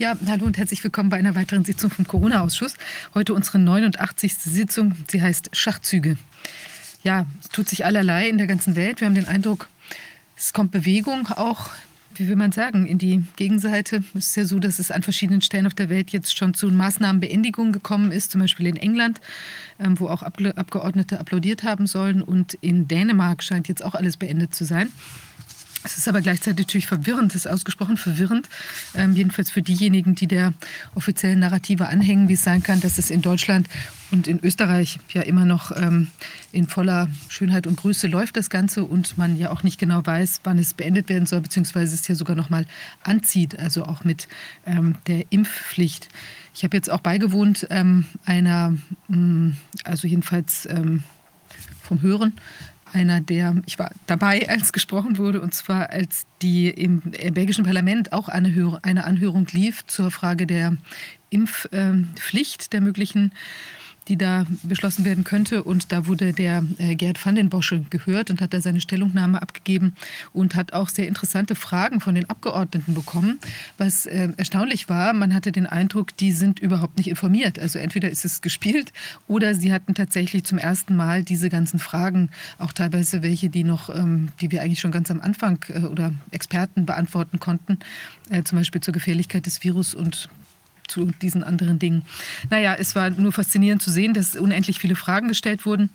Ja, hallo und herzlich willkommen bei einer weiteren Sitzung vom Corona-Ausschuss. Heute unsere 89. Sitzung. Sie heißt Schachzüge. Ja, es tut sich allerlei in der ganzen Welt. Wir haben den Eindruck, es kommt Bewegung auch, wie will man sagen, in die Gegenseite. Es ist ja so, dass es an verschiedenen Stellen auf der Welt jetzt schon zu Maßnahmenbeendigungen gekommen ist, zum Beispiel in England, ähm, wo auch Abgeordnete applaudiert haben sollen. Und in Dänemark scheint jetzt auch alles beendet zu sein. Es ist aber gleichzeitig natürlich verwirrend, es ist ausgesprochen verwirrend, ähm, jedenfalls für diejenigen, die der offiziellen Narrative anhängen, wie es sein kann, dass es in Deutschland und in Österreich ja immer noch ähm, in voller Schönheit und Größe läuft das Ganze und man ja auch nicht genau weiß, wann es beendet werden soll, beziehungsweise es ja sogar noch mal anzieht, also auch mit ähm, der Impfpflicht. Ich habe jetzt auch beigewohnt ähm, einer, mh, mm, also jedenfalls ähm, vom Hören, einer der, ich war dabei, als gesprochen wurde, und zwar als die im, belgischen Parlament auch eine, eine Anhörung lief zur Frage der Impfpflicht, der möglichen die da beschlossen werden könnte. Und da wurde der äh, Gerd van den Bosche gehört und hat da seine Stellungnahme abgegeben und hat auch sehr interessante Fragen von den Abgeordneten bekommen. Was äh, erstaunlich war, man hatte den Eindruck, die sind überhaupt nicht informiert. Also entweder ist es gespielt oder sie hatten tatsächlich zum ersten Mal diese ganzen Fragen, auch teilweise welche, die noch, ähm, die wir eigentlich schon ganz am Anfang äh, oder Experten beantworten konnten, äh, zum Beispiel zur Gefährlichkeit des Virus und zu diesen anderen Dingen. Naja, es war nur faszinierend zu sehen, dass unendlich viele Fragen gestellt wurden.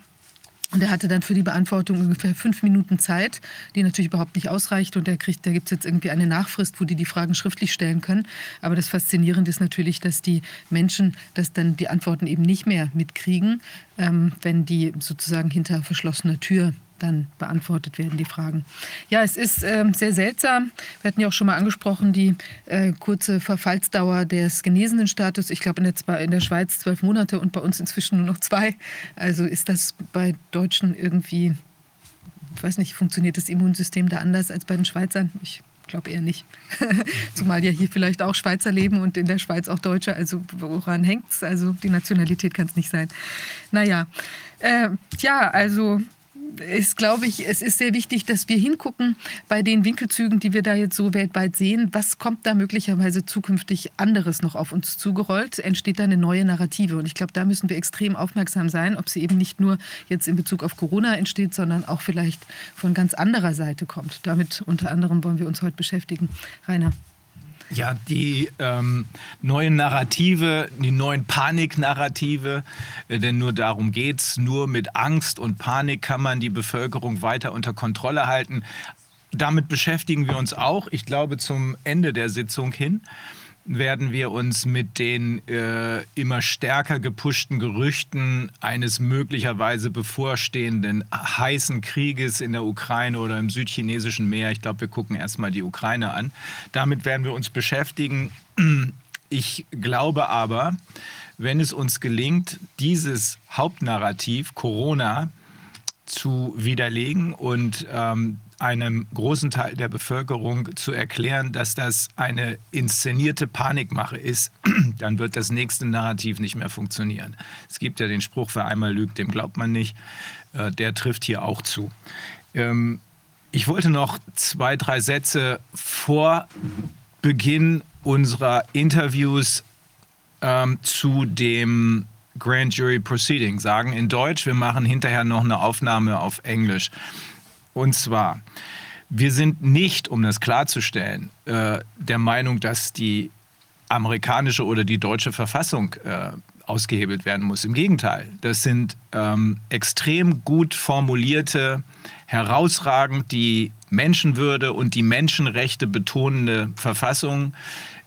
Und er hatte dann für die Beantwortung ungefähr fünf Minuten Zeit, die natürlich überhaupt nicht ausreicht. Und kriegt, da gibt es jetzt irgendwie eine Nachfrist, wo die die Fragen schriftlich stellen können. Aber das Faszinierende ist natürlich, dass die Menschen das dann die Antworten eben nicht mehr mitkriegen, ähm, wenn die sozusagen hinter verschlossener Tür dann beantwortet werden, die Fragen. Ja, es ist äh, sehr seltsam. Wir hatten ja auch schon mal angesprochen, die äh, kurze Verfallsdauer des genesenen Status. Ich glaube, in, in, der Schweiz zwölf Monate und bei uns inzwischen nur noch zwei. Also ist das bei Deutschen irgendwie, ich weiß nicht, funktioniert das Immunsystem da anders als bei den Schweizern? Ich glaube eher nicht. Zumal ja hier vielleicht auch Schweizer leben und in der Schweiz auch Deutsche. Also woran hängt es? Also die Nationalität kann es nicht sein. Naja, äh, ja, also ist, glaube ich, es ist sehr wichtig, dass wir hingucken bei den Winkelzügen, die wir da jetzt so weltweit sehen. Was kommt da möglicherweise zukünftig anderes noch auf uns zugerollt? Entsteht da eine neue Narrative? Und ich glaube, da müssen wir extrem aufmerksam sein, ob sie eben nicht nur jetzt in Bezug auf Corona entsteht, sondern auch vielleicht von ganz anderer Seite kommt. Damit unter anderem wollen wir uns heute beschäftigen. Rainer. Ja, die ähm, neuen Narrative, die neuen Paniknarrative, äh, denn nur darum geht es. Nur mit Angst und Panik kann man die Bevölkerung weiter unter Kontrolle halten. Damit beschäftigen wir uns auch, ich glaube, zum Ende der Sitzung hin werden wir uns mit den äh, immer stärker gepushten Gerüchten eines möglicherweise bevorstehenden heißen Krieges in der Ukraine oder im südchinesischen Meer, ich glaube, wir gucken erstmal die Ukraine an, damit werden wir uns beschäftigen. Ich glaube aber, wenn es uns gelingt, dieses Hauptnarrativ Corona zu widerlegen und ähm, einem großen Teil der Bevölkerung zu erklären, dass das eine inszenierte Panikmache ist, dann wird das nächste Narrativ nicht mehr funktionieren. Es gibt ja den Spruch, wer einmal lügt, dem glaubt man nicht. Äh, der trifft hier auch zu. Ähm, ich wollte noch zwei, drei Sätze vor Beginn unserer Interviews ähm, zu dem Grand Jury Proceeding sagen in Deutsch. Wir machen hinterher noch eine Aufnahme auf Englisch. Und zwar, wir sind nicht, um das klarzustellen, äh, der Meinung, dass die amerikanische oder die deutsche Verfassung äh, ausgehebelt werden muss. Im Gegenteil, das sind ähm, extrem gut formulierte, herausragend die Menschenwürde und die Menschenrechte betonende Verfassungen.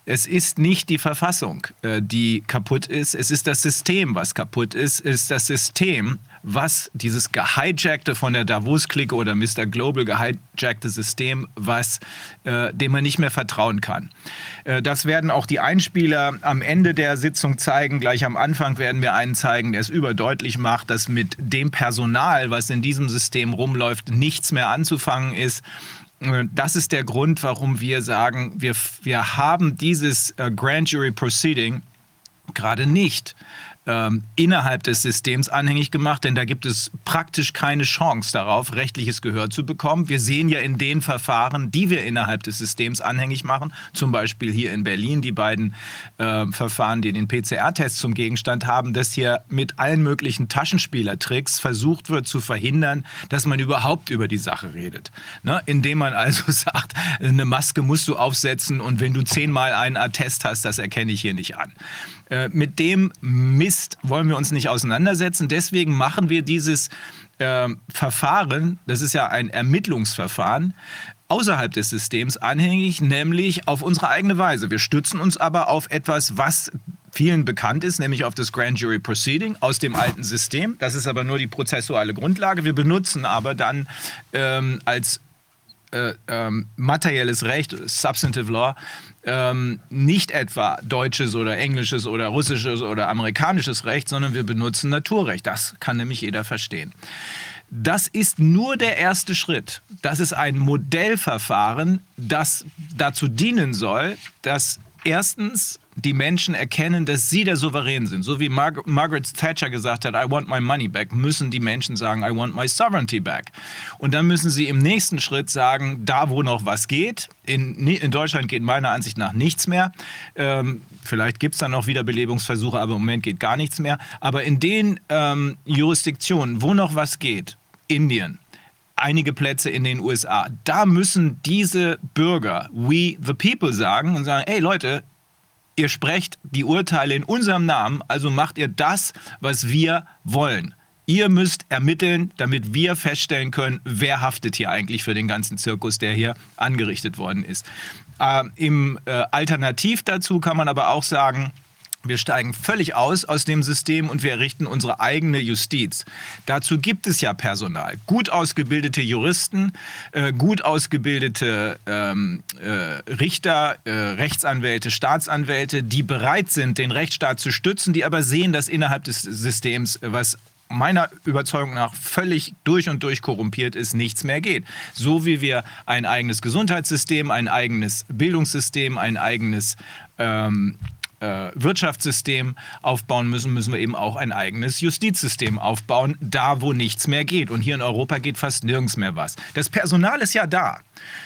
Es ist nicht die Verfassung, äh, die kaputt ist. Es ist das System, was kaputt ist. Es ist das System, was dieses gehijackte von der Davos-Clique oder Mr. Global gehijackte System, was, äh, dem man nicht mehr vertrauen kann. Äh, das werden auch die Einspieler am Ende der Sitzung zeigen. Gleich am Anfang werden wir einen zeigen, der es überdeutlich macht, dass mit dem Personal, was in diesem System rumläuft, nichts mehr anzufangen ist. Äh, das ist der Grund, warum wir sagen, wir, wir haben dieses äh, Grand Jury Proceeding gerade nicht ähm, innerhalb des Systems anhängig gemacht, denn da gibt es praktisch keine Chance darauf, rechtliches Gehör zu bekommen. Wir sehen ja in den Verfahren, die wir innerhalb des Systems anhängig machen, zum Beispiel hier in Berlin, die beiden äh, Verfahren, die den PCR-Test zum Gegenstand haben, dass hier mit allen möglichen Taschenspielertricks versucht wird zu verhindern, dass man überhaupt über die Sache redet. Ne? Indem man also sagt, eine Maske musst du aufsetzen und wenn du zehnmal einen Attest hast, das erkenne ich hier nicht an. Äh, mit dem Mist wollen wir uns nicht auseinandersetzen. Deswegen machen wir dieses äh, Verfahren, das ist ja ein Ermittlungsverfahren, außerhalb des Systems anhängig, nämlich auf unsere eigene Weise. Wir stützen uns aber auf etwas, was vielen bekannt ist, nämlich auf das Grand Jury Proceeding aus dem alten System. Das ist aber nur die prozessuale Grundlage. Wir benutzen aber dann ähm, als äh, ähm, materielles Recht, Substantive Law, ähm, nicht etwa deutsches oder englisches oder russisches oder amerikanisches Recht, sondern wir benutzen Naturrecht. Das kann nämlich jeder verstehen. Das ist nur der erste Schritt. Das ist ein Modellverfahren, das dazu dienen soll, dass erstens die Menschen erkennen, dass sie der Souverän sind. So wie Mar Margaret Thatcher gesagt hat, I want my money back, müssen die Menschen sagen, I want my sovereignty back. Und dann müssen sie im nächsten Schritt sagen, da wo noch was geht, in, in Deutschland geht meiner Ansicht nach nichts mehr. Ähm, vielleicht gibt es dann noch Wiederbelebungsversuche, aber im Moment geht gar nichts mehr. Aber in den ähm, Jurisdiktionen, wo noch was geht, Indien, einige Plätze in den USA. Da müssen diese Bürger, we the people sagen und sagen, hey Leute, ihr sprecht die Urteile in unserem Namen, also macht ihr das, was wir wollen. Ihr müsst ermitteln, damit wir feststellen können, wer haftet hier eigentlich für den ganzen Zirkus, der hier angerichtet worden ist. Äh, Im äh, Alternativ dazu kann man aber auch sagen, wir steigen völlig aus aus dem System und wir errichten unsere eigene Justiz. Dazu gibt es ja Personal. Gut ausgebildete Juristen, äh, gut ausgebildete ähm, äh, Richter, äh, Rechtsanwälte, Staatsanwälte, die bereit sind, den Rechtsstaat zu stützen, die aber sehen, dass innerhalb des Systems, was meiner Überzeugung nach völlig durch und durch korrumpiert ist, nichts mehr geht. So wie wir ein eigenes Gesundheitssystem, ein eigenes Bildungssystem, ein eigenes ähm, äh, Wirtschaftssystem aufbauen müssen, müssen wir eben auch ein eigenes Justizsystem aufbauen, da wo nichts mehr geht. Und hier in Europa geht fast nirgends mehr was. Das Personal ist ja da.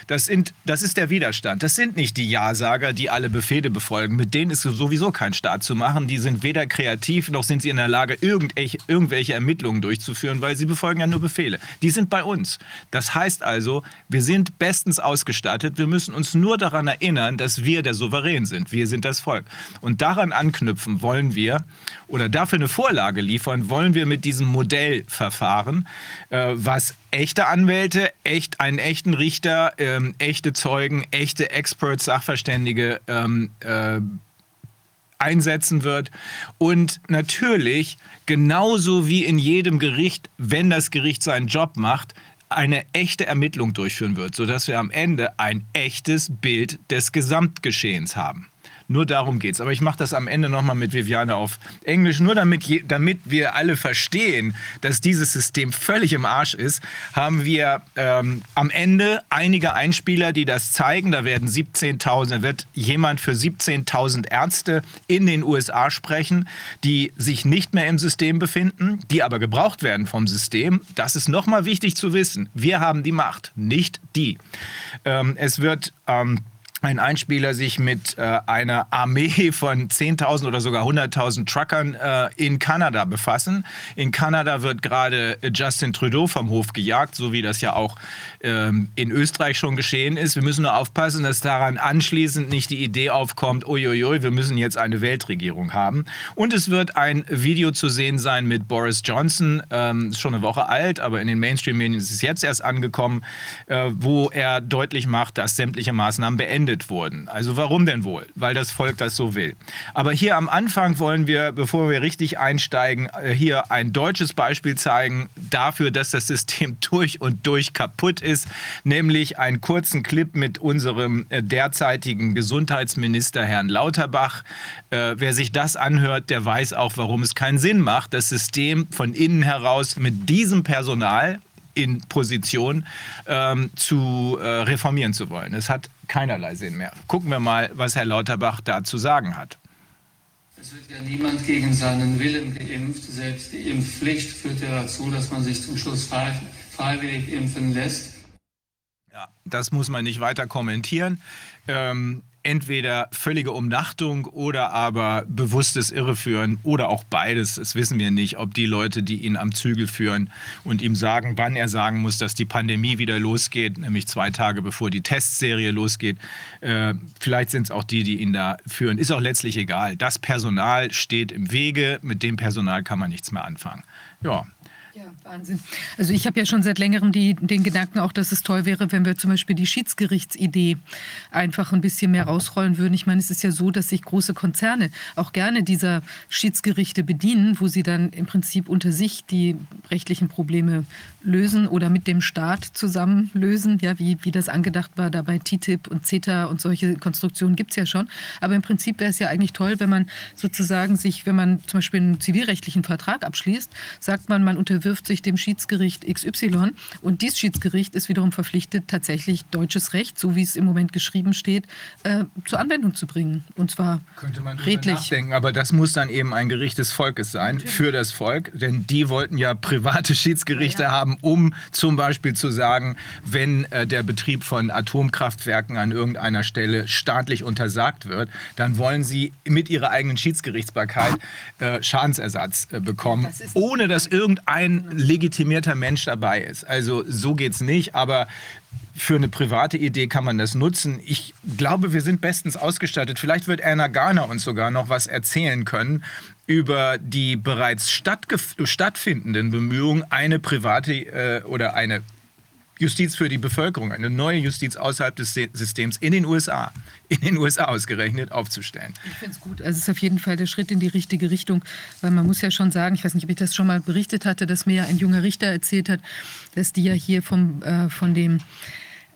Das, sind, das ist der Widerstand. Das sind nicht die Ja-Sager, die alle Befehle befolgen. Mit denen ist sowieso kein Staat zu machen. Die sind weder kreativ noch sind sie in der Lage, irgendwelche Ermittlungen durchzuführen, weil sie befolgen ja nur Befehle. Die sind bei uns. Das heißt also, wir sind bestens ausgestattet. Wir müssen uns nur daran erinnern, dass wir der Souverän sind. Wir sind das Volk. Und daran anknüpfen wollen wir oder dafür eine Vorlage liefern, wollen wir mit diesem Modellverfahren, äh, was echte Anwälte, echt einen echten Richter, ähm, echte Zeugen, echte Experts, Sachverständige ähm, äh, einsetzen wird. Und natürlich, genauso wie in jedem Gericht, wenn das Gericht seinen Job macht, eine echte Ermittlung durchführen wird, sodass wir am Ende ein echtes Bild des Gesamtgeschehens haben. Nur darum geht es. Aber ich mache das am Ende nochmal mit Viviane auf Englisch, nur damit, je, damit wir alle verstehen, dass dieses System völlig im Arsch ist, haben wir ähm, am Ende einige Einspieler, die das zeigen. Da werden 17.000, wird jemand für 17.000 Ärzte in den USA sprechen, die sich nicht mehr im System befinden, die aber gebraucht werden vom System. Das ist nochmal wichtig zu wissen. Wir haben die Macht, nicht die. Ähm, es wird ähm, ein Einspieler sich mit äh, einer Armee von 10.000 oder sogar 100.000 Truckern äh, in Kanada befassen. In Kanada wird gerade Justin Trudeau vom Hof gejagt, so wie das ja auch ähm, in Österreich schon geschehen ist. Wir müssen nur aufpassen, dass daran anschließend nicht die Idee aufkommt, uiuiui, wir müssen jetzt eine Weltregierung haben. Und es wird ein Video zu sehen sein mit Boris Johnson, ähm, schon eine Woche alt, aber in den Mainstream-Medien ist es jetzt erst angekommen, äh, wo er deutlich macht, dass sämtliche Maßnahmen beendet beendet wurden. Also warum denn wohl? Weil das Volk das so will. Aber hier am Anfang wollen wir, bevor wir richtig einsteigen, äh, hier ein deutsches Beispiel zeigen dafür, dass das System durch und durch kaputt ist, nämlich einen kurzen Clip mit unserem äh, derzeitigen Gesundheitsminister Herrn Lauterbach. Äh, wer sich das anhört, der weiß auch, warum es keinen Sinn macht, das System von innen heraus mit diesem Personal in Position ähm, zu äh, reformieren zu wollen. Es hat keinerlei Sinn mehr. Gucken wir mal, was Herr Lauterbach da zu sagen hat. Es wird ja niemand gegen seinen Willen geimpft. Selbst die Impfpflicht führt ja dazu, dass man sich zum Schluss freiwillig impfen lässt. Ja, das muss man nicht weiter kommentieren. Ähm, entweder völlige Umnachtung oder aber bewusstes Irreführen oder auch beides. Das wissen wir nicht, ob die Leute, die ihn am Zügel führen und ihm sagen, wann er sagen muss, dass die Pandemie wieder losgeht, nämlich zwei Tage bevor die Testserie losgeht, äh, vielleicht sind es auch die, die ihn da führen. Ist auch letztlich egal. Das Personal steht im Wege, mit dem Personal kann man nichts mehr anfangen. Ja, Wahnsinn. Also ich habe ja schon seit längerem die, den Gedanken auch, dass es toll wäre, wenn wir zum Beispiel die Schiedsgerichtsidee einfach ein bisschen mehr rausrollen würden. Ich meine, es ist ja so, dass sich große Konzerne auch gerne dieser Schiedsgerichte bedienen, wo sie dann im Prinzip unter sich die rechtlichen Probleme lösen oder mit dem Staat zusammen lösen, ja, wie, wie das angedacht war, dabei TTIP und CETA und solche Konstruktionen gibt es ja schon. Aber im Prinzip wäre es ja eigentlich toll, wenn man sozusagen sich, wenn man zum Beispiel einen zivilrechtlichen Vertrag abschließt, sagt man, man unterwirft sich dem Schiedsgericht XY und dieses Schiedsgericht ist wiederum verpflichtet, tatsächlich deutsches Recht, so wie es im Moment geschrieben steht, äh, zur Anwendung zu bringen. Und zwar Könnte man redlich. nachdenken, aber das muss dann eben ein Gericht des Volkes sein, Natürlich. für das Volk, denn die wollten ja private Schiedsgerichte ja, ja. haben, haben, um zum Beispiel zu sagen, wenn äh, der Betrieb von Atomkraftwerken an irgendeiner Stelle staatlich untersagt wird, dann wollen sie mit ihrer eigenen Schiedsgerichtsbarkeit äh, Schadensersatz äh, bekommen, das ohne dass irgendein legitimierter Mensch dabei ist. Also so geht es nicht, aber für eine private Idee kann man das nutzen. Ich glaube, wir sind bestens ausgestattet. Vielleicht wird Anna Garner uns sogar noch was erzählen können über die bereits stattfindenden Bemühungen, eine private äh, oder eine Justiz für die Bevölkerung, eine neue Justiz außerhalb des Systems in den USA, in den USA ausgerechnet aufzustellen. Ich finde es gut. Also es ist auf jeden Fall der Schritt in die richtige Richtung, weil man muss ja schon sagen, ich weiß nicht, ob ich das schon mal berichtet hatte, dass mir ein junger Richter erzählt hat, dass die ja hier vom, äh, von dem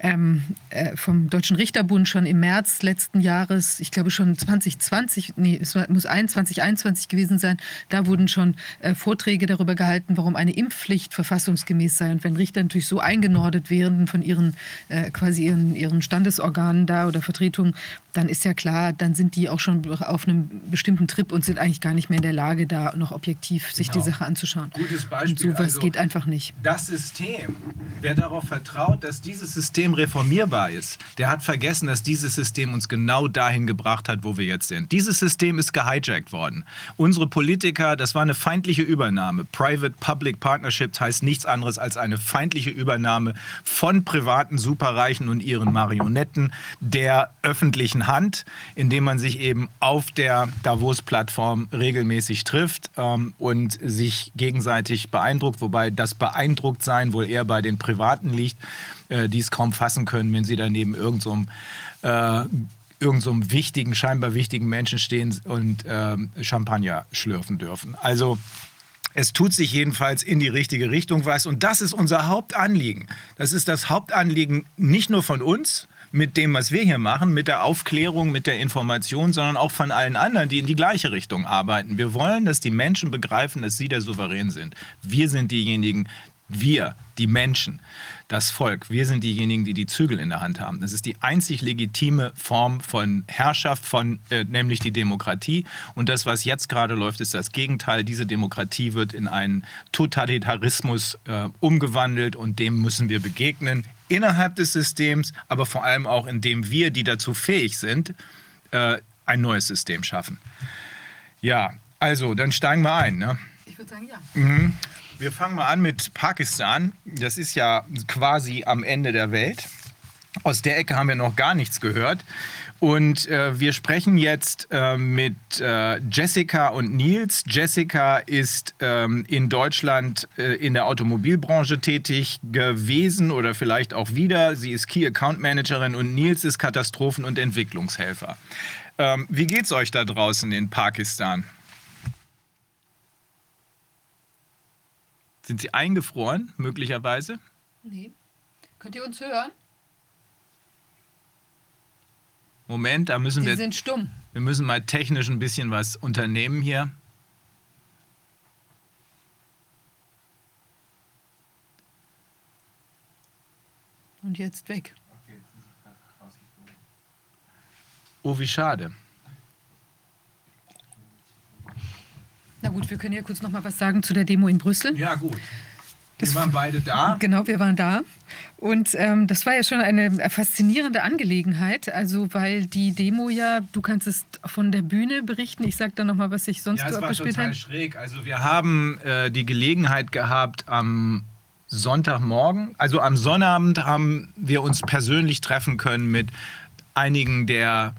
ähm, äh, vom Deutschen Richterbund schon im März letzten Jahres, ich glaube schon 2020, nee, es muss 21, 21 gewesen sein, da wurden schon äh, Vorträge darüber gehalten, warum eine Impfpflicht verfassungsgemäß sei. Und wenn Richter natürlich so eingenordet wären von ihren äh, quasi ihren, ihren Standesorganen da oder Vertretungen, dann ist ja klar, dann sind die auch schon auf einem bestimmten Trip und sind eigentlich gar nicht mehr in der Lage, da noch objektiv sich genau. die Sache anzuschauen. Gutes Beispiel. Und sowas also, geht einfach nicht. Das System, wer darauf vertraut, dass dieses System reformierbar ist, der hat vergessen, dass dieses System uns genau dahin gebracht hat, wo wir jetzt sind. Dieses System ist gehijackt worden. Unsere Politiker, das war eine feindliche Übernahme. Private-Public Partnerships heißt nichts anderes als eine feindliche Übernahme von privaten Superreichen und ihren Marionetten der öffentlichen Hand, indem man sich eben auf der Davos-Plattform regelmäßig trifft ähm, und sich gegenseitig beeindruckt, wobei das Beeindrucktsein wohl eher bei den Privaten liegt, äh, die es kaum fassen können, wenn sie daneben irgendeinem so äh, irgend so wichtigen, scheinbar wichtigen Menschen stehen und äh, Champagner schlürfen dürfen. Also es tut sich jedenfalls in die richtige Richtung was und das ist unser Hauptanliegen. Das ist das Hauptanliegen nicht nur von uns, mit dem, was wir hier machen, mit der Aufklärung, mit der Information, sondern auch von allen anderen, die in die gleiche Richtung arbeiten. Wir wollen, dass die Menschen begreifen, dass sie der Souverän sind. Wir sind diejenigen, wir, die Menschen, das Volk, wir sind diejenigen, die die Zügel in der Hand haben. Das ist die einzig legitime Form von Herrschaft, von äh, nämlich die Demokratie. Und das, was jetzt gerade läuft, ist das Gegenteil. Diese Demokratie wird in einen Totalitarismus äh, umgewandelt und dem müssen wir begegnen innerhalb des Systems, aber vor allem auch, indem wir, die dazu fähig sind, äh, ein neues System schaffen. Ja, also dann steigen wir ein. Ne? Ich würde sagen, ja. Mhm. Wir fangen mal an mit Pakistan. Das ist ja quasi am Ende der Welt. Aus der Ecke haben wir noch gar nichts gehört. Und äh, wir sprechen jetzt äh, mit äh, Jessica und Nils. Jessica ist ähm, in Deutschland äh, in der Automobilbranche tätig gewesen oder vielleicht auch wieder. Sie ist Key Account Managerin und Nils ist Katastrophen- und Entwicklungshelfer. Ähm, wie geht's euch da draußen in Pakistan? Sind Sie eingefroren, möglicherweise? Nee. Könnt ihr uns hören? Moment, da müssen Sie wir. Sie sind stumm. Wir müssen mal technisch ein bisschen was unternehmen hier. Und jetzt weg. Oh, wie schade. Na gut, wir können ja kurz noch mal was sagen zu der Demo in Brüssel. Ja, gut. Das wir waren beide da. Genau, wir waren da. Und ähm, das war ja schon eine faszinierende Angelegenheit. Also, weil die Demo ja, du kannst es von der Bühne berichten. Ich sage dann nochmal, was ich sonst ja, so es war total habe. schräg. Also, wir haben äh, die Gelegenheit gehabt, am Sonntagmorgen, also am Sonnabend, haben wir uns persönlich treffen können mit einigen der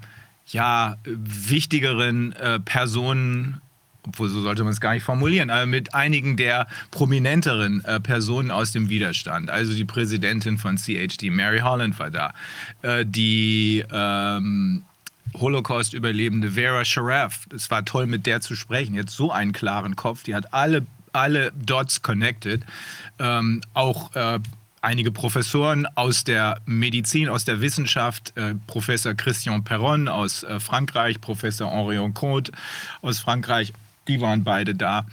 ja, wichtigeren äh, Personen obwohl so sollte man es gar nicht formulieren, aber mit einigen der prominenteren äh, Personen aus dem Widerstand. Also die Präsidentin von CHD, Mary Holland war da, äh, die ähm, Holocaust-Überlebende Vera Sharaf. Es war toll, mit der zu sprechen. Jetzt so einen klaren Kopf, die hat alle, alle Dots connected. Ähm, auch äh, einige Professoren aus der Medizin, aus der Wissenschaft, äh, Professor Christian Perron aus äh, Frankreich, Professor Henri Comte aus Frankreich, die waren beide da.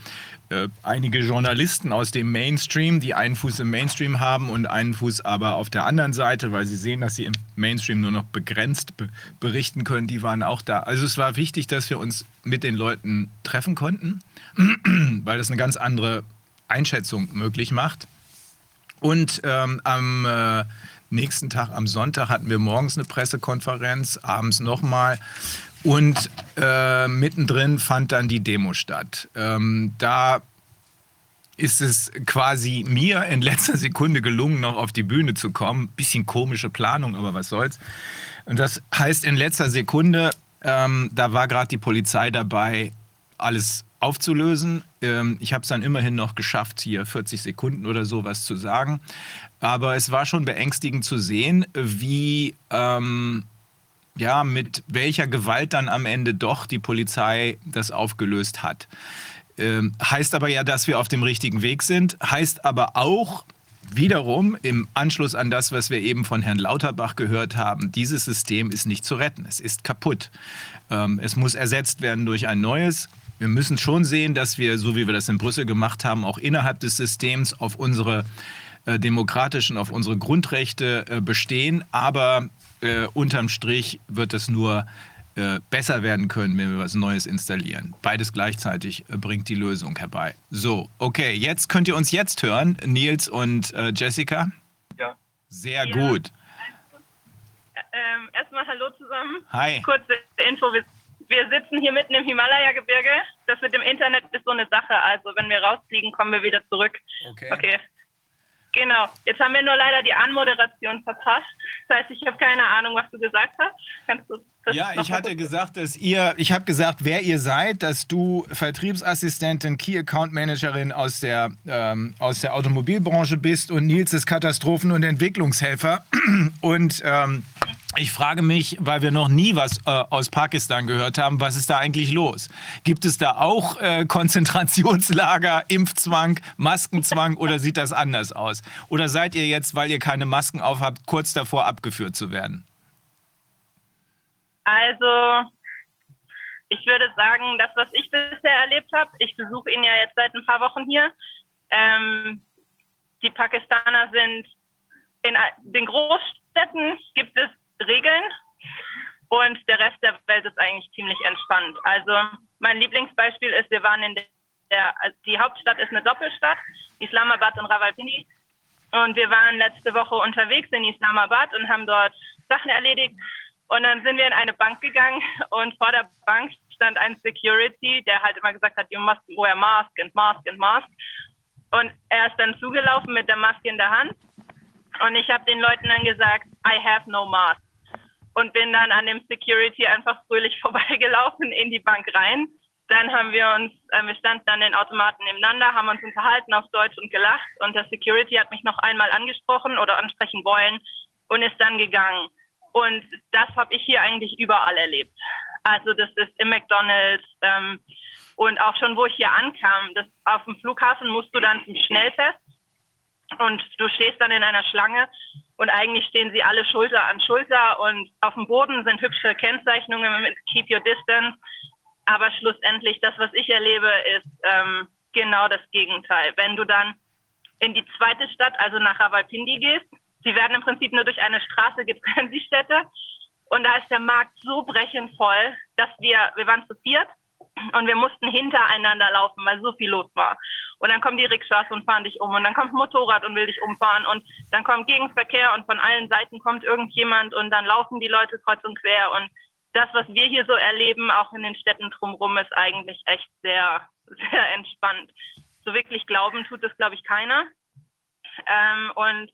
Äh, einige Journalisten aus dem Mainstream, die einen Fuß im Mainstream haben und einen Fuß aber auf der anderen Seite, weil sie sehen, dass sie im Mainstream nur noch begrenzt be berichten können, die waren auch da. Also es war wichtig, dass wir uns mit den Leuten treffen konnten, weil das eine ganz andere Einschätzung möglich macht. Und ähm, am äh, nächsten Tag, am Sonntag, hatten wir morgens eine Pressekonferenz, abends nochmal. Und äh, mittendrin fand dann die Demo statt. Ähm, da ist es quasi mir in letzter Sekunde gelungen, noch auf die Bühne zu kommen. Bisschen komische Planung, aber was soll's. Und das heißt, in letzter Sekunde, ähm, da war gerade die Polizei dabei, alles aufzulösen. Ähm, ich habe es dann immerhin noch geschafft, hier 40 Sekunden oder so was zu sagen. Aber es war schon beängstigend zu sehen, wie ähm, ja, mit welcher Gewalt dann am Ende doch die Polizei das aufgelöst hat. Ähm, heißt aber ja, dass wir auf dem richtigen Weg sind, heißt aber auch wiederum im Anschluss an das, was wir eben von Herrn Lauterbach gehört haben, dieses System ist nicht zu retten, es ist kaputt. Ähm, es muss ersetzt werden durch ein neues. Wir müssen schon sehen, dass wir, so wie wir das in Brüssel gemacht haben, auch innerhalb des Systems auf unsere äh, demokratischen, auf unsere Grundrechte äh, bestehen. Aber äh, unterm Strich wird es nur äh, besser werden können, wenn wir was Neues installieren. Beides gleichzeitig äh, bringt die Lösung herbei. So, okay, jetzt könnt ihr uns jetzt hören, Nils und äh, Jessica. Ja. Sehr Ja. gut. Ähm, erstmal Hallo zusammen. Hi. Kurze Info. Wir, wir sitzen hier mitten im Himalaya-Gebirge. Das mit dem Internet ist so eine Sache. Also wenn wir rausfliegen, kommen wir wieder zurück. Okay. Okay. Genau. Jetzt haben wir nur leider die Anmoderation verpasst. Das heißt, ich habe keine Ahnung, was du gesagt hast. Kannst du das Ja, ich hatte gesagt, dass ihr, ich habe gesagt, wer ihr seid, dass du Vertriebsassistentin, Key Account Managerin aus der, ähm, aus der Automobilbranche bist und Nils ist Katastrophen- und Entwicklungshelfer. Und ähm, ich frage mich, weil wir noch nie was äh, aus Pakistan gehört haben, was ist da eigentlich los? Gibt es da auch äh, Konzentrationslager, Impfzwang, Maskenzwang oder sieht das anders aus? Oder seid ihr jetzt, weil ihr keine Masken aufhabt, kurz davor abgeführt zu werden? Also, ich würde sagen, das, was ich bisher erlebt habe, ich besuche ihn ja jetzt seit ein paar Wochen hier. Ähm, die Pakistaner sind in den Großstädten gibt es Regeln und der Rest der Welt ist eigentlich ziemlich entspannt. Also mein Lieblingsbeispiel ist, wir waren in der, also die Hauptstadt ist eine Doppelstadt, Islamabad und Rawalpindi. Und wir waren letzte Woche unterwegs in Islamabad und haben dort Sachen erledigt. Und dann sind wir in eine Bank gegangen und vor der Bank stand ein Security, der halt immer gesagt hat, you must wear mask and mask and mask. Und er ist dann zugelaufen mit der Maske in der Hand. Und ich habe den Leuten dann gesagt, I have no mask. Und bin dann an dem Security einfach fröhlich vorbeigelaufen in die Bank rein. Dann haben wir uns, äh, wir standen an den Automaten nebeneinander, haben uns unterhalten auf Deutsch und gelacht. Und der Security hat mich noch einmal angesprochen oder ansprechen wollen und ist dann gegangen. Und das habe ich hier eigentlich überall erlebt. Also das ist im McDonald's ähm, und auch schon, wo ich hier ankam. Das, auf dem Flughafen musst du dann zum Schnelltest und du stehst dann in einer Schlange und eigentlich stehen sie alle Schulter an Schulter und auf dem Boden sind hübsche Kennzeichnungen mit Keep Your Distance. Aber schlussendlich, das, was ich erlebe, ist ähm, genau das Gegenteil. Wenn du dann in die zweite Stadt, also nach Rawalpindi gehst, sie werden im Prinzip nur durch eine Straße getrennt, die Städte. Und da ist der Markt so brechend voll, dass wir, wir waren zu viert Und wir mussten hintereinander laufen, weil so viel los war. Und dann kommen die Rikschas und fahren dich um. Und dann kommt ein Motorrad und will dich umfahren. Und dann kommt Gegenverkehr und von allen Seiten kommt irgendjemand und dann laufen die Leute kreuz und quer. Und das, was wir hier so erleben, auch in den Städten drumherum, ist eigentlich echt sehr, sehr entspannt. So wirklich glauben tut es, glaube ich, keiner. Ähm, und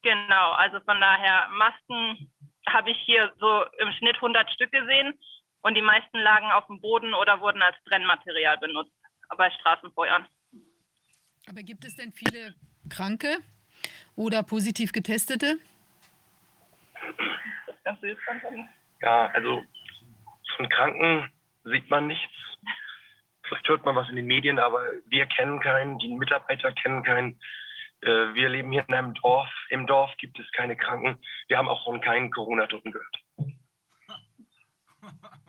genau, also von daher, Masken habe ich hier so im Schnitt 100 Stück gesehen und die meisten lagen auf dem Boden oder wurden als Brennmaterial benutzt bei Straßenfeuern. Aber gibt es denn viele Kranke oder positiv Getestete? Das kannst du jetzt anfangen. Ja, also von Kranken sieht man nichts. Vielleicht hört man was in den Medien, aber wir kennen keinen, die Mitarbeiter kennen keinen. Äh, Wir leben hier in einem Dorf. Im Dorf gibt es keine Kranken. Wir haben auch von keinen Corona-Toten gehört.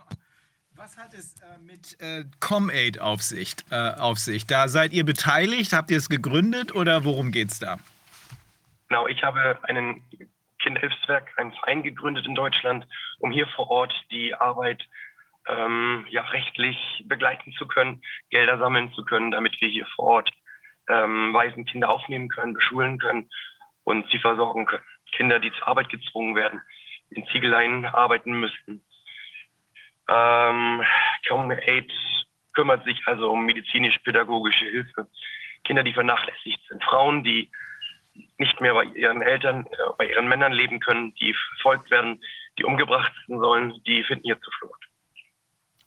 Was hat es äh, mit äh, ComAid auf äh, auf sich? Da seid ihr beteiligt? Habt ihr es gegründet oder worum geht es da? Genau, ich habe einen Kinderhilfswerk, einen Verein gegründet in Deutschland, um hier vor Ort die Arbeit ähm, ja, rechtlich begleiten zu können, Gelder sammeln zu können, damit wir hier vor Ort ähm, Waisenkinder aufnehmen können, beschulen können und sie versorgen können. Kinder, die zur Arbeit gezwungen werden, in Ziegeleien arbeiten müssten. Ähm, ComAid kümmert sich also um medizinisch-pädagogische Hilfe. Kinder, die vernachlässigt sind. Frauen, die nicht mehr bei ihren Eltern, äh, bei ihren Männern leben können, die verfolgt werden, die umgebracht werden sollen, die finden hier Zuflucht.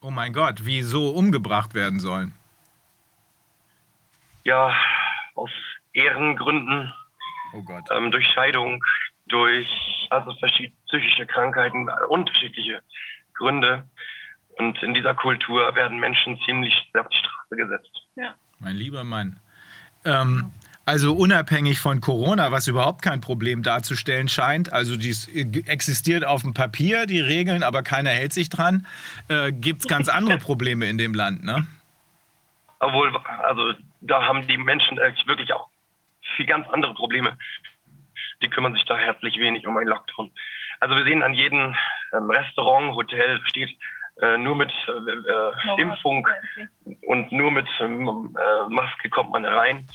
Oh mein Gott, wie so umgebracht werden sollen. Ja, aus Ehrengründen, Oh Gott. ähm, durch Scheidung, durch also verschiedene psychische Krankheiten, unterschiedliche Gründe. Und in dieser Kultur werden Menschen ziemlich sehr auf die Straße gesetzt. Mein lieber Mann. Ähm, also unabhängig von Corona, was überhaupt kein Problem darzustellen scheint, also dies existiert auf dem Papier, die Regeln, aber keiner hält sich dran, äh, gibt es ganz andere Probleme in dem Land, ne? Obwohl, also da haben die Menschen wirklich auch viel ganz andere Probleme. Die kümmern sich da herzlich wenig um einen Lockdown. Also wir sehen an jedem ähm, Restaurant, Hotel steht äh, nur mit äh, äh, Impfung und nur mit ähm, äh, Maske kommt man rein.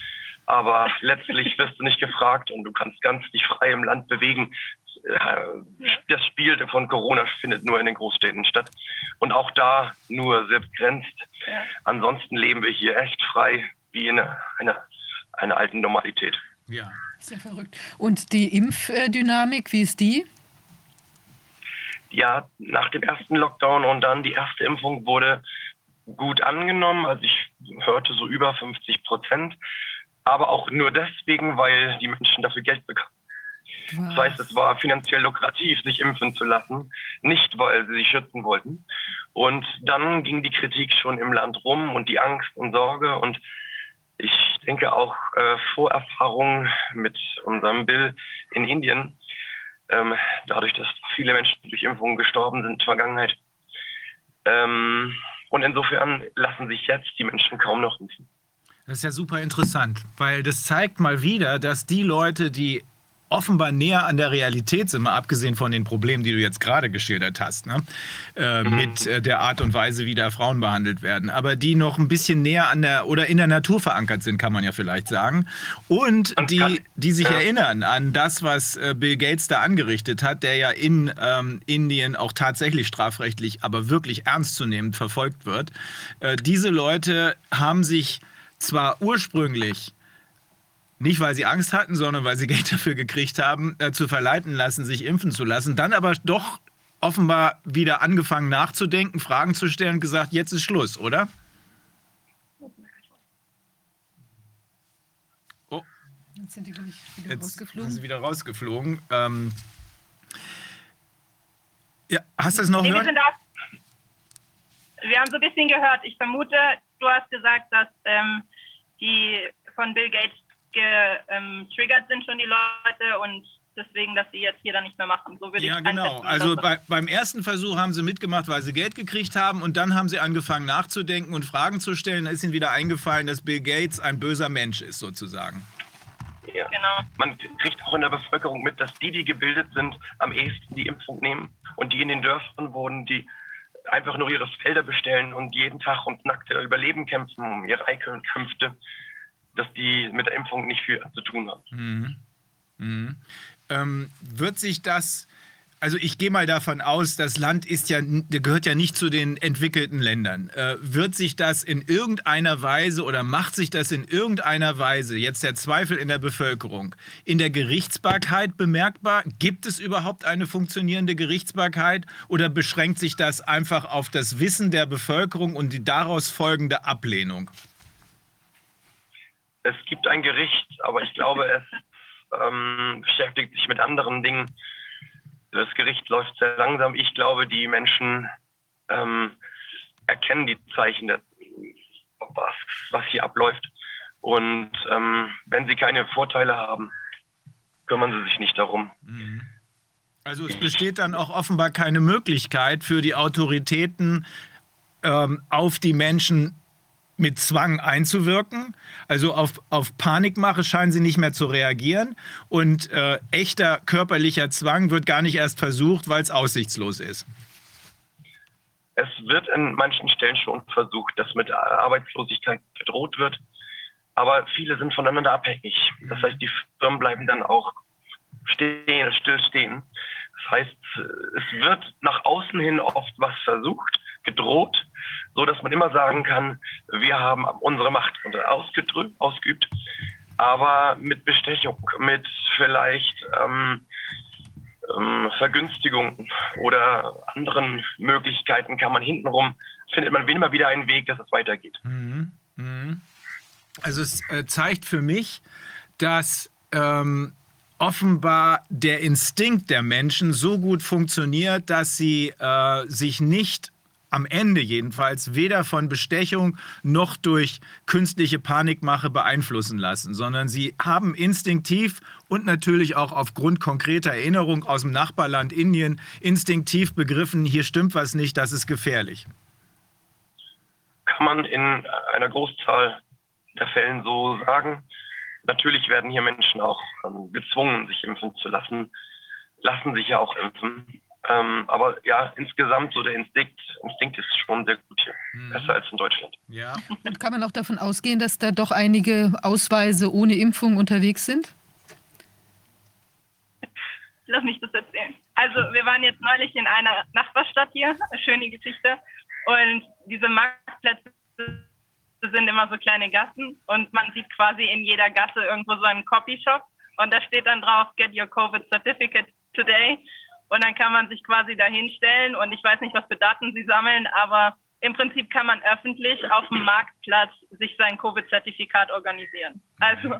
Aber letztlich wirst du nicht gefragt und du kannst ganz dich frei im Land bewegen. Äh, Das Spiel von Corona findet nur in den Großstädten statt. Und auch da nur sehr begrenzt. Ja. Ansonsten leben wir hier echt frei, wie in einer, einer, einer alten Normalität. Ja. Sehr verrückt. Und die Impfdynamik, wie ist die? Ja, nach dem ersten Lockdown und dann die erste Impfung wurde gut angenommen. Also ich hörte so über 50 Prozent. Aber auch nur deswegen, weil die Menschen dafür Geld bekamen. Das heißt, es war finanziell lukrativ, sich impfen zu lassen, nicht weil sie sich schützen wollten. Und dann ging die Kritik schon im Land rum und die Angst und Sorge. Und ich denke auch äh, Vorerfahrungen mit unserem Bill in Indien, ähm, dadurch, dass viele Menschen durch Impfungen gestorben sind in der Vergangenheit. Ähm, und insofern lassen sich jetzt die Menschen kaum noch impfen. Das ist ja super interessant, weil das zeigt mal wieder, dass die Leute, die offenbar näher an der Realität sind, mal abgesehen von den Problemen, die du jetzt gerade geschildert hast, ne? äh, mit äh, der Art und Weise, wie da Frauen behandelt werden, aber die noch ein bisschen näher an der oder in der Natur verankert sind, kann man ja vielleicht sagen. Und die, die sich ja. erinnern an das, was äh, Bill Gates da angerichtet hat, der ja in ähm, Indien auch tatsächlich strafrechtlich, aber wirklich ernstzunehmend verfolgt wird. Äh, diese Leute haben sich zwar ursprünglich nicht, weil sie Angst hatten, sondern weil sie Geld dafür gekriegt haben, äh, zu verleiten lassen, sich impfen zu lassen. Dann aber doch offenbar wieder angefangen nachzudenken, Fragen zu stellen und gesagt, jetzt ist Schluss, oder? Oh, Jetzt sind die, glaube ich, wieder jetzt rausgeflogen. sind sie wieder rausgeflogen. Ähm, ja, hast du das noch Nee, wir, gehört? da, wir haben so ein bisschen gehört. Ich vermute, du hast gesagt, dass ähm, die von Bill Gates getriggert sind schon die Leute und deswegen, dass sie jetzt hier dann nicht mehr machen. So würde Ja, ich genau. Also dass- bei, beim ersten Versuch haben sie mitgemacht, weil sie Geld gekriegt haben und dann haben sie angefangen nachzudenken und Fragen zu stellen. Da ist ihnen wieder eingefallen, dass Bill Gates ein böser Mensch ist, sozusagen. Ja. Genau. Man kriegt auch in der Bevölkerung mit, dass die, die gebildet sind, am ehesten die Impfung nehmen und die in den Dörfern wohnen, die einfach nur ihre Felder bestellen und jeden Tag ums nackte Überleben kämpfen, um ihre Einkünfte, dass die mit der Impfung nicht viel zu tun haben. Mhm. Mhm. Ähm, wird sich das also ich gehe mal davon aus, das Land ist ja, gehört ja nicht zu den entwickelten Ländern. Äh, wird sich das in irgendeiner Weise oder macht sich das in irgendeiner Weise, jetzt der Zweifel in der Bevölkerung, in der Gerichtsbarkeit bemerkbar? Gibt es überhaupt eine funktionierende Gerichtsbarkeit oder beschränkt sich das einfach auf das Wissen der Bevölkerung und die daraus folgende Ablehnung? Es gibt ein Gericht, aber ich glaube, es ähm, beschäftigt sich mit anderen Dingen das Gericht läuft sehr langsam. Ich glaube, die Menschen ähm, erkennen die Zeichen, was, was hier abläuft. Und ähm, wenn sie keine Vorteile haben, kümmern sie sich nicht darum. Mhm. Also es besteht dann auch offenbar keine Möglichkeit für die Autoritäten, ähm, auf die Menschen mit Zwang einzuwirken. Also auf, auf Panikmache scheinen sie nicht mehr zu reagieren. Und äh, echter körperlicher Zwang wird gar nicht erst versucht, weil es aussichtslos ist. Es wird in manchen Stellen schon versucht, dass mit Arbeitslosigkeit gedroht wird. Aber viele sind voneinander abhängig. Das heißt, die Firmen bleiben dann auch stehen, stillstehen. Das heißt, es wird nach außen hin oft was versucht, gedroht, so dass man immer sagen kann, wir haben unsere Macht ausgeübt, aber mit Bestechung, mit vielleicht ähm, ähm, Vergünstigungen oder anderen Möglichkeiten kann man hintenrum, findet man immer wieder einen Weg, dass es weitergeht. Mhm. Mhm. Also es äh, zeigt für mich, dass ähm, offenbar der Instinkt der Menschen so gut funktioniert, dass sie äh, sich nicht am Ende jedenfalls weder von Bestechung noch durch künstliche Panikmache beeinflussen lassen, sondern sie haben instinktiv und natürlich auch aufgrund konkreter Erinnerung aus dem Nachbarland Indien instinktiv begriffen, hier stimmt was nicht, das ist gefährlich. Kann man in einer Großzahl der Fällen so sagen. Natürlich werden hier Menschen auch ähm, gezwungen, sich impfen zu lassen, lassen sich ja auch impfen. Ähm, aber ja, insgesamt so der Instinkt, Instinkt ist schon sehr gut hier. Mhm. Besser als in Deutschland. Ja. Und kann man auch davon ausgehen, dass da doch einige Ausweise ohne Impfung unterwegs sind? Lass mich das erzählen. Also wir waren jetzt neulich in einer Nachbarstadt hier, schöne Geschichte. Und diese Marktplätze sind immer so kleine Gassen und man sieht quasi in jeder Gasse irgendwo so einen Copyshop und da steht dann drauf, get your COVID certificate today. Und dann kann man sich quasi da hinstellen und ich weiß nicht, was für Daten sie sammeln, aber im Prinzip kann man öffentlich auf dem Marktplatz sich sein Covid-Zertifikat organisieren. Also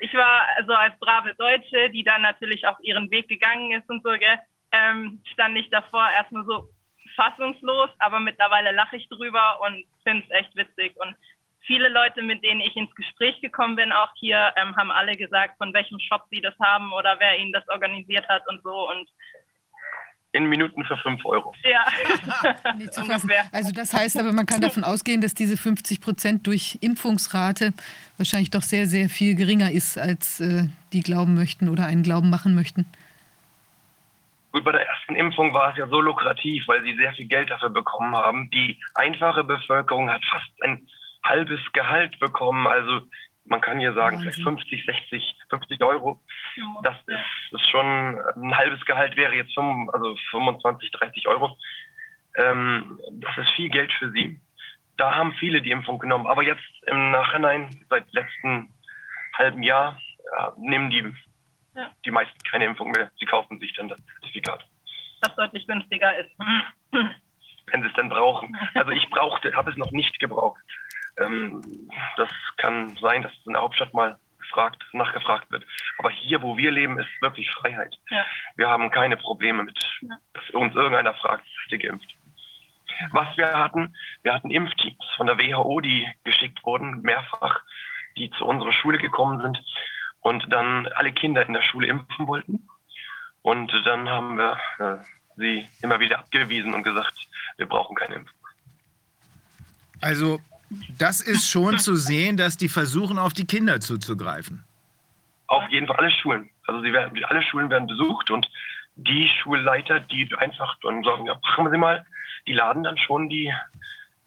ich war also als brave Deutsche, die dann natürlich auch ihren Weg gegangen ist und so, gell, ähm, stand ich davor erstmal so fassungslos, aber mittlerweile lache ich drüber und finde es echt witzig. Und viele Leute, mit denen ich ins Gespräch gekommen bin, auch hier, ähm, haben alle gesagt, von welchem Shop sie das haben oder wer ihnen das organisiert hat und so. Und in Minuten für 5 Euro. Ja. also das heißt aber, man kann davon ausgehen, dass diese 50 Prozent durch Impfungsrate wahrscheinlich doch sehr, sehr viel geringer ist, als äh, die glauben möchten oder einen Glauben machen möchten. Gut, bei der ersten Impfung war es ja so lukrativ, weil sie sehr viel Geld dafür bekommen haben. Die einfache Bevölkerung hat fast ein halbes Gehalt bekommen. Also man kann hier sagen, vielleicht 50, 60, 50 Euro. Das ist, ist, schon ein halbes Gehalt wäre jetzt 5, also 25, 30 Euro. Ähm, das ist viel Geld für sie. Da haben viele die Impfung genommen. Aber jetzt im Nachhinein, seit letzten halben Jahr, ja, nehmen die, ja. die meisten keine Impfung mehr. Sie kaufen sich dann das Zertifikat. Das deutlich günstiger ist. Wenn sie es dann brauchen. Also ich brauchte, habe es noch nicht gebraucht. Ähm, das kann sein, dass in der Hauptstadt mal gefragt, nachgefragt wird. Aber hier, wo wir leben, ist wirklich Freiheit. Ja. Wir haben keine Probleme mit, ja. dass uns irgendeiner fragt, ist ihr geimpft? Was wir hatten, wir hatten Impfteams von der WHO, die geschickt wurden, mehrfach, die zu unserer Schule gekommen sind und dann alle Kinder in der Schule impfen wollten. Und dann haben wir äh, sie immer wieder abgewiesen und gesagt, wir brauchen keine Impfung. Also das ist schon zu sehen, dass die versuchen, auf die Kinder zuzugreifen. Auf jeden Fall alle Schulen. Also sie werden, alle Schulen werden besucht und die Schulleiter, die einfach dann sagen, ja, machen Sie mal, die laden dann schon die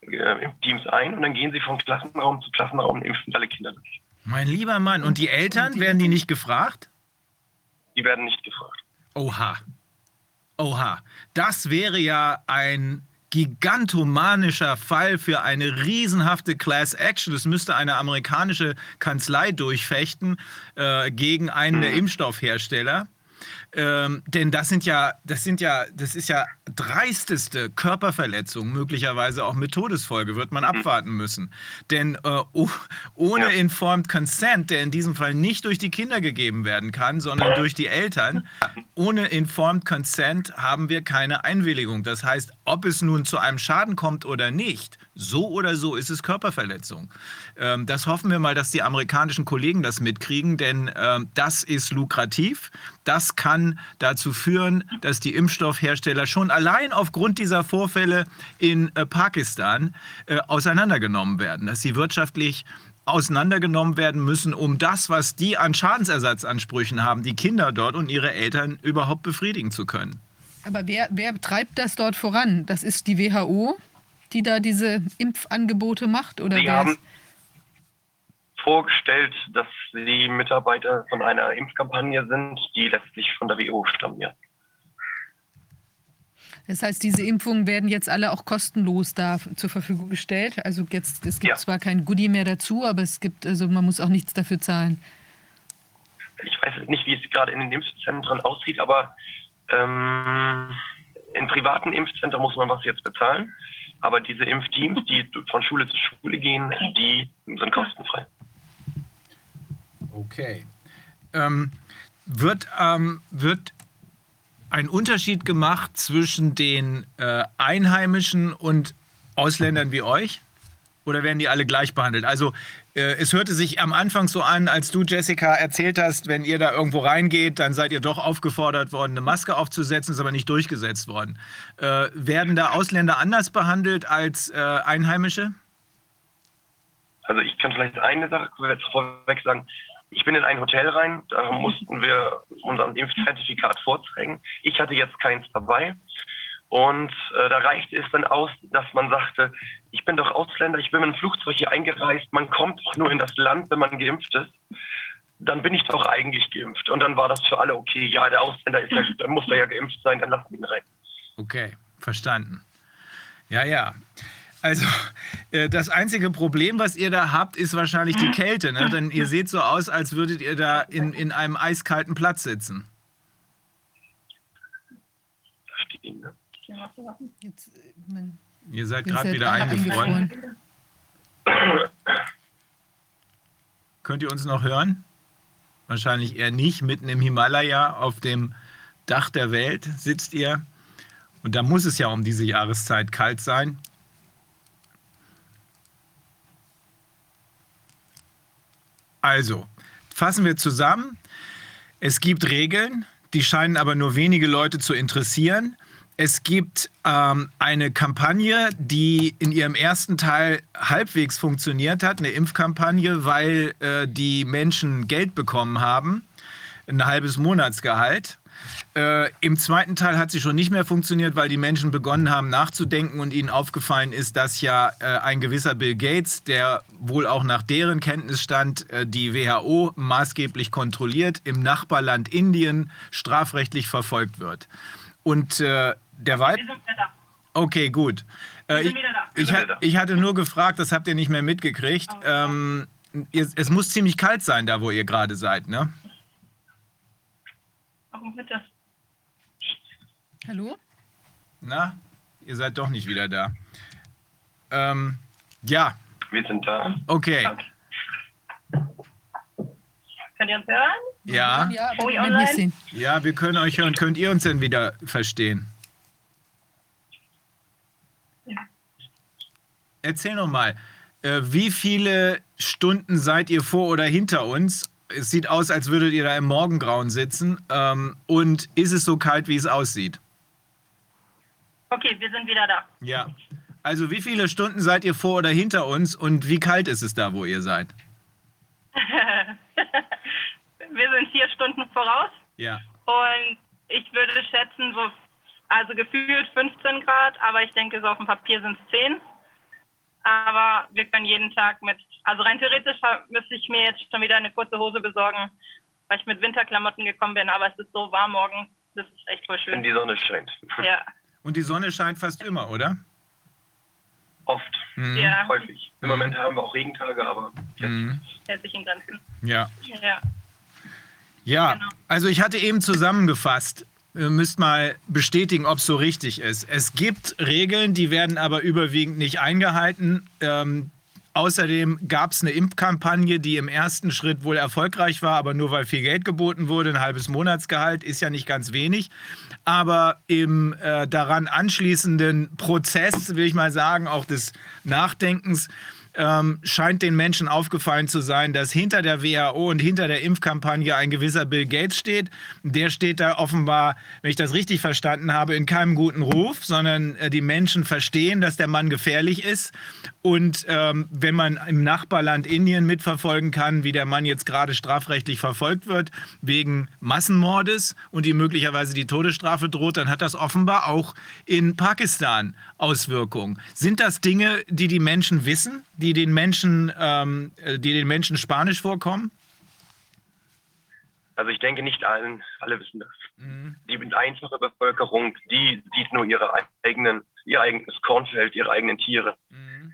äh, Teams ein und dann gehen sie von Klassenraum zu Klassenraum und impfen alle Kinder durch. Mein lieber Mann. Und die Eltern, werden die nicht gefragt? Die werden nicht gefragt. Oha. Oha. Das wäre ja ein gigantomanischer Fall für eine riesenhafte Class Action. Das müsste eine amerikanische Kanzlei durchfechten äh, gegen einen der Impfstoffhersteller. Ähm, denn das sind ja, das sind ja, das ist ja dreisteste Körperverletzung, möglicherweise auch mit Todesfolge, wird man abwarten müssen. Denn äh, oh, ohne Ja. informed consent, der in diesem Fall nicht durch die Kinder gegeben werden kann, sondern durch die Eltern, ohne informed consent haben wir keine Einwilligung. Das heißt, ob es nun zu einem Schaden kommt oder nicht, so oder so ist es Körperverletzung. Ähm, das hoffen wir mal, dass die amerikanischen Kollegen das mitkriegen, denn ähm, das ist lukrativ. Das kann dazu führen, dass die Impfstoffhersteller schon allein aufgrund dieser Vorfälle in äh, Pakistan äh, auseinandergenommen werden, dass sie wirtschaftlich auseinandergenommen werden müssen, um das, was die an Schadensersatzansprüchen haben, die Kinder dort und ihre Eltern überhaupt befriedigen zu können. Aber wer, wer treibt das dort voran? Das ist die WHO, die da diese Impfangebote macht? Oder Sie wer haben vorgestellt, dass sie Mitarbeiter von einer Impfkampagne sind, die letztlich von der WHO stammen. Ja. Das heißt, diese Impfungen werden jetzt alle auch kostenlos da zur Verfügung gestellt. Also jetzt, es gibt Ja. zwar kein Goodie mehr dazu, aber es gibt, also man muss auch nichts dafür zahlen. Ich weiß nicht, wie es gerade in den Impfzentren aussieht, aber ähm, in privaten Impfzentren muss man was jetzt bezahlen. Aber diese Impfteams, die von Schule zu Schule gehen, die sind kostenfrei. Okay. Ähm, wird, ähm, wird ein Unterschied gemacht zwischen den äh, Einheimischen und Ausländern wie euch? Oder werden die alle gleich behandelt? Also äh, es hörte sich am Anfang so an, als du, Jessica, erzählt hast, wenn ihr da irgendwo reingeht, dann seid ihr doch aufgefordert worden, eine Maske aufzusetzen, ist aber nicht durchgesetzt worden. Äh, werden da Ausländer anders behandelt als äh, Einheimische? Also ich kann vielleicht eine Sache vorweg sagen. Ich bin in ein Hotel rein, da mussten wir unser Impfzertifikat vorzeigen. Ich hatte jetzt keins dabei. Und äh, da reichte es dann aus, dass man sagte, ich bin doch Ausländer, ich bin mit dem Flugzeug hier eingereist, man kommt doch nur in das Land, wenn man geimpft ist. Dann bin ich doch eigentlich geimpft. Und dann war das für alle okay. Ja, der Ausländer ist ja, dann muss er ja geimpft sein, dann lassen wir ihn rein. Okay, verstanden. Ja, ja. Also, äh, das einzige Problem, was ihr da habt, ist wahrscheinlich die Kälte. Ne? Denn ihr seht so aus, als würdet ihr da in, in einem eiskalten Platz sitzen. Jetzt, äh, man, Ihr seid gerade wieder eingefroren. Könnt ihr uns noch hören? Wahrscheinlich eher nicht. Mitten im Himalaya auf dem Dach der Welt sitzt ihr. Und da muss es ja um diese Jahreszeit kalt sein. Also, fassen wir zusammen. Es gibt Regeln, die scheinen aber nur wenige Leute zu interessieren. Es gibt ähm, eine Kampagne, die in ihrem ersten Teil halbwegs funktioniert hat, eine Impfkampagne, weil äh, die Menschen Geld bekommen haben, ein halbes Monatsgehalt. Äh, Im zweiten Teil hat sie schon nicht mehr funktioniert, weil die Menschen begonnen haben nachzudenken und ihnen aufgefallen ist, dass ja äh, ein gewisser Bill Gates, der wohl auch nach deren Kenntnisstand äh, die WHO maßgeblich kontrolliert, im Nachbarland Indien strafrechtlich verfolgt wird. Und äh, der Weib. Wir sind wieder da. Okay, gut. Äh, ich, ich, ich hatte nur gefragt, das habt ihr nicht mehr mitgekriegt. Ähm, ihr, es muss ziemlich kalt sein, da wo ihr gerade seid, ne? Warum wird das? hallo? Na, ihr seid doch nicht wieder da. Ähm, ja, Wir sind da. okay. Könnt ihr uns hören? Ja, Ja, online? sehen. ja, wir können euch hören. Könnt ihr uns denn wieder verstehen? Erzähl noch mal, äh, wie viele Stunden seid ihr vor oder hinter uns? Es sieht aus, als würdet ihr da im Morgengrauen sitzen. Ähm, und ist es so kalt, wie es aussieht? Okay, wir sind wieder da. Ja. Also wie viele Stunden seid ihr vor oder hinter uns und wie kalt ist es da, wo ihr seid? wir sind vier Stunden voraus Ja. und ich würde schätzen, so also gefühlt 15 Grad, aber ich denke, so auf dem Papier sind es 10. Aber wir können jeden Tag mit, also rein theoretisch müsste ich mir jetzt schon wieder eine kurze Hose besorgen, weil ich mit Winterklamotten gekommen bin, aber es ist so warm morgen. Das ist echt voll schön. Wenn die Sonne scheint. Ja. Und die Sonne scheint fast immer, oder? Oft, Mhm. Ja, häufig. Im Moment haben wir auch Regentage, aber jetzt Mhm. hält sich in Grenzen. Ja. Ja. Ja, Genau. also ich hatte eben zusammengefasst, ihr müsst mal bestätigen, ob es so richtig ist. Es gibt Regeln, die werden aber überwiegend nicht eingehalten. Ähm, außerdem gab es eine Impfkampagne, die im ersten Schritt wohl erfolgreich war, aber nur weil viel Geld geboten wurde, ein halbes Monatsgehalt ist ja nicht ganz wenig. Aber im äh, daran anschließenden Prozess, will ich mal sagen, auch des Nachdenkens, ähm, scheint den Menschen aufgefallen zu sein, dass hinter der WHO und hinter der Impfkampagne ein gewisser Bill Gates steht. Der steht da offenbar, wenn ich das richtig verstanden habe, in keinem guten Ruf, sondern äh, die Menschen verstehen, dass der Mann gefährlich ist. Und ähm, wenn man im Nachbarland Indien mitverfolgen kann, wie der Mann jetzt gerade strafrechtlich verfolgt wird, wegen Massenmordes und ihm möglicherweise die Todesstrafe droht, dann hat das offenbar auch in Pakistan Auswirkungen. Sind das Dinge, die die Menschen wissen, die den Menschen, ähm, äh, die den Menschen spanisch vorkommen? Also ich denke nicht allen, alle wissen das. Mhm. Die einfache Bevölkerung, die sieht nur ihre eigenen, ihr eigenes Kornfeld, ihre eigenen Tiere. Mhm.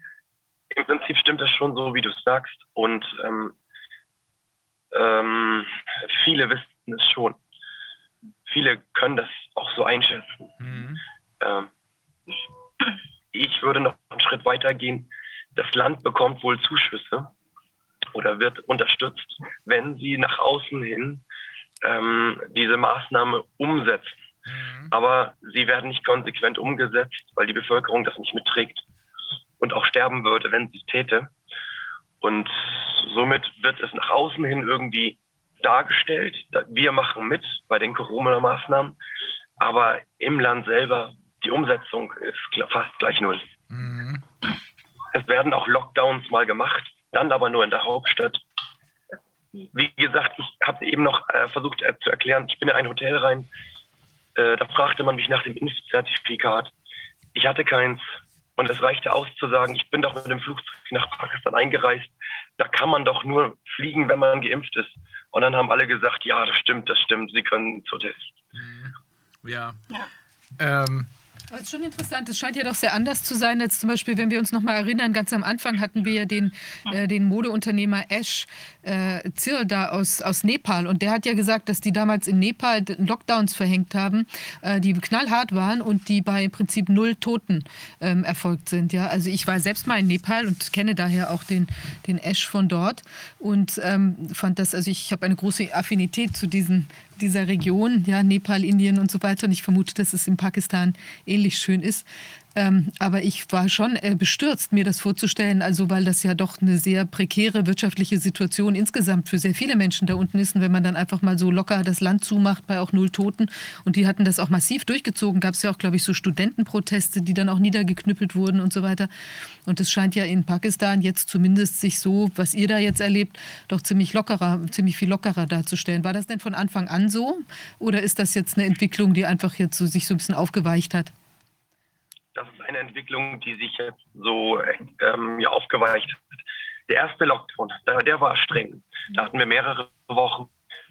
Im Prinzip stimmt das schon so, wie du es sagst. Und ähm, ähm, viele wissen es schon. Viele können das auch so einschätzen. Mhm. Ähm, ich würde noch einen Schritt weiter gehen. Das Land bekommt wohl Zuschüsse oder wird unterstützt, wenn sie nach außen hin ähm, diese Maßnahme umsetzen. Mhm. Aber sie werden nicht konsequent umgesetzt, weil die Bevölkerung das nicht mitträgt und auch sterben würde, wenn sie es täte. Und somit wird es nach außen hin irgendwie dargestellt. da- Wir machen mit bei den Corona-Maßnahmen, aber im Land selber die Umsetzung ist fast gleich null. Mhm. Es werden auch Lockdowns mal gemacht, dann aber nur in der Hauptstadt. Wie gesagt, ich habe eben noch äh, versucht äh, zu erklären, ich bin in ein Hotel rein, äh, da fragte man mich nach dem Impfzertifikat. Ich hatte keins und es reichte aus zu sagen, ich bin doch mit dem Flugzeug nach Pakistan eingereist. Da kann man doch nur fliegen, wenn man geimpft ist. Und dann haben alle gesagt, ja, das stimmt, das stimmt, Sie können zur Test. Ja. Ja. Ähm, Das ist schon interessant. Es scheint ja doch sehr anders zu sein. Jetzt zum Beispiel, wenn wir uns noch mal erinnern, ganz am Anfang hatten wir ja den, äh, den Modeunternehmer Ash äh, Zir da aus, aus Nepal. Und der hat ja gesagt, dass die damals in Nepal Lockdowns verhängt haben, äh, die knallhart waren und die bei im Prinzip null Toten ähm, erfolgt sind. Ja? Also ich war selbst mal in Nepal und kenne daher auch den, den Ash von dort und ähm, fand das, also ich habe eine große Affinität zu diesen dieser Region, ja, Nepal, Indien und so weiter. Und ich vermute, dass es in Pakistan ähnlich schön ist. Ähm, aber ich war schon äh, bestürzt, mir das vorzustellen, also weil das ja doch eine sehr prekäre wirtschaftliche Situation insgesamt für sehr viele Menschen da unten ist. Und wenn man dann einfach mal so locker das Land zumacht bei auch null Toten und die hatten das auch massiv durchgezogen, gab es ja auch, glaube ich, so Studentenproteste, die dann auch niedergeknüppelt wurden und so weiter. Und es scheint ja in Pakistan jetzt zumindest sich so, was ihr da jetzt erlebt, doch ziemlich lockerer, ziemlich viel lockerer darzustellen. War das denn von Anfang an so? Oder ist das jetzt eine Entwicklung, die einfach jetzt so sich so ein bisschen aufgeweicht hat? Das ist eine Entwicklung, die sich jetzt so ähm, ja, aufgeweicht hat. Der erste Lockdown, der, der war streng. Da hatten wir mehrere Wochen,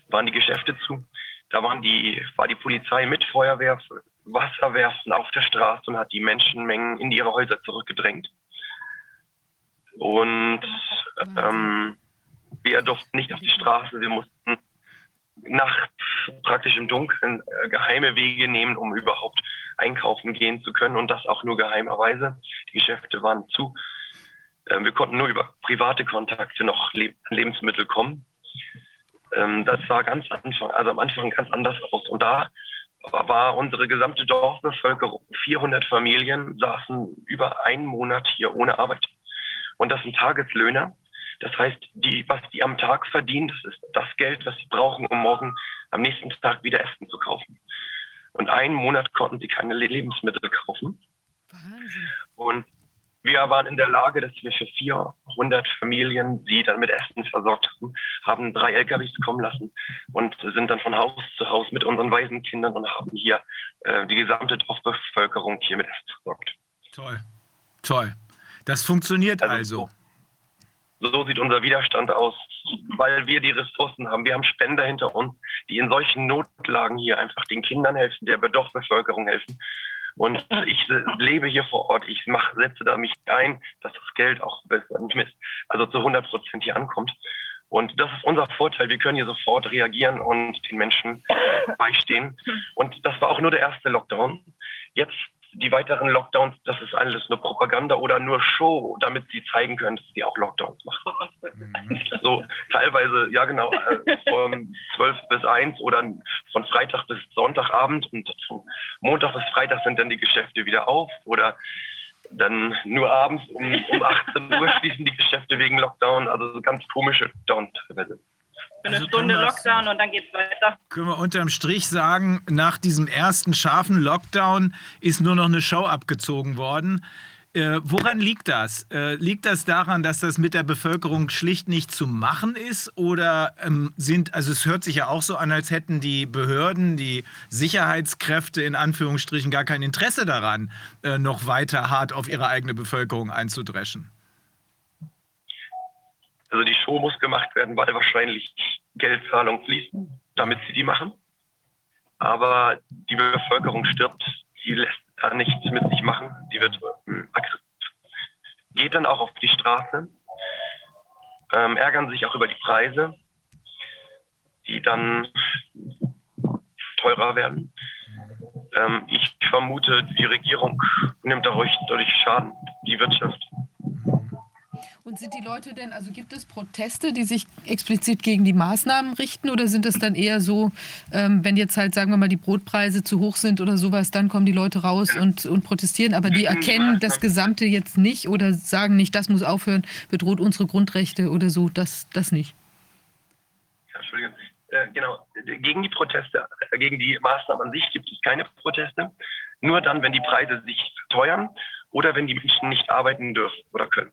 waren die Geschäfte zu. Da waren die, war die Polizei mit Feuerwehr, Wasserwerfen auf der Straße und hat die Menschenmengen in ihre Häuser zurückgedrängt. Und ähm, wir durften nicht auf die Straße, wir mussten nachts praktisch im Dunkeln äh, geheime Wege nehmen, um überhaupt einkaufen gehen zu können und das auch nur geheimerweise. Die Geschäfte waren zu. Ähm, wir konnten nur über private Kontakte noch Lebensmittel kommen. Ähm, das sah ganz Anfang, also am Anfang ganz anders aus. Und da war unsere gesamte Dorfbevölkerung, 400 Familien, saßen über einen Monat hier ohne Arbeit. Und das sind Tageslöhner. Das heißt, die, was die am Tag verdienen, das ist das Geld, was sie brauchen, um morgen am nächsten Tag wieder Essen zu kaufen. Und einen Monat konnten sie keine Le- Lebensmittel kaufen. Wahnsinn. Und wir waren in der Lage, dass wir für 400 Familien, die dann mit Essen versorgt haben, haben drei LKWs kommen lassen und sind dann von Haus zu Haus mit unseren Waisenkindern und haben hier äh, die gesamte Dorfbevölkerung hier mit Essen versorgt. Toll. Toll. Das funktioniert also. also. So sieht unser Widerstand aus, weil wir die Ressourcen haben. Wir haben Spender hinter uns, die in solchen Notlagen hier einfach den Kindern helfen, der Dorfbevölkerung helfen. Und ich lebe hier vor Ort. Ich mache, setze da mich ein, dass das Geld auch also zu 100 Prozent hier ankommt. Und das ist unser Vorteil. Wir können hier sofort reagieren und den Menschen beistehen. Und das war auch nur der erste Lockdown. Jetzt die weiteren Lockdowns, das ist alles nur Propaganda oder nur Show, damit sie zeigen können, dass sie auch Lockdowns machen. Mhm. So teilweise, ja genau, äh, von 12 bis 1 oder von Freitag bis Sonntagabend und von Montag bis Freitag sind dann die Geschäfte wieder auf oder dann nur abends um, um 18 Uhr schließen die Geschäfte wegen Lockdown, also ganz komische Lockdown teilweise für eine also Stunde Lockdown und dann geht es weiter. Können wir unterm Strich sagen, nach diesem ersten scharfen Lockdown ist nur noch eine Show abgezogen worden. Äh, woran liegt das? Äh, liegt das daran, dass das mit der Bevölkerung schlicht nicht zu machen ist? Oder ähm, sind, also es hört sich ja auch so an, als hätten die Behörden, die Sicherheitskräfte in Anführungsstrichen gar kein Interesse daran, äh, noch weiter hart auf ihre eigene Bevölkerung einzudreschen? Also die Show muss gemacht werden, weil wahrscheinlich Geldzahlungen fließen, damit sie die machen. Aber die Bevölkerung stirbt, die lässt da nichts mit sich machen. Die wird ähm, aggressiv. Geht dann auch auf die Straße, ähm, ärgern sich auch über die Preise, die dann teurer werden. Ähm, ich vermute, die Regierung nimmt dadurch, dadurch Schaden, die Wirtschaft. Und sind die Leute denn, also gibt es Proteste, die sich explizit gegen die Maßnahmen richten oder sind es dann eher so, ähm, wenn jetzt halt, sagen wir mal, die Brotpreise zu hoch sind oder sowas, dann kommen die Leute raus und, und protestieren, aber die erkennen das Gesamte jetzt nicht oder sagen nicht, das muss aufhören, bedroht unsere Grundrechte oder so, das, das nicht? Entschuldigung. Äh, genau, gegen die Proteste, äh, gegen die Maßnahmen an sich gibt es keine Proteste. Nur dann, wenn die Preise sich teuern oder wenn die Menschen nicht arbeiten dürfen oder können.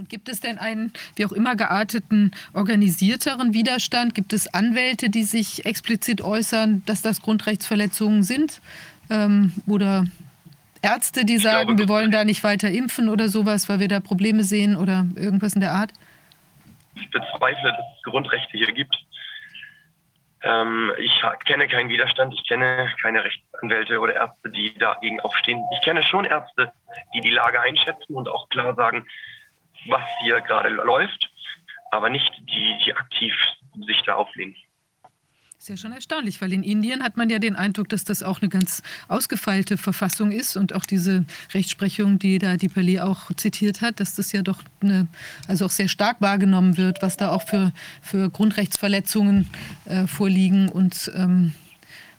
Und gibt es denn einen, wie auch immer gearteten, organisierteren Widerstand? Gibt es Anwälte, die sich explizit äußern, dass das Grundrechtsverletzungen sind? Ähm, oder Ärzte, die sagen, glaube, wir wollen da nicht weiter impfen oder sowas, weil wir da Probleme sehen oder irgendwas in der Art? Ich bezweifle, dass es Grundrechte hier gibt. Ähm, ich kenne keinen Widerstand, ich kenne keine Rechtsanwälte oder Ärzte, die dagegen aufstehen. Ich kenne schon Ärzte, die die Lage einschätzen und auch klar sagen, was hier gerade läuft, aber nicht die, die aktiv sich da auflehnen. Ist ja schon erstaunlich, weil in Indien hat man ja den Eindruck, dass das auch eine ganz ausgefeilte Verfassung ist und auch diese Rechtsprechung, die da die Pelé auch zitiert hat, dass das ja doch eine, also auch sehr stark wahrgenommen wird, was da auch für, für Grundrechtsverletzungen äh, vorliegen und, ähm,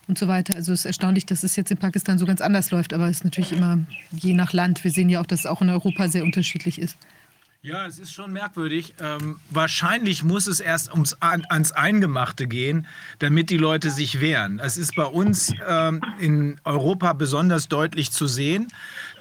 und so weiter. Also es ist erstaunlich, dass es jetzt in Pakistan so ganz anders läuft, aber es ist natürlich immer je nach Land. Wir sehen ja auch, dass es auch in Europa sehr unterschiedlich ist. Ja, es ist schon merkwürdig. Ähm, wahrscheinlich muss es erst ums, an, ans Eingemachte gehen, damit die Leute sich wehren. Es ist bei uns ähm, in Europa besonders deutlich zu sehen,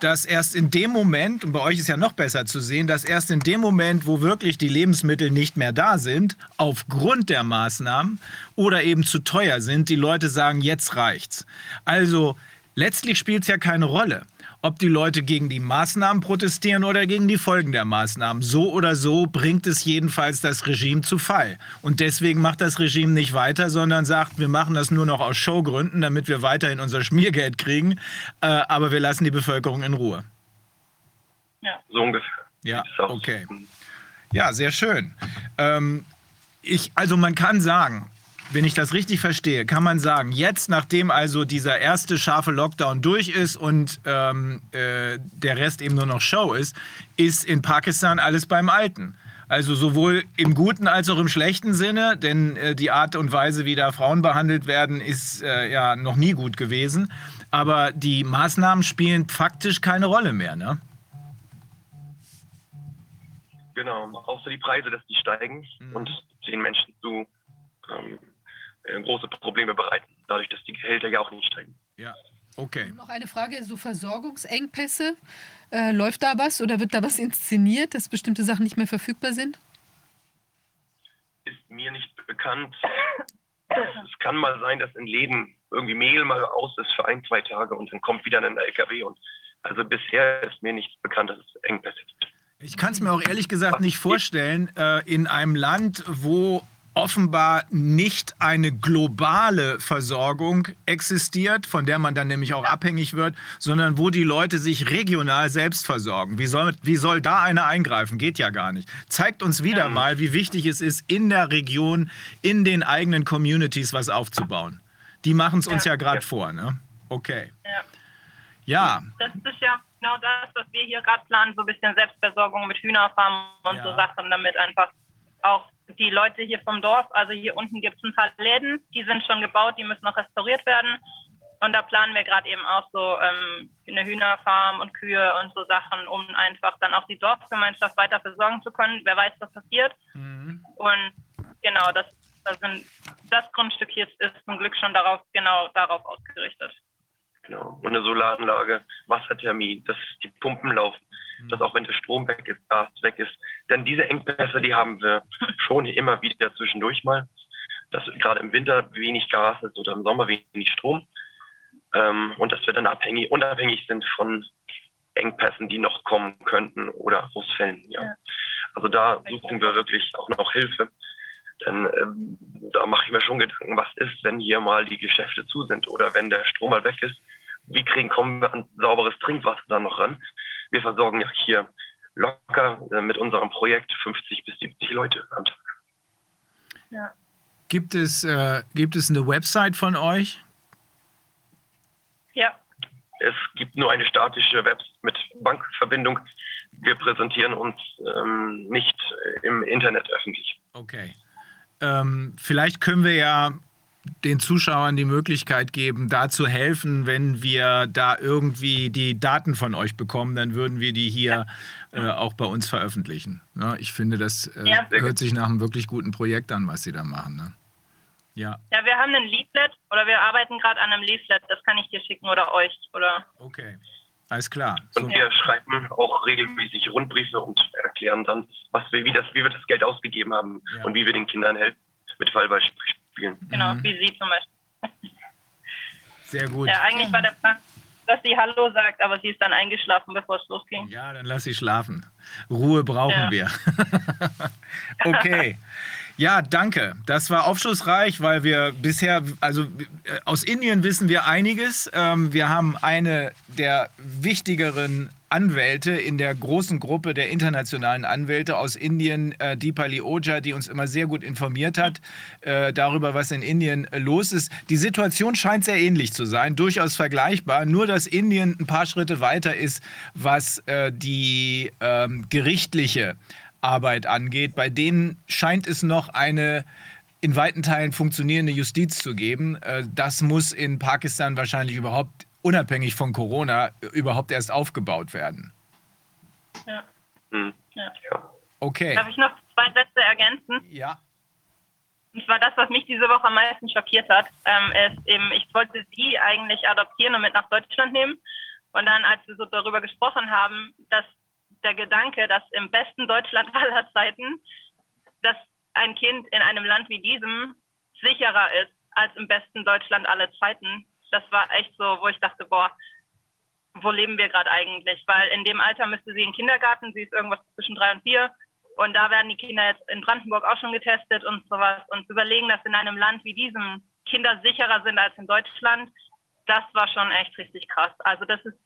dass erst in dem Moment, und bei euch ist ja noch besser zu sehen, dass erst in dem Moment, wo wirklich die Lebensmittel nicht mehr da sind, aufgrund der Maßnahmen oder eben zu teuer sind, die Leute sagen, jetzt reicht's. Also letztlich spielt es ja keine Rolle ob die Leute gegen die Maßnahmen protestieren oder gegen die Folgen der Maßnahmen. So oder so bringt es jedenfalls das Regime zu Fall. Und deswegen macht das Regime nicht weiter, sondern sagt, wir machen das nur noch aus Showgründen, damit wir weiterhin unser Schmiergeld kriegen, äh, aber wir lassen die Bevölkerung in Ruhe. Ja, so ungefähr. Ja, okay. Ja, sehr schön. Ähm, ich, also man kann sagen, wenn ich das richtig verstehe, kann man sagen, jetzt, nachdem also dieser erste scharfe Lockdown durch ist und ähm, äh, der Rest eben nur noch Show ist, ist in Pakistan alles beim Alten. Also sowohl im guten als auch im schlechten Sinne, denn äh, die Art und Weise, wie da Frauen behandelt werden, ist äh, ja noch nie gut gewesen. Aber die Maßnahmen spielen faktisch keine Rolle mehr, ne? Genau, außer die Preise, dass die steigen mhm. und den Menschen zu ähm, äh, große Probleme bereiten, dadurch, dass die Gehälter ja auch nicht steigen. Ja, okay. Noch eine Frage, so Versorgungsengpässe. Äh, läuft da was oder wird da was inszeniert, dass bestimmte Sachen nicht mehr verfügbar sind? Ist mir nicht bekannt. Es kann mal sein, dass in Läden irgendwie Mehl mal aus ist für ein, zwei Tage und dann kommt wieder ein LKW. Und also bisher ist mir nicht bekannt, dass es Engpässe gibt. Ich kann es mir auch ehrlich gesagt nicht vorstellen, äh, in einem Land, wo offenbar nicht eine globale Versorgung existiert, von der man dann nämlich auch abhängig wird, sondern wo die Leute sich regional selbst versorgen. Wie soll, wie soll da einer eingreifen? Geht ja gar nicht. Zeigt uns wieder mal, wie wichtig es ist, in der Region, in den eigenen Communities was aufzubauen. Die machen es uns ja, gerade vor, ne? Okay. Ja. Ja, Das ist ja genau das, was wir hier gerade planen, so ein bisschen Selbstversorgung mit Hühnerfarmen und Ja. so Sachen, damit einfach auch die Leute hier vom Dorf, also hier unten gibt es ein paar Läden, die sind schon gebaut, die müssen noch restauriert werden. Und da planen wir gerade eben auch so ähm, eine Hühnerfarm und Kühe und so Sachen, um einfach dann auch die Dorfgemeinschaft weiter versorgen zu können. Wer weiß, was passiert. Mhm. Und genau, das, das, sind, das Grundstück hier ist zum Glück schon darauf, genau darauf ausgerichtet. Genau. Und eine Solaranlage, Wasserthermie, dass die Pumpen laufen, dass auch wenn der Strom weg ist, Gas weg ist. Denn diese Engpässe, die haben wir schon immer wieder zwischendurch mal. Dass gerade im Winter wenig Gas ist oder im Sommer wenig Strom. Ähm, und dass wir dann abhängig, unabhängig sind von Engpässen, die noch kommen könnten oder Ausfällen. Ja. Ja. Also da suchen wir wirklich auch noch Hilfe. Denn ähm, da mache ich mir schon Gedanken, was ist, wenn hier mal die Geschäfte zu sind oder wenn der Strom mal weg ist. Wie kriegen, kommen wir an sauberes Trinkwasser dann noch ran? Wir versorgen ja hier locker äh, mit unserem Projekt 50 bis 70 Leute am Tag. Ja. gibt es, äh, gibt es eine Website von euch? Ja, Es gibt nur eine statische Web mit Bankverbindung. Wir präsentieren uns ähm, nicht im Internet öffentlich. Okay. Ähm, vielleicht können wir ja den Zuschauern die Möglichkeit geben, da zu helfen, wenn wir da irgendwie die Daten von euch bekommen, dann würden wir die hier äh, auch bei uns veröffentlichen. Ne? Ich finde, das äh, Ja. hört sich nach einem wirklich guten Projekt an, was Sie da machen. Ne? Ja, Ja, wir haben ein Leaflet oder wir arbeiten gerade an einem Leaflet. Das kann ich dir schicken oder euch oder okay. Alles klar. Und So, wir schreiben auch regelmäßig Rundbriefe und erklären dann, was wir, wie, das, wie wir das Geld ausgegeben haben Ja. und wie wir den Kindern helfen mit Fallbeispielen. Genau Mhm. wie sie zum Beispiel. sehr gut. Ja, eigentlich war der Plan, dass sie Hallo sagt, aber sie ist dann eingeschlafen, bevor es losging. Ja, dann lass sie schlafen. Ruhe brauchen Ja. wir. okay. Ja, danke. Das war aufschlussreich, weil wir bisher, also äh, aus Indien wissen wir einiges. Ähm, wir haben eine der wichtigeren Anwälte in der großen Gruppe der internationalen Anwälte aus Indien, äh, Deepali Oja, die uns immer sehr gut informiert hat äh, darüber, was in Indien äh, los ist. Die Situation scheint sehr ähnlich zu sein, durchaus vergleichbar, nur dass Indien ein paar Schritte weiter ist, was äh, die ähm, gerichtliche Arbeit angeht. Bei denen scheint es noch eine in weiten Teilen funktionierende Justiz zu geben. Äh, Das muss in Pakistan wahrscheinlich überhaupt unabhängig von Corona überhaupt erst aufgebaut werden. Ja. Hm. Ja. Okay. Darf ich noch zwei Sätze ergänzen? Ja. Und zwar das, was mich diese Woche am meisten schockiert hat, ähm, ist eben, ich wollte sie eigentlich adoptieren und mit nach Deutschland nehmen. Und dann, als wir so darüber gesprochen haben, dass der Gedanke, dass im besten Deutschland aller Zeiten, dass ein Kind in einem Land wie diesem sicherer ist als im besten Deutschland aller Zeiten, das war echt so, wo ich dachte, boah, wo leben wir gerade eigentlich? Weil in dem Alter müsste sie in den Kindergarten, sie ist irgendwas zwischen drei und vier. Und da werden die Kinder jetzt in Brandenburg auch schon getestet und sowas. Und zu überlegen, dass in einem Land wie diesem Kinder sicherer sind als in Deutschland, das war schon echt richtig krass. Also das ist,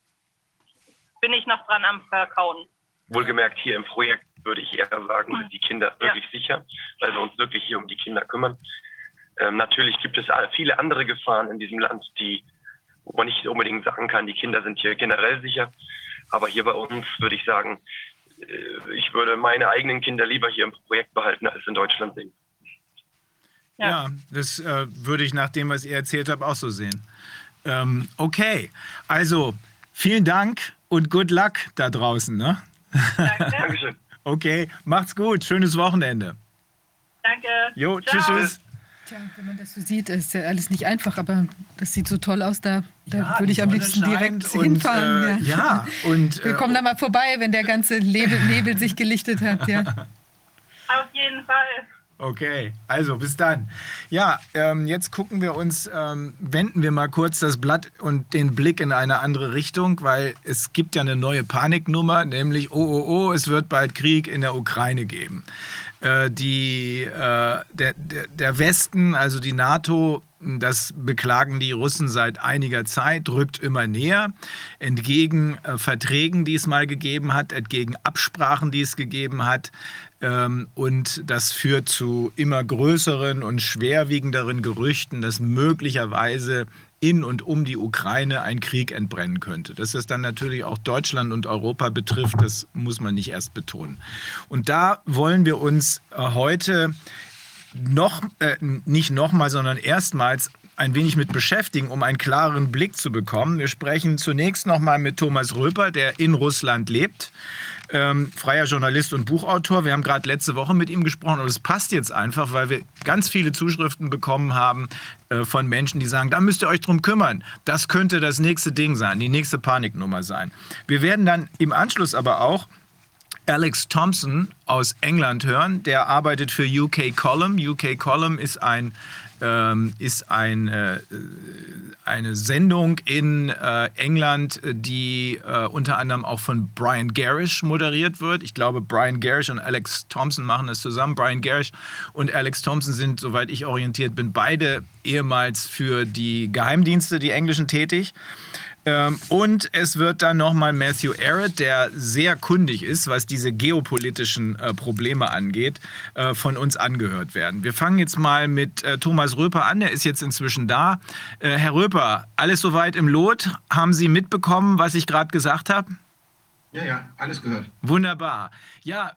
bin ich noch dran am Verkauen. Wohlgemerkt, hier im Projekt würde ich eher sagen, sind die Kinder Ja. wirklich sicher, weil wir uns wirklich hier um die Kinder kümmern. Ähm, natürlich gibt es viele andere Gefahren in diesem Land, die, wo man nicht unbedingt sagen kann, die Kinder sind hier generell sicher. Aber hier bei uns würde ich sagen, äh, ich würde meine eigenen Kinder lieber hier im Projekt behalten, als in Deutschland sehen. Ja, Ja. das äh, würde ich nach dem, was ihr erzählt habt, auch so sehen. Ähm, okay, also vielen Dank und good luck da draußen. Ne? Danke. Dankeschön. Okay, macht's gut. Schönes Wochenende. Danke. Jo, Ciao. tschüss, tschüss. Tja, wenn man das so sieht, ist ja alles nicht einfach, aber das sieht so toll aus, da, da Ja, würde ich am liebsten direkt und, hinfahren. äh, ja, und, Wir äh, kommen da mal vorbei, wenn der ganze Nebel, Nebel sich gelichtet hat. Ja. Auf jeden Fall. Okay, also bis dann. Ja, ähm, jetzt gucken wir uns, ähm, wenden wir mal kurz das Blatt und den Blick in eine andere Richtung, weil es gibt ja eine neue Paniknummer, nämlich, oh, oh, oh, es wird bald Krieg in der Ukraine geben. Äh, die, äh, der, der, Westen, also die NATO, das beklagen die Russen seit einiger Zeit, rückt immer näher, entgegen äh, Verträgen, die es mal gegeben hat, entgegen Absprachen, die es gegeben hat. Ähm, und das führt zu immer größeren und schwerwiegenderen Gerüchten, dass möglicherweise in und um die Ukraine ein Krieg entbrennen könnte. Dass das dann natürlich auch Deutschland und Europa betrifft, das muss man nicht erst betonen. Und da wollen wir uns äh, heute noch, äh, nicht nochmal, sondern erstmals ein wenig mit beschäftigen, um einen klareren Blick zu bekommen. Wir sprechen zunächst nochmal mit Thomas Röper, der in Russland lebt. Ähm, freier Journalist und Buchautor. Wir haben gerade letzte Woche mit ihm gesprochen und es passt jetzt einfach, weil wir ganz viele Zuschriften bekommen haben äh, von Menschen, die sagen, da müsst ihr euch drum kümmern. Das könnte das nächste Ding sein, die nächste Paniknummer sein. Wir werden dann im Anschluss aber auch Alex Thompson aus England hören. Der arbeitet für UK Column. UK Column ist ein ähm, ist ein, äh, eine Sendung in äh, England, die äh, unter anderem auch von Brian Garish moderiert wird. Ich glaube, Brian Garish und Alex Thompson machen das zusammen. Brian Garish und Alex Thompson sind, soweit ich orientiert bin, beide ehemals für die Geheimdienste, die englischen, tätig. Ähm, und es wird dann nochmal Matthew Arrett, der sehr kundig ist, was diese geopolitischen äh, Probleme angeht, äh, von uns angehört werden. Wir fangen jetzt mal mit äh, Thomas Röper an, der ist jetzt inzwischen da. Herr Röper, alles soweit im Lot? Haben Sie mitbekommen, was ich gerade gesagt habe? Ja, ja, alles gehört. Wunderbar. Ja,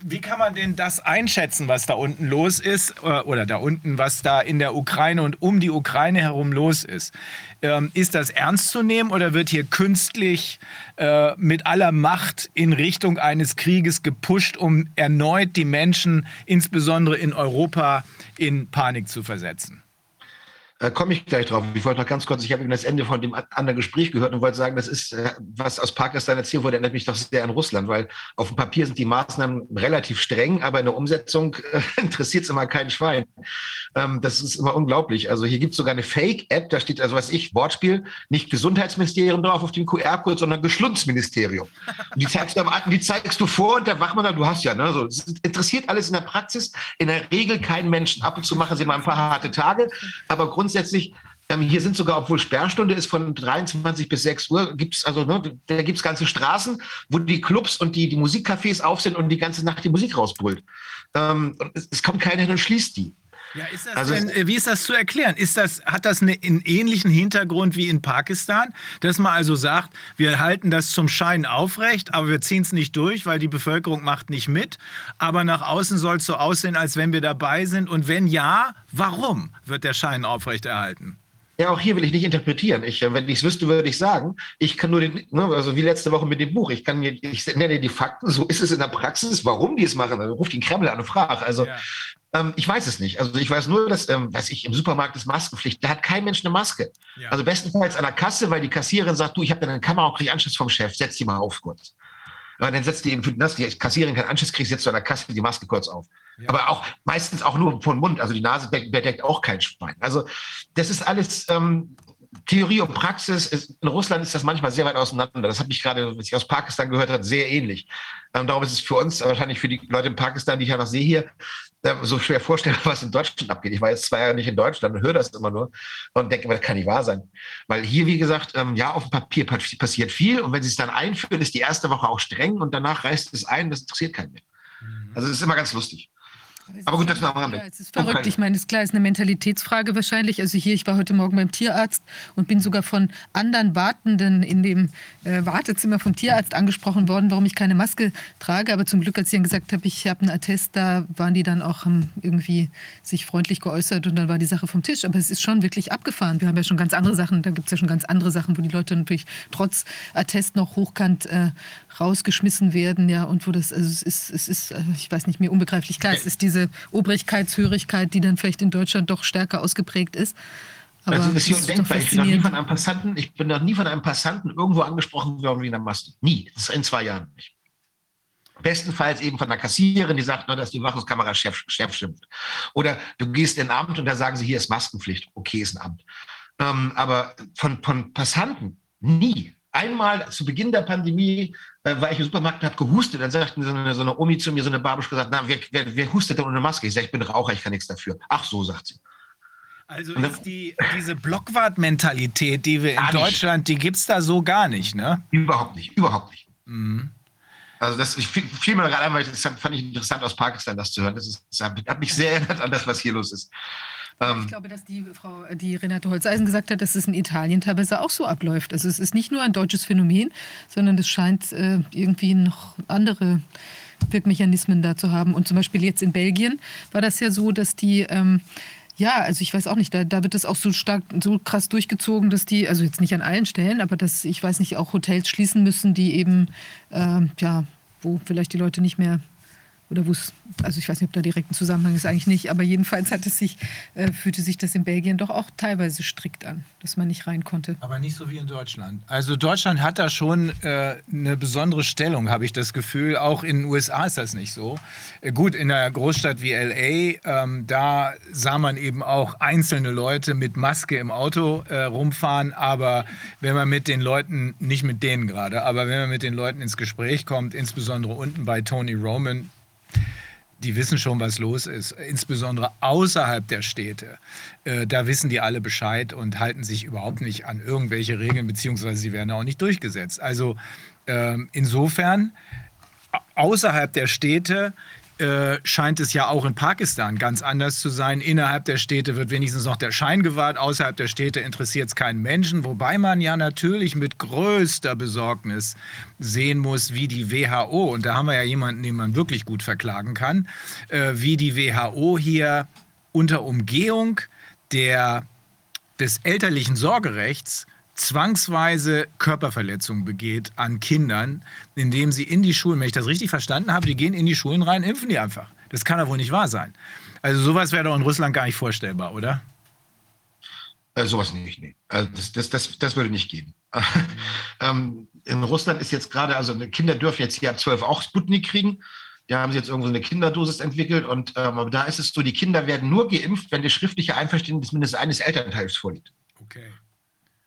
wie kann man denn das einschätzen, was da unten los ist? Oder da unten, was da in der Ukraine und um die Ukraine herum los ist? Ähm, ist das ernst zu nehmen oder wird hier künstlich äh, mit aller Macht in Richtung eines Krieges gepusht, um erneut die Menschen, insbesondere in Europa, in Panik zu versetzen? Äh, Komme ich gleich drauf. Ich wollte noch ganz kurz, ich habe eben das Ende von dem anderen Gespräch gehört und wollte sagen, das ist, äh, was aus Pakistan erzählt wurde, erinnert mich doch sehr an Russland, weil auf dem Papier sind die Maßnahmen relativ streng, aber in der Umsetzung äh, interessiert es immer kein Schwein. Ähm, das ist immer unglaublich. Also hier gibt es sogar eine Fake-App, da steht also, was ich, Wortspiel, nicht Gesundheitsministerium drauf auf dem QR-Code, sondern Geschlundsministerium. Und die zeigst, du, die zeigst du vor und der Wachmann, du hast ja, ne, so, es interessiert alles in der Praxis in der Regel keinen Menschen. Ab und zu machen sie mal ein paar harte Tage, aber grundsätzlich ähm, hier sind sogar, obwohl Sperrstunde ist von 23 bis 6 Uhr, gibt es also, ne, da gibt es ganze Straßen, wo die Clubs und die, die Musikcafés auf sind und die ganze Nacht die Musik rausbrüllt. Ähm, es, es kommt keiner hin und schließt die. Ja, ist das Also- denn, äh, wie ist das zu erklären? Ist das, hat das eine, einen ähnlichen Hintergrund wie in Pakistan? Dass man also sagt, wir halten das zum Schein aufrecht, aber wir ziehen es nicht durch, weil die Bevölkerung macht nicht mit. Aber nach außen soll es so aussehen, als wenn wir dabei sind. Und wenn ja, warum wird der Schein aufrechterhalten? Ja, auch hier will ich nicht interpretieren. Ich, äh, wenn ich es wüsste, würde ich sagen, ich kann nur den, ne, also wie letzte Woche mit dem Buch, ich kann mir, ich nenne die Fakten, so ist es in der Praxis, warum die es machen. Also ruft den Kreml an und fragt. Also Ja. ähm, ich weiß es nicht. Also ich weiß nur, dass, ähm, weiß ich, im Supermarkt ist Maskenpflicht. Da hat kein Mensch eine Maske. Ja. Also bestenfalls an der Kasse, weil die Kassiererin sagt, du, ich habe da eine Kamera und kriege Anschluss vom Chef, setz die mal auf kurz. Ja, dann setzt die eben, das, die Kassiererin keinen Anschluss kriegt, setzt du an der Kasse die Maske kurz auf. Ja. Aber auch meistens auch nur vom Mund, also die Nase bedeckt, auch kein Schwein. Also das ist alles ähm, Theorie und Praxis. Ist, in Russland ist das manchmal sehr weit auseinander. Das habe ich gerade, was ich aus Pakistan gehört habe, sehr ähnlich. Ähm, darum ist es für uns, wahrscheinlich für die Leute in Pakistan, die ich ja noch sehe hier, äh, so schwer vorstellbar, was in Deutschland abgeht. Ich war jetzt zwei Jahre nicht in Deutschland und höre das immer nur und denke, das kann nicht wahr sein. Weil hier, wie gesagt, ähm, ja, auf dem Papier passiert viel und wenn sie es dann einführen, ist die erste Woche auch streng und danach reißt es ein, das interessiert keinen mehr. Also es ist immer ganz lustig. Aber gut, das war am. Ja, es ist verrückt. Ich meine, es ist klar, es ist eine Mentalitätsfrage wahrscheinlich. Also hier, ich war heute Morgen beim Tierarzt und bin sogar von anderen Wartenden in dem äh, Wartezimmer vom Tierarzt angesprochen worden, warum ich keine Maske trage. Aber zum Glück, als ich dann gesagt habe, ich habe einen Attest, da waren die dann auch ähm, irgendwie sich freundlich geäußert und dann war die Sache vom Tisch. Aber es ist schon wirklich abgefahren. Wir haben ja schon ganz andere Sachen, da gibt es ja schon ganz andere Sachen, wo die Leute natürlich trotz Attest noch hochkant äh, rausgeschmissen werden, ja, und wo das, also es ist, es ist, also ich weiß nicht, mir unbegreiflich klar, es ist diese Obrigkeitshörigkeit, die dann vielleicht in Deutschland doch stärker ausgeprägt ist. Aber also das ist hier undenkbar. Ich bin noch nie von einem Passanten, ich bin noch nie von einem Passanten irgendwo angesprochen worden wie in der Maske. Nie. Das ist in zwei Jahren nicht. Bestenfalls eben von der Kassiererin, die sagt, dass die Überwachungskamera Chef, Chef schimpft. Oder du gehst in ein Amt und da sagen sie, hier ist Maskenpflicht. Okay, ist ein Amt. Ähm, aber von, von Passanten nie. Einmal zu Beginn der Pandemie äh, war ich im Supermarkt und habe gehustet. Dann sagten so eine, so eine Omi zu mir, so eine Barbisch gesagt, na, wer, wer, wer hustet denn ohne Maske? Ich sage, ich bin Raucher, ich kann nichts dafür. Ach so, sagt sie. Also ist die, diese Blockwart-Mentalität, die wir in Deutschland, die gibt es da so gar nicht, ne? Überhaupt nicht, überhaupt nicht. Mhm. Also das ich fiel mir gerade einmal, das fand ich interessant aus Pakistan, das zu hören. Das, ist, das hat mich sehr erinnert an das, was hier los ist. Ähm, ich glaube, dass die Frau, die Renate Holzeisen gesagt hat, dass es in Italien teilweise auch so abläuft. Also es ist nicht nur ein deutsches Phänomen, sondern es scheint äh, irgendwie noch andere Wirkmechanismen da zu haben. Und zum Beispiel jetzt in Belgien war das ja so, dass die ähm, ja, also ich weiß auch nicht, da, da wird es auch so stark, so krass durchgezogen, dass die, also jetzt nicht an allen Stellen, aber dass, ich weiß nicht, auch Hotels schließen müssen, die eben, äh, ja, wo vielleicht die Leute nicht mehr oder wo es, also ich weiß nicht, ob da direkt ein Zusammenhang ist, eigentlich nicht, aber jedenfalls hat es sich, äh, fühlte sich das in Belgien doch auch teilweise strikt an, dass man nicht rein konnte. Aber nicht so wie in Deutschland. Also Deutschland hat da schon äh, eine besondere Stellung, habe ich das Gefühl. Auch in den USA ist das nicht so. Äh, gut, in einer Großstadt wie LA, ähm, da sah man eben auch einzelne Leute mit Maske im Auto äh, rumfahren, aber wenn man mit den Leuten, nicht mit denen gerade, aber wenn man mit den Leuten ins Gespräch kommt, insbesondere unten bei Tony Roman, die wissen schon, was los ist, insbesondere außerhalb der Städte. Äh, da wissen die alle Bescheid und halten sich überhaupt nicht an irgendwelche Regeln, beziehungsweise sie werden auch nicht durchgesetzt. Also äh, insofern, außerhalb der Städte äh, scheint es ja auch in Pakistan ganz anders zu sein. Innerhalb der Städte wird wenigstens noch der Schein gewahrt, außerhalb der Städte interessiert es keinen Menschen, wobei man ja natürlich mit größter Besorgnis sehen muss, wie die WHO, und da haben wir ja jemanden, den man wirklich gut verklagen kann, äh, wie die WHO hier unter Umgehung der, des elterlichen Sorgerechts zwangsweise Körperverletzungen begeht an Kindern, indem sie in die Schulen, wenn ich das richtig verstanden habe, die gehen in die Schulen rein, impfen die einfach. Das kann doch wohl nicht wahr sein. Also sowas wäre doch in Russland gar nicht vorstellbar, oder? Äh, sowas nicht, nee. Also das, das, das, das würde nicht gehen. ähm, in Russland ist jetzt gerade, also Kinder dürfen jetzt hier ab 12 auch Sputnik kriegen. Da haben sie jetzt irgendwo eine Kinderdosis entwickelt und ähm, da ist es so, die Kinder werden nur geimpft, wenn der schriftliche Einverständnis mindestens eines Elternteils vorliegt. Okay.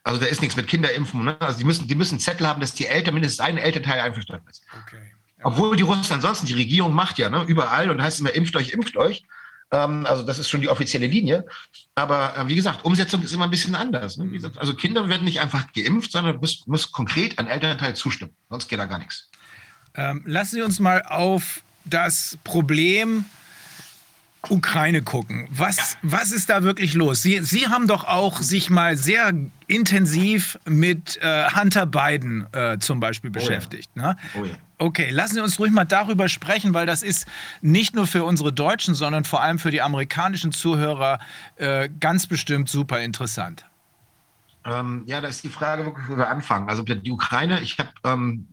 Also da ist nichts mit Kinderimpfen. Ne? Also die müssen, die müssen Zettel haben, dass die Eltern mindestens ein Elternteil einverstanden ist. Okay. Ja. Obwohl die Russen ansonsten, die Regierung macht ja ne, überall und heißt immer, impft euch, impft euch. Ähm, also das ist schon die offizielle Linie. Aber äh, wie gesagt, Umsetzung ist immer ein bisschen anders. Ne? Gesagt, also Kinder werden nicht einfach geimpft, sondern muss, muss konkret ein Elternteil zustimmen. Sonst geht da gar nichts. Ähm, lassen Sie uns mal auf das Problem Ukraine gucken. Was, was ist da wirklich los? Sie, Sie haben doch auch sich mal sehr intensiv mit äh, Hunter Biden äh, zum Beispiel beschäftigt. Oh ja. Ne? Oh ja. Okay, lassen Sie uns ruhig mal darüber sprechen, weil das ist nicht nur für unsere Deutschen, sondern vor allem für die amerikanischen Zuhörer äh, ganz bestimmt super interessant. Ähm, ja, da ist die Frage wirklich, wo wir anfangen. Also die Ukraine, ich habe, ähm,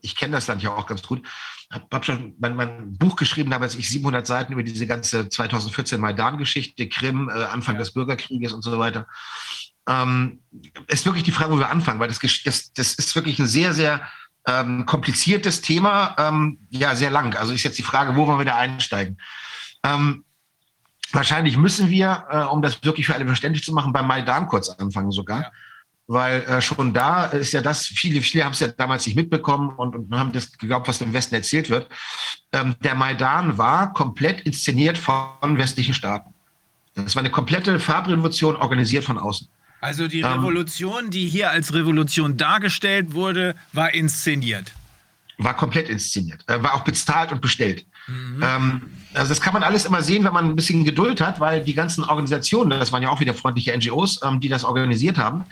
ich kenne das Land ja auch ganz gut habe schon mein, mein, Buch geschrieben, damals ich 700 Seiten über diese ganze 2014 Maidan-Geschichte, Krim, äh, Anfang ja. des Bürgerkrieges und so weiter. Ähm, ist wirklich die Frage, wo wir anfangen, weil das, das, das ist wirklich ein sehr, sehr ähm, kompliziertes Thema, ähm, ja, sehr lang. Also ist jetzt die Frage, wo wollen wir da einsteigen? Ähm, wahrscheinlich müssen wir, äh, um das wirklich für alle verständlich zu machen, beim Maidan kurz anfangen sogar. Ja weil äh, schon da ist ja das, viele, viele haben es ja damals nicht mitbekommen und, und haben das geglaubt, was im Westen erzählt wird. Ähm, der Maidan war komplett inszeniert von westlichen Staaten. Das war eine komplette Farbrevolution, organisiert von außen. Also die ähm, Revolution, ähm, die hier als Revolution dargestellt wurde, war inszeniert. War komplett inszeniert, äh, war auch bezahlt und bestellt. Mhm. Ähm, also das kann man alles immer sehen, wenn man ein bisschen Geduld hat, weil die ganzen Organisationen, das waren ja auch wieder freundliche NGOs, ähm, die das organisiert haben,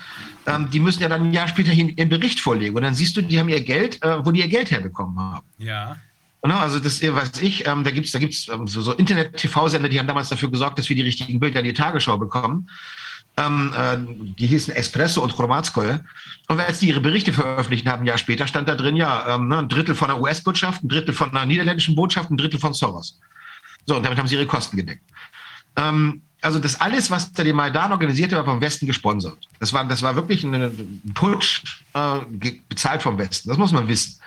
ähm, die müssen ja dann ein Jahr später ihren Bericht vorlegen. Und dann siehst du, die haben ihr Geld, äh, wo die ihr Geld herbekommen haben. Ja. Ne, also das weiß ich, ähm, da gibt es da gibt's, ähm, so, so Internet-TV-Sender, die haben damals dafür gesorgt, dass wir die richtigen Bilder in die Tagesschau bekommen. Ähm, äh, die hießen Espresso und Chromatskoje. Und als die ihre Berichte veröffentlicht haben, ein Jahr später stand da drin, ja, ähm, ne, ein Drittel von der US-Botschaft, ein Drittel von der niederländischen Botschaft, ein Drittel von Soros. So, und damit haben sie ihre Kosten gedeckt. Ähm, also das alles, was der Maidan organisierte, war vom Westen gesponsert. Das war, das war wirklich ein Putsch äh, bezahlt vom Westen. Das muss man wissen.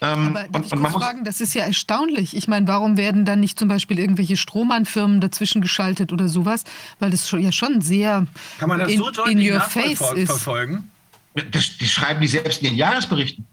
Ähm, Aber und, und man fragen, das ist ja erstaunlich. Ich meine, warum werden dann nicht zum Beispiel irgendwelche Strohmannfirmen dazwischen geschaltet oder sowas? Weil das schon, ja schon sehr Kann man das in, so deutlich in your face ist. verfolgen? Das, die schreiben die selbst in ihren Jahresberichten.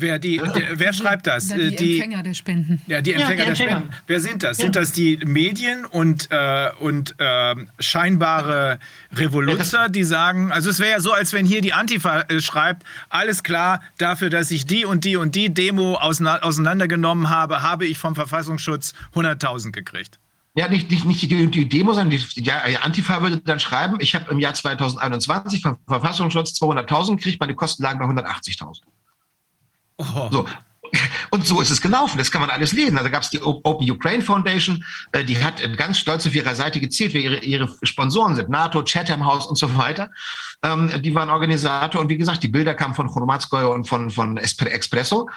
Wer, die, der, wer schreibt das? Die, die, Empfänger der Spenden. Ja, die Empfänger, ja, die Empfänger. der Spenden. Wer sind das? Ja. Sind das die Medien und, äh, und äh, scheinbare Revoluzer, die sagen, also es wäre ja so, als wenn hier die Antifa äh, schreibt, alles klar, dafür, dass ich die und die und die Demo auseinandergenommen habe, habe ich vom Verfassungsschutz 100.000 gekriegt. Ja, nicht, nicht, nicht die, die Demo, sondern die, die Antifa würde dann schreiben, ich habe im Jahr 2021 vom Verfassungsschutz 200.000 gekriegt, meine Kosten lagen bei 180.000. Oh. So. Und so ist es gelaufen. Das kann man alles lesen. Also gab es die Open Ukraine Foundation, äh, die hat ganz stolz auf ihrer Seite gezählt, wer ihre, ihre Sponsoren sind. NATO, Chatham House und so weiter. Ähm, die waren Organisator. Und wie gesagt, die Bilder kamen von Chronomatskoye und von, von Espresso.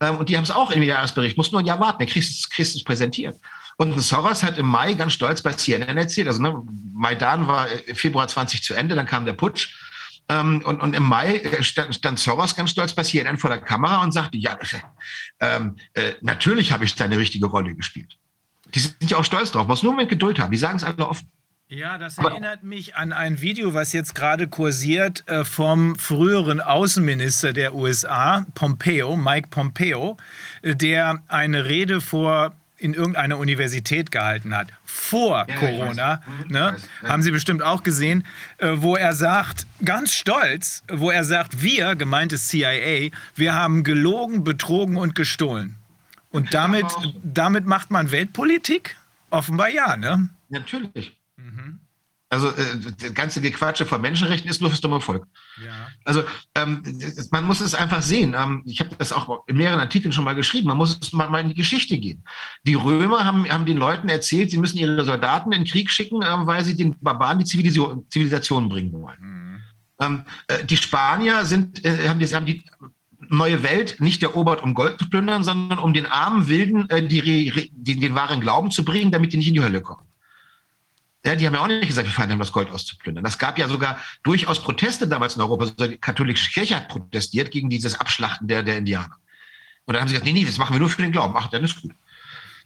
Ähm, und die haben es auch im Jahresbericht. Muss nur ein Jahr warten. Der kriegst, kriegst es präsentiert. Und Soros hat im Mai ganz stolz bei CNN erzählt, also ne, Maidan war Februar 20 zu Ende, dann kam der Putsch. Ähm, und, und im Mai äh, stand, stand Soros ganz stolz bei CNN vor der Kamera und sagte, ja, ähm, äh, natürlich habe ich da eine richtige Rolle gespielt. Die sind ja auch stolz drauf, muss nur mit Geduld haben. Die sagen es alle offen. Ja, das erinnert mich an ein Video, was jetzt gerade kursiert äh, vom früheren Außenminister der USA, Pompeo, Mike Pompeo, äh, der eine Rede vor in irgendeiner Universität gehalten hat, vor ja, Corona, mhm, ne? haben Sie bestimmt auch gesehen, äh, wo er sagt, ganz stolz, wo er sagt, wir, gemeint ist CIA, wir haben gelogen, betrogen und gestohlen. Und damit, damit macht man Weltpolitik? Offenbar ja, ne? Natürlich. Also äh, das ganze Gequatsche von Menschenrechten ist nur fürs dumme Volk. Ja. Also ähm, man muss es einfach sehen. Ähm, ich habe das auch in mehreren Artikeln schon mal geschrieben. Man muss es mal, mal in die Geschichte gehen. Die Römer haben, haben den Leuten erzählt, sie müssen ihre Soldaten in den Krieg schicken, äh, weil sie den Barbaren die Zivilisation, Zivilisation bringen wollen. Mhm. Ähm, äh, die Spanier sind, äh, haben, die, haben die neue Welt nicht erobert, um Gold zu plündern, sondern um den armen Wilden äh, die, die, den wahren Glauben zu bringen, damit die nicht in die Hölle kommen. Ja, die haben ja auch nicht gesagt, wir um das Gold auszuplündern. Das gab ja sogar durchaus Proteste damals in Europa. Die katholische Kirche hat protestiert gegen dieses Abschlachten der, der Indianer. Und dann haben sie gesagt, nee, nee, das machen wir nur für den Glauben. Ach, dann ist gut.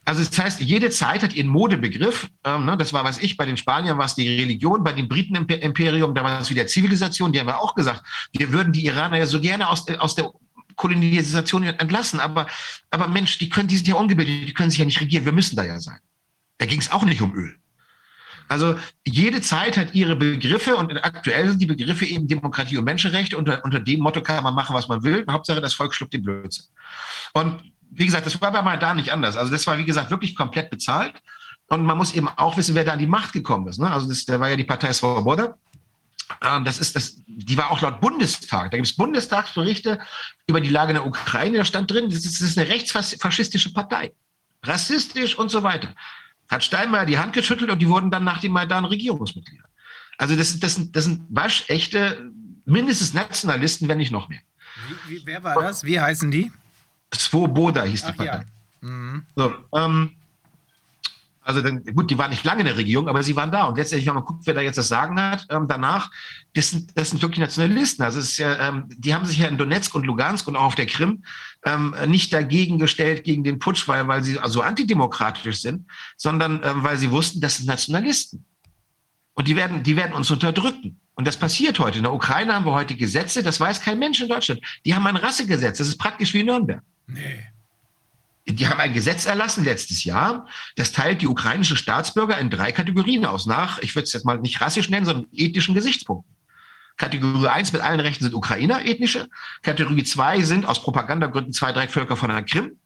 Also das heißt, jede Zeit hat ihren Modebegriff. Ähm, ne, das war, was ich, bei den Spaniern war es die Religion, bei den Briten Imperium, da war es wieder Zivilisation. Die haben ja auch gesagt, wir würden die Iraner ja so gerne aus, aus der Kolonisation entlassen. Aber, aber Mensch, die können, die sind ja ungebildet, die können sich ja nicht regieren. Wir müssen da ja sein. Da ging es auch nicht um Öl. Also jede Zeit hat ihre Begriffe und aktuell sind die Begriffe eben Demokratie und Menschenrechte. Unter, unter dem Motto kann man machen, was man will. Hauptsache, das Volk schluckt den Blödsinn. Und wie gesagt, das war bei mal da nicht anders. Also das war, wie gesagt, wirklich komplett bezahlt. Und man muss eben auch wissen, wer da an die Macht gekommen ist. Ne? Also das, da war ja die Partei Svoboda. Ähm, das ist das, die war auch laut Bundestag. Da gibt es Bundestagsberichte über die Lage in der Ukraine. Da stand drin, das ist, das ist eine rechtsfaschistische Partei. Rassistisch und so weiter hat Steinmeier die Hand geschüttelt und die wurden dann nach dem Maidan Regierungsmitglieder. Also das, das, sind, das sind waschechte, mindestens Nationalisten, wenn nicht noch mehr. Wie, wie, wer war das? Wie heißen die? Svoboda hieß die Ach, Partei. Ja. Mhm. So, ähm, also dann, gut, die waren nicht lange in der Regierung, aber sie waren da. Und letztendlich, wenn man guckt, wer da jetzt das Sagen hat, ähm, danach, das sind, das sind wirklich Nationalisten. Also es ist ja, ähm, die haben sich ja in Donetsk und Lugansk und auch auf der Krim ähm, nicht dagegen gestellt gegen den Putsch, weil, weil sie also antidemokratisch sind, sondern ähm, weil sie wussten, das sind Nationalisten. Und die werden, die werden uns unterdrücken. Und das passiert heute. In der Ukraine haben wir heute Gesetze, das weiß kein Mensch in Deutschland. Die haben ein Rassegesetz, das ist praktisch wie Nürnberg. Nee. Die haben ein Gesetz erlassen letztes Jahr, das teilt die ukrainische Staatsbürger in drei Kategorien aus, nach, ich würde es jetzt mal nicht rassisch nennen, sondern ethnischen Gesichtspunkten. Kategorie 1 mit allen Rechten sind Ukrainer, ethnische. Kategorie 2 sind aus Propagandagründen zwei, drei Völker von der Krim.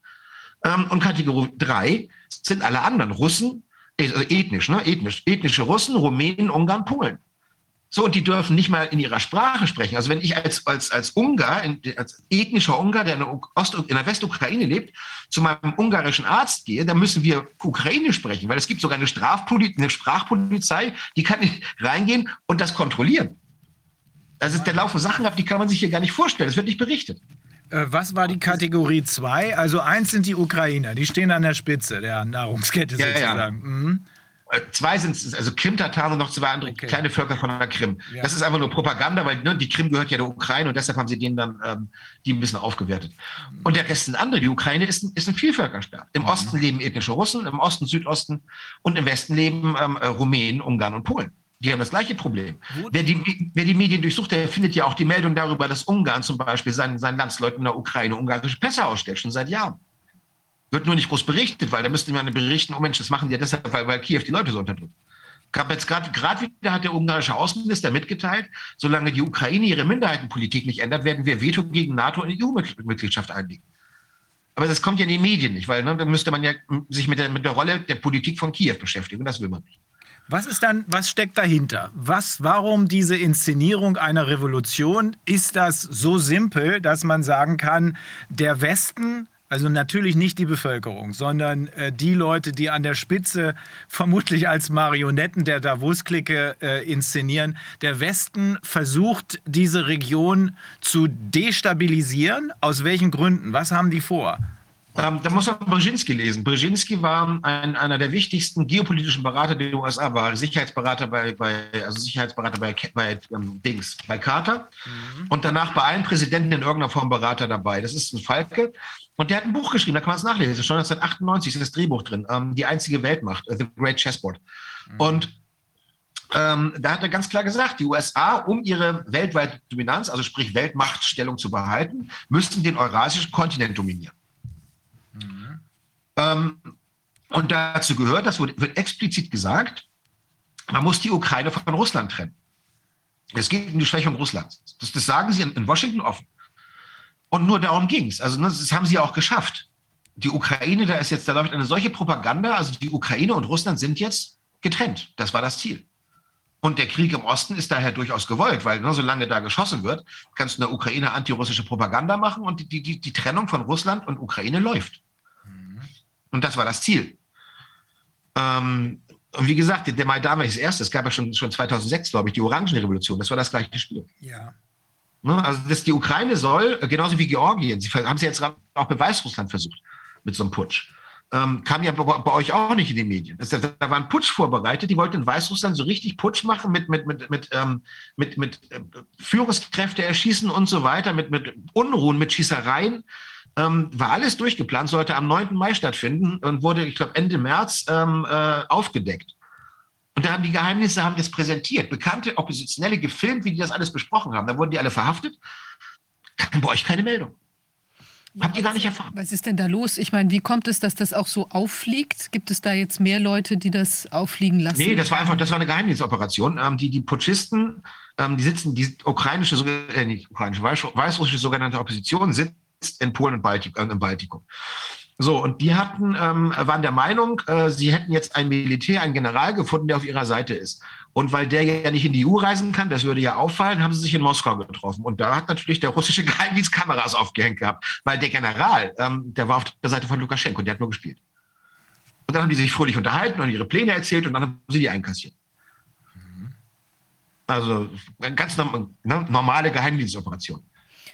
Ähm, und Kategorie 3 sind alle anderen Russen, also ethnisch, ne? ethnisch, ethnische Russen, Rumänen, Ungarn, Polen. So, und die dürfen nicht mal in ihrer Sprache sprechen. Also wenn ich als, als, als Ungar, als ethnischer Ungar, der in der, Ost, in der Westukraine lebt, zu meinem ungarischen Arzt gehe, dann müssen wir Ukraine sprechen, weil es gibt sogar eine, Strafpoli eine Sprachpolizei, die kann nicht reingehen und das kontrollieren. Das ist der Lauf von Sachen ab, die kann man sich hier gar nicht vorstellen. Das wird nicht berichtet. Äh, was war die Kategorie 2? Also eins sind die Ukrainer, die stehen an der Spitze der Nahrungskette Ja, ja. sozusagen. Mhm. Äh, Zwei sind es, also Krim-Tataren und noch zwei andere Okay. kleine Völker von der Krim. Ja. Das ist einfach nur Propaganda, weil ne, die Krim gehört ja der Ukraine und deshalb haben sie denen dann ähm, die ein bisschen aufgewertet. Und der Rest sind andere. Die Ukraine ist ein, ist ein Vielvölkerstaat. Im Osten leben ethnische Russen, im Osten, Südosten und im Westen leben ähm, äh, Rumänen, Ungarn und Polen. Die haben das gleiche Problem. Wer die, wer die Medien durchsucht, der findet ja auch die Meldung darüber, dass Ungarn zum Beispiel seinen, seinen Landsleuten in der Ukraine ungarische Pässe ausstellt, schon seit Jahren. Wird nur nicht groß berichtet, weil da müsste man berichten, oh Mensch, das machen die ja deshalb, weil, weil Kiew die Leute so unterdrückt. Gerade wieder hat der ungarische Außenminister mitgeteilt, solange die Ukraine ihre Minderheitenpolitik nicht ändert, werden wir Veto gegen NATO und EU-Mitgliedschaft einlegen. Aber das kommt ja in die Medien nicht, weil ne, dann müsste man ja m, sich mit der, mit der Rolle der Politik von Kiew beschäftigen. Das will man nicht. Was ist dann, was steckt dahinter? Was, warum diese Inszenierung einer Revolution? Ist das so simpel, dass man sagen kann, der Westen, also natürlich nicht die Bevölkerung, sondern äh, die Leute, die an der Spitze vermutlich als Marionetten der Davos-Clique äh, inszenieren, der Westen versucht, diese Region zu destabilisieren? Aus welchen Gründen? Was haben die vor? Ähm, da muss man Brzezinski lesen. Brzezinski war ein, einer der wichtigsten geopolitischen Berater der USA, war Sicherheitsberater bei, bei also Sicherheitsberater bei, bei ähm, Dings, bei Carter und danach bei allen Präsidenten in irgendeiner Form Berater dabei. Das ist ein Falke. Und der hat ein Buch geschrieben, da kann man es nachlesen. Schon 1998 ist das Drehbuch drin. Ähm, die einzige Weltmacht, äh, The Great Chessboard. Und ähm, da hat er ganz klar gesagt, die USA, um ihre weltweite Dominanz, also sprich Weltmachtstellung zu behalten, müssten den eurasischen Kontinent dominieren. Ähm, und dazu gehört, das wird, wird explizit gesagt, man muss die Ukraine von Russland trennen. Es geht um die Schwächung Russlands. Das, das sagen sie in, in Washington offen. Und nur darum ging es. Also ne, das haben sie auch geschafft. Die Ukraine, da ist jetzt, da läuft eine solche Propaganda, also die Ukraine und Russland sind jetzt getrennt. Das war das Ziel. Und der Krieg im Osten ist daher durchaus gewollt, weil ne, solange da geschossen wird, kannst du in der Ukraine antirussische Propaganda machen und die, die, die Trennung von Russland und Ukraine läuft. Und das war das Ziel. Ähm, und wie gesagt, der Maidan war das erste. Es gab ja schon, schon 2006, glaube ich, die Orangenrevolution. Das war das gleiche Spiel. Ja. Ne? Also dass die Ukraine soll, äh, genauso wie Georgien, sie haben sie jetzt auch bei Weißrussland versucht, mit so einem Putsch. Ähm, kam ja bei, bei euch auch nicht in die Medien. Das, da, da war ein Putsch vorbereitet, die wollten in Weißrussland so richtig Putsch machen, mit, mit, mit, mit, ähm, mit, mit äh, Führungskräfte erschießen und so weiter, mit, mit Unruhen, mit Schießereien. Ähm, war alles durchgeplant, sollte am 9. Mai stattfinden und wurde, ich glaube, Ende März ähm, äh, aufgedeckt. Und da haben die Geheimnisse haben das präsentiert. Bekannte Oppositionelle gefilmt, wie die das alles besprochen haben. Da wurden die alle verhaftet. Kam bei euch keine Meldung. Habt ihr gar nicht erfahren. Was ist denn da los? Ich meine, wie kommt es, dass das auch so auffliegt? Gibt es da jetzt mehr Leute, die das auffliegen lassen? Nee, das war einfach, das war eine Geheimdienstoperation. Ähm, die, die Putschisten, ähm, die sitzen, die ukrainische, äh, nicht ukrainische, weiß- weißrussische sogenannte Opposition sitzt in Polen und Baltik, äh, im Baltikum. So, und die hatten, ähm, waren der Meinung, äh, sie hätten jetzt ein Militär, einen General gefunden, der auf ihrer Seite ist. Und weil der ja nicht in die EU reisen kann, das würde ja auffallen, haben sie sich in Moskau getroffen. Und da hat natürlich der russische Geheimdienst Kameras aufgehängt gehabt, weil der General, ähm, der war auf der Seite von Lukaschenko, der hat nur gespielt. Und dann haben die sich fröhlich unterhalten und ihre Pläne erzählt und dann haben sie die einkassiert. Also eine ganz ne, normale Geheimdienstoperation.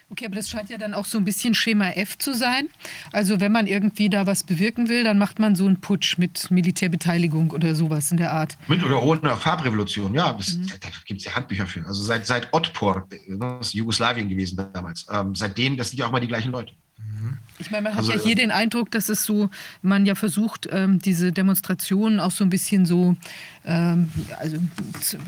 Okay, aber das scheint ja dann auch so ein bisschen Schema F zu sein. Also wenn man irgendwie da was bewirken will, dann macht man so einen Putsch mit Militärbeteiligung oder sowas in der Art. Mit oder ohne Farbrevolution, ja, das, da gibt es ja Handbücher für. Also seit, seit Otpor, ne, das ist Jugoslawien gewesen damals, ähm, seitdem, das sind ja auch mal die gleichen Leute. Ich meine, man hat Also, ja hier den Eindruck, dass es so, man ja versucht, ähm, diese Demonstrationen auch so ein bisschen so, ähm, also,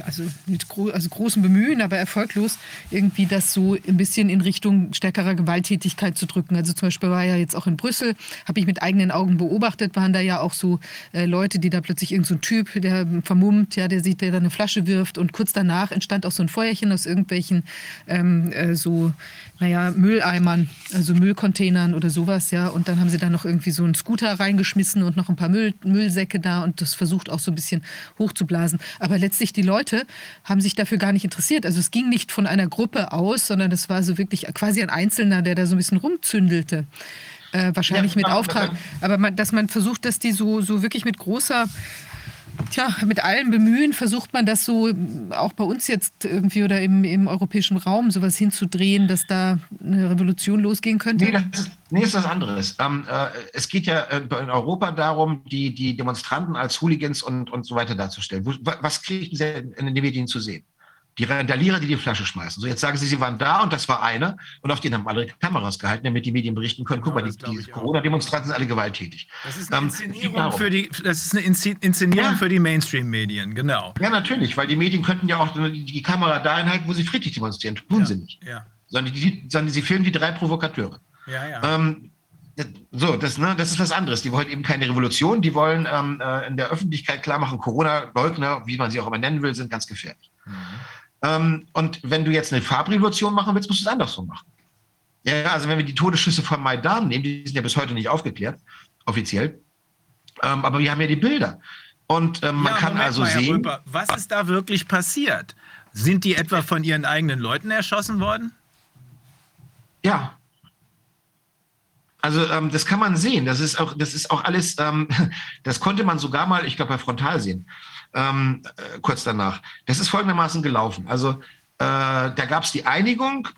also mit gro also großem Bemühen, aber erfolglos, irgendwie das so ein bisschen in Richtung stärkerer Gewalttätigkeit zu drücken. Also zum Beispiel war ja jetzt auch in Brüssel, habe ich mit eigenen Augen beobachtet, waren da ja auch so äh, Leute, die da plötzlich irgendein so ein Typ, der vermummt, ja, der sieht, der da eine Flasche wirft und kurz danach entstand auch so ein Feuerchen aus irgendwelchen ähm, äh, so, naja, Mülleimern, also Müllcontainern oder sowas, ja. Und dann haben sie da noch irgendwie so einen Scooter reingeschmissen und noch ein paar Müll, Müllsäcke da und das versucht auch so ein bisschen hochzublasen. Aber letztlich die Leute haben sich dafür gar nicht interessiert. Also es ging nicht von einer Gruppe aus, sondern das war so wirklich quasi ein Einzelner, der da so ein bisschen rumzündelte. Äh, wahrscheinlich Ja, mit Auftrag. Aber man, dass man versucht, dass die so, so wirklich mit großer Tja, mit allem Bemühen versucht man das so auch bei uns jetzt irgendwie oder im, im europäischen Raum sowas hinzudrehen, dass da eine Revolution losgehen könnte? Nee, das ist, nee, ist was anderes. Ähm, äh, es geht ja äh, in Europa darum, die, die Demonstranten als Hooligans und, und so weiter darzustellen. Was kriegen sie in den Medien zu sehen? Die Randalierer, die die Flasche schmeißen. So, jetzt sagen sie, sie waren da und das war einer und auf den haben alle Kameras gehalten, damit die Medien berichten können. Guck Ja, mal, die, die. Corona-Demonstranten sind alle gewalttätig. Das ist eine Ähm, Inszenierung, darum. für die, das ist eine Inszen- Inszenierung Ja. für die Mainstream-Medien, genau. Ja, natürlich, weil die Medien könnten ja auch die Kamera dahin halten, wo sie friedlich demonstrieren. Tun Ja. sie nicht. Sondern, die, sondern sie filmen die drei Provokateure. Ähm, so, das, ne, das ist was anderes. Die wollen eben keine Revolution. Die wollen ähm, äh, in der Öffentlichkeit klar machen, Corona-Leugner, wie man sie auch immer nennen will, sind ganz gefährlich. Ähm, und wenn du jetzt eine Farbrevolution machen willst, musst du es andersrum machen. Ja, also wenn wir die Todesschüsse von Maidan nehmen, die sind ja bis heute nicht aufgeklärt, offiziell. Ähm, aber wir haben ja die Bilder. Und ähm, man ja, kann Moment also mal, sehen. Röper, was ist da wirklich passiert? Sind die etwa von ihren eigenen Leuten erschossen worden? Ja. Also ähm, das kann man sehen. Das ist auch, das ist auch alles, ähm, das konnte man sogar mal, ich glaube, bei Frontal sehen, ähm, äh, kurz danach. Das ist folgendermaßen gelaufen. Also äh, da gab es die Einigung,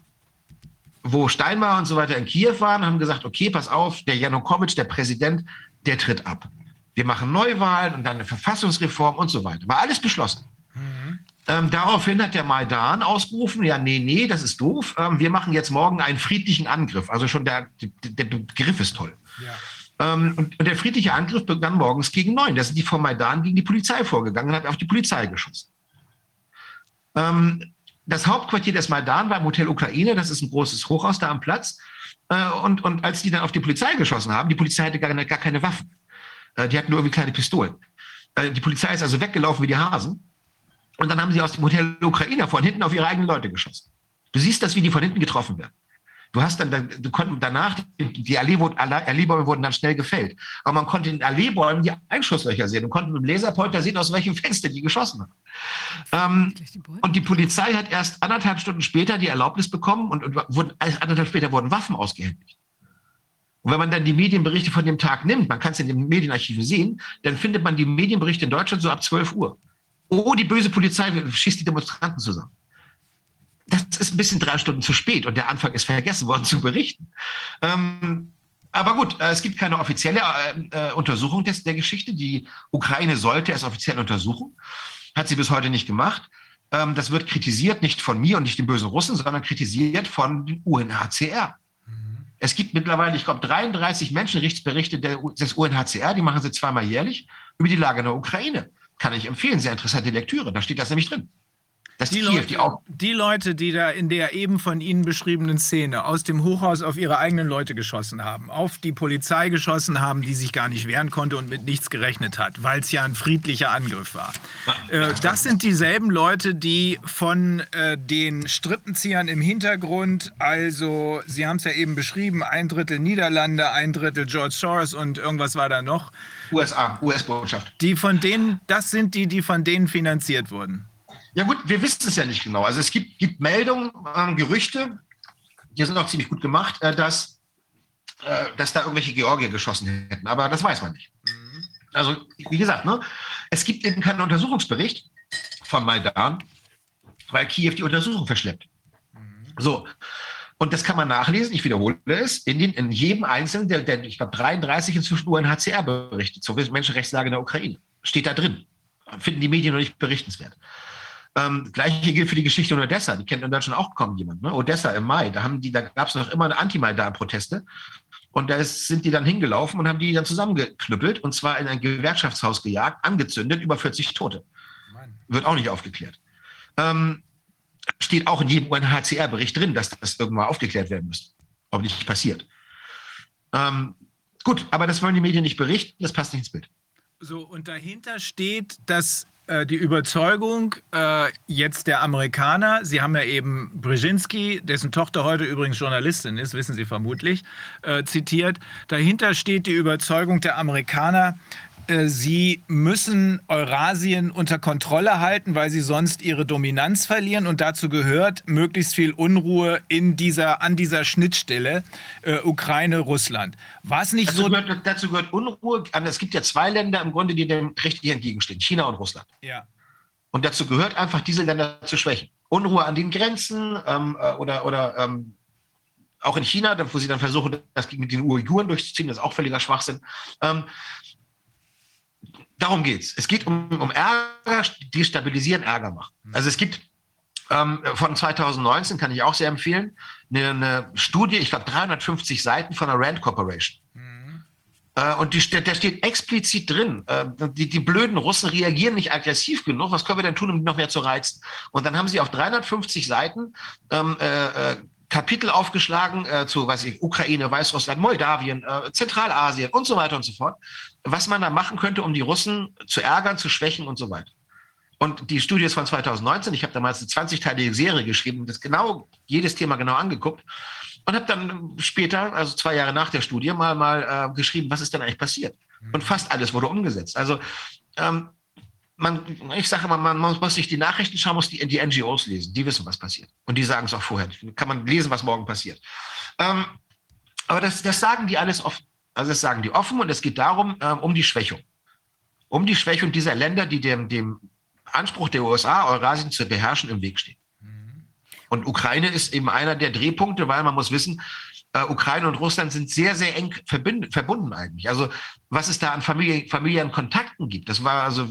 wo Steinmeier und so weiter in Kiew waren, haben gesagt, okay, pass auf, der Janukowitsch, der Präsident, der tritt ab. Wir machen Neuwahlen und dann eine Verfassungsreform und so weiter. War alles beschlossen. Ähm, daraufhin hat der Maidan ausgerufen, ja, nee, nee, das ist doof. Ähm, wir machen jetzt morgen einen friedlichen Angriff. Also schon der, der, der Begriff ist toll. Ja. Ähm, und, der friedliche Angriff begann morgens gegen neun. Da sind die vom Maidan gegen die Polizei vorgegangen und hat auf die Polizei geschossen. Ähm, das Hauptquartier des Maidan war im Hotel Ukraine. Das ist ein großes Hochhaus da am Platz. Äh, und, und als die dann auf die Polizei geschossen haben, die Polizei hatte gar, gar keine Waffen. Äh, die hatten nur irgendwie kleine Pistolen. Äh, die Polizei ist also weggelaufen wie die Hasen. Und dann haben sie aus dem Hotel Ukraine von hinten auf ihre eigenen Leute geschossen. Du siehst das, wie die von hinten getroffen werden. Du hast dann, du konnten danach, die Allee wurden, Alleebäume wurden dann schnell gefällt. Aber man konnte in den Alleebäumen die Einschusslöcher sehen und konnte mit dem Laserpointer sehen, aus welchem Fenster die geschossen haben. Ähm, und die Polizei hat erst anderthalb Stunden später die Erlaubnis bekommen und, und wurden, anderthalb später wurden Waffen ausgehändigt. Und wenn man dann die Medienberichte von dem Tag nimmt, man kann es in den Medienarchiven sehen, dann findet man die Medienberichte in Deutschland so ab 12 Uhr. Oh, die böse Polizei schießt die Demonstranten zusammen. Das ist ein bisschen drei Stunden zu spät und der Anfang ist vergessen worden zu berichten. Ähm, aber gut, äh, es gibt keine offizielle äh, äh, Untersuchung des, der Geschichte. Die Ukraine sollte es offiziell untersuchen. Hat sie bis heute nicht gemacht. Ähm, das wird kritisiert, nicht von mir und nicht den bösen Russen, sondern kritisiert von dem UNHCR. Es gibt mittlerweile, ich glaube, 33 Menschenrechtsberichte der, des UNHCR, die machen sie zweimal jährlich, über die Lage in der Ukraine. Kann ich empfehlen, sehr interessante Lektüre, da steht das nämlich drin. Dass Die Leute, die die Leute, die da in der eben von Ihnen beschriebenen Szene aus dem Hochhaus auf ihre eigenen Leute geschossen haben, auf die Polizei geschossen haben, die sich gar nicht wehren konnte und mit nichts gerechnet hat, weil es ja ein friedlicher Angriff war. Äh, das sind dieselben Leute, die von äh, den Strippenziehern im Hintergrund, also Sie haben es ja eben beschrieben, ein Drittel Niederlande, ein Drittel George Soros und irgendwas war da noch, USA, US-Botschaft. die von denen, das sind die, die von denen finanziert wurden. Ja gut, wir wissen es ja nicht genau. Also es gibt, gibt Meldungen, ähm, Gerüchte, die sind auch ziemlich gut gemacht, äh, dass, äh, dass da irgendwelche Georgier geschossen hätten. Aber das weiß man nicht. Also wie gesagt, ne, es gibt eben keinen Untersuchungsbericht von Maidan, weil Kiew die Untersuchung verschleppt. So. Und das kann man nachlesen, ich wiederhole es, in, den, in jedem einzelnen der, der ich glaube, 33 inzwischen UNHCR-Berichte zur Menschenrechtslage in der Ukraine. Steht da drin. Finden die Medien noch nicht berichtenswert. Ähm, Gleiche gilt für die Geschichte in Odessa. Die kennt in Deutschland auch kaum jemand. Ne? Odessa im Mai, da, haben die, da gab es noch immer Anti-Maidan-Proteste. Und da ist, sind die dann hingelaufen und haben die dann zusammengeknüppelt und zwar in ein Gewerkschaftshaus gejagt, angezündet, über 40 Tote. Wird auch nicht aufgeklärt. Ähm, steht auch in jedem UNHCR-Bericht drin, dass das irgendwann aufgeklärt werden müsste. Ob nicht passiert. Ähm, gut, aber das wollen die Medien nicht berichten, das passt nicht ins Bild. So, und dahinter steht, dass äh, die Überzeugung äh, jetzt der Amerikaner, Sie haben ja eben Brzezinski, dessen Tochter heute übrigens Journalistin ist, wissen Sie vermutlich, äh, zitiert, dahinter steht die Überzeugung der Amerikaner, äh, sie müssen Eurasien unter Kontrolle halten, weil sie sonst ihre Dominanz verlieren. Und dazu gehört möglichst viel Unruhe in dieser, an dieser Schnittstelle äh, Ukraine-Russland. War es nicht dazu so. Gehört, dazu gehört Unruhe. Es gibt ja zwei Länder im Grunde, die dem richtig entgegenstehen: China und Russland. Ja. Und dazu gehört einfach, diese Länder zu schwächen. Unruhe an den Grenzen ähm, äh, oder, oder ähm, auch in China, wo sie dann versuchen, das gegen den Uiguren durchzuziehen, das ist auch völliger Schwachsinn. Ähm, darum geht es. Es geht um, um Ärger, destabilisieren, Ärger machen. Mhm. Also es gibt ähm, von 2019, kann ich auch sehr empfehlen, eine, eine Studie, ich glaube 350 Seiten von der Rand Corporation. Mhm. Äh, und die, da steht explizit drin, äh, die, die blöden Russen reagieren nicht aggressiv genug, was können wir denn tun, um die noch mehr zu reizen? Und dann haben sie auf 350 Seiten ähm, äh, äh, Kapitel aufgeschlagen äh, zu, was ich, Ukraine, Weißrussland, Moldawien, äh, Zentralasien und so weiter und so fort, was man da machen könnte, um die Russen zu ärgern, zu schwächen und so weiter. Und die Studie ist von 2019. Ich habe damals eine 20-teilige Serie geschrieben, das genau jedes Thema genau angeguckt und habe dann später, also zwei Jahre nach der Studie, mal mal äh, geschrieben, was ist denn eigentlich passiert? Und fast alles wurde umgesetzt. Also ähm, man, ich sage immer, man muss sich die Nachrichten schauen, muss die, die NGOs lesen. Die wissen, was passiert. Und die sagen es auch vorher. Kann man lesen, was morgen passiert. Ähm, aber das, das sagen die alles offen. Also das sagen die offen und es geht darum, ähm, um die Schwächung. Um die Schwächung dieser Länder, die dem, dem Anspruch der USA, Eurasien zu beherrschen, im Weg stehen. Und Ukraine ist eben einer der Drehpunkte, weil man muss wissen, äh, Ukraine und Russland sind sehr, sehr eng verbunden eigentlich. Also was es da an Familie, familiären Kontakten gibt, das war also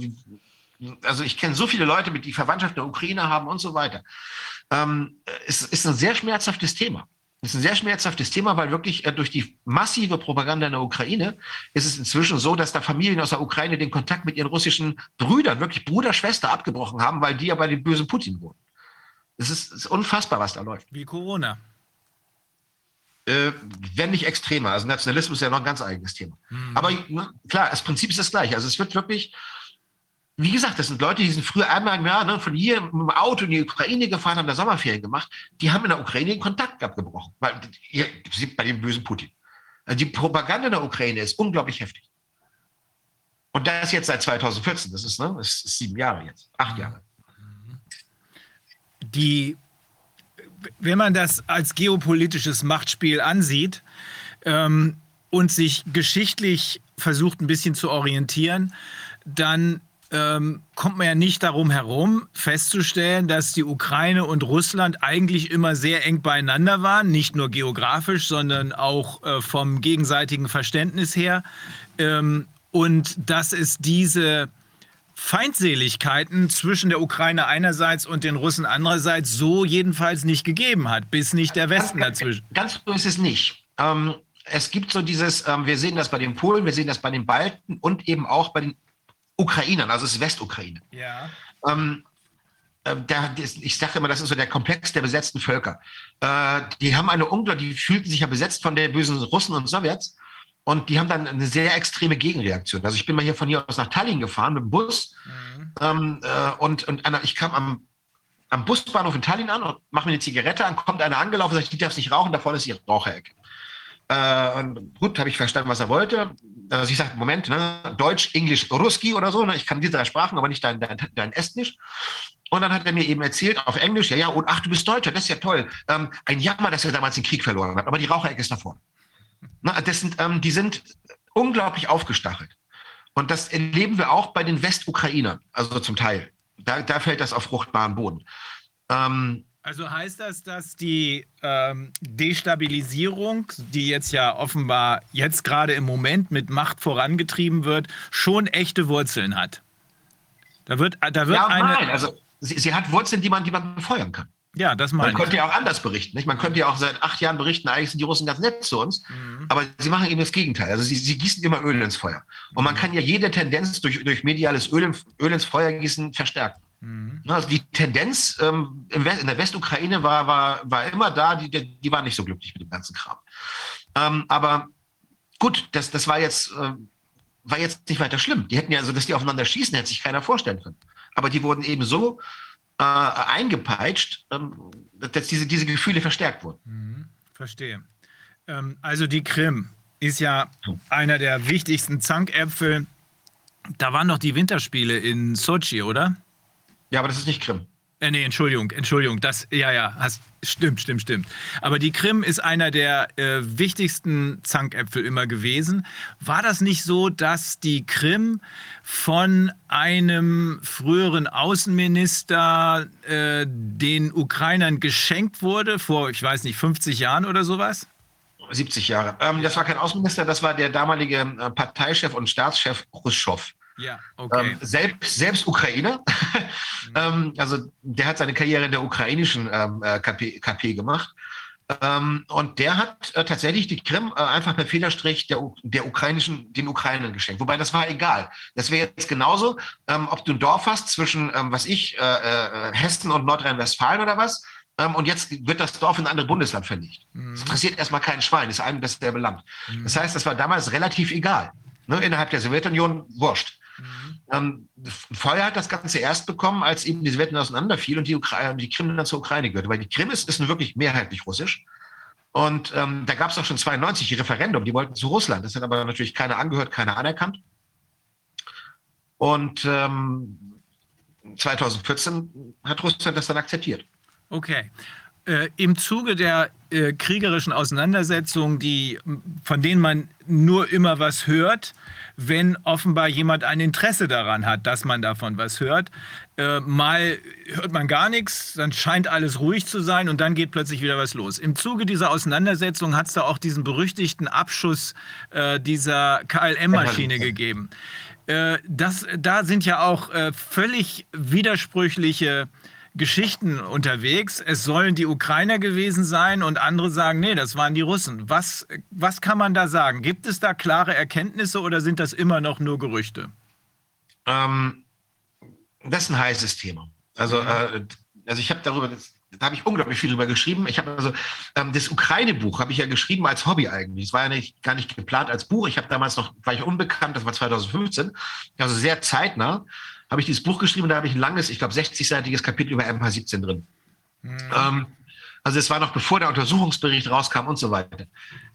also ich kenne so viele Leute, mit die Verwandtschaft der Ukraine haben und so weiter. Ähm, es ist ein sehr schmerzhaftes Thema. Es ist ein sehr schmerzhaftes Thema, weil wirklich äh, durch die massive Propaganda in der Ukraine ist es inzwischen so, dass da Familien aus der Ukraine den Kontakt mit ihren russischen Brüdern, wirklich Bruder, Schwester abgebrochen haben, weil die ja bei dem bösen Putin wohnen. Es ist, ist unfassbar, was da läuft. Wie Corona. Äh, wenn nicht extremer. Also Nationalismus ist ja noch ein ganz eigenes Thema. Mhm. Aber ne, klar, das Prinzip ist das gleiche. Also es wird wirklich wie gesagt, das sind Leute, die sind früher einmal im ne, von hier mit dem Auto in die Ukraine gefahren, haben da Sommerferien gemacht. Die haben in der Ukraine den Kontakt abgebrochen, seht bei dem bösen Putin. Also die Propaganda in der Ukraine ist unglaublich heftig. Und das jetzt seit 2014, das ist, ne, das ist sieben Jahre jetzt, acht Jahre. Die, wenn man das als geopolitisches Machtspiel ansieht ähm, und sich geschichtlich versucht, ein bisschen zu orientieren, dann ähm, kommt man ja nicht darum herum, festzustellen, dass die Ukraine und Russland eigentlich immer sehr eng beieinander waren, nicht nur geografisch, sondern auch äh, vom gegenseitigen Verständnis her. Ähm, und dass es diese Feindseligkeiten zwischen der Ukraine einerseits und den Russen andererseits so jedenfalls nicht gegeben hat, bis nicht der Westen dazwischen. Ganz so ist es nicht. Ähm, es gibt so dieses, ähm, wir sehen das bei den Polen, wir sehen das bei den Balten und eben auch bei den Ukrainern, also es ist Westukraine. Ja. Ähm, äh, der, ich sage immer, das ist so der Komplex der besetzten Völker. Äh, die haben eine unglaubliche, die fühlten sich ja besetzt von der bösen Russen und Sowjets. Und die haben dann eine sehr extreme Gegenreaktion. Also ich bin mal hier von hier aus nach Tallinn gefahren mit dem Bus. Mhm. Ähm, äh, und und einer, ich kam am, am Busbahnhof in Tallinn an und mache mir eine Zigarette an, kommt einer angelaufen und sagt, ich darf nicht rauchen, da vorne ist die Raucherecke. Äh, und gut, habe ich verstanden, was er wollte. Also ich sagte, Moment, ne, Deutsch, Englisch, Ruski oder so. Ne, ich kann diese drei Sprachen, aber nicht dein, dein, dein Estnisch. Und dann hat er mir eben erzählt, auf Englisch, ja, ja, und ach, du bist Deutscher, das ist ja toll. Ähm, ein Jammer, dass er damals den Krieg verloren hat, aber die Raucherecke ist davor. Na, das sind, ähm, die sind unglaublich aufgestachelt. Und das erleben wir auch bei den Westukrainern, also zum Teil. Da, da fällt das auf fruchtbaren Boden. Ähm, also heißt das, dass die ähm, Destabilisierung, die jetzt ja offenbar jetzt gerade im Moment mit Macht vorangetrieben wird, schon echte Wurzeln hat? Da wird, da wird ja, eine. Nein, also sie, sie, hat Wurzeln, die man, die man befeuern kann. Ja, das meine Man könnte ja auch anders berichten. Nicht? Man könnte ja auch seit acht Jahren berichten, eigentlich sind die Russen ganz nett zu uns. Mhm. Aber sie machen eben das Gegenteil. Also sie, sie, gießen immer Öl ins Feuer. Und man mhm. kann ja jede Tendenz durch, durch mediales Öl, Öl ins Feuer gießen verstärken. Mhm. Also die Tendenz ähm, in der Westukraine war, war, war immer da, die, die waren nicht so glücklich mit dem ganzen Kram. Ähm, aber gut, das, das war jetzt, äh, war jetzt nicht weiter schlimm. Die hätten ja, also dass die aufeinander schießen, hätte sich keiner vorstellen können. Aber die wurden eben so äh, eingepeitscht, ähm, dass diese, diese Gefühle verstärkt wurden. Mhm. Verstehe. Ähm, also die Krim ist ja einer der wichtigsten Zankäpfel Da waren noch die Winterspiele in Sochi, oder? Ja, aber das ist nicht Krim. Äh, nee, Entschuldigung, Entschuldigung. Das, ja, ja, hast, stimmt, stimmt, stimmt. Aber die Krim ist einer der äh, wichtigsten Zankäpfel immer gewesen. War das nicht so, dass die Krim von einem früheren Außenminister äh, den Ukrainern geschenkt wurde, vor, ich weiß nicht, 50 Jahren oder sowas? 70 Jahre. Ähm, das war kein Außenminister, das war der damalige äh, Parteichef und Staatschef Khrushchev. Ja, okay. Ähm, selbst, selbst Ukrainer. ähm, also der hat seine Karriere in der ukrainischen ähm, äh, KP, KP gemacht. Ähm, und der hat äh, tatsächlich die Krim äh, einfach per Federstrich der, der ukrainischen, den Ukrainern geschenkt. Wobei das war egal. Das wäre jetzt genauso, ähm, ob du ein Dorf hast zwischen, ähm, was ich, äh, äh, Hessen und Nordrhein-Westfalen oder was. Und jetzt wird das Dorf in ein anderes Bundesland verlegt. Mhm. Das interessiert erstmal keinen Schwein, ist einem dasselbe Land. Mhm. Das heißt, das war damals relativ egal. Ne? Innerhalb der Sowjetunion wurscht. Mhm. Ähm, Feuer hat das Ganze erst bekommen, als eben die Sowjetunion auseinanderfiel und die, Ukra die Krim dann zur Ukraine gehörte. Weil die Krim ist, ist wirklich mehrheitlich russisch. Und ähm, da gab es auch schon 92 ein Referendum, die wollten zu Russland. Das hat aber natürlich keiner angehört, keiner anerkannt. Und ähm, 2014 hat Russland das dann akzeptiert. Okay. Äh, Im Zuge der äh, kriegerischen Auseinandersetzungen, die, von denen man nur immer was hört, wenn offenbar jemand ein Interesse daran hat, dass man davon was hört. Äh, mal hört man gar nichts, dann scheint alles ruhig zu sein und dann geht plötzlich wieder was los. Im Zuge dieser Auseinandersetzung hat es da auch diesen berüchtigten Abschuss äh, dieser KLM-Maschine gegeben. Äh, das, da sind ja auch äh, völlig widersprüchliche Geschichten unterwegs. Es sollen die Ukrainer gewesen sein und andere sagen, nee, das waren die Russen. Was, was kann man da sagen? Gibt es da klare Erkenntnisse oder sind das immer noch nur Gerüchte? Ähm, das ist ein heißes Thema. Also, äh, also ich habe darüber, da habe ich unglaublich viel drüber geschrieben. Ich habe also ähm, das Ukraine-Buch habe ich ja geschrieben als Hobby eigentlich. Es war ja nicht, gar nicht geplant als Buch. Ich habe damals noch, war ich unbekannt, das war 2015, also sehr zeitnah habe ich dieses Buch geschrieben, da habe ich ein langes, ich glaube 60-seitiges Kapitel über MH17 drin. Mhm. Ähm, also es war noch bevor der Untersuchungsbericht rauskam und so weiter.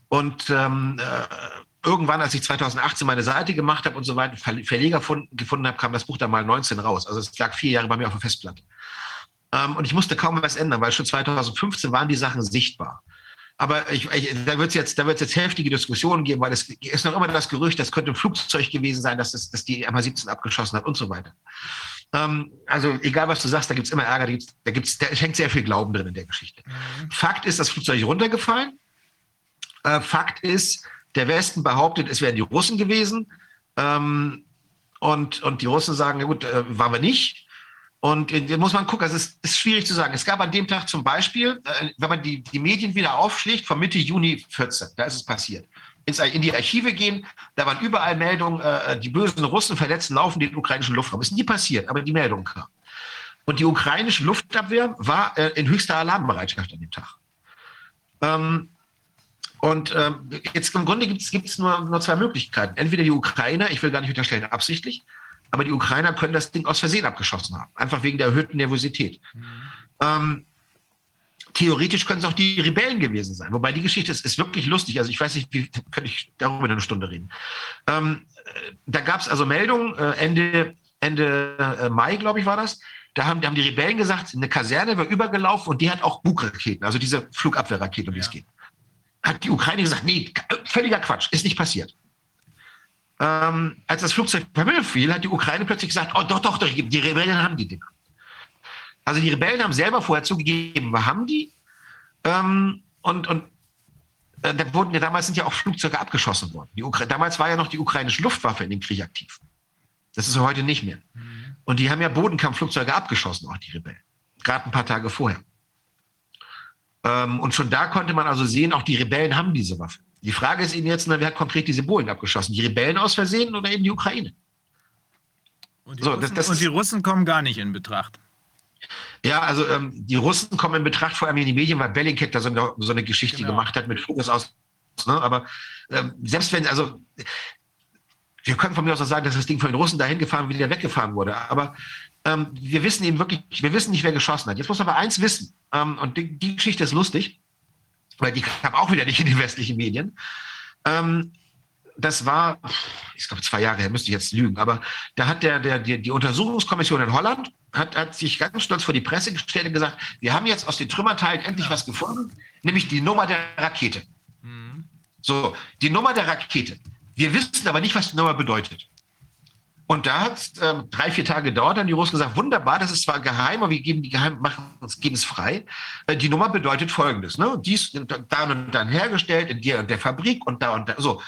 Und ähm, äh, irgendwann, als ich 2018 meine Seite gemacht habe und so weiter, Verleger von, gefunden habe, kam das Buch dann mal 19 raus. Also es lag vier Jahre bei mir auf der Festplatte. Ähm, und ich musste kaum was ändern, weil schon 2015 waren die Sachen sichtbar. Aber ich, ich, da wird es jetzt, jetzt heftige Diskussionen geben, weil es ist noch immer das Gerücht, das könnte ein Flugzeug gewesen sein, dass, das, dass die MH17 abgeschossen hat und so weiter. Ähm, also egal, was du sagst, da gibt es immer Ärger, da, gibt's, da, gibt's, da hängt sehr viel Glauben drin in der Geschichte. Mhm. Fakt ist, das Flugzeug ist runtergefallen. Äh, Fakt ist, der Westen behauptet, es wären die Russen gewesen. Ähm, und, und die Russen sagen, na gut, äh, waren wir nicht. Und da muss man gucken, also es ist schwierig zu sagen. Es gab an dem Tag zum Beispiel, äh, wenn man die, die Medien wieder aufschlägt, von Mitte Juni 14, da ist es passiert. In die Archive gehen, da waren überall Meldungen, äh, die bösen Russen verletzen laufen den ukrainischen Luftraum. Ist nie passiert, aber die Meldung kam. Und die ukrainische Luftabwehr war äh, in höchster Alarmbereitschaft an dem Tag. Ähm, und ähm, jetzt im Grunde gibt es nur, nur zwei Möglichkeiten. Entweder die Ukrainer, ich will gar nicht unterstellen, absichtlich, aber die Ukrainer können das Ding aus Versehen abgeschossen haben, einfach wegen der erhöhten Nervosität. Mhm. Ähm, theoretisch können es auch die Rebellen gewesen sein. Wobei die Geschichte ist, ist wirklich lustig. Also ich weiß nicht, wie könnte ich darüber eine Stunde reden. Ähm, da gab es also Meldungen äh, Ende, Ende äh, Mai, glaube ich, war das. Da haben, da haben die Rebellen gesagt, eine Kaserne war übergelaufen und die hat auch Bug-Raketen, also diese Flugabwehrraketen, um die ja. es geht. Hat die Ukraine gesagt, nee, völliger Quatsch, ist nicht passiert ähm, als das Flugzeug per Himmel fiel, hat die Ukraine plötzlich gesagt, oh doch, doch, doch, die Rebellen haben die Dinger. Also die Rebellen haben selber vorher zugegeben, wir haben die. Ähm, und und äh, da wurden ja damals sind ja auch Flugzeuge abgeschossen worden. Damals war ja noch die ukrainische Luftwaffe in dem Krieg aktiv. Das ist heute nicht mehr. Mhm. Und die haben ja Bodenkampfflugzeuge abgeschossen, auch die Rebellen. Gerade ein paar Tage vorher. Ähm, und schon da konnte man also sehen, auch die Rebellen haben diese Waffe. Die Frage ist Ihnen jetzt, wer hat konkret diese Boeing abgeschossen? Die Rebellen aus Versehen oder eben die Ukraine? Und die, so, Russen, das, das und die Russen kommen gar nicht in Betracht. Ja, also ähm, die Russen kommen in Betracht, vor allem in die Medien, weil Bellingcat da so eine, so eine Geschichte genau. gemacht hat mit Fokus aus. Ne? Aber ähm, selbst wenn, also wir können von mir aus auch sagen, dass das Ding von den Russen dahin gefahren wieder weggefahren wurde. Aber ähm, wir wissen eben wirklich, wir wissen nicht, wer geschossen hat. Jetzt muss man aber eins wissen, ähm, und die, die Geschichte ist lustig weil die kam auch wieder nicht in die westlichen Medien. Ähm, das war, ich glaube zwei Jahre her, müsste ich jetzt lügen, aber da hat der, der, die, die Untersuchungskommission in Holland hat, hat sich ganz stolz vor die Presse gestellt und gesagt, wir haben jetzt aus den Trümmerteilen endlich was gefunden, nämlich die Nummer der Rakete. Mhm. So, die Nummer der Rakete. Wir wissen aber nicht, was die Nummer bedeutet. Und da hat es äh, drei, vier Tage gedauert, dann die Russen gesagt, wunderbar, das ist zwar geheim, aber wir geben die geheim, machen uns, geben es frei. Äh, die Nummer bedeutet folgendes, ne? Dies da und dann hergestellt, in der und der Fabrik und da und da. So.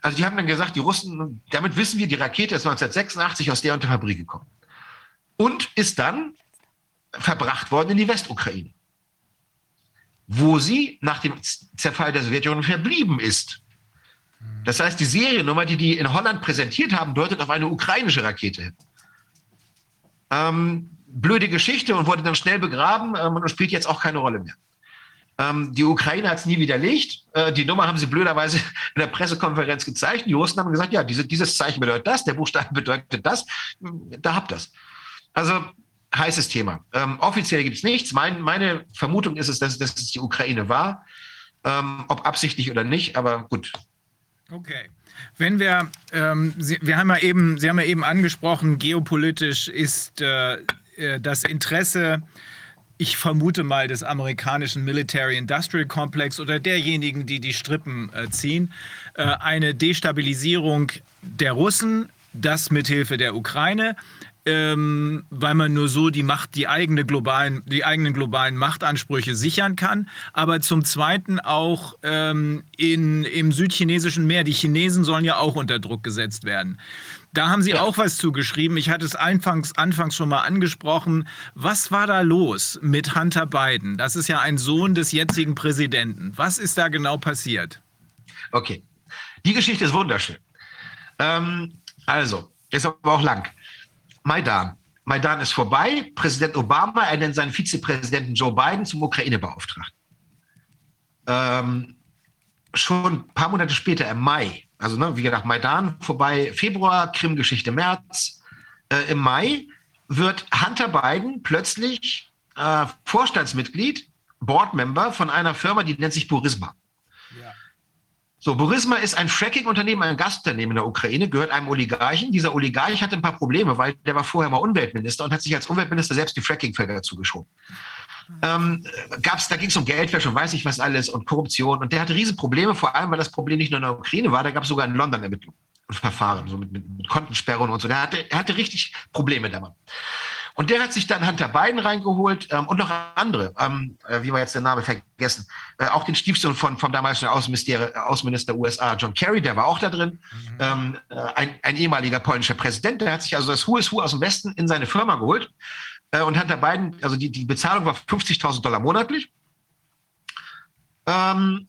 Also die haben dann gesagt, die Russen, damit wissen wir, die Rakete ist 1986 aus der und der Fabrik gekommen. Und ist dann verbracht worden in die Westukraine, wo sie nach dem Zerfall der Sowjetunion verblieben ist. Das heißt, die Seriennummer, die die in Holland präsentiert haben, deutet auf eine ukrainische Rakete hin. Ähm, blöde Geschichte und wurde dann schnell begraben ähm, und spielt jetzt auch keine Rolle mehr. Ähm, die Ukraine hat es nie widerlegt. Äh, die Nummer haben sie blöderweise in der Pressekonferenz gezeigt. Die Russen haben gesagt, ja, diese, dieses Zeichen bedeutet das, der Buchstabe bedeutet das. Da habt das. Also heißes Thema. Ähm, offiziell gibt es nichts. Mein, meine Vermutung ist es, dass, dass es die Ukraine war. Ähm, ob absichtlich oder nicht, aber gut, Okay. Wenn wir, ähm, Sie, wir haben ja eben, Sie haben ja eben angesprochen, geopolitisch ist äh, äh, das Interesse, ich vermute mal, des amerikanischen Military Industrial Complex oder derjenigen, die die Strippen äh, ziehen, äh, eine Destabilisierung der Russen, das mithilfe der Ukraine ähm, weil man nur so die Macht, die, eigene globalen, die eigenen globalen Machtansprüche sichern kann, aber zum Zweiten auch ähm, in, im südchinesischen Meer. Die Chinesen sollen ja auch unter Druck gesetzt werden. Da haben Sie ja. auch was zugeschrieben. Ich hatte es anfangs, anfangs schon mal angesprochen. Was war da los mit Hunter Biden? Das ist ja ein Sohn des jetzigen Präsidenten. Was ist da genau passiert? Okay, die Geschichte ist wunderschön. Ähm, also, ist aber auch lang. Maidan. Maidan ist vorbei. Präsident Obama ernennt seinen Vizepräsidenten Joe Biden zum Ukraine-Beauftragten. Ähm, schon ein paar Monate später, im Mai, also ne, wie gesagt, Maidan vorbei, Februar, Krim-Geschichte März. Äh, Im Mai wird Hunter Biden plötzlich äh, Vorstandsmitglied, Boardmember von einer Firma, die nennt sich Burisma. So, Burisma ist ein Fracking-Unternehmen, ein Gastunternehmen in der Ukraine, gehört einem Oligarchen. Dieser Oligarch hatte ein paar Probleme, weil der war vorher mal Umweltminister und hat sich als Umweltminister selbst die Fracking-Felder zugeschoben. Ähm, gab's, da ging es um Geldwäsche und weiß ich was alles und Korruption. Und der hatte riesen Probleme, vor allem, weil das Problem nicht nur in der Ukraine war, da gab es sogar in London Ermittlungen und Verfahren, so mit, mit, mit Kontensperren und so. Der hatte, er hatte richtig Probleme, Mann. Und der hat sich dann Hunter Biden reingeholt ähm, und noch andere, ähm, äh, wie wir jetzt den Namen vergessen, äh, auch den Stiefsohn von, vom damaligen Außenminister, Außenminister USA, John Kerry, der war auch da drin, mhm. ähm, äh, ein, ein ehemaliger polnischer Präsident, der hat sich also das Who is Who aus dem Westen in seine Firma geholt. Äh, und Hunter Biden, also die, die Bezahlung war 50.000 Dollar monatlich. Ähm,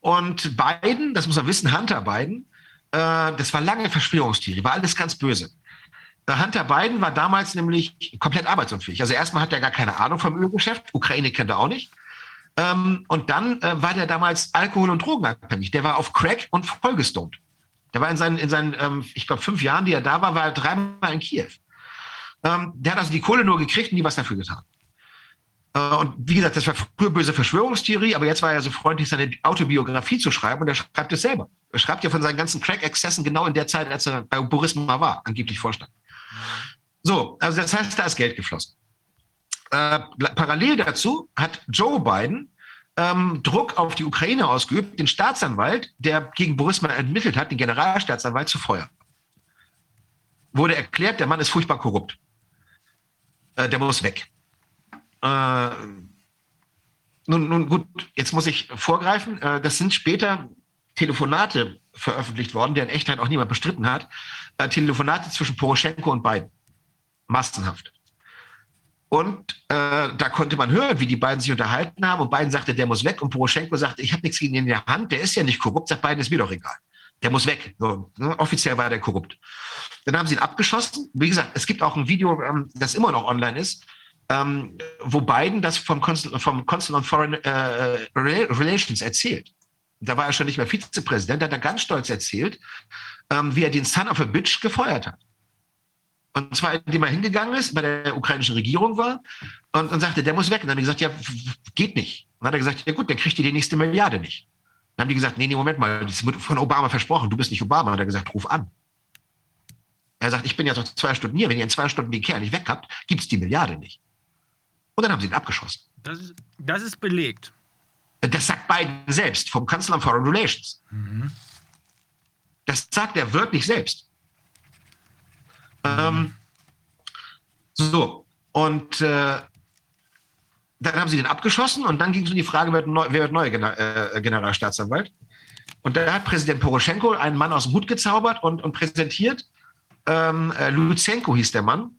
und Biden, das muss man wissen, Hunter Biden, äh, das war lange Verschwörungstheorie, war alles ganz böse. Hunter Biden war damals nämlich komplett arbeitsunfähig. Also erstmal hat er gar keine Ahnung vom Ölgeschäft, Ukraine kennt er auch nicht. Ähm, und dann äh, war der damals Alkohol- und Drogenabhängig. Der war auf Crack und vollgestoned. Der war in seinen, in seinen ähm, ich glaube, fünf Jahren, die er da war, war er dreimal in Kiew. Ähm, der hat also die Kohle nur gekriegt und nie was dafür getan. Äh, und wie gesagt, das war früher böse Verschwörungstheorie, aber jetzt war er so freundlich, seine Autobiografie zu schreiben und er schreibt es selber. Er schreibt ja von seinen ganzen Crack-Exzessen genau in der Zeit, als er bei Burisma war, angeblich Vorstand. So, also das heißt, da ist Geld geflossen. Äh, parallel dazu hat Joe Biden ähm, Druck auf die Ukraine ausgeübt, den Staatsanwalt, der gegen Burisma ermittelt hat, den Generalstaatsanwalt zu feuern. Wurde erklärt, der Mann ist furchtbar korrupt. Äh, der muss weg. Äh, nun, nun gut, jetzt muss ich vorgreifen. Äh, das sind später Telefonate veröffentlicht worden, deren Echtheit auch niemand bestritten hat. Äh, Telefonate zwischen Poroschenko und Biden massenhaft. Und äh, da konnte man hören, wie die beiden sich unterhalten haben. Und Biden sagte, der muss weg. Und Poroschenko sagte, ich habe nichts gegen ihn in der Hand. Der ist ja nicht korrupt. Sagt Biden, ist mir doch egal. Der muss weg. So, ne? Offiziell war der korrupt. Dann haben sie ihn abgeschossen. Wie gesagt, es gibt auch ein Video, ähm, das immer noch online ist, ähm, wo Biden das vom Consul, vom Consul on Foreign äh, Relations erzählt. Da war er schon nicht mehr Vizepräsident. Hat er ganz stolz erzählt, ähm, wie er den Son of a Bitch gefeuert hat. Und zwar, indem er hingegangen ist, bei der ukrainischen Regierung war und, und sagte, der muss weg. Und dann haben die gesagt, ja, geht nicht. Und dann hat er gesagt, ja gut, dann kriegt ihr die nächste Milliarde nicht. Dann haben die gesagt, nee, nee, Moment mal, das wird von Obama versprochen, du bist nicht Obama. Und er hat gesagt, ruf an. Er sagt, ich bin jetzt noch zwei Stunden hier. Wenn ihr in zwei Stunden den Kerl nicht weg habt, gibt es die Milliarde nicht. Und dann haben sie ihn abgeschossen. Das ist, das ist belegt. Das sagt Biden selbst vom Kanzleramt Foreign Relations. Das sagt er wirklich selbst. Ähm, so, und äh, dann haben sie den abgeschossen und dann ging es um die Frage, wer wird, neu, wer wird neuer äh, Generalstaatsanwalt? Und da hat Präsident Poroschenko einen Mann aus dem Hut gezaubert und, und präsentiert. Ähm, äh, Luzenko hieß der Mann.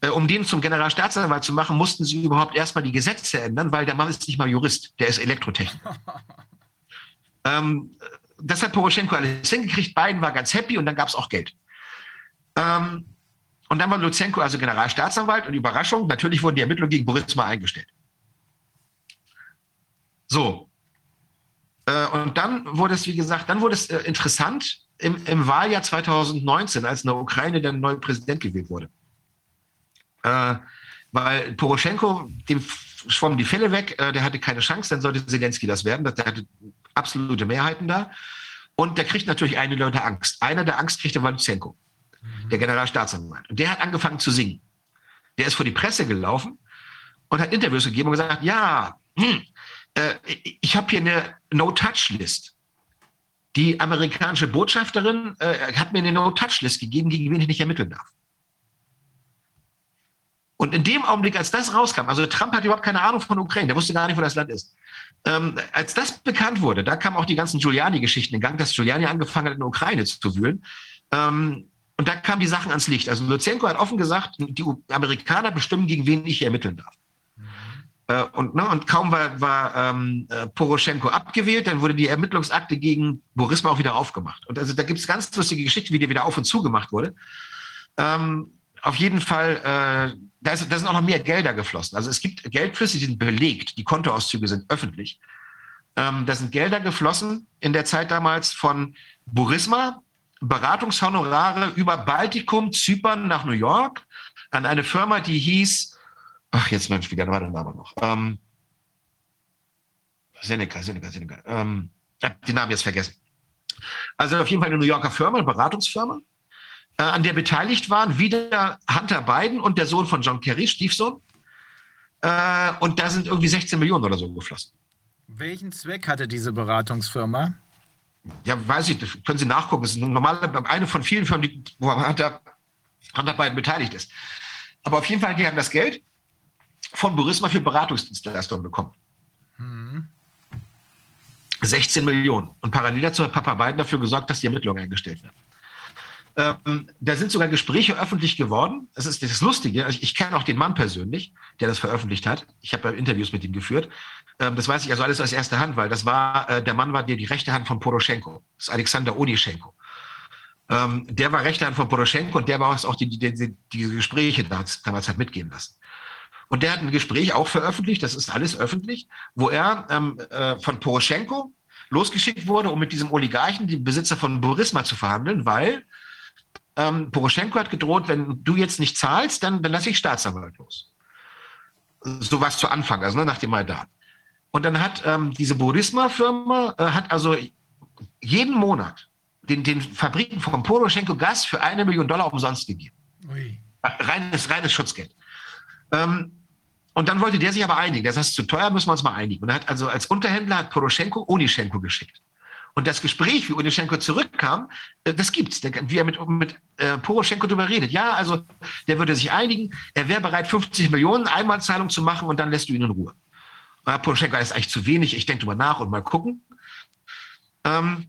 Äh, um den zum Generalstaatsanwalt zu machen, mussten sie überhaupt erstmal die Gesetze ändern, weil der Mann ist nicht mal Jurist, der ist Elektrotechniker. ähm, das hat Poroschenko alles hingekriegt. Biden war ganz happy und dann gab es auch Geld. Ähm, und dann war Luzenko also Generalstaatsanwalt und Überraschung, natürlich wurden die Ermittlungen gegen Burisma eingestellt. So. Äh, und dann wurde es, wie gesagt, dann wurde es äh, interessant im, im, Wahljahr 2019, als in der Ukraine der neue Präsident gewählt wurde. Äh, weil Poroschenko, dem schwommen die Fälle weg, äh, der hatte keine Chance, dann sollte Zelensky das werden, der hatte absolute Mehrheiten da. Und der kriegt natürlich einige Leute Angst. Einer, der Angst kriegte, war Luzenko, mhm. der Generalstaatsanwalt. Und der hat angefangen zu singen. Der ist vor die Presse gelaufen und hat Interviews gegeben und gesagt, ja, hm, äh, ich habe hier eine No-Touch-List. Die amerikanische Botschafterin äh, hat mir eine No-Touch-List gegeben, gegen wen ich nicht ermitteln darf. Und in dem Augenblick, als das rauskam, also Trump hat überhaupt keine Ahnung von Ukraine, der wusste gar nicht, wo das Land ist. Ähm, als das bekannt wurde, da kamen auch die ganzen Giuliani-Geschichten in Gang, dass Giuliani angefangen hat, in der Ukraine zu wühlen. Ähm, und da kamen die Sachen ans Licht. Also Luzenko hat offen gesagt, die Amerikaner bestimmen, gegen wen ich ermitteln darf. Äh, und, ne, und kaum war, war ähm, äh, Poroschenko abgewählt, dann wurde die Ermittlungsakte gegen Borisma auch wieder aufgemacht. Und also da gibt es ganz lustige Geschichten, wie die wieder auf und zu gemacht wurde. Ähm, auf jeden Fall, äh, da, ist, da sind auch noch mehr Gelder geflossen. Also es gibt Geldflüsse, die sind belegt, die Kontoauszüge sind öffentlich. Ähm, da sind Gelder geflossen in der Zeit damals von Burisma, Beratungshonorare über Baltikum, Zypern nach New York an eine Firma, die hieß, ach jetzt Mensch, wie war der Name noch? Ähm, Seneca, Seneca, Seneca. Ähm, ich habe den Namen jetzt vergessen. Also auf jeden Fall eine New Yorker Firma, eine Beratungsfirma an der beteiligt waren, wieder Hunter Biden und der Sohn von John Kerry, Stiefsohn. Äh, und da sind irgendwie 16 Millionen oder so geflossen. Welchen Zweck hatte diese Beratungsfirma? Ja, weiß ich, das können Sie nachgucken. Das ist eine normale, eine von vielen Firmen, die, wo Hunter, Hunter Biden beteiligt ist. Aber auf jeden Fall, die haben das Geld von Burisma für Beratungsdienstleistungen bekommen. Mhm. 16 Millionen. Und parallel dazu hat Papa Biden dafür gesorgt, dass die Ermittlungen eingestellt werden. Ähm, da sind sogar Gespräche öffentlich geworden. Das ist das Lustige. Ich, ich kenne auch den Mann persönlich, der das veröffentlicht hat. Ich habe Interviews mit ihm geführt. Ähm, das weiß ich also alles aus erster Hand, weil das war, äh, der Mann war die, die rechte Hand von Poroschenko. Das ist Alexander Onischenko. Ähm, der war rechte Hand von Poroschenko und der war auch die, die, die, die Gespräche damals, damals hat mitgehen lassen. Und der hat ein Gespräch auch veröffentlicht, das ist alles öffentlich, wo er ähm, äh, von Poroschenko losgeschickt wurde, um mit diesem Oligarchen, dem Besitzer von Burisma, zu verhandeln, weil ähm, Poroschenko hat gedroht, wenn du jetzt nicht zahlst, dann, dann lasse ich Staatsanwalt los. So was zu Anfang, also ne, nach dem Maidan. Und dann hat ähm, diese Burisma-Firma, äh, hat also jeden Monat den, den Fabriken von Poroschenko Gas für eine Million Dollar umsonst gegeben. Ui. Reines, reines Schutzgeld. Ähm, und dann wollte der sich aber einigen. Das heißt, zu teuer müssen wir uns mal einigen. Und er hat also als Unterhändler hat Poroschenko Onischenko geschickt. Und das Gespräch, wie Onischenko zurückkam, äh, das gibt's. Wie er mit, mit äh, Poroschenko darüber redet. Ja, also der würde sich einigen, er wäre bereit, 50 Millionen Einmalzahlung zu machen und dann lässt du ihn in Ruhe. Ja, Poroschenko ist eigentlich zu wenig, ich denke drüber nach und mal gucken. Ähm,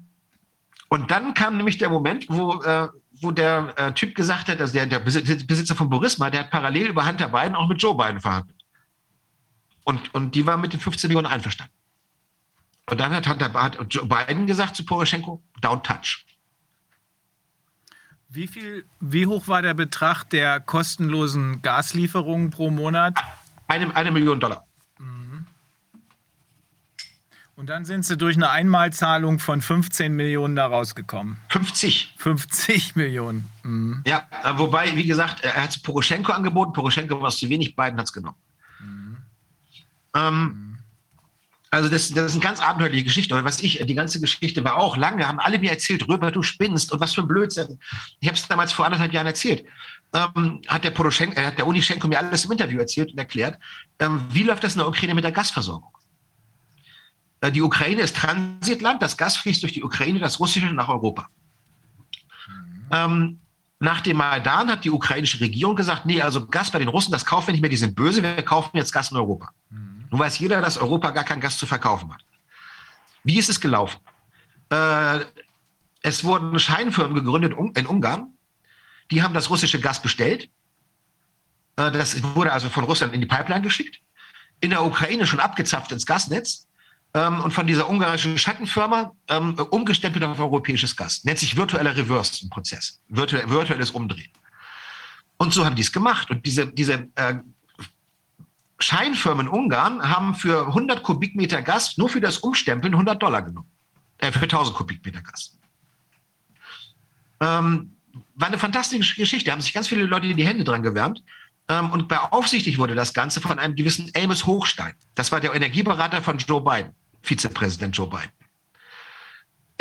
und dann kam nämlich der Moment, wo, äh, wo der äh, Typ gesagt hat, also der, der Besitzer von Burisma, der hat parallel über Hunter Biden auch mit Joe Biden verhandelt. Und, und die war mit den 15 Millionen einverstanden. Und dann hat, hat Joe Biden gesagt zu Poroschenko, don't touch. Wie, viel, wie hoch war der Betrag der kostenlosen Gaslieferungen pro Monat? Eine, eine Million Dollar. Mhm. Und dann sind sie durch eine Einmalzahlung von 15 Millionen da rausgekommen. 50. 50 Millionen. Mhm. Ja, wobei, wie gesagt, er hat es Poroschenko angeboten. Poroschenko war es zu wenig, Biden hat es genommen. Mhm. Ähm, Also das, das ist eine ganz abenteuerliche Geschichte. Aber was ich, die ganze Geschichte war auch lange, haben alle mir erzählt, Röber, du spinnst und was für ein Blödsinn. Ich habe es damals vor anderthalb Jahren erzählt. Ähm, hat der Poroschenko, äh, hat der Unischenko mir alles im Interview erzählt und erklärt, ähm, wie läuft das in der Ukraine mit der Gasversorgung? Äh, die Ukraine ist Transitland, das Gas fließt durch die Ukraine, das russische nach Europa. Ähm, nach dem Maidan hat die ukrainische Regierung gesagt, nee, also Gas bei den Russen, das kaufen wir nicht mehr, die sind böse, wir kaufen jetzt Gas in Europa. Nun weiß jeder, dass Europa gar kein Gas zu verkaufen hat. Wie ist es gelaufen? Äh, es wurden Scheinfirmen gegründet in Ungarn. Die haben das russische Gas bestellt. Äh, das wurde also von Russland in die Pipeline geschickt. In der Ukraine schon abgezapft ins Gasnetz ähm, und von dieser ungarischen Schattenfirma ähm, umgestempelt auf europäisches Gas. Nennt sich virtueller Reverse im Prozess. Virtu virtuelles Umdrehen. Und so haben die es gemacht. Und diese, diese äh, Scheinfirmen in Ungarn haben für 100 Kubikmeter Gas nur für das Umstempeln 100 Dollar genommen. Äh, für 1000 Kubikmeter Gas. Ähm, war eine fantastische Geschichte. Da haben sich ganz viele Leute in die Hände dran gewärmt. Ähm, und beaufsichtigt wurde das Ganze von einem gewissen Amos Hochstein. Das war der Energieberater von Joe Biden, Vizepräsident Joe Biden.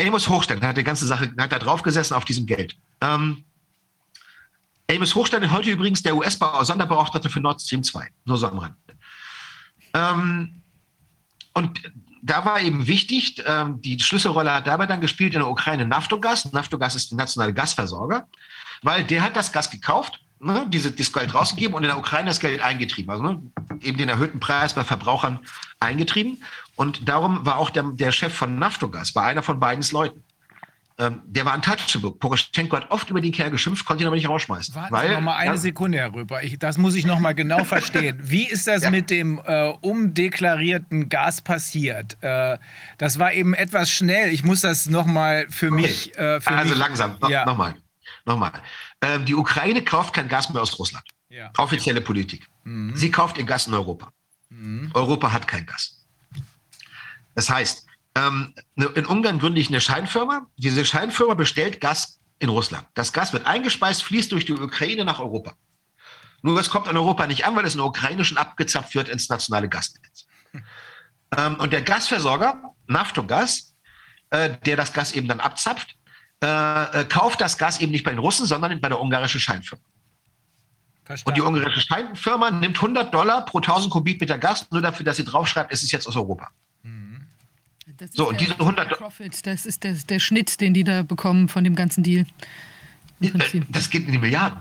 Amos Hochstein hat die ganze Sache, hat da drauf gesessen auf diesem Geld. Ähm, Amos Hochstein ist heute übrigens der US-Sonderbeauftragte für Nord Stream 2. Nur so am Rand. Ähm, und da war eben wichtig, ähm, die Schlüsselrolle hat dabei dann gespielt in der Ukraine Naftogas. Naftogas ist der nationale Gasversorger, weil der hat das Gas gekauft, ne, diese, das Geld rausgegeben und in der Ukraine das Geld eingetrieben. Also ne, eben den erhöhten Preis bei Verbrauchern eingetrieben. Und darum war auch der, der Chef von Naftogas, war einer von Bidens Leuten. Ähm, der war untouchable. Poroschenko hat oft über den Kerl geschimpft, konnte ihn aber nicht rausschmeißen. Warten weil, Sie noch mal eine ja, Sekunde, Herr Röper. Ich, das muss ich noch mal genau verstehen. Wie ist das ja. mit dem äh, umdeklarierten Gas passiert? Äh, das war eben etwas schnell. Ich muss das noch mal für okay. mich... Äh, für also mich, langsam, no, ja. nochmal. Nochmal. Ähm, die Ukraine kauft kein Gas mehr aus Russland. Ja. Offizielle Politik. Mhm. Sie kauft ihr Gas in Europa. Mhm. Europa hat kein Gas. Das heißt, ähm, ne, in Ungarn gründe ich eine Scheinfirma. Diese Scheinfirma bestellt Gas in Russland. Das Gas wird eingespeist, fließt durch die Ukraine nach Europa. Nur es kommt in Europa nicht an, weil es in der Ukraine schon abgezapft wird ins nationale Gasnetz. Ähm, und der Gasversorger, Naftogas, äh, der das Gas eben dann abzapft, äh, äh, kauft das Gas eben nicht bei den Russen, sondern bei der ungarischen Scheinfirma. Verstanden. Und die ungarische Scheinfirma nimmt 100 Dollar pro 1000 Kubikmeter Gas, nur dafür, dass sie draufschreibt, es ist jetzt aus Europa. Das so, und diese 100 Profit, das ist der, der Schnitt, den die da bekommen von dem ganzen Deal. Äh, das geht in die Milliarden.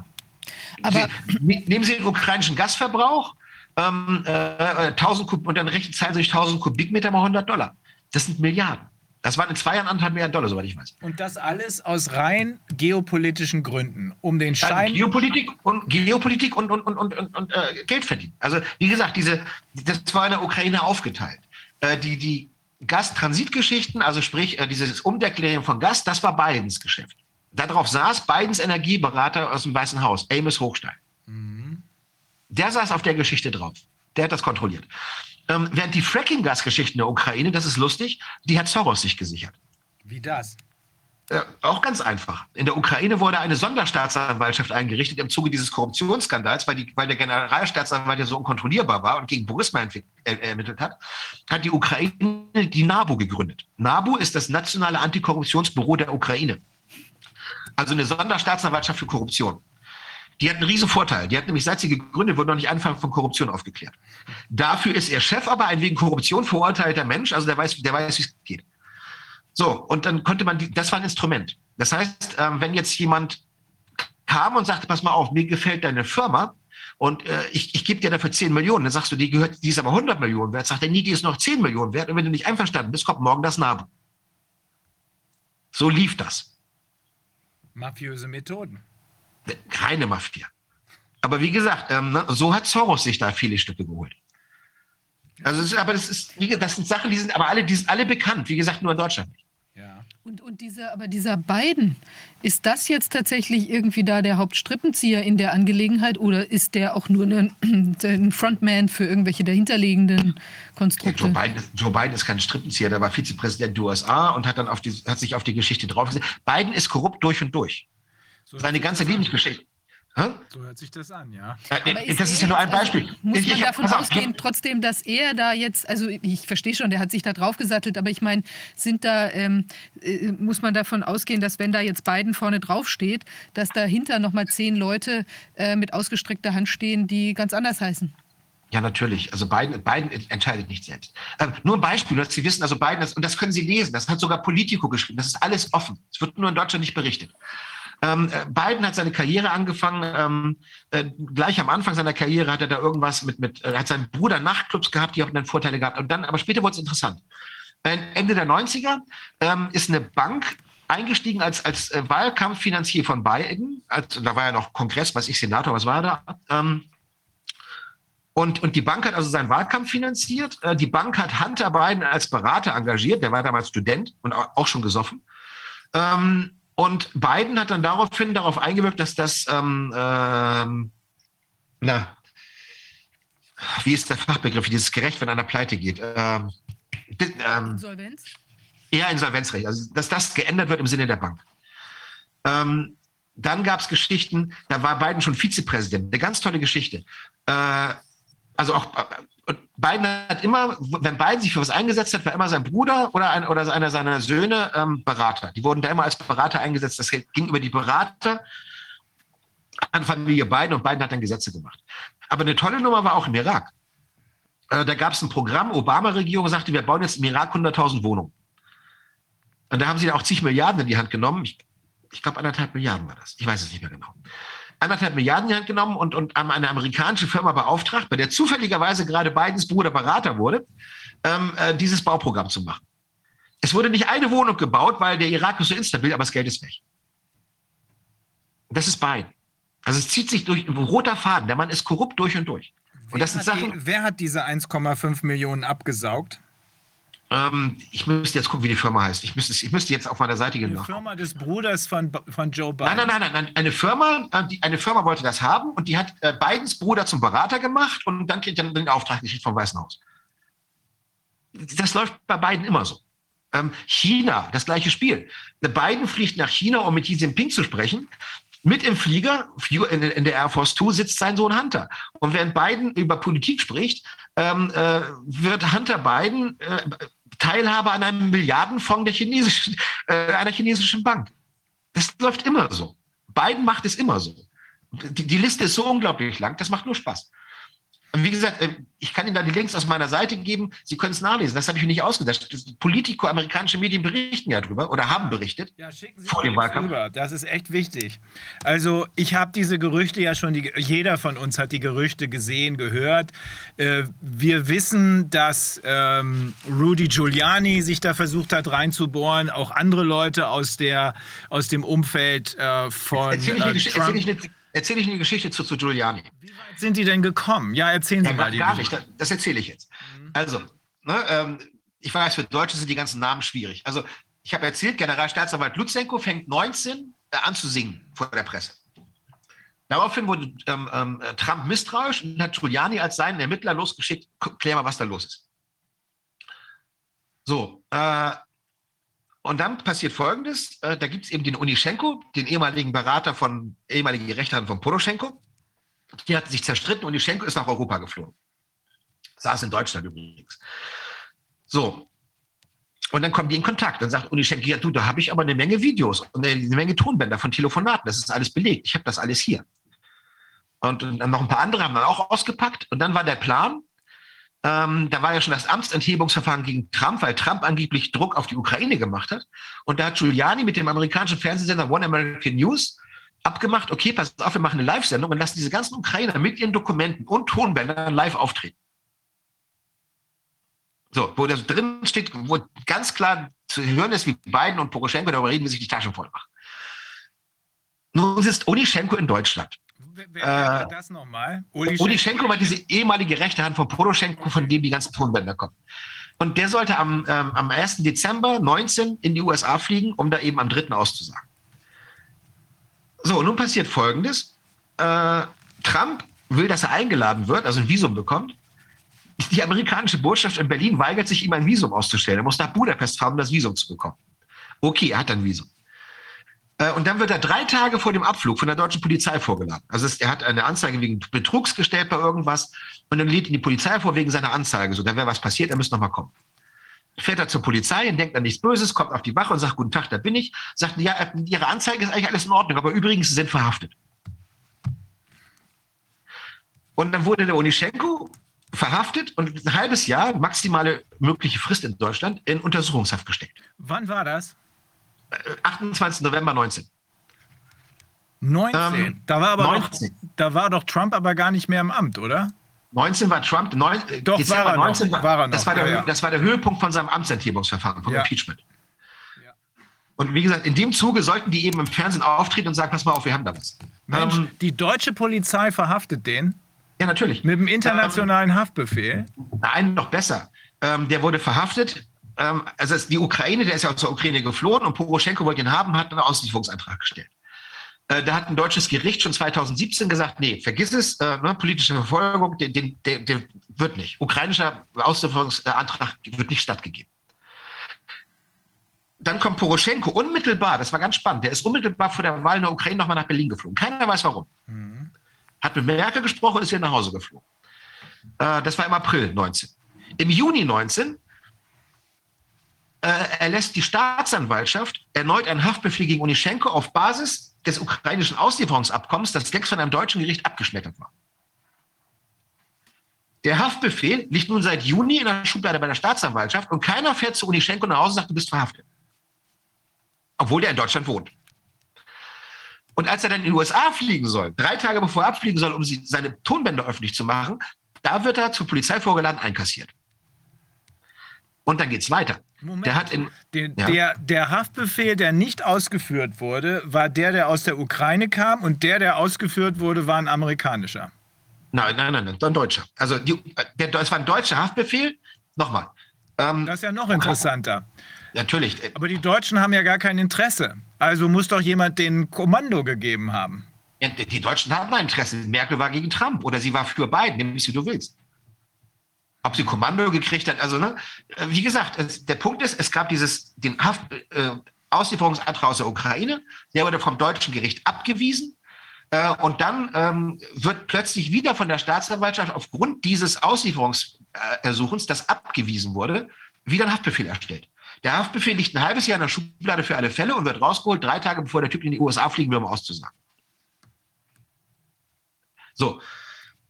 Aber Sie, nehmen Sie den ukrainischen Gasverbrauch, ähm, äh, 1000 Kub, und dann rechnen zahlen Sie sich 1000 Kubikmeter mal 100 Dollar. Das sind Milliarden. Das waren in zwei Jahren anderthalb Milliarden Dollar, soweit ich weiß. Und das alles aus rein geopolitischen Gründen, um den Schein. Geopolitik und Geopolitik und, und, und, und, und, und äh, Geld verdienen. Also wie gesagt, diese, das war in der Ukraine aufgeteilt. Äh, die, die Gastransitgeschichten, also sprich äh, dieses Umdeklarieren von Gas, das war Bidens Geschäft. Darauf saß Bidens Energieberater aus dem Weißen Haus, Amos Hochstein. Mhm. Der saß auf der Geschichte drauf. Der hat das kontrolliert. Ähm, während die Fracking-Gasgeschichten der Ukraine, das ist lustig, die hat Soros sich gesichert. Wie das? Äh, auch ganz einfach. In der Ukraine wurde eine Sonderstaatsanwaltschaft eingerichtet im Zuge dieses Korruptionsskandals, weil, die, weil der Generalstaatsanwalt ja so unkontrollierbar war und gegen Burisma ermittelt hat, hat die Ukraine die NABU gegründet. NABU ist das Nationale Antikorruptionsbüro der Ukraine. Also eine Sonderstaatsanwaltschaft für Korruption. Die hat einen riesen Vorteil. Die hat nämlich, seit sie gegründet wurde, noch nicht Anfang von Korruption aufgeklärt. Dafür ist ihr Chef aber ein wegen Korruption verurteilter Mensch, also der weiß, der weiß, wie es geht. So, und dann konnte man, die, das war ein Instrument. Das heißt, ähm, wenn jetzt jemand kam und sagte, pass mal auf, mir gefällt deine Firma und äh, ich, ich gebe dir dafür 10 Millionen, dann sagst du, die gehört, die ist aber 100 Millionen wert, sagt er, nie, die ist noch 10 Millionen wert und wenn du nicht einverstanden bist, kommt morgen das NABU. So lief das. Mafiöse Methoden. Keine Mafia. Aber wie gesagt, ähm, ne, so hat Soros sich da viele Stücke geholt. Also, aber das ist, das sind Sachen, die sind aber alle, die sind alle bekannt. Wie gesagt, nur in Deutschland nicht. Und, und dieser, aber dieser Biden, ist das jetzt tatsächlich irgendwie da der Hauptstrippenzieher in der Angelegenheit oder ist der auch nur ein, ein Frontman für irgendwelche dahinterliegenden Konstrukte? Ja, Joe, Biden, Joe, Biden, ist kein Strippenzieher, der war Vizepräsident der USA und hat dann auf die, hat sich auf die Geschichte draufgesetzt. Biden ist korrupt durch und durch. So Seine ganze Lebensgeschichte. So hört sich das an, ja. Äh, Aber das ist ja nur ein jetzt- Beispiel. Also muss Ich- man ich- davon ausgehen, trotzdem, dass er da jetzt, also ich verstehe schon, der hat sich da drauf gesattelt, aber ich meine, sind da, ähm, äh, muss man davon ausgehen, dass wenn da jetzt Biden vorne drauf steht, dass dahinter nochmal zehn Leute äh, mit ausgestreckter Hand stehen, die ganz anders heißen? Ja, natürlich. Also Biden, Biden entscheidet nicht selbst. Ähm, nur ein Beispiel, dass Sie wissen, also Biden, das, und das können Sie lesen, das hat sogar Politico geschrieben, das ist alles offen. Es wird nur in Deutschland nicht berichtet. Ähm, äh, Biden hat seine Karriere angefangen, ähm, äh, gleich am Anfang seiner Karriere hat er da irgendwas mit, mit äh, hat seinen Bruder Nachtclubs gehabt, die haben dann Vorteile gehabt. Und dann, aber später wurde es interessant. Äh, Ende der 90er ähm, ist eine Bank eingestiegen als, als äh, Wahlkampffinanzier von Biden. Also, da war ja noch Kongress, weiß ich, Senator, was war da? Ähm, und, und die Bank hat also seinen Wahlkampf finanziert. Äh, Die Bank hat Hunter Biden als Berater engagiert. Der war damals Student und au- auch schon gesoffen. Ähm, und Biden hat dann daraufhin darauf eingewirkt, dass das, ähm, ähm, na, wie ist der Fachbegriff, dieses gerecht, wenn einer pleite geht? Ähm, ähm, Insolvenz? ja, Insolvenzrecht. Also, dass das geändert wird im Sinne der Bank. Ähm, dann gab es Geschichten, da war Biden schon Vizepräsident. Eine ganz tolle Geschichte. Äh, also auch äh, und Biden hat immer, wenn Biden sich für was eingesetzt hat, war immer sein Bruder oder, ein, oder einer seiner Söhne ähm, Berater. Die wurden da immer als Berater eingesetzt. Das ging über die Berater an Familie Biden und Biden hat dann Gesetze gemacht. Aber eine tolle Nummer war auch im Irak. Äh, da gab es ein Programm, Obama-Regierung sagte, wir bauen jetzt im Irak 100.000 Wohnungen. Und da haben sie auch zig Milliarden in die Hand genommen. Ich, ich glaube, anderthalb Milliarden war das. Ich weiß es nicht mehr genau. Anderthalb Milliarden in die Hand genommen und, und eine amerikanische Firma beauftragt, bei der zufälligerweise gerade Bidens Bruder Berater wurde, ähm, äh, dieses Bauprogramm zu machen. Es wurde nicht eine Wohnung gebaut, weil der Irak ist so instabil, aber das Geld ist weg. Das ist Biden. Also es zieht sich durch ein roter Faden. Der Mann ist korrupt durch und durch. Und das sind wer, Sachen. die, wer hat diese 1,5 Millionen abgesaugt? Ähm, ich müsste jetzt gucken, wie die Firma heißt. Ich müsste, ich müsste jetzt auf meiner Seite Die gehen. Firma des Bruders von, von Joe Biden. Nein, nein, nein, nein. Eine Firma, äh, die, eine Firma wollte das haben und die hat äh, Bidens Bruder zum Berater gemacht und dann kriegt er den Auftrag gekriegt vom Weißen Haus. Das läuft bei Biden immer so. Ähm, China, das gleiche Spiel. Der Biden fliegt nach China, um mit Xi Jinping zu sprechen. Mit im Flieger, in, in der Air Force Two, sitzt sein Sohn Hunter. Und während Biden über Politik spricht, ähm, äh, wird Hunter Biden äh, Teilhabe an einem Milliardenfonds der chinesischen, äh, einer chinesischen Bank. Das läuft immer so. Biden macht es immer so. Die, die Liste ist so unglaublich lang, das macht nur Spaß. Wie gesagt, äh, ich kann Ihnen da die Links aus meiner Seite geben. Sie können es nachlesen. Das habe ich mir nicht ausgedacht. Politico, amerikanische Medien berichten ja drüber oder haben berichtet. Ja, schicken Sie Vor mir dem das Wahlkampf. rüber. Das ist echt wichtig. Also ich habe diese Gerüchte ja schon, die, jeder von uns hat die Gerüchte gesehen, gehört. Äh, wir wissen, dass ähm, Rudy Giuliani sich da versucht hat reinzubohren, auch andere Leute aus, der, aus dem Umfeld äh, von äh, Trump. Erzähl ich, eine- Geschichte zu, zu Giuliani. Wie weit sind die denn gekommen? Ja, erzählen Sie Ja, mal. die gar Geschichte. nicht. Das, das erzähle ich jetzt. Also, ne, ähm, ich weiß, für Deutsche sind die ganzen Namen schwierig. Also, ich habe erzählt, Generalstaatsanwalt Lutsenko fängt 19 äh, an zu singen vor der Presse. Daraufhin wurde ähm, ähm, Trump misstrauisch und hat Giuliani als seinen Ermittler losgeschickt, "Guck, klär mal, was da los ist. So, äh, und dann passiert Folgendes, äh, da gibt es eben den Unischenko, den ehemaligen Berater von, ehemaligen Rechtern von Poroschenko. Die hatten sich zerstritten Unischenko ist nach Europa geflogen. Saß in Deutschland übrigens. So. Und dann kommen die in Kontakt. Dann sagt Unischenko, ja du, da habe ich aber eine Menge Videos und eine, eine Menge Tonbänder von Telefonaten. Das ist alles belegt. Ich habe das alles hier. Und, und dann noch ein paar andere haben dann auch ausgepackt. Und dann war der Plan, ähm, da war ja schon das Amtsenthebungsverfahren gegen Trump, weil Trump angeblich Druck auf die Ukraine gemacht hat. Und da hat Giuliani mit dem amerikanischen Fernsehsender One American News abgemacht, okay, pass auf, wir machen eine Live-Sendung und lassen diese ganzen Ukrainer mit ihren Dokumenten und Tonbändern live auftreten. So, wo das drin steht, wo ganz klar zu hören ist, wie Biden und Poroschenko darüber reden, wie sich die Taschen voll machen. Nun sitzt Unischenko in Deutschland. Wer, wer, war das nochmal? Uli Uli Schenko war diese ehemalige rechte Hand von Poroschenko, von dem die ganzen Tonbänder kommen. Und der sollte am, ähm, am 1. Dezember 19 in die USA fliegen, um da eben am 3. auszusagen. So, nun passiert Folgendes. Äh, Trump will, dass er eingeladen wird, also ein Visum bekommt. Die amerikanische Botschaft in Berlin weigert sich, ihm ein Visum auszustellen. Er muss nach Budapest fahren, um das Visum zu bekommen. Okay, er hat ein Visum. Äh, und dann wird er drei Tage vor dem Abflug von der deutschen Polizei vorgeladen. Also es, er hat eine Anzeige wegen Betrugs gestellt bei irgendwas und dann lädt ihn die Polizei vor wegen seiner Anzeige. So, da wäre was passiert, er müsste nochmal kommen. Fährt er zur Polizei und denkt an nichts Böses, kommt auf die Wache und sagt, guten Tag, da bin ich. Sagt, ja, äh, Ihre Anzeige ist eigentlich alles in Ordnung, aber übrigens, Sie sind verhaftet. Und dann wurde der Unischenko verhaftet und ein halbes Jahr, maximale mögliche Frist in Deutschland, in Untersuchungshaft gesteckt. Wann war das? 28. Äh, November 19. 19. Ähm, da, war aber 19. Noch, da war doch Trump aber gar nicht mehr im Amt, oder? 19 war Trump, neun, Doch, war er 19 noch, war, er das, war der, ja, ja. das war der Höhepunkt von seinem Amtsenthebungsverfahren, vom ja. Impeachment. Und wie gesagt, in dem Zuge sollten die eben im Fernsehen auftreten und sagen, pass mal auf, wir haben da was. Mensch, ähm, die deutsche Polizei verhaftet den? Ja, natürlich. Mit dem internationalen ähm, Haftbefehl? Nein, noch besser. Ähm, der wurde verhaftet. Ähm, also die Ukraine, der ist ja aus der Ukraine geflohen und Poroschenko wollte ihn haben, hat einen Auslieferungsantrag gestellt. Äh, da hat ein deutsches Gericht schon 2017 gesagt, nee, vergiss es, äh, ne, politische Verfolgung, den, den, den, den wird nicht. Ukrainischer Auslieferungsantrag wird nicht stattgegeben. Dann kommt Poroschenko unmittelbar, das war ganz spannend, der ist unmittelbar vor der Wahl in der Ukraine nochmal nach Berlin geflogen. Keiner weiß warum. Mhm. Hat mit Merkel gesprochen und ist wieder nach Hause geflogen. Äh, das war im April 19. Im Juni 19 äh, erlässt die Staatsanwaltschaft erneut einen Haftbefehl gegen Unischenko auf Basis des ukrainischen Auslieferungsabkommens, das längst von einem deutschen Gericht abgeschmettert war. Der Haftbefehl liegt nun seit Juni in der Schublade bei der Staatsanwaltschaft und keiner fährt zu Unischenko nach Hause und sagt, du bist verhaftet. Obwohl der in Deutschland wohnt. Und als er dann in die USA fliegen soll, drei Tage bevor er abfliegen soll, um seine Tonbänder öffentlich zu machen, da wird er zur Polizei vorgeladen, einkassiert. Und dann geht es weiter. Moment. Der, hat in, den, ja. der, der Haftbefehl, der nicht ausgeführt wurde, war der, der aus der Ukraine kam und der, der ausgeführt wurde, war ein amerikanischer. Nein, nein, nein, nein ein deutscher. Also die, der, das war ein deutscher Haftbefehl. Nochmal. Ähm, das ist ja noch interessanter. Natürlich. Aber die Deutschen haben ja gar kein Interesse. Also muss doch jemand den Kommando gegeben haben. Die Deutschen haben ein Interesse. Merkel war gegen Trump oder sie war für Biden, nimm es wie du willst. Ob sie Kommando gekriegt hat, also ne, wie gesagt, es, der Punkt ist, es gab dieses den Haft, äh, Auslieferungsantrag aus der Ukraine, der wurde vom deutschen Gericht abgewiesen. Äh, und dann ähm, wird plötzlich wieder von der Staatsanwaltschaft aufgrund dieses Auslieferungsersuchens, das abgewiesen wurde, wieder ein Haftbefehl erstellt. Der Haftbefehl liegt ein halbes Jahr in der Schublade für alle Fälle und wird rausgeholt, drei Tage bevor der Typ in die USA fliegen will, um auszusagen. So,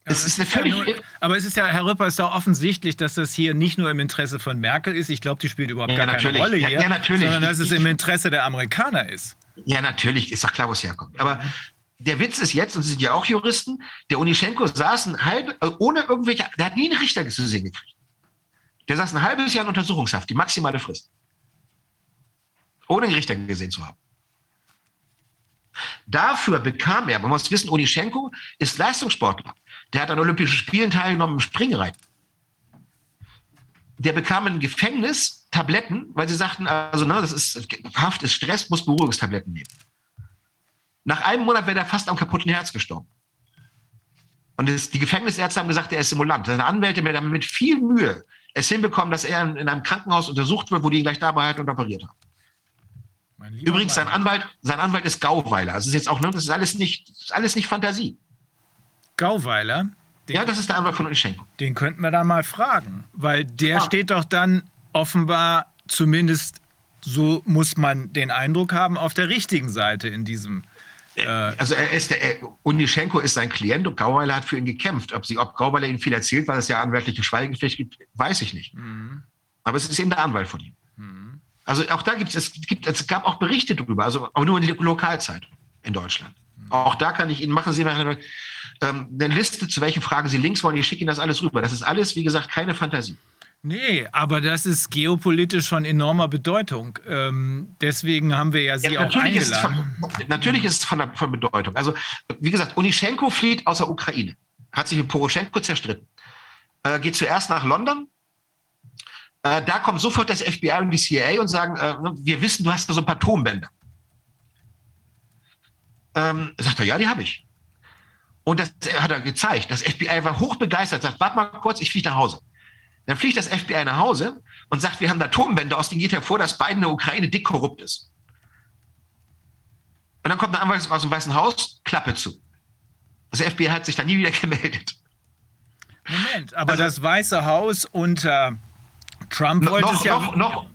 es ist eine völlig. Ja nur, aber es ist ja, Herr Rüpper, ist ja offensichtlich, dass das hier nicht nur im Interesse von Merkel ist. Ich glaube, die spielt überhaupt ja, gar keine Rolle hier. Ja, natürlich. Sondern dass es im Interesse der Amerikaner ist. Ja, natürlich. Ist doch klar, wo es herkommt. Aber der Witz ist jetzt, und Sie sind ja auch Juristen, der Unischenko saß ein halb, äh, ohne irgendwelche, der hat nie einen Richter zu sehen gekriegt. Der saß ein halbes Jahr in Untersuchungshaft, die maximale Frist. Ohne einen Richter gesehen zu haben. Dafür bekam er, man muss wissen, Unischenko ist Leistungssportler. Der hat an Olympischen Spielen teilgenommen im Springreiten. Der bekam im Gefängnis Tabletten, weil sie sagten, also ne, das ist Haft ist Stress, muss Beruhigungstabletten nehmen. Nach einem Monat wäre er fast am kaputten Herz gestorben. Und das, die Gefängnisärzte haben gesagt, er ist Simulant. Seine Anwälte haben mit viel Mühe es hinbekommen, dass er in, in, einem Krankenhaus untersucht wird, wo die ihn gleich dabei halten und operiert haben. Übrigens, sein Anwalt, sein Anwalt ist Gauweiler. Das ist jetzt auch, ne, das ist alles nicht, ist alles nicht Fantasie. Gauweiler. Den, ja, das ist der Anwalt von Unischenko. Den könnten wir da mal fragen, weil der ja. steht doch dann offenbar zumindest, so muss man den Eindruck haben, auf der richtigen Seite in diesem. Äh, also er ist der, er, Unischenko ist sein Klient und Gauweiler hat für ihn gekämpft. Ob, sie, ob Gauweiler ihm viel erzählt, weil es ja anwaltliche Schweigepflicht gibt, weiß ich nicht. Mhm. Aber es ist eben der Anwalt von ihm. Mhm. Also auch da gibt es, gibt, es gab auch Berichte darüber, also auch nur in der Lokalzeit in Deutschland. Mhm. Auch da kann ich Ihnen machen, Sie machen ähm, eine Liste, zu welchen Fragen Sie links wollen. Ich schicke Ihnen das alles rüber. Das ist alles, wie gesagt, keine Fantasie. Nee, aber das ist geopolitisch von enormer Bedeutung. Ähm, deswegen haben wir ja Sie ja, auch eingeladen. Ist von, natürlich ist es von, von, Bedeutung. Also, wie gesagt, Unischenko flieht aus der Ukraine, hat sich mit Poroschenko zerstritten, äh, geht zuerst nach London. Äh, da kommt sofort das FBI und die CIA und sagen, äh, wir wissen, du hast da so ein paar Tonbänder. Ähm, sagt er, ja, die habe ich. Und das hat er gezeigt. Das FBI war hochbegeistert, sagt, warte mal kurz, ich fliege nach Hause. Dann fliegt das FBI nach Hause und sagt, wir haben da Atombänder, aus denen geht hervor, dass Biden in der Ukraine dick korrupt ist. Und dann kommt ein Anwalt aus dem Weißen Haus, Klappe zu. Das FBI hat sich dann nie wieder gemeldet. Moment, aber Also- das Weiße Haus unter Trump wollte noch, es ja. noch, noch,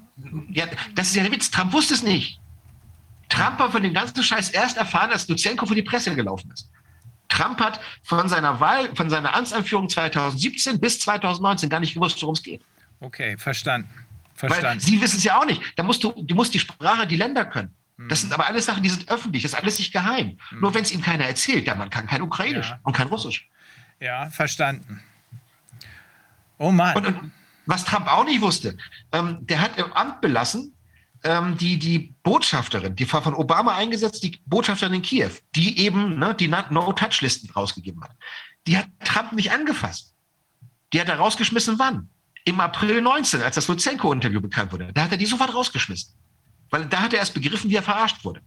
ja, das ist ja der Witz. Trump wusste es nicht. Trump hat von dem ganzen Scheiß erst erfahren, als Luzenko vor die Presse gelaufen ist. Trump hat von seiner Wahl, von seiner Amtsanführung 2017 bis 2019 gar nicht gewusst, worum es geht. Okay, verstanden. Weil Verstanden. sie wissen es ja auch nicht. Da musst du, du musst die Sprache, die Länder können. Das sind aber alles Sachen, die sind öffentlich. Das ist alles nicht geheim. Nur wenn es ihm keiner erzählt, der Mann kann kein Ukrainisch Ja. und kein Russisch. ja, verstanden. Oh Mann. Und, und was Trump auch nicht wusste, ähm, der hat im Amt belassen ähm, die, die Botschafterin, die war von Obama eingesetzt, die Botschafterin in Kiew, die eben ne, die No-Touch-Listen rausgegeben hat. Die hat Trump nicht angefasst. Die hat er rausgeschmissen, wann? Im April 19, als das Luzenko-Interview bekannt wurde. Da hat er die sofort rausgeschmissen. Weil da hat er erst begriffen, wie er verarscht wurde.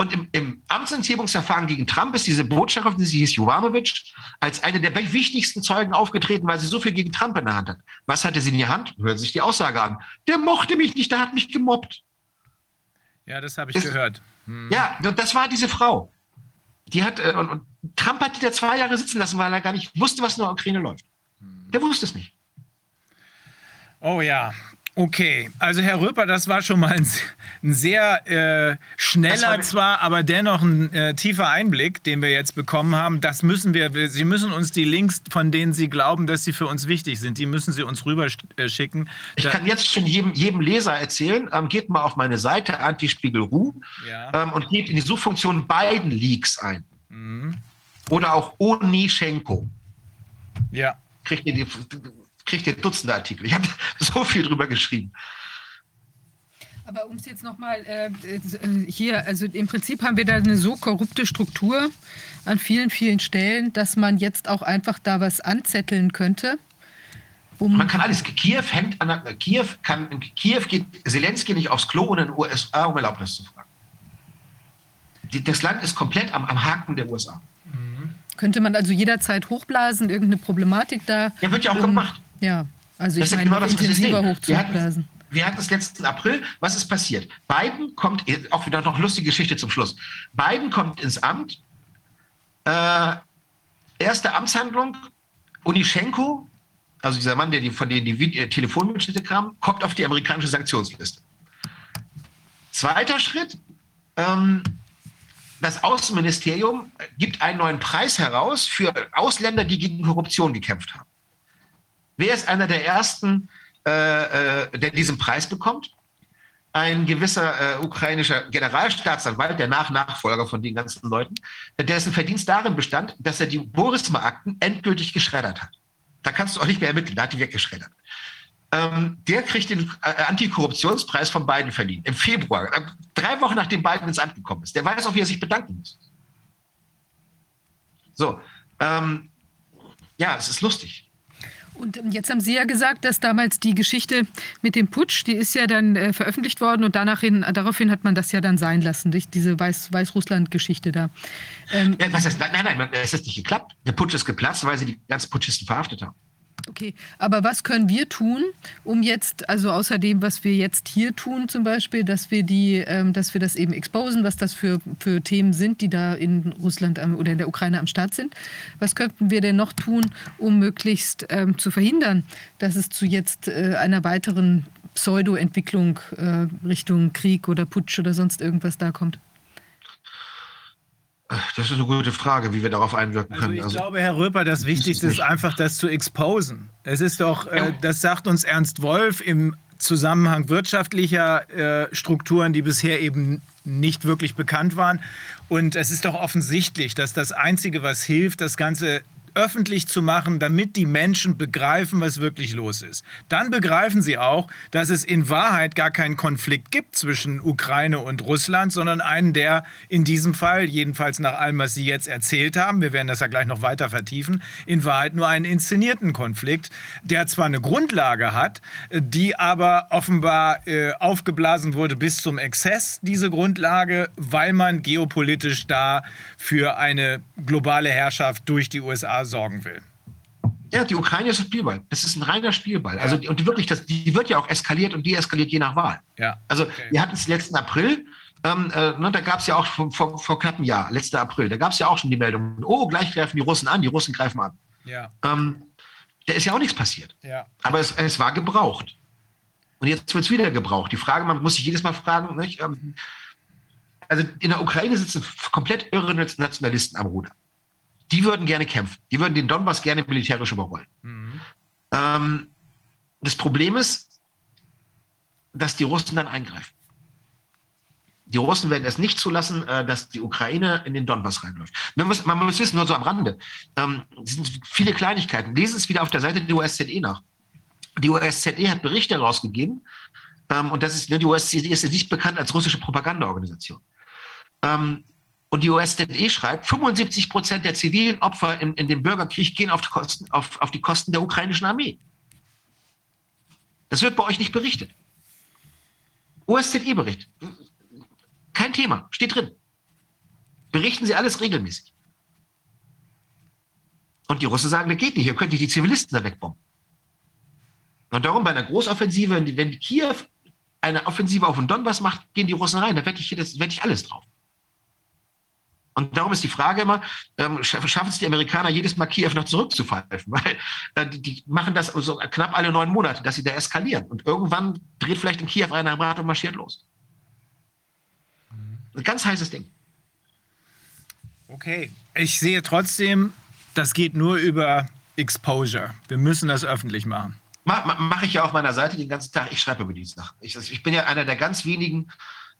Und im, im Amtsenthebungsverfahren gegen Trump ist diese Botschafterin, sie hieß Jovanovic, als eine der wichtigsten Zeugen aufgetreten, weil sie so viel gegen Trump in der Hand hat. Was hatte sie in der Hand? Hören Sie sich die Aussage an. Der mochte mich nicht, der hat mich gemobbt. ja, das habe ich ist- gehört. Ja, das war diese Frau. Die hat, äh, und, und Trump hat die da zwei Jahre sitzen lassen, weil er gar nicht wusste, was in der Ukraine läuft. Der wusste es nicht. Oh ja. Okay, also Herr Röper, das war schon mal ein, ein sehr äh, schneller war- zwar, aber dennoch ein äh, tiefer Einblick, den wir jetzt bekommen haben. Das müssen wir, Sie müssen uns die Links, von denen Sie glauben, dass sie für uns wichtig sind, die müssen Sie uns rüber äh, schicken. Ich Da- kann jetzt schon jedem, jedem Leser erzählen, ähm, geht mal auf meine Seite Antispiegel.ru Ja. ähm, und gebt in die Suchfunktion beiden Leaks ein. Mhm. Oder auch Onischenko. ja. Kriegt ihr, die, kriegt ihr Dutzende Artikel. Ich habe so viel drüber geschrieben. Aber um es jetzt nochmal äh, äh, hier, also im Prinzip haben wir da eine so korrupte Struktur an vielen, vielen Stellen, dass man jetzt auch einfach da was anzetteln könnte. Um, Man kann alles. Kiew hängt an der, Kiew kann, in Kiew geht Zelensky nicht aufs Klo ohne in den USA um Erlaubnis zu fragen. Die, das Land ist komplett am, am Haken der USA. könnte man also jederzeit hochblasen, irgendeine Problematik da. Ja, wird ja auch gemacht. Ja, also Das ich meine, genau das intensiver hochzublasen. hatten, wir hatten es letzten April. Was ist passiert? Biden kommt, auch wieder noch lustige Geschichte zum Schluss. Biden kommt ins Amt. Äh, erste Amtshandlung. Unischenko, also dieser Mann, der die, von dem die äh, Telefonmitschnitte kamen, kommt auf die amerikanische Sanktionsliste. Zweiter Schritt. Ähm, das Außenministerium gibt einen neuen Preis heraus für Ausländer, die gegen Korruption gekämpft haben. Wer ist einer der ersten, äh, äh, der diesen Preis bekommt? Ein gewisser äh, ukrainischer Generalstaatsanwalt, der Nach-Nachfolger von den ganzen Leuten, dessen Verdienst darin bestand, dass er die Borisma-Akten endgültig geschreddert hat. Da kannst du auch nicht mehr ermitteln, da hat die weggeschreddert. Ähm, der kriegt den äh, Antikorruptionspreis von Biden verliehen im Februar, äh, drei Wochen nachdem Biden ins Amt gekommen ist. Der weiß auch, wie er sich bedanken muss. So, ähm, ja, es ist lustig. Und ähm, jetzt haben Sie ja gesagt, dass damals die Geschichte mit dem Putsch, die ist ja dann äh, veröffentlicht worden und danach hin, daraufhin hat man das ja dann sein lassen, durch diese Weiß, Weißrussland-Geschichte da. Ähm, Ja, was heißt, nein, nein, nein, es ist nicht geklappt. Der Putsch ist geplatzt, weil sie die ganzen Putschisten verhaftet haben. Okay, aber was können wir tun, um jetzt, also außer dem, was wir jetzt hier tun zum Beispiel, dass wir die, ähm, dass wir das eben exposen, was das für, für Themen sind, die da in Russland am, oder in der Ukraine am Start sind. Was könnten wir denn noch tun, um möglichst ähm, zu verhindern, dass es zu jetzt äh, einer weiteren Pseudo-Entwicklung äh, Richtung Krieg oder Putsch oder sonst irgendwas da kommt? Das ist eine gute Frage, wie wir darauf einwirken Also können. ich Also, glaube, Herr Röper, das Wichtigste ist einfach, das zu exposen. Es ist doch, äh, das sagt uns Ernst Wolf im Zusammenhang wirtschaftlicher äh, Strukturen, die bisher eben nicht wirklich bekannt waren. Und es ist doch offensichtlich, dass das Einzige, was hilft, das Ganze öffentlich zu machen, damit die Menschen begreifen, was wirklich los ist. Dann begreifen sie auch, dass es in Wahrheit gar keinen Konflikt gibt zwischen Ukraine und Russland, sondern einen, der in diesem Fall, jedenfalls nach allem, was Sie jetzt erzählt haben, wir werden das ja gleich noch weiter vertiefen, in Wahrheit nur einen inszenierten Konflikt, der zwar eine Grundlage hat, die aber offenbar äh, aufgeblasen wurde bis zum Exzess, diese Grundlage, weil man geopolitisch da für eine globale Herrschaft durch die USA sorgen will. ja, die Ukraine ist ein Spielball. Das ist ein reiner Spielball. Also, und wirklich, das, die wird ja auch eskaliert und deeskaliert je nach Wahl. Ja. Also, Okay. wir hatten es letzten April, ähm, äh, ne, da gab es ja auch vor, vor, vor knapp einem Jahr, letzter April, da gab es ja auch schon die Meldung, oh, gleich greifen die Russen an, die Russen greifen an. Ja. Ähm, da ist ja auch nichts passiert. Ja. Aber es, es war gebraucht. Und jetzt wird es wieder gebraucht. Die Frage, man muss sich jedes Mal fragen, nicht? Ähm, also in der Ukraine sitzen komplett irre Nationalisten am Ruder. Die würden gerne kämpfen. Die würden den Donbass gerne militärisch überrollen. Mhm. Ähm, das Problem ist, dass die Russen dann eingreifen. Die Russen werden es nicht zulassen, äh, dass die Ukraine in den Donbass reinläuft. Man muss, man muss wissen, nur so am Rande, ähm, es sind viele Kleinigkeiten. Lesen es wieder auf der Seite der OSZE nach. Die OSZE hat Berichte herausgegeben, ähm, und das ist, ne, die OSZE ist nicht bekannt als russische Propagandaorganisation. Ähm, und die OSZE schreibt, 75 Prozent der zivilen Opfer in, in dem Bürgerkrieg gehen auf die, Kosten, auf, auf die Kosten der ukrainischen Armee. Das wird bei euch nicht berichtet. OSZE-Bericht. Kein Thema, steht drin. Berichten Sie alles regelmäßig. Und die Russen sagen, das geht nicht, ihr könnt nicht die Zivilisten da wegbomben. Und darum bei einer Großoffensive, wenn Kiew eine Offensive auf den Donbass macht, gehen die Russen rein, da wette ich, das, wette ich alles drauf. Und darum ist die Frage immer, ähm, schaffen es die Amerikaner jedes Mal Kiew noch zurückzupfeifen? Weil äh, die, die, machen das so knapp alle neun Monate, dass sie da eskalieren. Und irgendwann dreht vielleicht in Kiew einer am Rad und marschiert los. Ein ganz heißes Ding. Okay, ich sehe trotzdem, das geht nur über Exposure. Wir müssen das öffentlich machen. Mache mach ich ja auf meiner Seite den ganzen Tag. Ich schreibe über die Sachen. Ich, ich bin ja einer der ganz wenigen,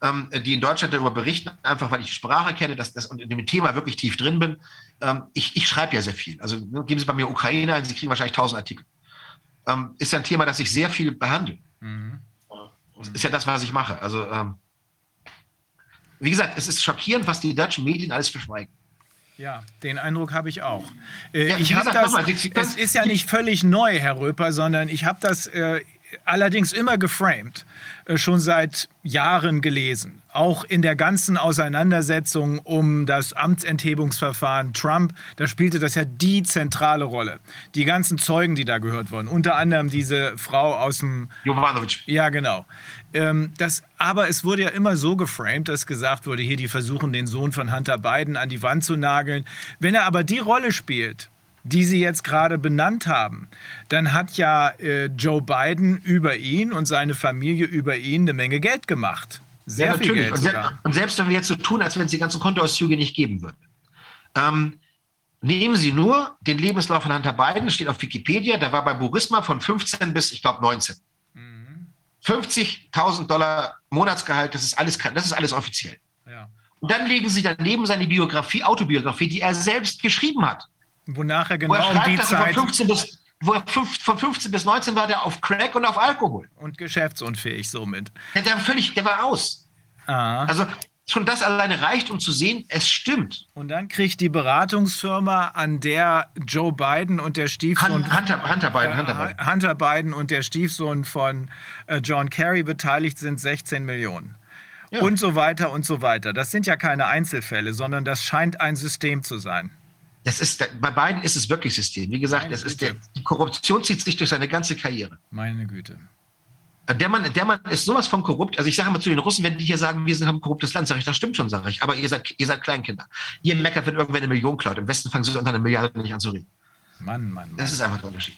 ähm, die in Deutschland darüber berichten, einfach weil ich die Sprache kenne dass, das, und in dem Thema wirklich tief drin bin. Ähm, ich, ich schreibe ja sehr viel. Also ne, geben Sie bei mir Ukraine ein, Sie kriegen wahrscheinlich tausend Artikel. Ähm, ist ja ein Thema, das ich sehr viel behandle. Mhm. Das ist ja das, was ich mache. Also, ähm, wie gesagt, es ist schockierend, was die deutschen Medien alles verschweigen. Ja, den Eindruck habe ich auch. Äh, ja, ich habe das. Mal, es ist ja nicht völlig neu, Herr Röper, sondern ich habe das äh, allerdings immer geframed, äh, schon seit Jahren gelesen. Auch in der ganzen Auseinandersetzung um das Amtsenthebungsverfahren Trump, da spielte das ja die zentrale Rolle. Die ganzen Zeugen, die da gehört wurden, unter anderem diese Frau aus dem... Jovanovic. Ja, genau. Ähm, das, aber es wurde ja immer so geframed, dass gesagt wurde, hier, die versuchen den Sohn von Hunter Biden an die Wand zu nageln. Wenn er aber die Rolle spielt, die Sie jetzt gerade benannt haben, dann hat ja äh, Joe Biden über ihn und seine Familie über ihn eine Menge Geld gemacht. Sehr ja, viel Geld. Und, selbst, und selbst wenn wir jetzt so tun, als wenn es die ganzen Kontoauszüge nicht geben würde. Ähm, nehmen Sie nur den Lebenslauf von Hunter Biden, steht auf Wikipedia, der war bei Burisma von 15 bis, ich glaube, 19. Mhm. 50.000 Dollar Monatsgehalt, das ist alles, das ist alles offiziell. Ja. Und dann legen Sie daneben seine Biografie, Autobiografie, die er selbst geschrieben hat. Wonach er genau wo er schreibt, um die Zeit... Von 15, bis, er von 15 bis 19 war der auf Crack und auf Alkohol. Und geschäftsunfähig somit. Der, der völlig, der war aus. Ah. Also schon das alleine reicht, um zu sehen, es stimmt. Und dann kriegt die Beratungsfirma, an der Joe Biden und der Stiefsohn Hunter, Hunter, Biden, Hunter, Biden. Hunter Biden und der Stiefsohn von äh, John Kerry beteiligt sind, 16 Millionen. Ja. Und so weiter und so weiter. Das sind ja keine Einzelfälle, sondern das scheint ein System zu sein. Das ist, bei beiden ist es wirklich System. Wie gesagt, das ist der, die Korruption zieht sich durch seine ganze Karriere. Meine Güte. Der Mann, der Mann ist sowas von korrupt. Also ich sage mal zu den Russen, wenn die hier sagen, wir sind ein korruptes Land, sage ich, das stimmt schon, sage ich. Aber ihr seid, ihr seid Kleinkinder. Ihr meckert, wenn irgendwer eine Million klaut. Im Westen fangen sie unter einer Milliarde nicht an zu reden. Mann, Mann, Mann. Das ist einfach der Unterschied.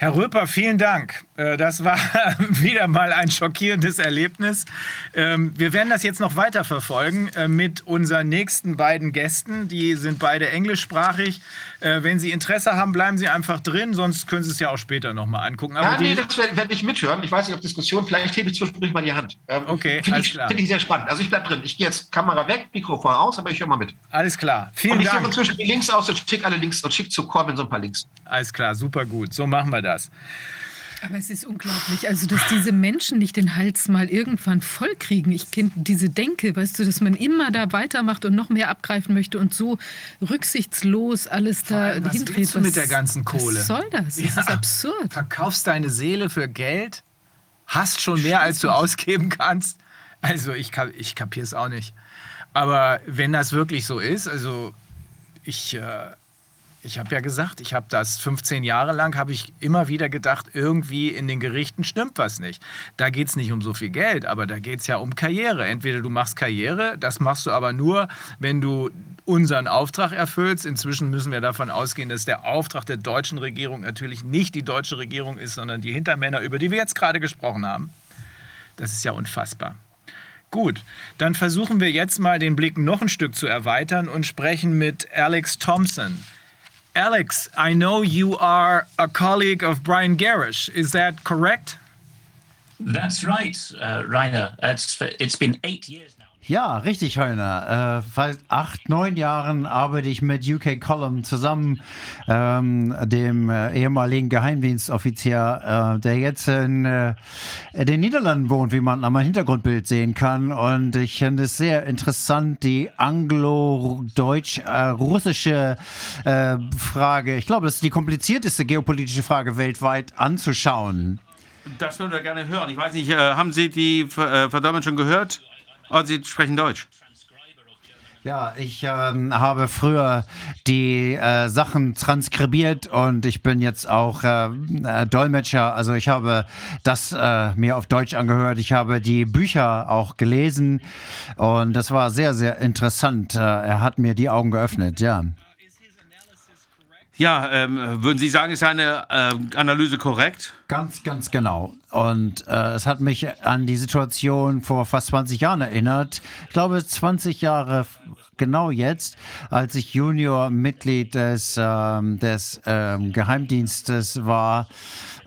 Herr Röper, vielen Dank. Äh, das war wieder mal ein schockierendes Erlebnis. Ähm, wir werden das jetzt noch weiter verfolgen äh, mit unseren nächsten beiden Gästen. Die sind beide englischsprachig. Äh, wenn Sie Interesse haben, bleiben Sie einfach drin, sonst können Sie es ja auch später nochmal angucken. Aber ja, nee, das werde werd ich mithören. Ich weiß nicht, ob Diskussion, vielleicht hebe ich zwischendurch mal die Hand. Ähm, okay, Finde ich, find ich, sehr spannend. Also ich bleibe drin. Ich gehe jetzt Kamera weg, Mikrofon aus, aber ich höre mal mit. Alles klar. Vielen und ich Dank. Ich inzwischen die Links aus und schicke alle Links und schicke zu Corbin so ein paar Links. Alles klar, super gut. So machen wir das. Aber es ist unglaublich, also dass diese Menschen nicht den Hals mal irgendwann voll kriegen. Ich kenne diese Denke, weißt du, dass man immer da weitermacht und noch mehr abgreifen möchte und so rücksichtslos alles da allem, was hindreht. Willst du mit der ganzen Kohle? Was soll das? Das ja. ist absurd. Verkaufst deine Seele für Geld, hast schon mehr, als du ausgeben kannst. Also ich, ich kapiere es auch nicht. Aber wenn das wirklich so ist, also ich... Äh, Ich habe ja gesagt, ich habe das 15 Jahre lang, habe ich immer wieder gedacht, irgendwie in den Gerichten stimmt was nicht. Da geht es nicht um so viel Geld, aber da geht es ja um Karriere. Entweder du machst Karriere, das machst du aber nur, wenn du unseren Auftrag erfüllst. Inzwischen müssen wir davon ausgehen, dass der Auftrag der deutschen Regierung natürlich nicht die deutsche Regierung ist, sondern die Hintermänner, über die wir jetzt gerade gesprochen haben. Das ist ja unfassbar. Gut, dann versuchen wir jetzt mal den Blick noch ein Stück zu erweitern und sprechen mit Alex Thompson. Alex, I know you are a colleague of Brian Garish. Is that correct? That's right, uh, Rainer. It's, it's been eight years. Ja, richtig, Heiner. Äh, seit acht, neun Jahren arbeite ich mit UK Column zusammen, ähm, dem äh, ehemaligen Geheimdienstoffizier, äh, der jetzt in äh, den Niederlanden wohnt, wie man an meinem Hintergrundbild sehen kann. Und ich finde es sehr interessant, die anglo-deutsch-russische äh, Frage, ich glaube, das ist die komplizierteste geopolitische Frage weltweit anzuschauen. Das würden wir gerne hören. Ich weiß nicht, haben Sie die Verdammt schon gehört? Oh, Sie sprechen Deutsch. Ja, ich ähm, habe früher die äh, Sachen transkribiert und ich bin jetzt auch äh, äh, Dolmetscher. Also ich habe das äh, mir auf Deutsch angehört. Ich habe die Bücher auch gelesen und das war sehr, sehr interessant. Äh, er hat mir die Augen geöffnet, ja. Ja, ähm, würden Sie sagen, ist seine äh, Analyse korrekt? Ganz, ganz genau. Und äh, es hat mich an die Situation vor fast 20 Jahren erinnert. Ich glaube, 20 Jahre genau jetzt, als ich Junior-Mitglied des, ähm, des ähm, Geheimdienstes war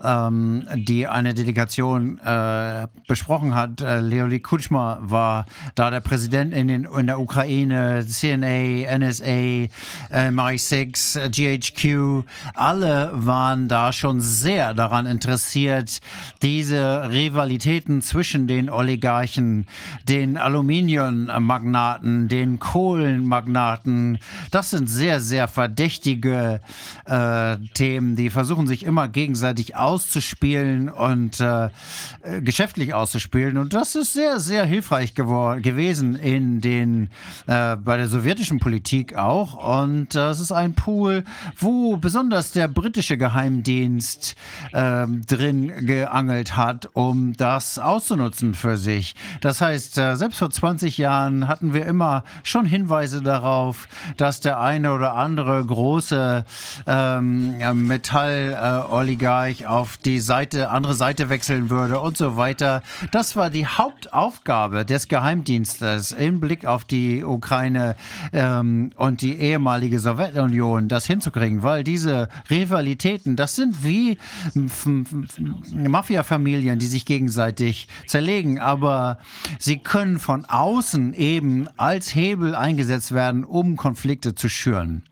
ähm, die eine Delegation äh, besprochen hat. Äh, Leonid Kutschma war da der Präsident in, den, in der Ukraine, CNA, NSA, MI6, GHQ. Alle waren da schon sehr daran interessiert, diese Rivalitäten zwischen den Oligarchen, den Aluminiummagnaten, den Kohlenmagnaten, das sind sehr, sehr verdächtige äh, Themen, die versuchen sich immer gegenseitig auszuprobieren auszuspielen und äh, äh, geschäftlich auszuspielen. Und das ist sehr, sehr hilfreich gewesen in den, äh, bei der sowjetischen Politik auch. Und das ist ein Pool, wo besonders der britische Geheimdienst äh, drin geangelt hat, um das auszunutzen für sich. Das heißt, äh, selbst vor 20 Jahren hatten wir immer schon Hinweise darauf, dass der eine oder andere große ähm, Metalloligarch auf die Seite, andere Seite wechseln würde und so weiter. Das war die Hauptaufgabe des Geheimdienstes im Blick auf die Ukraine ähm, und die ehemalige Sowjetunion, das hinzukriegen, weil diese Rivalitäten, das sind wie Mafia-Familien, die sich gegenseitig zerlegen, aber sie können von außen eben als Hebel eingesetzt werden, um Konflikte zu schüren.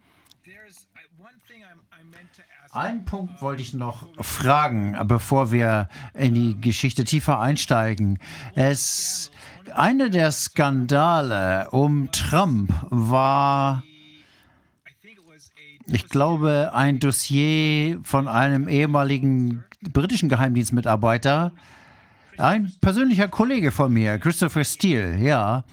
Einen Punkt wollte ich noch fragen, bevor wir in die Geschichte tiefer einsteigen. Es, eine der Skandale um Trump war, ich glaube, ein Dossier von einem ehemaligen britischen Geheimdienstmitarbeiter, ein persönlicher Kollege von mir, Christopher Steele, ja.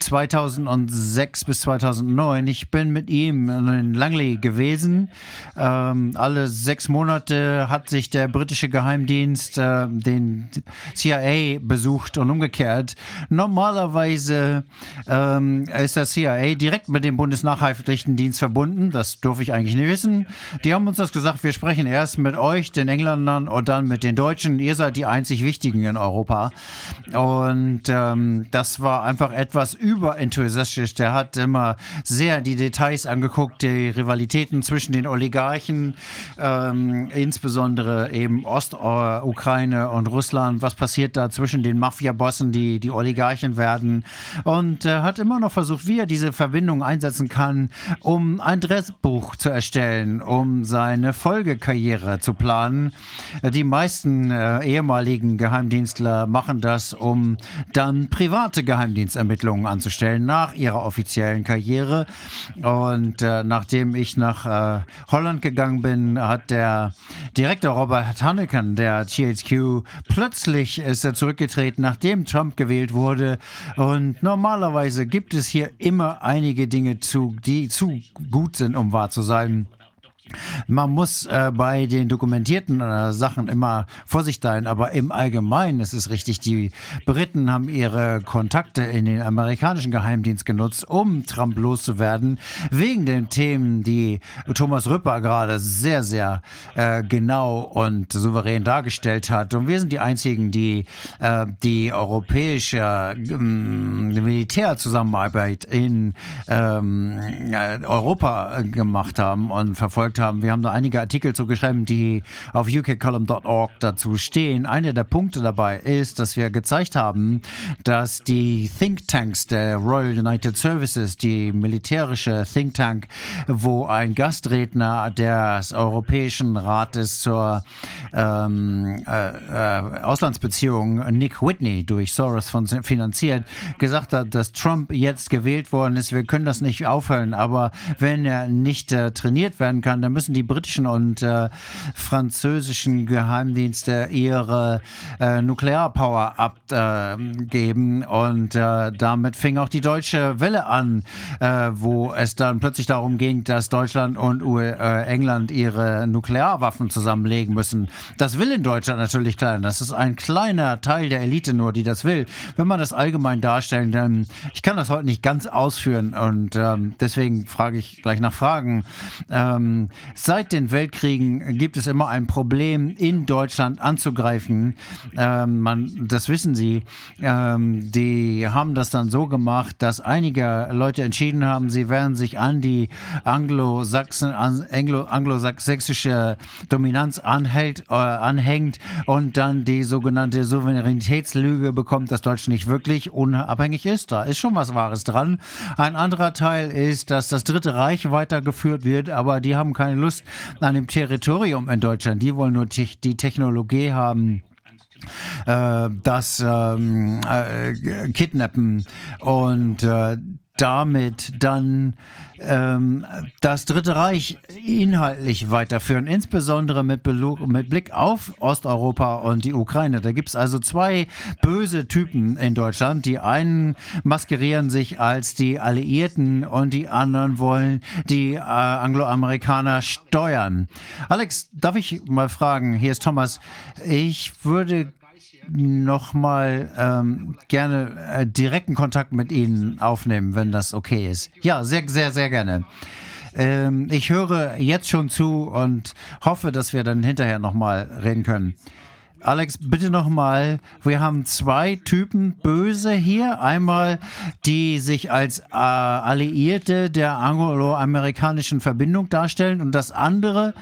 2006 bis 2009. Ich bin mit ihm in Langley gewesen. Ähm, alle sechs Monate hat sich der britische Geheimdienst äh, den CIA besucht und umgekehrt. Normalerweise ähm, ist der CIA direkt mit dem Bundesnachrichtendienst verbunden. Das durfte ich eigentlich nicht wissen. Die haben uns das gesagt, wir sprechen erst mit euch, den Engländern und dann mit den Deutschen. Ihr seid die einzig Wichtigen in Europa. Und ähm, das war einfach etwas, etwas überenthusiastisch. Der hat immer sehr die Details angeguckt, die Rivalitäten zwischen den Oligarchen, ähm, insbesondere eben Ostukraine und Russland. Was passiert da zwischen den Mafia-Bossen, die die Oligarchen werden? Und äh, hat immer noch versucht, wie er diese Verbindung einsetzen kann, um ein Dressbuch zu erstellen, um seine Folgekarriere zu planen. Die meisten äh, ehemaligen Geheimdienstler machen das, um dann private Geheimdienstermittlungen Ermittlungen anzustellen nach ihrer offiziellen Karriere. Und äh, nachdem ich nach äh, Holland gegangen bin, hat der Direktor Robert Hanneken, der GHQ, plötzlich ist er zurückgetreten, nachdem Trump gewählt wurde. Und normalerweise gibt es hier immer einige Dinge, zu, die zu gut sind, um wahr zu sein. Man muss äh, bei den dokumentierten äh, Sachen immer vorsichtig sein, aber im Allgemeinen ist es richtig, die Briten haben ihre Kontakte in den amerikanischen Geheimdienst genutzt, um Trump loszuwerden, wegen den Themen, die Thomas Rüpper gerade sehr, sehr äh, genau und souverän dargestellt hat. Und wir sind die Einzigen, die äh, die europäische ähm, Militärzusammenarbeit in ähm, äh, Europa gemacht haben und verfolgt haben. Wir haben da einige Artikel zu geschrieben, die auf ukcolumn.org dazu stehen. Einer der Punkte dabei ist, dass wir gezeigt haben, dass die Thinktanks der Royal United Services, die militärische Think Tank, wo ein Gastredner des Europäischen Rates zur ähm, äh, äh, Auslandsbeziehungen, Nick Whitney, durch Soros finanziert, gesagt hat, dass Trump jetzt gewählt worden ist. Wir können das nicht aufhören, aber wenn er nicht äh, trainiert werden kann, dann müssen die britischen und äh, französischen Geheimdienste ihre äh, Nuklearpower abgeben. und äh, damit fing auch die deutsche Welle an, äh, wo es dann plötzlich darum ging, dass Deutschland und U äh, England ihre Nuklearwaffen zusammenlegen müssen. Das will in Deutschland natürlich klein. Das ist ein kleiner Teil der Elite nur, die das will. Wenn man das allgemein darstellen, dann ich kann das heute nicht ganz ausführen und ähm, deswegen frage ich gleich nach Fragen. Ähm, Seit den Weltkriegen gibt es immer ein Problem, in Deutschland anzugreifen. Ähm, man, das wissen Sie. Ähm, die haben das dann so gemacht, dass einige Leute entschieden haben, sie werden sich an die anglo-sächsische Anglo, Anglo Dominanz anhält, äh, anhängt und dann die sogenannte Souveränitätslüge bekommt, dass Deutschland nicht wirklich unabhängig ist. Da ist schon was Wahres dran. Ein anderer Teil ist, dass das Dritte Reich weitergeführt wird, aber die haben keine Lust an dem Territorium in Deutschland. Die wollen nur die Technologie haben äh, das ähm, äh, Kidnappen und äh, damit dann ähm, das Dritte Reich inhaltlich weiterführen, insbesondere mit, mit, Blick auf Osteuropa und die Ukraine. Da gibt es also zwei böse Typen in Deutschland. Die einen maskerieren sich als die Alliierten und die anderen wollen die äh, Angloamerikaner steuern. Alex, darf ich mal fragen, hier ist Thomas, ich würde nochmal ähm, gerne äh, direkten Kontakt mit Ihnen aufnehmen, wenn das okay ist. Ja, sehr, sehr, sehr gerne. Ähm, ich höre jetzt schon zu und hoffe, dass wir dann hinterher nochmal reden können. Alex, bitte nochmal. Wir haben zwei Typen Böse hier. Einmal, die sich als äh, Alliierte der angloamerikanischen Verbindung darstellen und das andere,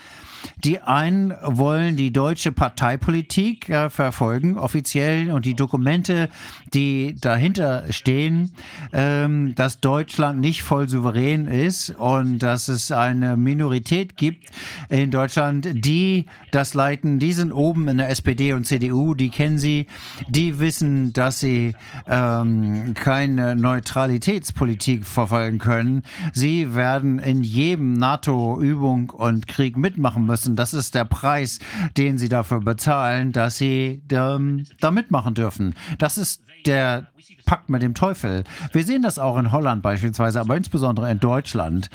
die einen wollen die deutsche Parteipolitik äh, verfolgen, offiziell, und die Dokumente, die dahinter stehen, ähm, dass Deutschland nicht voll souverän ist und dass es eine Minorität gibt in Deutschland, die das leiten. Die sind oben in der SPD und CDU, die kennen sie, die wissen, dass sie ähm, keine Neutralitätspolitik verfolgen können. Sie werden in jedem NATO-Übung und Krieg mitmachen müssen. Das ist der Preis, den sie dafür bezahlen, dass sie ähm, da mitmachen dürfen. Das ist der Pakt mit dem Teufel. Wir sehen das auch in Holland beispielsweise, aber insbesondere in Deutschland.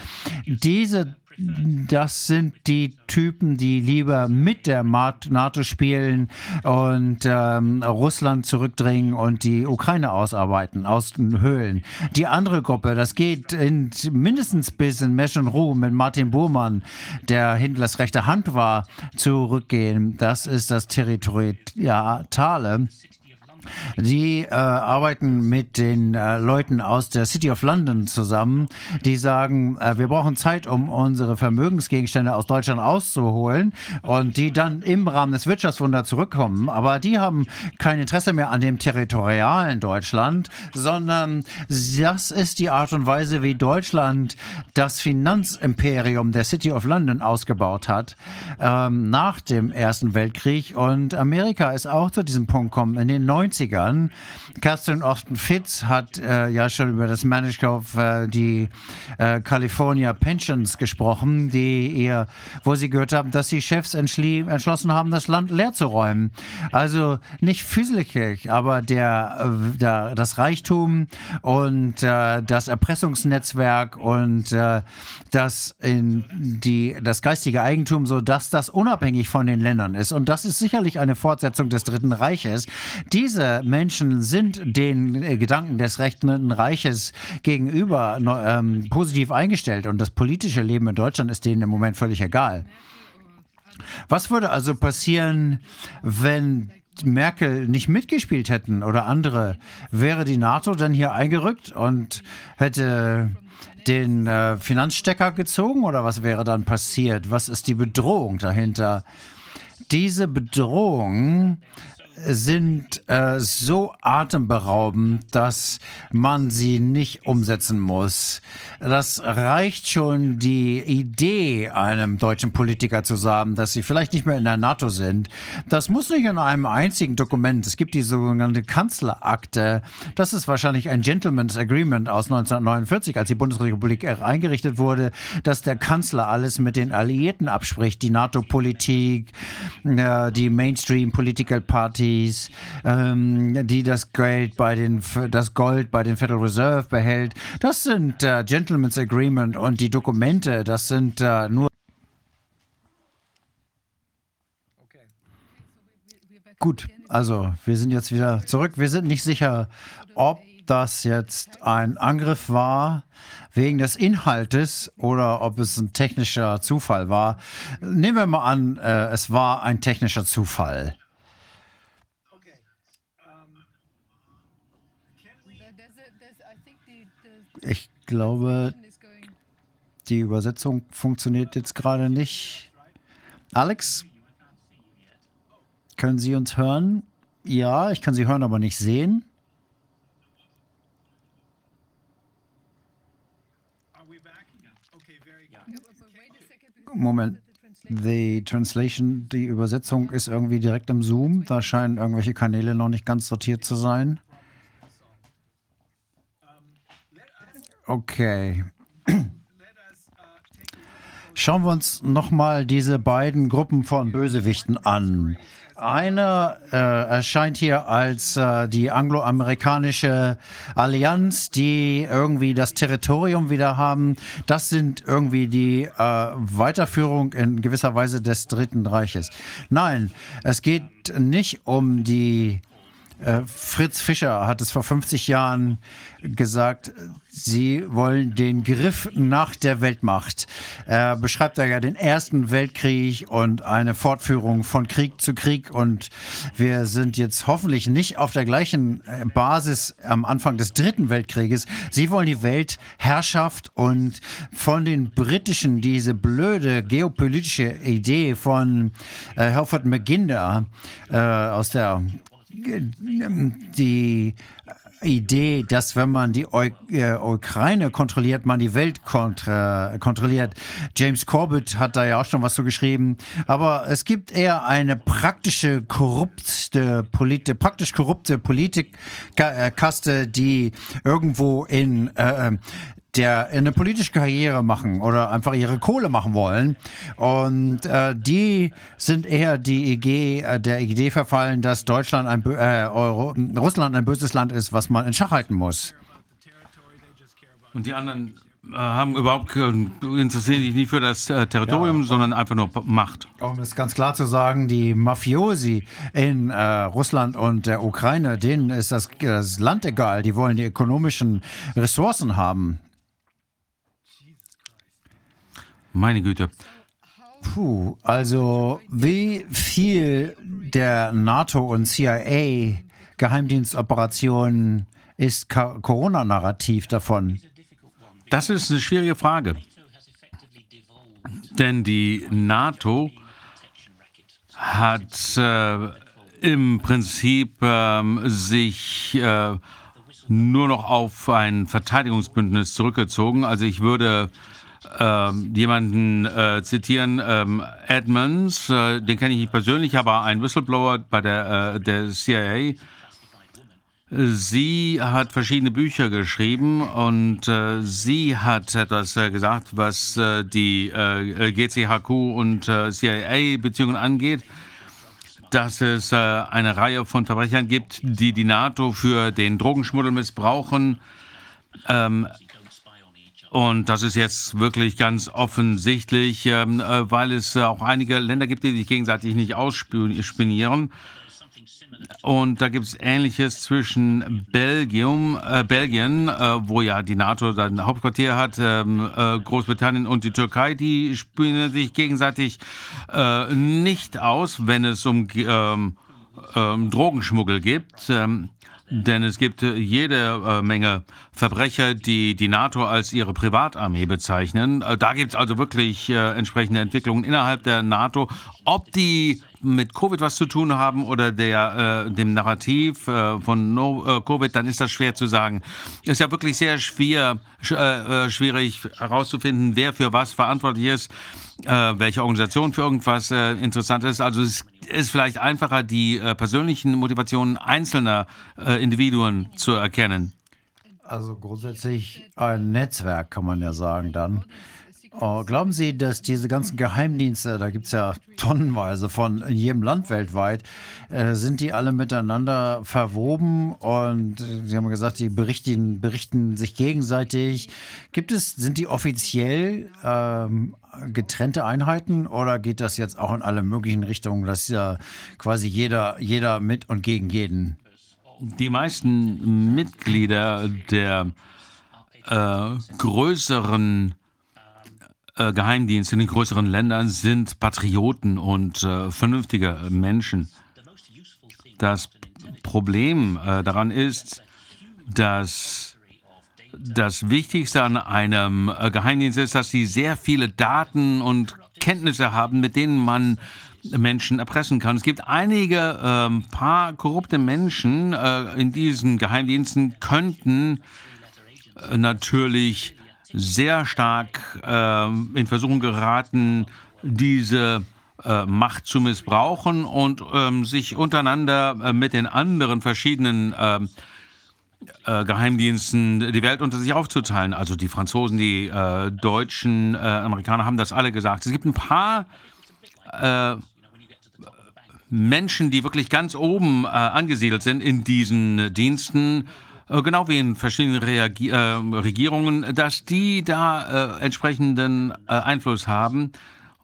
Diese das sind die Typen, die lieber mit der NATO spielen und ähm, Russland zurückdrängen und die Ukraine ausarbeiten aus den Höhlen. Die andere Gruppe, das geht in, mindestens bis in Meschenruh mit Martin Burmann, der Hitlers rechte Hand war, zurückgehen. Das ist das Territoriale. Die äh, arbeiten mit den äh, Leuten aus der City of London zusammen, die sagen, äh, wir brauchen Zeit, um unsere Vermögensgegenstände aus Deutschland auszuholen und die dann im Rahmen des Wirtschaftswunders zurückkommen. Aber die haben kein Interesse mehr an dem territorialen Deutschland, sondern das ist die Art und Weise, wie Deutschland das Finanzimperium der City of London ausgebaut hat ähm, nach dem Ersten Weltkrieg. Und Amerika ist auch zu diesem Punkt gekommen. In den 90 90ern. Catherine Austin Fitz hat äh, ja schon über das Management of äh, die äh, California Pensions gesprochen, die ihr, wo sie gehört haben, dass die Chefs entschlossen haben, das Land leer zu räumen. Also nicht physisch, aber der, äh, der, das Reichtum und äh, das Erpressungsnetzwerk und äh, das, in die, das geistige Eigentum, so dass das unabhängig von den Ländern ist. Und das ist sicherlich eine Fortsetzung des Dritten Reiches. Diese Menschen sind den äh, Gedanken des Rechten Reiches gegenüber ähm, positiv eingestellt und das politische Leben in Deutschland ist denen im Moment völlig egal. Was würde also passieren, wenn Merkel nicht mitgespielt hätten oder andere? Wäre die NATO dann hier eingerückt und hätte den äh, Finanzstecker gezogen oder was wäre dann passiert? Was ist die Bedrohung dahinter? Diese Bedrohung sind äh, so atemberaubend, dass man sie nicht umsetzen muss. Das reicht schon, die Idee einem deutschen Politiker zu sagen, dass sie vielleicht nicht mehr in der NATO sind. Das muss nicht in einem einzigen Dokument. Es gibt die sogenannte Kanzlerakte. Das ist wahrscheinlich ein Gentleman's Agreement aus 1949, als die Bundesrepublik eingerichtet wurde, dass der Kanzler alles mit den Alliierten abspricht, die NATO-Politik, äh, die Mainstream Political Party Partys, ähm, die das Geld bei den, das Gold bei den Federal Reserve behält. Das sind äh, Gentleman's Agreement und die Dokumente, das sind äh, nur Gut, also wir sind jetzt wieder zurück. Wir sind nicht sicher, ob das jetzt ein Angriff war wegen des Inhaltes oder ob es ein technischer Zufall war. Nehmen wir mal an, äh, es war ein technischer Zufall. Ich glaube, die Übersetzung funktioniert jetzt gerade nicht. Alex, können Sie uns hören? Ja, ich kann Sie hören, aber nicht sehen. Moment. Die Translation, die Übersetzung ist irgendwie direkt im Zoom. Da scheinen irgendwelche Kanäle noch nicht ganz sortiert zu sein. Okay. Schauen wir uns nochmal diese beiden Gruppen von Bösewichten an. Einer äh, erscheint hier als äh, die angloamerikanische Allianz, die irgendwie das Territorium wieder haben. Das sind irgendwie die äh, Weiterführung in gewisser Weise des Dritten Reiches. Nein, es geht nicht um die Fritz Fischer hat es vor 50 Jahren gesagt, sie wollen den Griff nach der Weltmacht. Er beschreibt da ja den Ersten Weltkrieg und eine Fortführung von Krieg zu Krieg. Und wir sind jetzt hoffentlich nicht auf der gleichen äh, Basis am Anfang des Dritten Weltkrieges. Sie wollen die Weltherrschaft und von den Britischen diese blöde geopolitische Idee von äh, McGinder äh, aus der die Idee, dass wenn man die Eu äh, Ukraine kontrolliert, man die Welt kontrolliert. James Corbett hat da ja auch schon was zu geschrieben. Aber es gibt eher eine praktische korrupte Politik, praktisch korrupte Politikkaste, die irgendwo in äh, der eine politische Karriere machen oder einfach ihre Kohle machen wollen. Und äh, die sind eher die Idee, äh, der Idee verfallen, dass Deutschland ein, äh, Euro, Russland ein böses Land ist, was man in Schach halten muss. Und die anderen äh, haben überhaupt interessieren sich nicht für das äh, Territorium, ja. sondern einfach nur Macht. Um es ganz klar zu sagen, die Mafiosi in äh, Russland und der Ukraine, denen ist das, das Land egal. Die wollen die ökonomischen Ressourcen haben. Meine Güte. Puh, also wie viel der NATO und CIA Geheimdienstoperationen ist Corona-Narrativ davon? Das ist eine schwierige Frage. Denn die NATO hat äh, im Prinzip äh, sich äh, nur noch auf ein Verteidigungsbündnis zurückgezogen. Also ich würde ähm, jemanden äh, zitieren, ähm, Edmonds, äh, den kenne ich nicht persönlich, aber ein Whistleblower bei der, äh, der CIA, Sie hat verschiedene Bücher geschrieben und äh, sie hat etwas äh, gesagt, was äh, die GCHQ und CIA-Beziehungen angeht, dass es äh, eine Reihe von Verbrechern gibt, die die NATO für den Drogenschmuggel missbrauchen. Ähm, und das ist jetzt wirklich ganz offensichtlich, ähm, äh, weil es äh, auch einige Länder gibt, die sich gegenseitig nicht ausspionieren. Und da gibt es Ähnliches zwischen Belgium, äh, Belgien, äh, wo ja die NATO sein Hauptquartier hat, ähm, äh, Großbritannien und die Türkei, die spielen sich gegenseitig äh, nicht aus, wenn es um ähm, ähm, Drogenschmuggel geht. Ähm, denn es gibt äh, jede äh, Menge Verbrecher, die die NATO als ihre Privatarmee bezeichnen. Äh, da gibt es also wirklich entsprechende Entwicklungen innerhalb der NATO. Ob die mit Covid was zu tun haben oder der, äh, dem Narrativ äh, von no, äh, Covid, dann ist das schwer zu sagen. Ist ja wirklich sehr schwer, sch, schwierig herauszufinden, wer für was verantwortlich ist, äh, welche Organisation für irgendwas interessant ist. Also es ist vielleicht einfacher, die äh, persönlichen Motivationen einzelner äh, Individuen zu erkennen. Also grundsätzlich ein Netzwerk, kann man ja sagen dann. Oh, glauben Sie, dass diese ganzen Geheimdienste, da gibt es ja tonnenweise von in jedem Land weltweit, äh, sind die alle miteinander verwoben und Sie haben gesagt, die berichten, berichten sich gegenseitig. Gibt es, sind die offiziell ähm, getrennte Einheiten oder geht das jetzt auch in alle möglichen Richtungen, dass ja quasi jeder, jeder mit und gegen jeden? Die meisten Mitglieder der äh, größeren äh, Geheimdienste in den größeren Ländern sind Patrioten und äh, vernünftige Menschen. Das Problem äh, daran ist, dass das Wichtigste an einem äh, Geheimdienst ist, dass sie sehr viele Daten und Kenntnisse haben, mit denen man Menschen erpressen kann. Es gibt einige ähm, paar korrupte Menschen äh, in diesen Geheimdiensten, könnten äh, natürlich sehr stark äh, in Versuchung geraten, diese äh, Macht zu missbrauchen und ähm, sich untereinander mit den anderen verschiedenen ähm, äh, Geheimdiensten die Welt unter sich aufzuteilen. Also die Franzosen, die äh, Deutschen, äh, Amerikaner haben das alle gesagt. Es gibt ein paar Menschen, die wirklich ganz oben angesiedelt sind in diesen Diensten, äh, genau wie in verschiedenen Reagi äh, Regierungen, dass die da äh, entsprechenden äh, Einfluss haben.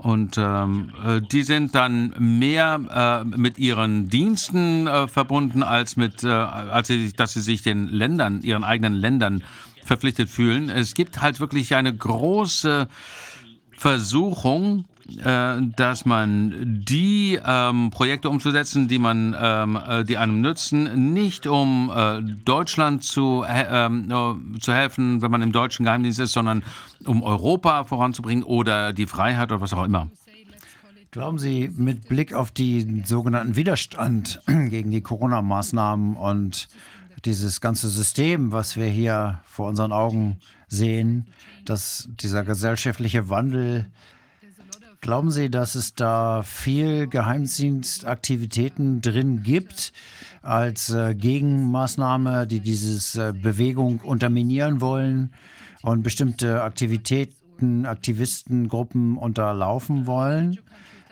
Und ähm, äh, die sind dann mehr äh, mit ihren Diensten verbunden, als mit, als sie, dass sie sich den Ländern, ihren eigenen Ländern verpflichtet fühlen. Es gibt halt wirklich eine große Versuchung, äh, dass man die ähm, Projekte umzusetzen, die man, ähm, äh, die einem nützen, nicht um äh, Deutschland zu, ähm, äh, zu helfen, wenn man im deutschen Geheimdienst ist, sondern um Europa voranzubringen oder die Freiheit oder was auch immer. Glauben Sie, mit Blick auf den sogenannten Widerstand gegen die Corona-Maßnahmen und dieses ganze System, was wir hier vor unseren Augen sehen, dass dieser gesellschaftliche Wandel Glauben Sie, dass es da viel Geheimdienstaktivitäten drin gibt als äh, Gegenmaßnahme, die diese äh, Bewegung unterminieren wollen und bestimmte Aktivitäten, Aktivistengruppen unterlaufen wollen?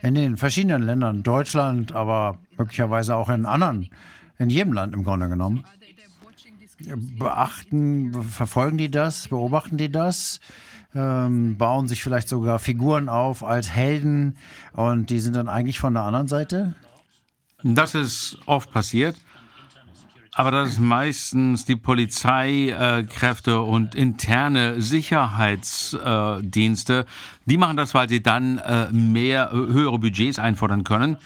In den verschiedenen Ländern, Deutschland, aber möglicherweise auch in anderen, in jedem Land im Grunde genommen. Beachten, verfolgen die das, beobachten die das? Ähm, bauen sich vielleicht sogar Figuren auf als Helden und die sind dann eigentlich von der anderen Seite? Das ist oft passiert. Aber das ist meistens die Polizeikräfte äh, und interne Sicherheitsdienste. Die machen das, weil sie dann äh, mehr, höhere Budgets einfordern können.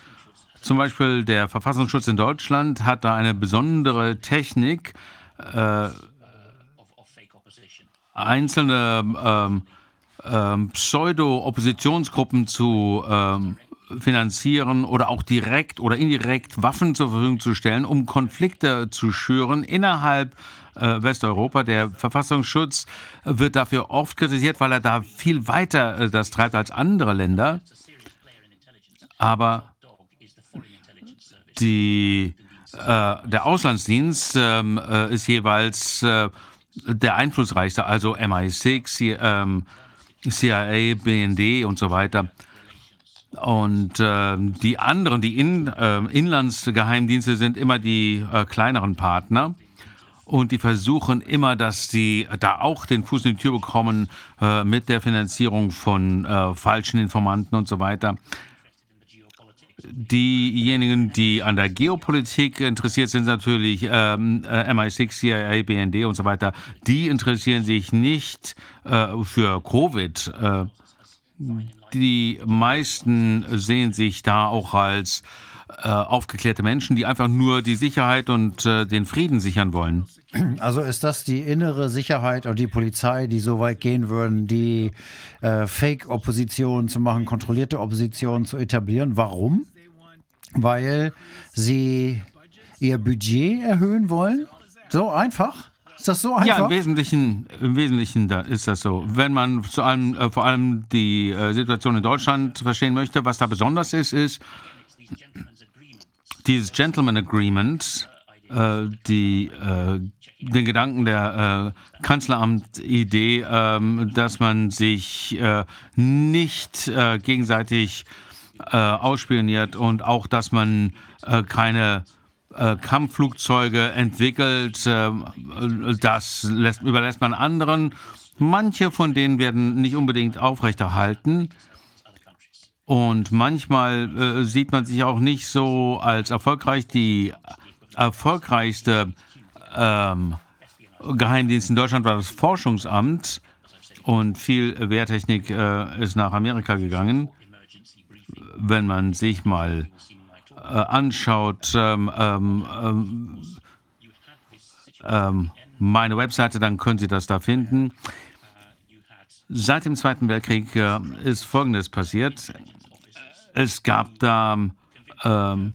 Zum Beispiel der Verfassungsschutz in Deutschland hat da eine besondere Technik, äh, einzelne ähm, ähm, Pseudo-Oppositionsgruppen zu ähm, finanzieren oder auch direkt oder indirekt Waffen zur Verfügung zu stellen, um Konflikte zu schüren innerhalb äh, Westeuropa. Der Verfassungsschutz wird dafür oft kritisiert, weil er da viel weiter äh, das treibt als andere Länder. Aber die äh, der Auslandsdienst ähm, äh, ist jeweils äh, der einflussreichste, also MI6, ähm, CIA, BND und so weiter. Und äh, die anderen, die In, äh, Inlandsgeheimdienste sind immer die äh, kleineren Partner. Und die versuchen immer, dass sie da auch den Fuß in die Tür bekommen äh, mit der Finanzierung von äh, falschen Informanten und so weiter. Diejenigen, die an der Geopolitik interessiert sind, natürlich ähm, äh, MI6, CIA, BND und so weiter, die interessieren sich nicht äh, für Covid. Äh, die meisten sehen sich da auch als äh, aufgeklärte Menschen, die einfach nur die Sicherheit und äh, den Frieden sichern wollen. Also ist das die innere Sicherheit und die Polizei, die so weit gehen würden, die äh, Fake-Opposition zu machen, kontrollierte Opposition zu etablieren? Warum? Weil sie ihr Budget erhöhen wollen? So einfach? Ist das so einfach? Ja, im Wesentlichen, im Wesentlichen da ist das so. Wenn man zu allem, äh, vor allem die äh, Situation in Deutschland verstehen möchte, was da besonders ist, ist dieses Gentleman Agreement, äh, die, äh, den Gedanken der äh, Kanzleramt-Idee, ähm, dass man sich äh, nicht äh, gegenseitig äh, ausspioniert und auch, dass man äh, keine äh, Kampfflugzeuge entwickelt. Äh, das lässt, überlässt man anderen. Manche von denen werden nicht unbedingt aufrechterhalten. Und manchmal sieht man sich auch nicht so als erfolgreich. Die erfolgreichste ähm, Geheimdienst in Deutschland war das Forschungsamt und viel Wehrtechnik äh, ist nach Amerika gegangen. Wenn man sich mal äh, anschaut, ähm, ähm, ähm, ähm meine Webseite, dann können Sie das da finden. Seit dem Zweiten Weltkrieg äh, ist Folgendes passiert. Es gab da ähm,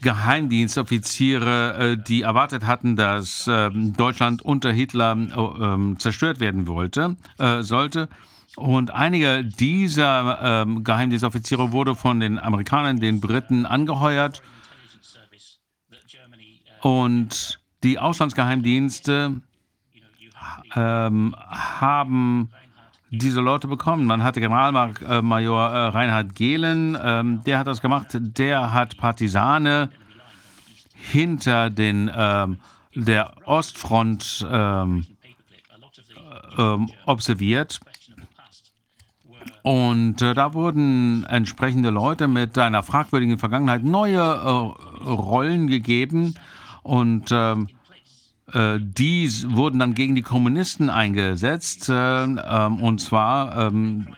Geheimdienstoffiziere, äh, die erwartet hatten, dass äh, Deutschland unter Hitler äh, zerstört werden wollte, äh, sollte. Und einige dieser ähm, Geheimdienstoffiziere wurde von den Amerikanern, den Briten angeheuert. Und die Auslandsgeheimdienste ähm, haben diese Leute bekommen. Man hatte Generalmajor äh, Reinhard Gehlen, ähm, der hat das gemacht. Der hat Partisane hinter den ähm, der Ostfront ähm, ähm observiert. Und äh, da wurden entsprechende Leute mit einer fragwürdigen Vergangenheit neue äh, Rollen gegeben und ähm, äh, die wurden dann gegen die Kommunisten eingesetzt, äh, ähm, und zwar ähm,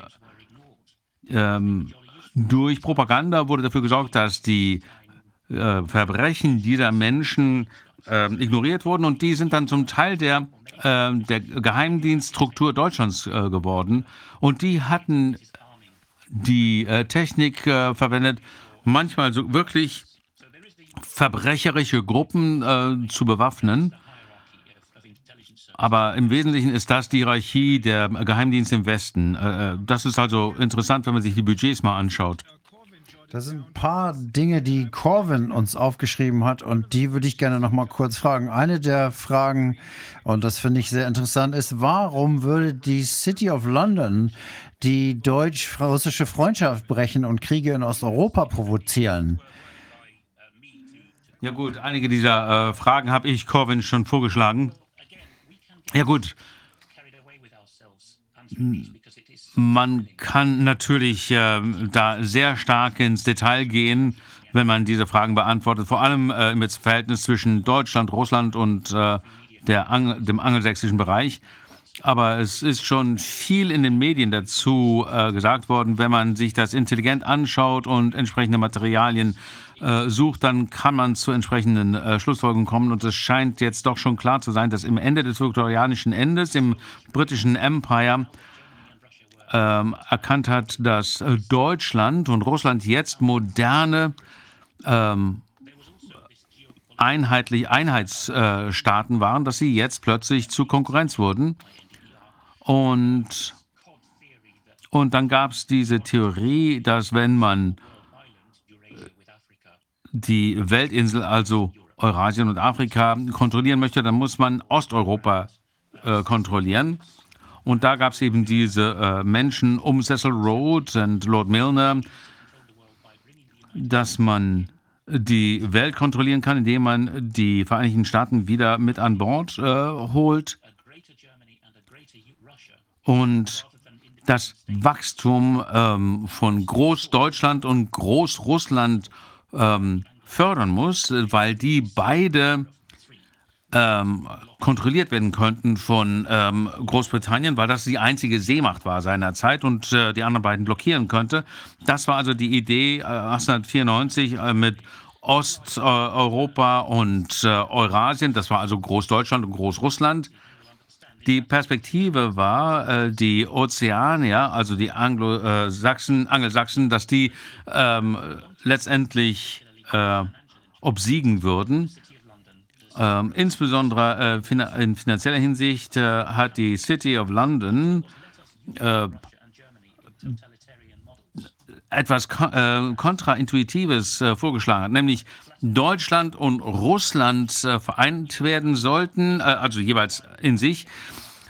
ähm, durch Propaganda wurde dafür gesorgt, dass die äh, Verbrechen dieser Menschen äh, ignoriert wurden und die sind dann zum Teil der, äh, der Geheimdienststruktur Deutschlands äh, geworden. Und die hatten die Technik verwendet, manchmal so wirklich verbrecherische Gruppen zu bewaffnen aber im Wesentlichen ist das die Hierarchie der Geheimdienste im Westen. Äh, äh, das ist also interessant, wenn man sich die Budgets mal anschaut. Das sind ein paar Dinge, die Corvin uns aufgeschrieben hat und die würde ich gerne noch mal kurz fragen. Eine der Fragen, und das finde ich sehr interessant, ist, warum würde die City of London die deutsch-russische Freundschaft brechen und Kriege in Osteuropa provozieren? Ja gut, einige dieser äh, Fragen habe ich Corvin schon vorgeschlagen. Ja gut. Man kann natürlich äh, da sehr stark ins Detail gehen, wenn man diese Fragen beantwortet, vor allem äh, im Verhältnis zwischen Deutschland, Russland und äh, Angel, dem angelsächsischen Bereich. Aber es ist schon viel in den Medien dazu äh, gesagt worden. Wenn man sich das intelligent anschaut und entsprechende Materialien äh, sucht, dann kann man zu entsprechenden äh, Schlussfolgerungen kommen. Und es scheint jetzt doch schon klar zu sein, dass im Ende des viktorianischen Endes, im britischen Empire, ähm, erkannt hat, dass äh, Deutschland und Russland jetzt moderne ähm, einheitlich Einheitsstaaten waren, dass sie jetzt plötzlich zu Konkurrenz wurden. Und, und dann gab es diese Theorie, dass wenn man die Weltinsel, also Eurasien und Afrika, kontrollieren möchte, dann muss man Osteuropa äh, kontrollieren. Und da gab es eben diese äh, Menschen um Cecil Rhodes und Lord Milner, dass man die Welt kontrollieren kann, indem man die Vereinigten Staaten wieder mit an Bord äh, holt und das Wachstum ähm, von Großdeutschland und Großrussland ähm, fördern muss, weil die beide ähm, kontrolliert werden könnten von ähm, Großbritannien, weil das die einzige Seemacht war seinerzeit und äh, die anderen beiden blockieren könnte. Das war also die Idee äh, 1894 äh, mit Osteuropa und äh, Eurasien. Das war also Großdeutschland und Großrussland. Die Perspektive war, äh, die Ozeanier, also die Anglo-Sachsen, Angelsachsen, dass die ähm, letztendlich äh, obsiegen würden. Ähm, insbesondere äh, in finanzieller Hinsicht äh, hat die City of London äh, etwas äh, kontraintuitives äh, vorgeschlagen, nämlich Deutschland und Russland äh, vereint werden sollten, also jeweils in sich,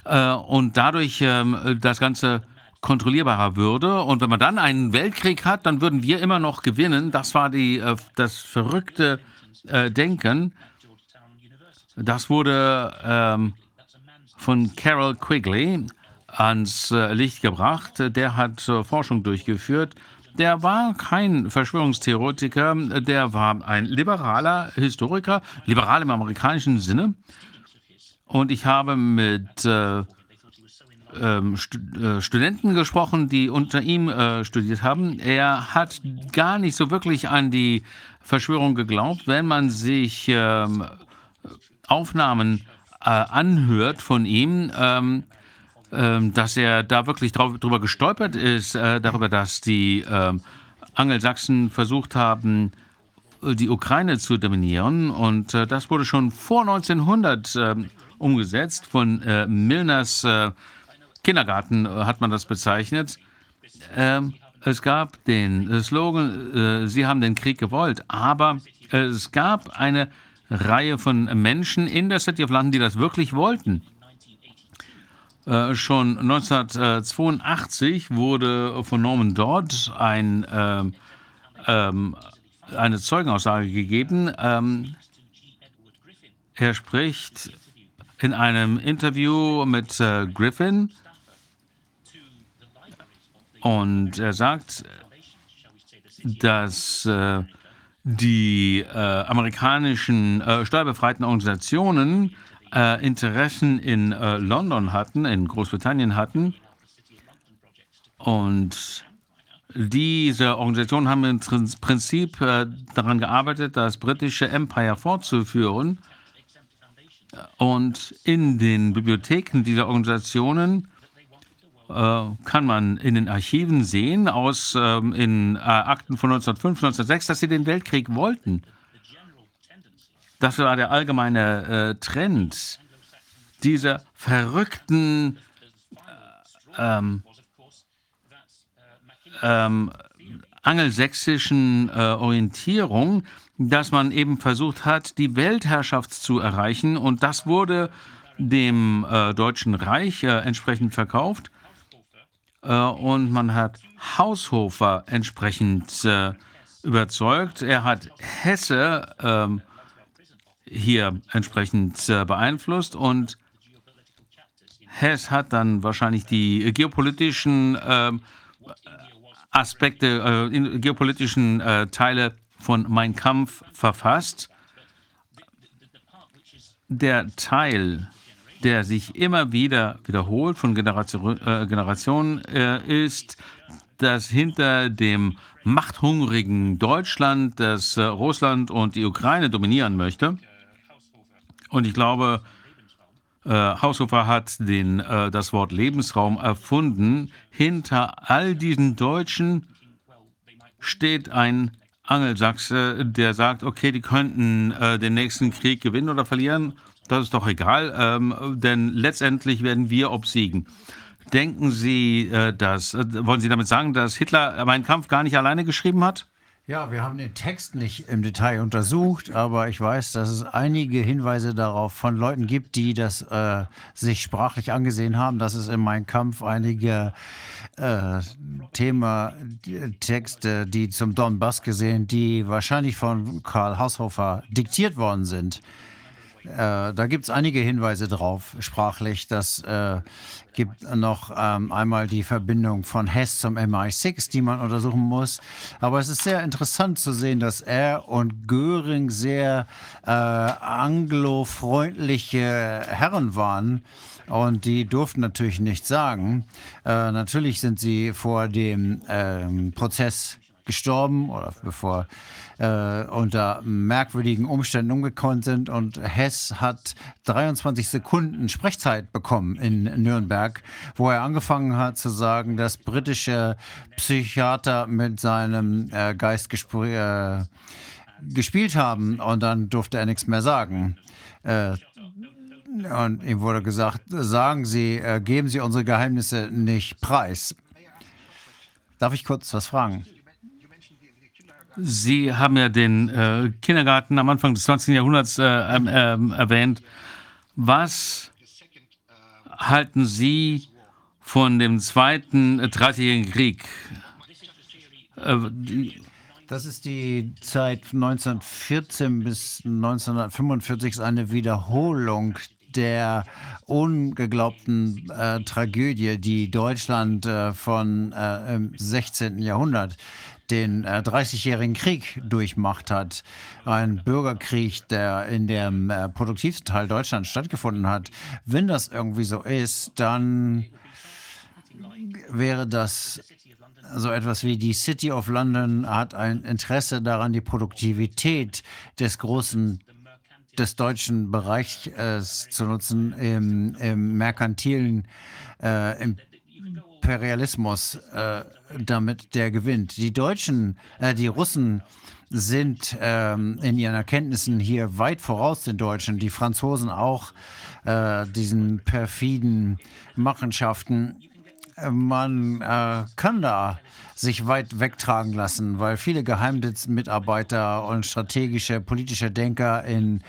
und dadurch ähm, das Ganze kontrollierbarer würde. Und wenn man dann einen Weltkrieg hat, dann würden wir immer noch gewinnen. Das war die, das verrückte Denken. Das wurde ähm, von Carol Quigley ans äh, Licht gebracht. Der hat äh, Forschung durchgeführt. Der war kein Verschwörungstheoretiker, der war ein liberaler Historiker, liberal im amerikanischen Sinne. Und ich habe mit äh, ähm, St äh, Studenten gesprochen, die unter ihm äh, studiert haben. Er hat gar nicht so wirklich an die Verschwörung geglaubt. Wenn man sich ähm, Aufnahmen äh, anhört von ihm, ähm, dass er da wirklich drauf, drüber gestolpert ist, äh, darüber, dass die äh, Angelsachsen versucht haben, die Ukraine zu dominieren. Und äh, das wurde schon vor 1900 ähm, umgesetzt. Von äh, Milners Kindergarten hat man das bezeichnet. Ähm, es gab den Slogan, Sie haben den Krieg gewollt, aber es gab eine Reihe von Menschen in der City of London, die das wirklich wollten. Äh, schon 1982 wurde von Norman Dodd ein, äh, ähm, eine Zeugenaussage gegeben. Ähm, er spricht in einem Interview mit äh, Griffin und er sagt, dass äh, die äh, amerikanischen äh, steuerbefreiten Organisationen äh, Interessen in äh, London hatten, in Großbritannien hatten. Und diese Organisationen haben im Prinzip äh, daran gearbeitet, das britische Empire fortzuführen. Und in den Bibliotheken dieser Organisationen äh, kann man in den Archiven sehen, aus ähm, in äh, Akten von 1905, 1906, dass sie den Weltkrieg wollten. Das war der allgemeine äh, Trend dieser verrückten äh, ähm, ähm, angelsächsischen äh, Orientierung, dass man eben versucht hat, die Weltherrschaft zu erreichen. Und das wurde dem äh, Deutschen Reich äh, entsprechend verkauft. Äh, und man hat Haushofer entsprechend äh, überzeugt. Er hat Hesse ähm, hier entsprechend äh, beeinflusst und Hess hat dann wahrscheinlich die geopolitischen äh, Aspekte, äh, geopolitischen äh, Teile von Mein Kampf verfasst. Der Teil, der sich immer wieder wiederholt von Generation, äh, Generationen, äh, ist, dass hinter dem machthungrigen Deutschland, das äh, Russland und die Ukraine dominieren möchte. Und ich glaube, äh, Haushofer hat den, äh, das Wort Lebensraum erfunden. Hinter all diesen Deutschen steht ein Angelsachse, der sagt, okay, die könnten äh, den nächsten Krieg gewinnen oder verlieren das ist doch egal, ähm, denn letztendlich werden wir obsiegen. Denken Sie, äh, dass, äh, wollen Sie damit sagen, dass Hitler meinen Kampf gar nicht alleine geschrieben hat? Ja, wir haben den Text nicht im Detail untersucht, aber ich weiß, dass es einige Hinweise darauf von Leuten gibt, die das äh, sich sprachlich angesehen haben, dass es in meinem Kampf einige äh, Thema Texte, die zum Donbass gesehen, die wahrscheinlich von Karl Haushofer diktiert worden sind. Äh, da gibt es einige Hinweise drauf, sprachlich. Das äh, gibt noch ähm, einmal die Verbindung von Hess zum MI6, die man untersuchen muss. Aber es ist sehr interessant zu sehen, dass er und Göring sehr äh, anglofreundliche Herren waren. Und die durften natürlich nichts sagen. Äh, natürlich sind sie vor dem ähm, Prozess gestorben oder bevor äh, unter merkwürdigen Umständen umgekommen sind. Und Hess hat 23 Sekunden Sprechzeit bekommen in Nürnberg, wo er angefangen hat zu sagen, dass britische Psychiater mit seinem äh, Geist äh, gespielt haben. Und dann durfte er nichts mehr sagen. Äh, und ihm wurde gesagt, sagen Sie, äh, geben Sie unsere Geheimnisse nicht preis. Darf ich kurz was fragen? Sie haben ja den äh, Kindergarten am Anfang des 20. Jahrhunderts äh, äh, erwähnt. Was halten Sie von dem zweiten 30-jährigen Krieg? Äh, das ist die Zeit 1914 bis 1945, ist eine Wiederholung der ungeglaubten äh, Tragödie, die Deutschland äh, von äh, im 16. Jahrhundert den äh, 30-jährigen Krieg durchmacht hat. Ein Bürgerkrieg, der in dem äh, produktivsten Teil Deutschlands stattgefunden hat. Wenn das irgendwie so ist, dann wäre das so etwas wie die City of London hat ein Interesse daran, die Produktivität des großen des deutschen Bereichs äh, zu nutzen im, im merkantilen äh, Imperialismus. Äh, damit der gewinnt. Die Deutschen, äh, die Russen sind ähm, in ihren Erkenntnissen hier weit voraus den Deutschen, die Franzosen auch, äh, diesen perfiden Machenschaften. Man äh, kann da sich weit wegtragen lassen, weil viele Geheimdienstmitarbeiter und strategische politische Denker in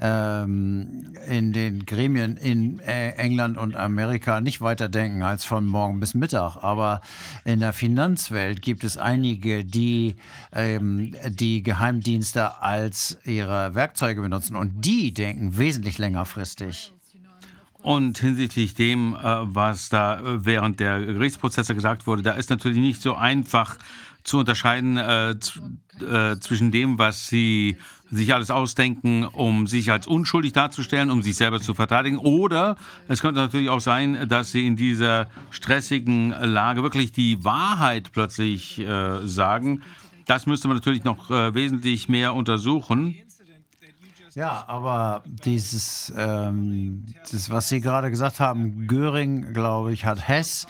ähm, in den Gremien in äh, England und Amerika nicht weiterdenken als von morgen bis Mittag. Aber in der Finanzwelt gibt es einige, die ähm, die Geheimdienste als ihre Werkzeuge benutzen und die denken wesentlich längerfristig. Und hinsichtlich dem, äh, was da während der Gerichtsprozesse gesagt wurde, da ist natürlich nicht so einfach zu unterscheiden äh, äh, zwischen dem, was sie sich alles ausdenken, um sich als unschuldig darzustellen, um sich selber zu verteidigen. Oder es könnte natürlich auch sein, dass sie in dieser stressigen Lage wirklich die Wahrheit plötzlich äh, sagen. Das müsste man natürlich noch äh, wesentlich mehr untersuchen. Ja, aber dieses, ähm, das, was Sie gerade gesagt haben, Göring, glaube ich, hat Hess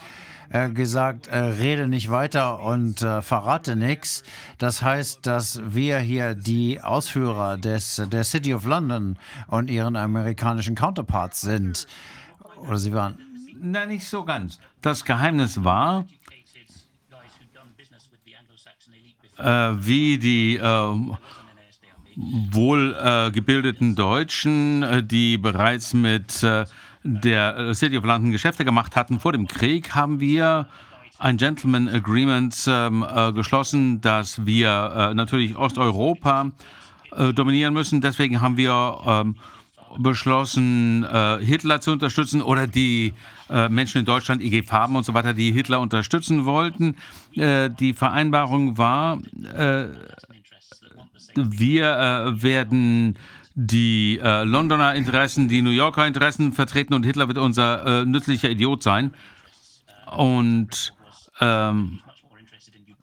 äh, gesagt, äh, rede nicht weiter und äh, verrate nichts. Das heißt, dass wir hier die Ausführer des, der City of London und ihren amerikanischen Counterparts sind. Oder sie waren. Nein, nicht so ganz. Das Geheimnis war, äh, wie die äh, wohlgebildeten Deutschen, äh, die bereits mit der äh, City of London Geschäfte gemacht hatten vor dem Krieg, haben wir ein Gentleman Agreement ähm, äh, geschlossen, dass wir äh, natürlich Osteuropa äh, dominieren müssen. Deswegen haben wir ähm, beschlossen, äh, Hitler zu unterstützen oder die äh, Menschen in Deutschland, IG Farben und so weiter, die Hitler unterstützen wollten. die Vereinbarung war, wir werden die äh, Londoner Interessen, die New Yorker Interessen vertreten und Hitler wird unser äh, nützlicher Idiot sein. Und ähm,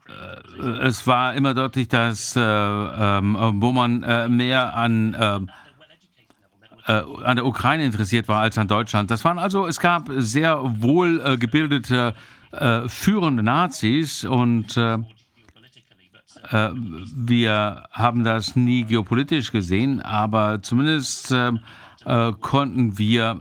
äh, es war immer deutlich, dass äh, ähm, wo man äh, mehr an, äh, an der Ukraine interessiert war als an Deutschland. Das waren also, es gab sehr wohl gebildete führende Nazis und äh, wir haben das nie geopolitisch gesehen, aber zumindest äh, äh konnten wir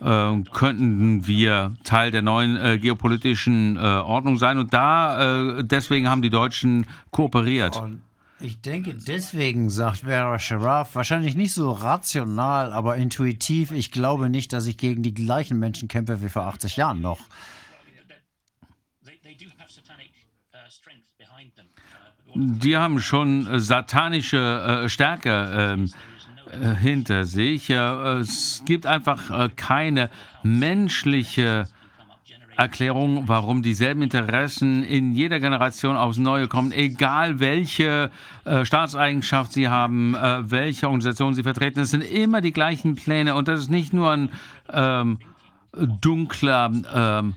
äh, könnten wir Teil der neuen äh, geopolitischen äh, Ordnung sein. Und da, äh, deswegen haben die Deutschen kooperiert. Und ich denke, deswegen sagt Vera Sharaf wahrscheinlich nicht so rational, aber intuitiv. Ich glaube nicht, dass ich gegen die gleichen Menschen kämpfe wie vor 80 Jahren noch. Die haben schon äh, satanische äh, Stärke ähm, äh, hinter sich. Es gibt einfach äh, keine menschliche Erklärung, warum dieselben Interessen in jeder Generation aufs Neue kommen, egal welche äh, Staatseigenschaft sie haben, äh, welche Organisation sie vertreten. Es sind immer die gleichen Pläne und das ist nicht nur ein ähm, dunkler ähm,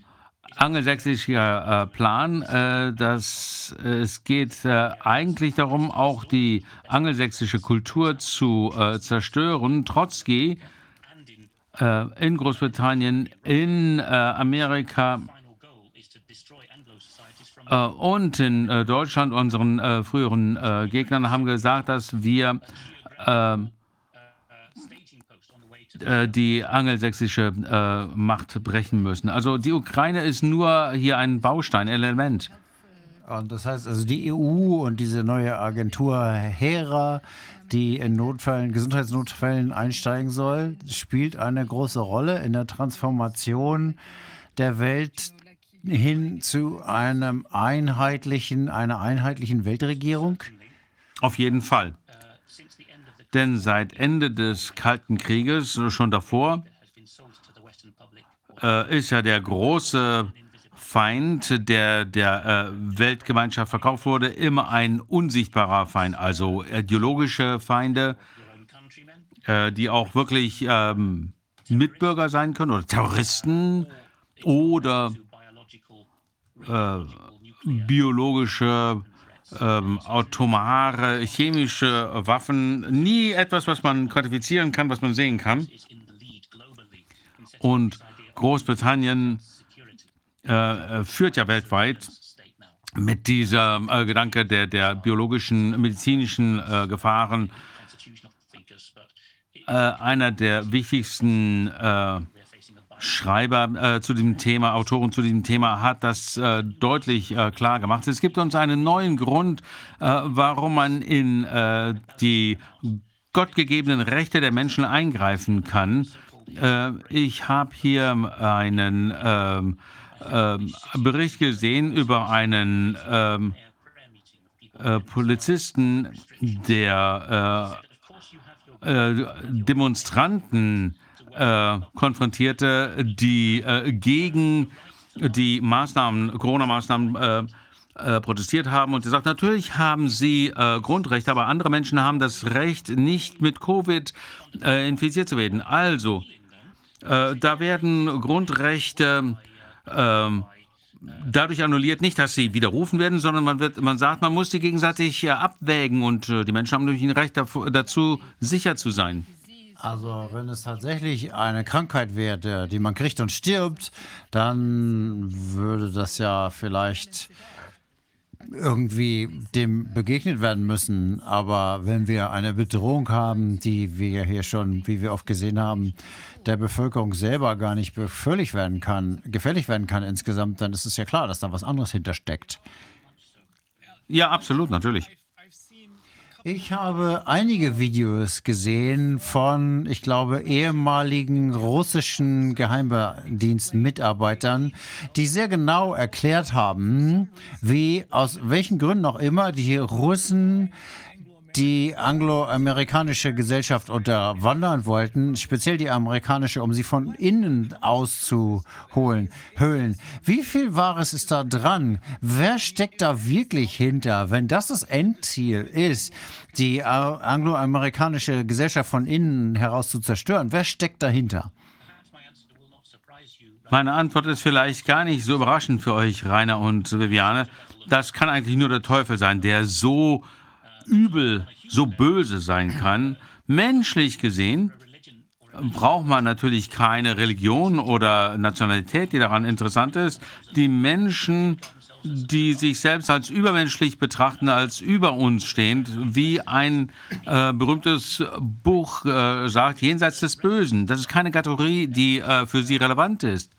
angelsächsischer äh, Plan. Äh, dass, es geht äh, eigentlich darum, auch die angelsächsische Kultur zu zerstören. Trotzki in Großbritannien, in Amerika und in Deutschland, unseren früheren Gegnern, haben gesagt, dass wir äh, die angelsächsische äh, Macht brechen müssen. Also die Ukraine ist nur hier ein Baustein, Element. Und das heißt also die EU und diese neue Agentur HERA, die in Notfällen, Gesundheitsnotfällen einsteigen soll, spielt eine große Rolle in der Transformation der Welt hin zu einem einheitlichen, einer einheitlichen Weltregierung? Auf jeden Fall. Denn seit Ende des Kalten Krieges, schon davor, äh, ist ja der große Feind, der der äh, Weltgemeinschaft verkauft wurde, immer ein unsichtbarer Feind, also ideologische Feinde, äh, die auch wirklich ähm, Mitbürger sein können oder Terroristen oder äh, biologische ähm, atomare, chemische Waffen nie etwas, was man quantifizieren kann, was man sehen kann. Und Großbritannien äh, führt ja weltweit mit dieser äh, Gedanke der, der biologischen, medizinischen äh, Gefahren äh, einer der wichtigsten äh, Schreiber äh, zu diesem Thema, Autoren zu diesem Thema, hat das äh, deutlich äh, klar gemacht. Es gibt uns einen neuen Grund, äh, warum man in äh, die gottgegebenen Rechte der Menschen eingreifen kann. Äh, ich habe hier einen ähm, ähm, Bericht gesehen über einen ähm, Polizisten, der Demonstranten äh, konfrontierte, die äh, gegen die Maßnahmen, Corona-Maßnahmen äh, äh, protestiert haben und gesagt, natürlich haben sie äh, Grundrechte, aber andere Menschen haben das Recht, nicht mit Covid äh, infiziert zu werden. Also, da werden Grundrechte ähm, dadurch annulliert, nicht, dass sie widerrufen werden, sondern man, wird, man sagt, man muss sie gegenseitig abwägen und die Menschen haben natürlich ein Recht dazu, sicher zu sein. Also wenn es tatsächlich eine Krankheit wäre, die man kriegt und stirbt, dann würde das ja vielleicht irgendwie dem begegnet werden müssen. Aber wenn wir eine Bedrohung haben, die wir hier schon, wie wir oft gesehen haben, der Bevölkerung selber gar nicht gefährlich werden kann, gefährlich werden kann insgesamt, dann ist es ja klar, dass da was anderes hintersteckt. Ja, absolut, natürlich. Ich habe einige Videos gesehen von, ich glaube, ehemaligen russischen Geheimdienstmitarbeitern, die sehr genau erklärt haben, wie aus welchen Gründen auch immer die Russen die angloamerikanische Gesellschaft unterwandern wollten, speziell die amerikanische, um sie von innen auszuholen, höhlen. Wie viel Wahres ist da dran? Wer steckt da wirklich hinter? Wenn das das Endziel ist, die angloamerikanische Gesellschaft von innen heraus zu zerstören, wer steckt dahinter? Meine Antwort ist vielleicht gar nicht so überraschend für euch, Rainer und Viviane. Das kann eigentlich nur der Teufel sein, der so übel, so böse sein kann. Menschlich gesehen braucht man natürlich keine Religion oder Nationalität, die daran interessant ist. Die Menschen die sich selbst als übermenschlich betrachten, als über uns stehend, wie ein äh, berühmtes Buch äh, sagt, jenseits des Bösen. Das ist keine Kategorie, die äh, für sie relevant ist.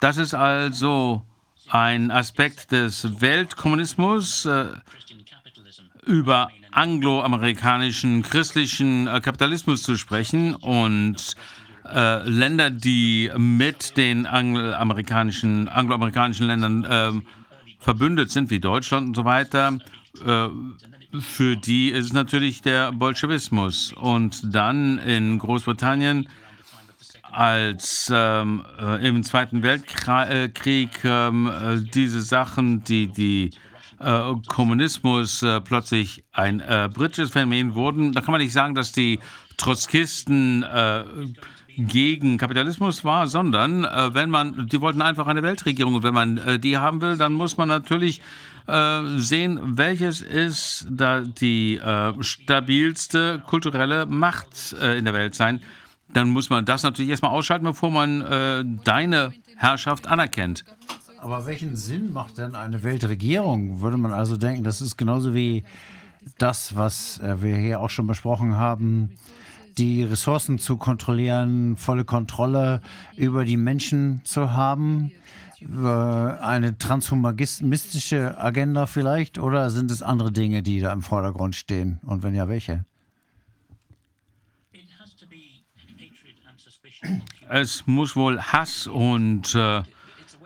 Das ist also ein Aspekt des Weltkommunismus äh, über angloamerikanischen christlichen äh, Kapitalismus zu sprechen und äh, Länder, die mit den angloamerikanischen, angloamerikanischen Ländern äh, verbündet sind, wie Deutschland und so weiter, äh, für die ist natürlich der Bolschewismus. Und dann in Großbritannien als ähm, äh, im Zweiten Weltkrieg ähm, äh, diese Sachen, die die äh, Kommunismus äh, plötzlich ein äh, britisches Phänomen wurden, da kann man nicht sagen, dass die Trotzkisten äh, gegen Kapitalismus war, sondern äh, wenn man, die wollten einfach eine Weltregierung und wenn man äh, die haben will, dann muss man natürlich äh, sehen, welches ist da die äh, stabilste kulturelle Macht äh, in der Welt sein. Dann muss man das natürlich erstmal ausschalten, bevor man äh, deine Herrschaft anerkennt. Aber welchen Sinn macht denn eine Weltregierung? Würde man also denken, das ist genauso wie das, was wir hier auch schon besprochen haben, die Ressourcen zu kontrollieren, volle Kontrolle über die Menschen zu haben? Eine transhumanistische Agenda vielleicht? Oder sind es andere Dinge, die da im Vordergrund stehen? Und wenn ja, welche? Es muss wohl Hass und äh,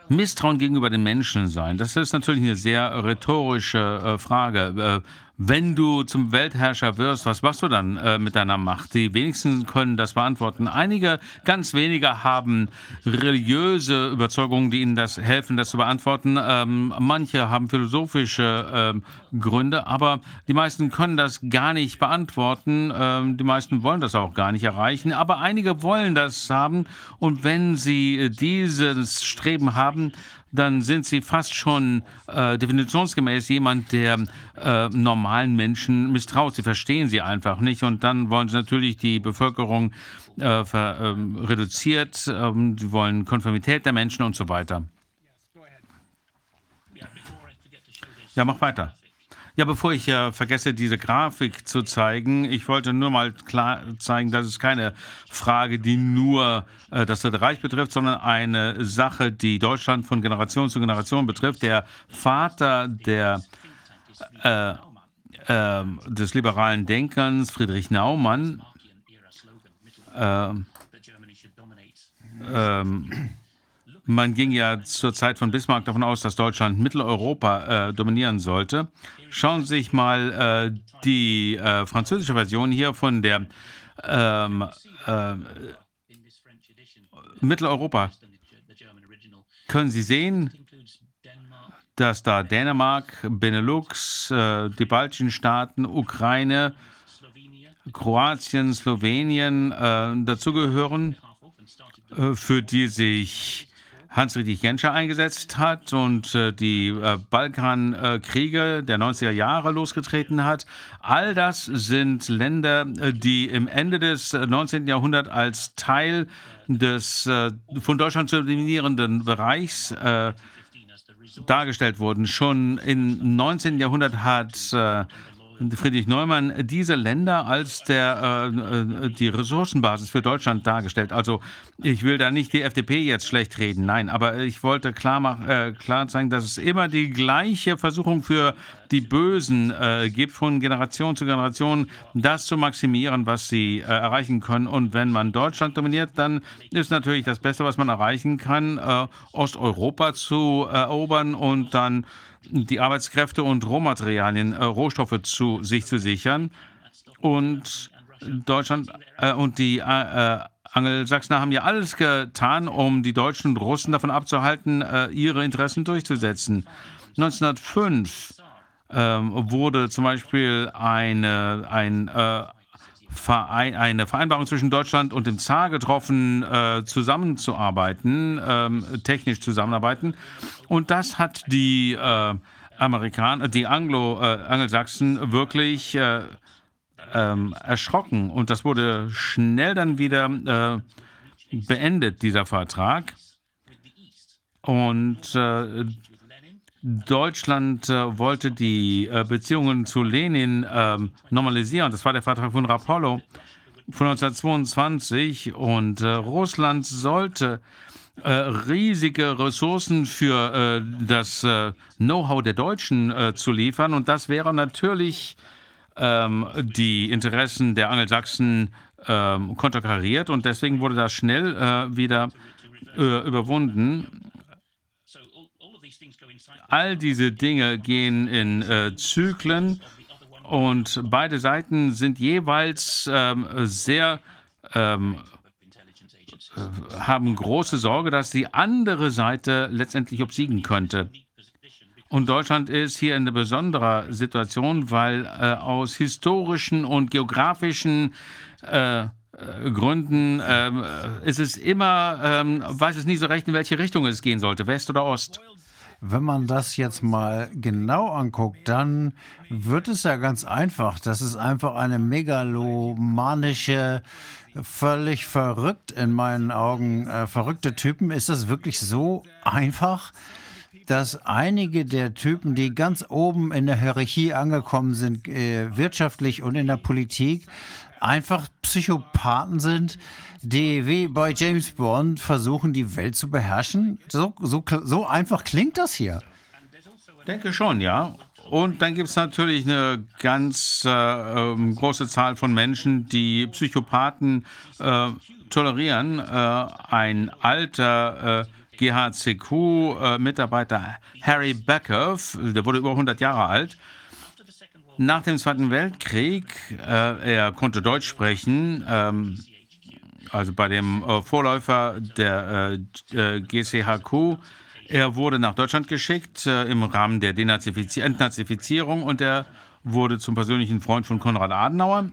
Misstrauen gegenüber den Menschen sein. Das ist natürlich eine sehr rhetorische äh, Frage. Äh, wenn du zum Weltherrscher wirst, was machst du dann äh, mit deiner Macht? Die wenigsten können das beantworten. Einige, ganz wenige haben religiöse Überzeugungen, die ihnen das helfen, das zu beantworten. Ähm, manche haben philosophische ähm, Gründe, aber die meisten können das gar nicht beantworten. Ähm, die meisten wollen das auch gar nicht erreichen, aber einige wollen das haben. Und wenn sie dieses Streben haben, dann sind sie fast schon äh, definitionsgemäß jemand, der äh, normalen Menschen misstraut. Sie verstehen sie einfach nicht und dann wollen sie natürlich die Bevölkerung äh, ver, ähm, reduziert, ähm, sie wollen Konformität der Menschen und so weiter. Ja, mach weiter. Ja, bevor ich äh, vergesse, diese Grafik zu zeigen, ich wollte nur mal klar zeigen, dass es keine Frage, die nur äh, das Dritte Reich betrifft, sondern eine Sache, die Deutschland von Generation zu Generation betrifft. Der Vater der, äh, äh, des liberalen Denkens, Friedrich Naumann, ähm, ähm, man ging ja zur Zeit von Bismarck davon aus, dass Deutschland Mitteleuropa äh, dominieren sollte. Schauen Sie sich mal äh, die äh, französische Version hier von der ähm, äh, Mitteleuropa. Können Sie sehen, dass da Dänemark, Benelux, äh, die baltischen Staaten, Ukraine, Kroatien, Slowenien äh, dazugehören, für die sich Hans-Dietrich Genscher eingesetzt hat und äh, die äh, Balkankriege der 90er Jahre losgetreten hat. All das sind Länder, äh, die im Ende des 19. Äh, Jahrhunderts als Teil des von Deutschland zu dominierenden Bereichs dargestellt wurden. Schon im 19. Jahrhundert hat Friedrich Neumann diese Länder als der, äh, äh, die Ressourcenbasis für Deutschland dargestellt. Also ich will da nicht die FDP jetzt schlecht reden, nein, aber ich wollte klar, mach, äh, klar zeigen, dass es immer die gleiche Versuchung für die Bösen äh, gibt, von Generation zu Generation das zu maximieren, was sie äh, erreichen können. Und wenn man Deutschland dominiert, dann ist natürlich das Beste, was man erreichen kann, äh, Osteuropa zu erobern und dann die Arbeitskräfte und Rohmaterialien, äh, Rohstoffe zu sich zu sichern. Und Deutschland äh, und die äh, Angelsachsen haben ja alles getan, um die Deutschen und Russen davon abzuhalten, äh, ihre Interessen durchzusetzen. 1905 ähm, wurde zum Beispiel eine, ein äh, Verein, eine Vereinbarung zwischen Deutschland und dem Zar getroffen, äh, zusammenzuarbeiten, ähm, technisch zusammenarbeiten. Und das hat die äh, Amerikaner, die Anglo, äh, Angelsachsen wirklich äh, ähm, erschrocken. Und das wurde schnell dann wieder äh, beendet, dieser Vertrag. Und äh, Deutschland äh, wollte die äh, Beziehungen zu Lenin ähm, normalisieren. Das war der Vertrag von Rapallo von 1922. Und äh, Russland sollte äh, riesige Ressourcen für äh, das äh, Know-how der Deutschen äh, zu liefern. Und das wäre natürlich ähm, die Interessen der Angelsachsen ähm, konterkariert. Und deswegen wurde das schnell äh, wieder äh, überwunden. All diese Dinge gehen in äh, Zyklen und beide Seiten sind jeweils ähm, sehr ähm, äh, haben große Sorge, dass die andere Seite letztendlich obsiegen könnte. Und Deutschland ist hier in einer besonderen Situation, weil äh, aus historischen und geografischen äh, Gründen ähm, ist es immer, ähm, weiß es nie so recht, in welche Richtung es gehen sollte, West oder Ost. Wenn man das jetzt mal genau anguckt, dann wird es ja ganz einfach. Das ist einfach eine megalomanische, völlig verrückt in meinen Augen, äh, verrückte Typen. Ist das wirklich so einfach? dass einige der Typen, die ganz oben in der Hierarchie angekommen sind, äh, wirtschaftlich und in der Politik, einfach Psychopathen sind, die wie bei James Bond versuchen, die Welt zu beherrschen? So, so, so einfach klingt das hier. Denke schon, ja. Und dann gibt es natürlich eine ganz äh, ähm, große Zahl von Menschen, die Psychopathen äh, tolerieren. Äh, ein alter äh, GHCQ-Mitarbeiter äh, Harry Beckhoff, der wurde über 100 Jahre alt, nach dem Zweiten Weltkrieg, äh, er konnte Deutsch sprechen, ähm, also bei dem äh, Vorläufer der äh, äh GCHQ. Er wurde nach Deutschland geschickt äh, im Rahmen der Denazifiz Entnazifizierung und er wurde zum persönlichen Freund von Konrad Adenauer.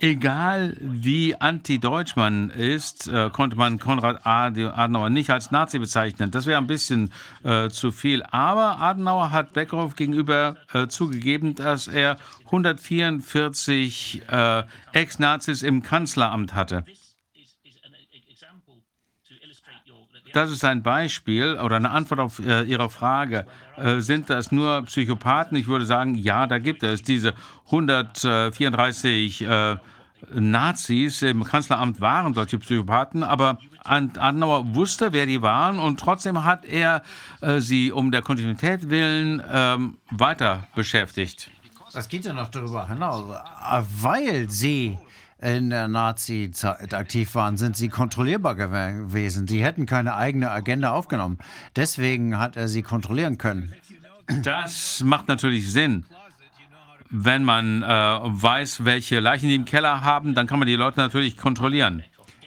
Egal wie anti-deutsch man ist, äh, konnte man Konrad Adenauer nicht als Nazi bezeichnen. Das wäre ein bisschen äh, zu viel. Aber Adenauer hat Beckhoff gegenüber äh, zugegeben, dass er 144 äh, Ex-Nazis im Kanzleramt hatte. Das ist ein Beispiel oder eine Antwort auf äh, Ihre Frage. Äh, sind das nur Psychopathen? Ich würde sagen, ja, da gibt es diese 134 äh, Nazis im Kanzleramt waren solche Psychopathen, aber Adenauer wusste, wer die waren und trotzdem hat er äh, sie um der Kontinuität willen ähm, weiter beschäftigt. Das geht ja noch darüber hinaus, weil sie in der Nazi-Zeit aktiv waren, sind sie kontrollierbar gewesen. Sie hätten keine eigene Agenda aufgenommen. Deswegen hat er sie kontrollieren können. Das macht natürlich Sinn. Wenn man äh, weiß, welche Leichen die im Keller haben, dann kann man die Leute natürlich kontrollieren.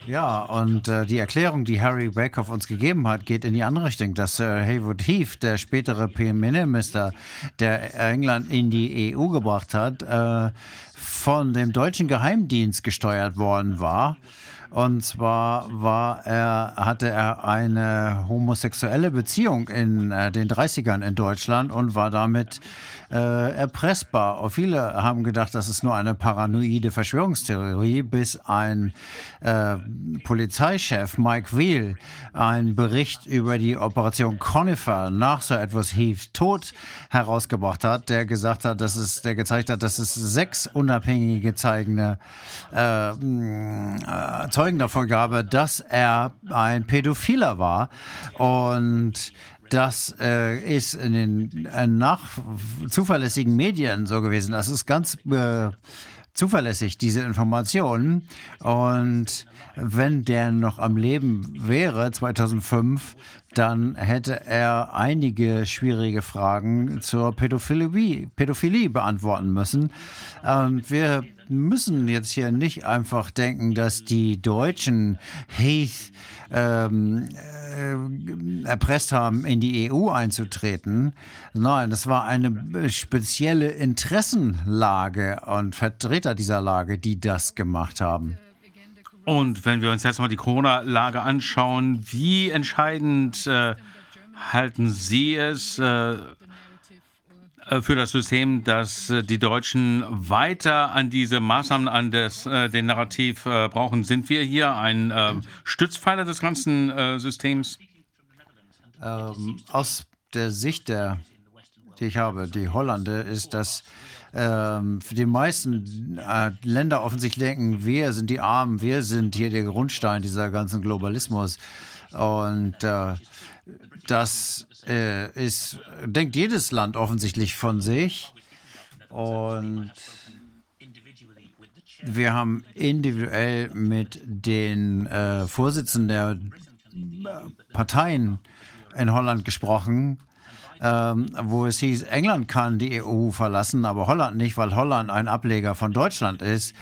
Ja, und äh, die Erklärung, die Harry Bakehoff uns gegeben hat, geht in die andere Richtung, dass Sir äh, Haywood Heath, der spätere Premierminister, der England in die EU gebracht hat, äh, von dem deutschen Geheimdienst gesteuert worden war. Und zwar war er, hatte er eine homosexuelle Beziehung in äh, den 30ern in Deutschland und war damit äh, erpressbar. Viele haben gedacht, das ist nur eine paranoide Verschwörungstheorie, bis ein äh, Polizeichef Mike Wheel einen Bericht über die Operation Conifer nach so etwas Heath Tod herausgebracht hat, der gesagt hat, dass es, der gezeigt hat, dass es sechs unabhängige zeigende äh, äh, Zeugen davon gab, dass er ein Pädophiler war und das äh, ist in den äh, nach zuverlässigen Medien so gewesen. Das ist ganz äh, zuverlässig, diese Informationen. Und wenn der noch am Leben wäre, 2005, dann hätte er einige schwierige Fragen zur Pädophilie, Pädophilie beantworten müssen. Und wir müssen jetzt hier nicht einfach denken, dass die Deutschen Heath ähm, äh, erpresst haben, in die EU einzutreten. Nein, das war eine spezielle Interessenlage und Vertreter dieser Lage, die das gemacht haben. Und wenn wir uns jetzt mal die Corona-Lage anschauen, wie entscheidend äh, halten Sie es, äh, für das System, dass äh, die Deutschen weiter an diese Maßnahmen, an das, äh, den Narrativ brauchen. Sind wir hier ein Stützpfeiler des ganzen Systems? Ähm, aus der Sicht, der, die ich habe, die Holländer, ist, dass ähm, die meisten äh, Länder offensichtlich denken, wir sind die Armen, wir sind hier der Grundstein dieser ganzen Globalismus. Und äh, das äh, ist, denkt jedes Land offensichtlich von sich. Und wir haben individuell mit den äh, Vorsitzenden der Parteien in Holland gesprochen, ähm, wo es hieß, England kann die EU verlassen, aber Holland nicht, weil Holland ein Ableger von Deutschland ist.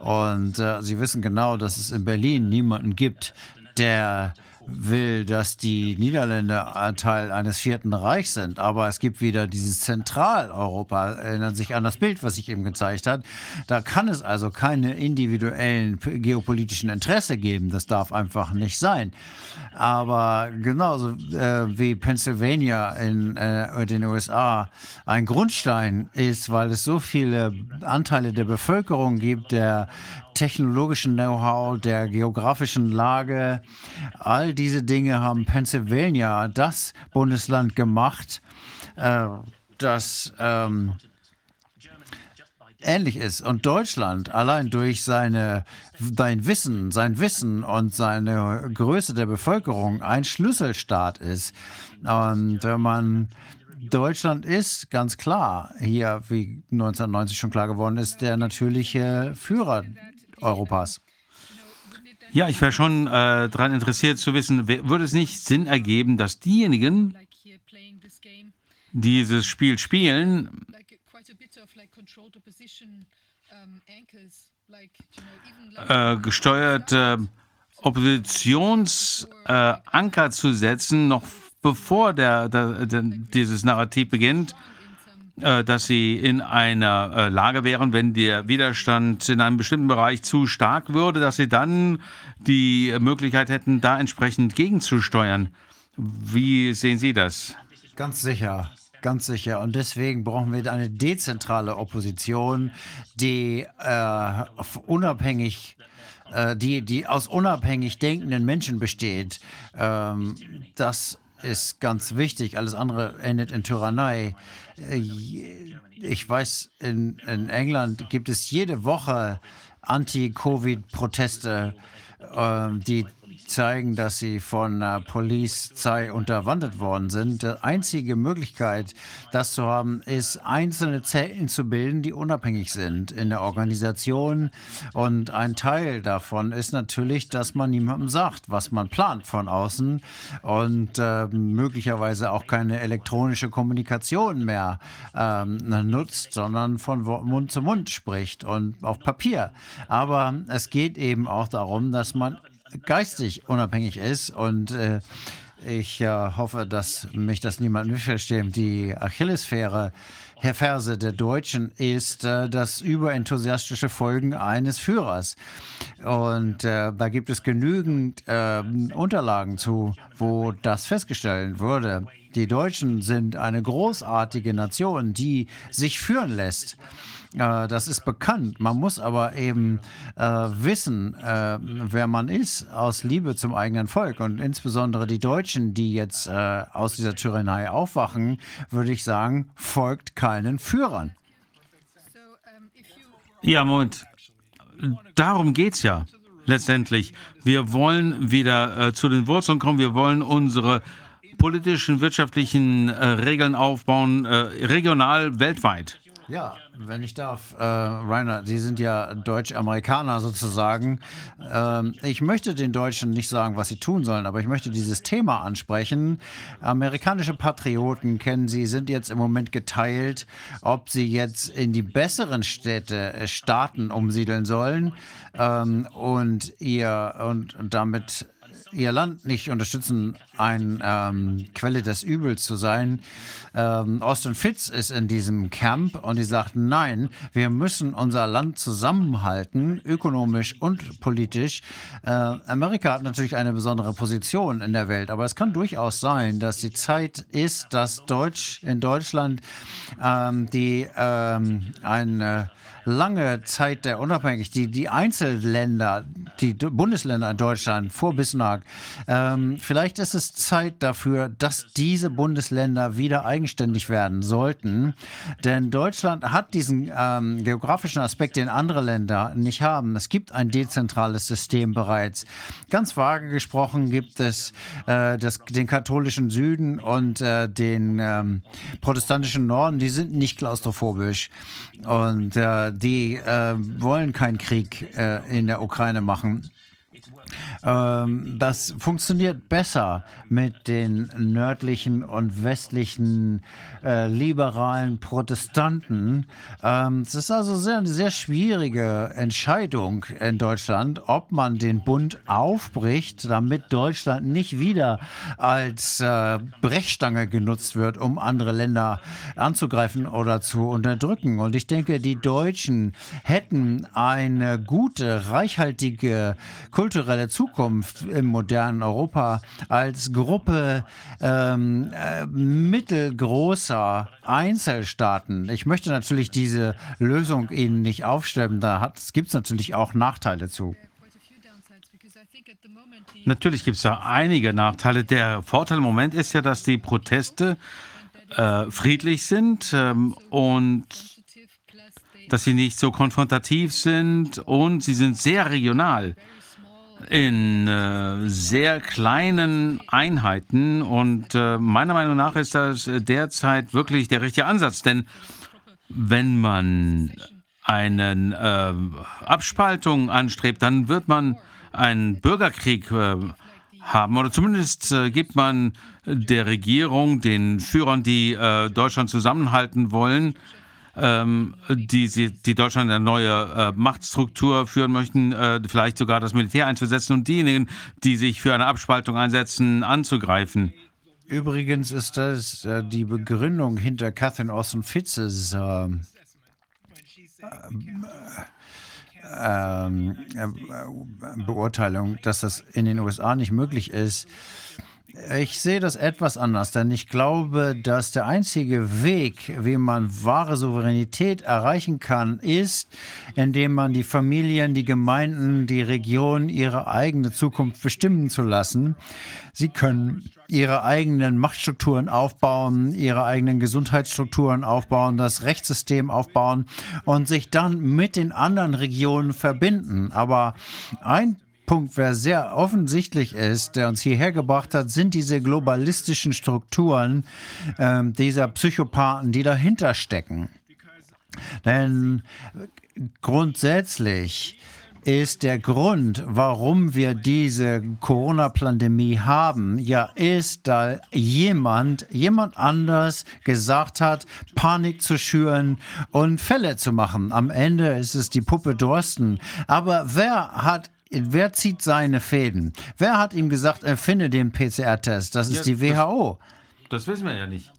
Und äh, Sie wissen genau, dass es in Berlin niemanden gibt, der will, dass die Niederländer Teil eines vierten Reichs sind. Aber es gibt wieder dieses Zentraleuropa, erinnern sich an das Bild, was ich eben gezeigt habe. Da kann es also keine individuellen geopolitischen Interesse geben. Das darf einfach nicht sein. Aber genauso äh, wie Pennsylvania in äh, den USA ein Grundstein ist, weil es so viele Anteile der Bevölkerung gibt, der technologischen Know-how, der geografischen Lage. All diese Dinge haben Pennsylvania, das Bundesland, gemacht, äh, das ähm, ähnlich ist. Und Deutschland allein durch seine, sein Wissen, sein Wissen und seine Größe der Bevölkerung ein Schlüsselstaat ist. Und wenn man Deutschland ist ganz klar hier, wie 1990 schon klar geworden ist, der natürliche Führer Europas. Ja, ich wäre schon äh, daran interessiert zu wissen, würde es nicht Sinn ergeben, dass diejenigen, die dieses Spiel spielen, äh, gesteuert äh, Oppositionsanker zu setzen, noch bevor der, der, der, dieses Narrativ beginnt, äh, dass sie in einer äh, Lage wären, wenn der Widerstand in einem bestimmten Bereich zu stark würde, dass sie dann die Möglichkeit hätten, da entsprechend gegenzusteuern. Wie sehen Sie das? Ganz sicher. Ganz sicher. Und deswegen brauchen wir eine dezentrale Opposition, die äh, unabhängig äh, die, die aus unabhängig denkenden Menschen besteht. Ähm, das ist ganz wichtig. Alles andere endet in Tyrannei. Äh, ich weiß, in, in England gibt es jede Woche Anti-Covid-Proteste, äh, die zeigen, dass sie von der Polizei unterwandert worden sind. Die einzige Möglichkeit, das zu haben, ist, einzelne Zellen zu bilden, die unabhängig sind in der Organisation. Und ein Teil davon ist natürlich, dass man niemandem sagt, was man plant von außen und äh, möglicherweise auch keine elektronische Kommunikation mehr ähm, nutzt, sondern von Mund zu Mund spricht und auf Papier. Aber es geht eben auch darum, dass man geistig unabhängig ist und äh, ich äh, hoffe, dass mich das niemand missversteht. Die Achillesferse Herr Verse der Deutschen ist äh, das überenthusiastische Folgen eines Führers. Und äh, da gibt es genügend äh, Unterlagen zu, wo das festgestellt wurde. Die Deutschen sind eine großartige Nation, die sich führen lässt. Äh, das ist bekannt. Man muss aber eben äh, wissen, äh, wer man ist, aus Liebe zum eigenen Volk. Und insbesondere die Deutschen, die jetzt äh, aus dieser Tyrannei aufwachen, würde ich sagen, folgt keinen Führern. Ja, Moment. Darum geht es ja letztendlich. Wir wollen wieder äh, zu den Wurzeln kommen. Wir wollen unsere politischen, wirtschaftlichen äh, Regeln aufbauen, regional, weltweit. Ja, wenn ich darf, äh, Rainer, Sie sind ja Deutsch-Amerikaner sozusagen. Ähm, ich möchte den Deutschen nicht sagen, was sie tun sollen, aber ich möchte dieses Thema ansprechen. Amerikanische Patrioten kennen Sie, sind jetzt im Moment geteilt, ob sie jetzt in die besseren Städte, äh, Staaten umsiedeln sollen ähm, und ihr und, und damit ihr Land nicht unterstützen, eine ähm, Quelle des Übels zu sein. Ähm, Austin Fitz ist in diesem Camp und die sagt, nein, wir müssen unser Land zusammenhalten, ökonomisch und politisch. Äh, Amerika hat natürlich eine besondere Position in der Welt, aber es kann durchaus sein, dass die Zeit ist, dass Deutsch in Deutschland ähm, die ähm, eine lange Zeit der Unabhängigkeit, die, die Einzelländer, die Bundesländer in Deutschland vor Bismarck, ähm, vielleicht ist es Zeit dafür, dass diese Bundesländer wieder eigenständig werden sollten. Denn Deutschland hat diesen ähm, geografischen Aspekt, den andere Länder nicht haben. Es gibt ein dezentrales System bereits. Ganz vage gesprochen gibt es äh, das, den katholischen Süden und äh, den ähm, protestantischen Norden, die sind nicht klaustrophobisch und äh, die äh, wollen keinen Krieg äh, in der Ukraine machen. Ähm, das funktioniert besser mit den nördlichen und westlichen äh, liberalen Protestanten. Ähm, es ist also sehr, eine sehr schwierige Entscheidung in Deutschland, ob man den Bund aufbricht, damit Deutschland nicht wieder als äh, Brechstange genutzt wird, um andere Länder anzugreifen oder zu unterdrücken. Und ich denke, die Deutschen hätten eine gute, reichhaltige kulturelle Zukunft im modernen Europa als Gruppe ähm, äh, mittelgroßer Einzelstaaten. Ich möchte natürlich diese Lösung Ihnen nicht aufstellen. Da gibt es natürlich auch Nachteile zu. Natürlich gibt es da einige Nachteile. Der Vorteil im Moment ist ja, dass die Proteste äh, friedlich sind ähm, und dass sie nicht so konfrontativ sind und sie sind sehr regional in äh, sehr kleinen Einheiten. Und äh, meiner Meinung nach ist das derzeit wirklich der richtige Ansatz. Denn wenn man eine äh, Abspaltung anstrebt, dann wird man einen Bürgerkrieg haben. Oder zumindest gibt man der Regierung, den Führern, die Deutschland zusammenhalten wollen, ähm, die, die Deutschland eine neue äh, Machtstruktur führen möchten, äh, vielleicht sogar das Militär einzusetzen und diejenigen, die sich für eine Abspaltung einsetzen, anzugreifen. Übrigens ist das äh, die Begründung hinter Catherine Austin Fitzes ähm, ähm, äh, Beurteilung, dass das in den USA nicht möglich ist, ich sehe das etwas anders, denn ich glaube, dass der einzige Weg, wie man wahre Souveränität erreichen kann, ist, indem man die Familien, die Gemeinden, die Regionen ihre eigene Zukunft bestimmen zu lassen. Sie können ihre eigenen Machtstrukturen aufbauen, ihre eigenen Gesundheitsstrukturen aufbauen, das Rechtssystem aufbauen und sich dann mit den anderen Regionen verbinden. Aber ein Punkt, wer sehr offensichtlich ist, der uns hierher gebracht hat, sind diese globalistischen Strukturen äh, dieser Psychopathen, die dahinter stecken. Denn grundsätzlich ist der Grund, warum wir diese Corona-Pandemie haben, ja, ist, da jemand, jemand anders gesagt hat, Panik zu schüren und Fälle zu machen. Am Ende ist es die Puppe Dorsten. Aber wer hat wer zieht seine Fäden? Wer hat ihm gesagt, erfinde den PCR-Test? Das ist ja, die WHO. Das, das, wissen wir ja nicht.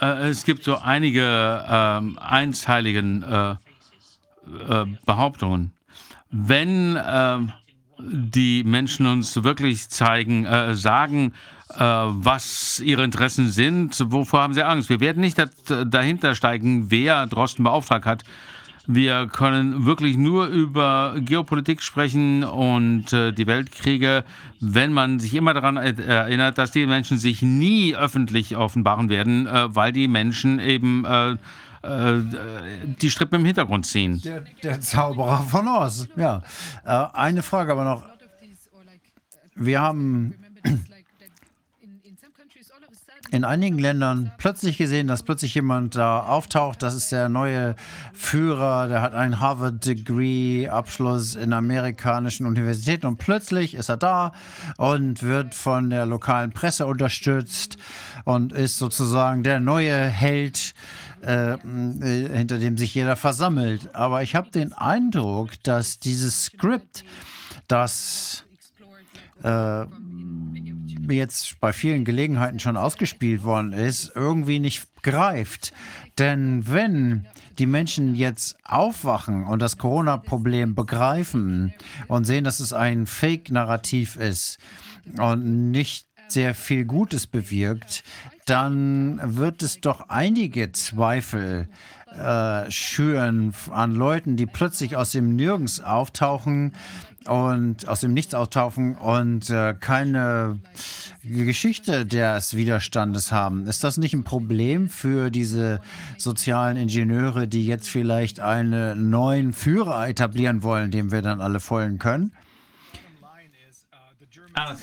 Äh, es gibt so einige ähm, einteiligen äh, äh, Behauptungen. Wenn äh, die Menschen uns wirklich zeigen, äh, sagen, äh, was ihre Interessen sind, wovor haben sie Angst? Wir werden nicht dahinter steigen, wer Drosten beauftragt hat. Wir können wirklich nur über Geopolitik sprechen und äh, die Weltkriege, wenn man sich immer daran erinnert, dass die Menschen sich nie öffentlich offenbaren werden, äh, weil die Menschen eben äh, äh die Strippen im Hintergrund ziehen. Der, der Zauberer von Oz, ja. Äh, eine Frage aber noch. Wir haben in einigen Ländern plötzlich gesehen, dass plötzlich jemand da auftaucht. Das ist der neue Führer, der hat einen Harvard-Degree-Abschluss in amerikanischen Universitäten und plötzlich ist er da und wird von der lokalen Presse unterstützt und ist sozusagen der neue Held, äh, hinter dem sich jeder versammelt. Aber ich habe den Eindruck, dass dieses Skript, das äh, jetzt bei vielen Gelegenheiten schon ausgespielt worden ist, irgendwie nicht greift. Denn wenn die Menschen jetzt aufwachen und das Corona-Problem begreifen und sehen, dass es ein Fake-Narrativ ist und nicht sehr viel Gutes bewirkt, dann wird es doch einige Zweifel äh, schüren an Leuten, die plötzlich aus dem Nirgends auftauchen und aus dem Nichts auftauchen und äh, keine Geschichte des Widerstandes haben. Ist das nicht ein Problem für diese sozialen Ingenieure, die jetzt vielleicht einen neuen Führer etablieren wollen, dem wir dann alle folgen können?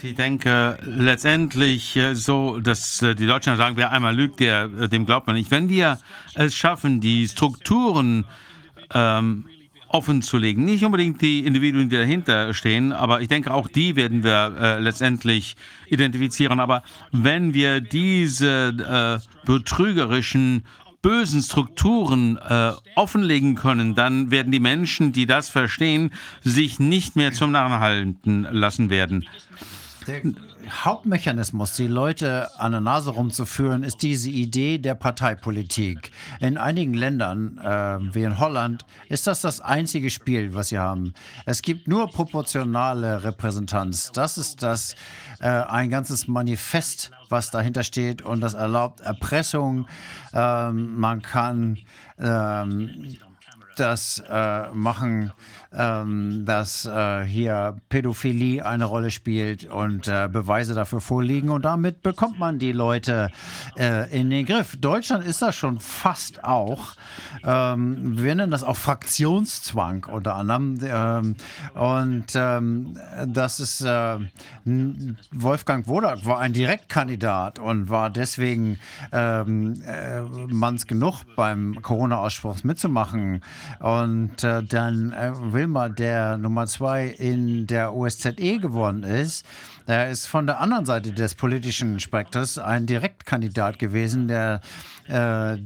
Ich denke letztendlich äh, so, dass äh, die Deutschen sagen, wer einmal lügt, der, äh, dem glaubt man nicht. Wenn wir es schaffen, die Strukturen ähm, offen zu legen, nicht unbedingt die Individuen, die dahinter stehen, aber ich denke, auch die werden wir äh, letztendlich identifizieren. Aber wenn wir diese äh, betrügerischen bösen Strukturen äh, offenlegen können, dann werden die Menschen, die das verstehen, sich nicht mehr zum Narren halten lassen werden. Hauptmechanismus, die Leute an der Nase rumzuführen, ist diese Idee der Parteipolitik. In einigen Ländern, äh, wie in Holland, ist das das einzige Spiel, was sie haben. Es gibt nur proportionale Repräsentanz. Das ist das äh, ein ganzes Manifest, was dahinter steht und das erlaubt Erpressung. Ähm, man kann ähm, das äh, machen, ähm, dass äh, hier Pädophilie eine Rolle spielt und äh, Beweise dafür vorliegen. Und damit bekommt man die Leute äh, in den Griff. Deutschland ist das schon fast auch. Ähm, wir nennen das auch Fraktionszwang unter anderem. Ähm, und ähm, das ist äh, Wolfgang Wodak war ein Direktkandidat und war deswegen ähm, äh, manns genug beim Corona-Ausspruch mitzumachen. Und äh, dann äh, Wilmer, der Nummer zwei in der OSZE geworden ist, er ist von der anderen Seite des politischen Spektrums ein Direktkandidat gewesen, der äh,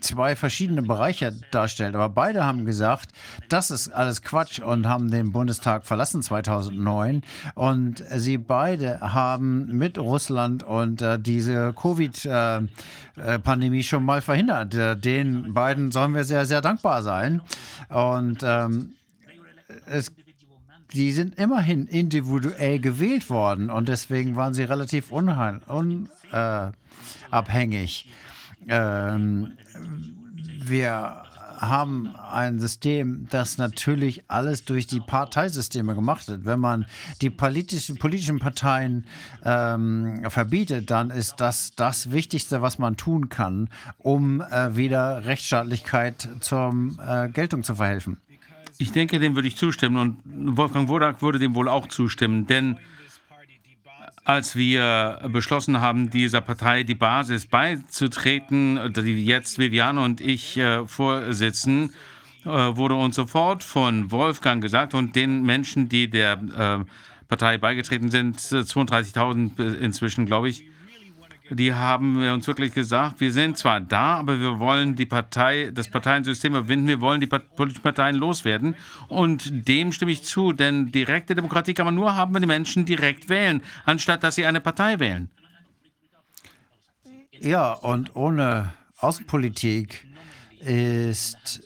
zwei verschiedene Bereiche darstellt. Aber beide haben gesagt, das ist alles Quatsch und haben den Bundestag verlassen 2009. Und sie beide haben mit Russland und äh, diese Covid-Pandemie schon mal verhindert. Äh, den beiden sollen wir sehr, sehr dankbar sein. Und ähm, es die sind immerhin individuell gewählt worden und deswegen waren sie relativ unabhängig. Äh, ähm, wir haben ein System, das natürlich alles durch die Parteisysteme gemacht wird. Wenn man die politischen, politischen Parteien ähm, verbietet, dann ist das das Wichtigste, was man tun kann, um äh, wieder Rechtsstaatlichkeit zur äh, Geltung zu verhelfen. Ich denke, dem würde ich zustimmen und Wolfgang Wodak würde dem wohl auch zustimmen, denn als wir beschlossen haben, dieser Partei die Basis beizutreten, die jetzt Viviane und ich äh, vorsitzen, äh, wurde uns sofort von Wolfgang gesagt und den Menschen, die der äh, Partei beigetreten sind, 32.000 äh, inzwischen, glaube ich, die haben uns wirklich gesagt, wir sind zwar da, aber wir wollen die Partei, das Parteiensystem überwinden, wir wollen die politischen Parteien loswerden. Und dem stimme ich zu, denn direkte Demokratie kann man nur haben, wenn die Menschen direkt wählen, anstatt dass sie eine Partei wählen. Ja, und ohne Außenpolitik ist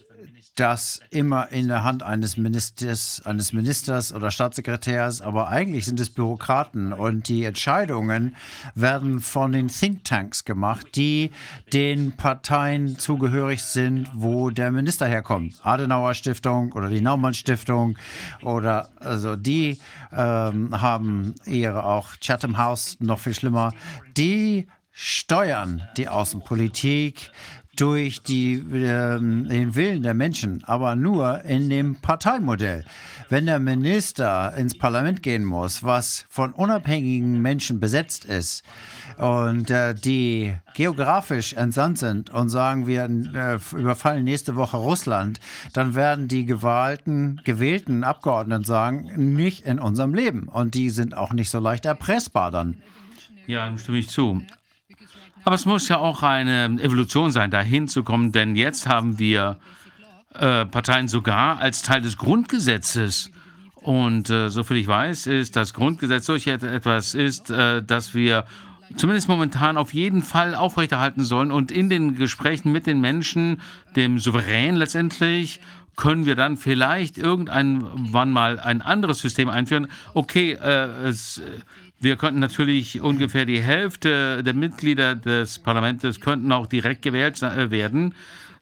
das immer in der Hand eines Ministers, eines Ministers oder Staatssekretärs, aber eigentlich sind es Bürokraten und die Entscheidungen werden von den Thinktanks gemacht, die den Parteien zugehörig sind, wo der Minister herkommt. Adenauer Stiftung oder die Naumann Stiftung oder also die ähm, haben ihre auch Chatham House noch viel schlimmer. Die steuern die Außenpolitik, durch die, äh, den Willen der Menschen, aber nur in dem Parteimodell. Wenn der Minister ins Parlament gehen muss, was von unabhängigen Menschen besetzt ist und äh, die geografisch entsandt sind und sagen, wir äh, überfallen nächste Woche Russland, dann werden die gewählten, gewählten Abgeordneten sagen, nicht in unserem Leben. Und die sind auch nicht so leicht erpressbar dann. Ja, stimme ich zu. Aber es muss ja auch eine Evolution sein, dahin zu kommen, denn jetzt haben wir äh, Parteien sogar als Teil des Grundgesetzes. Und äh, soviel ich weiß, ist das Grundgesetz solch etwas ist, äh, dass wir zumindest momentan auf jeden Fall aufrechterhalten sollen. Und in den Gesprächen mit den Menschen, dem Souverän letztendlich, können wir dann vielleicht irgendwann mal ein anderes System einführen. Okay, äh, es, wir könnten natürlich ungefähr die Hälfte der Mitglieder des Parlaments könnten auch direkt gewählt äh, werden.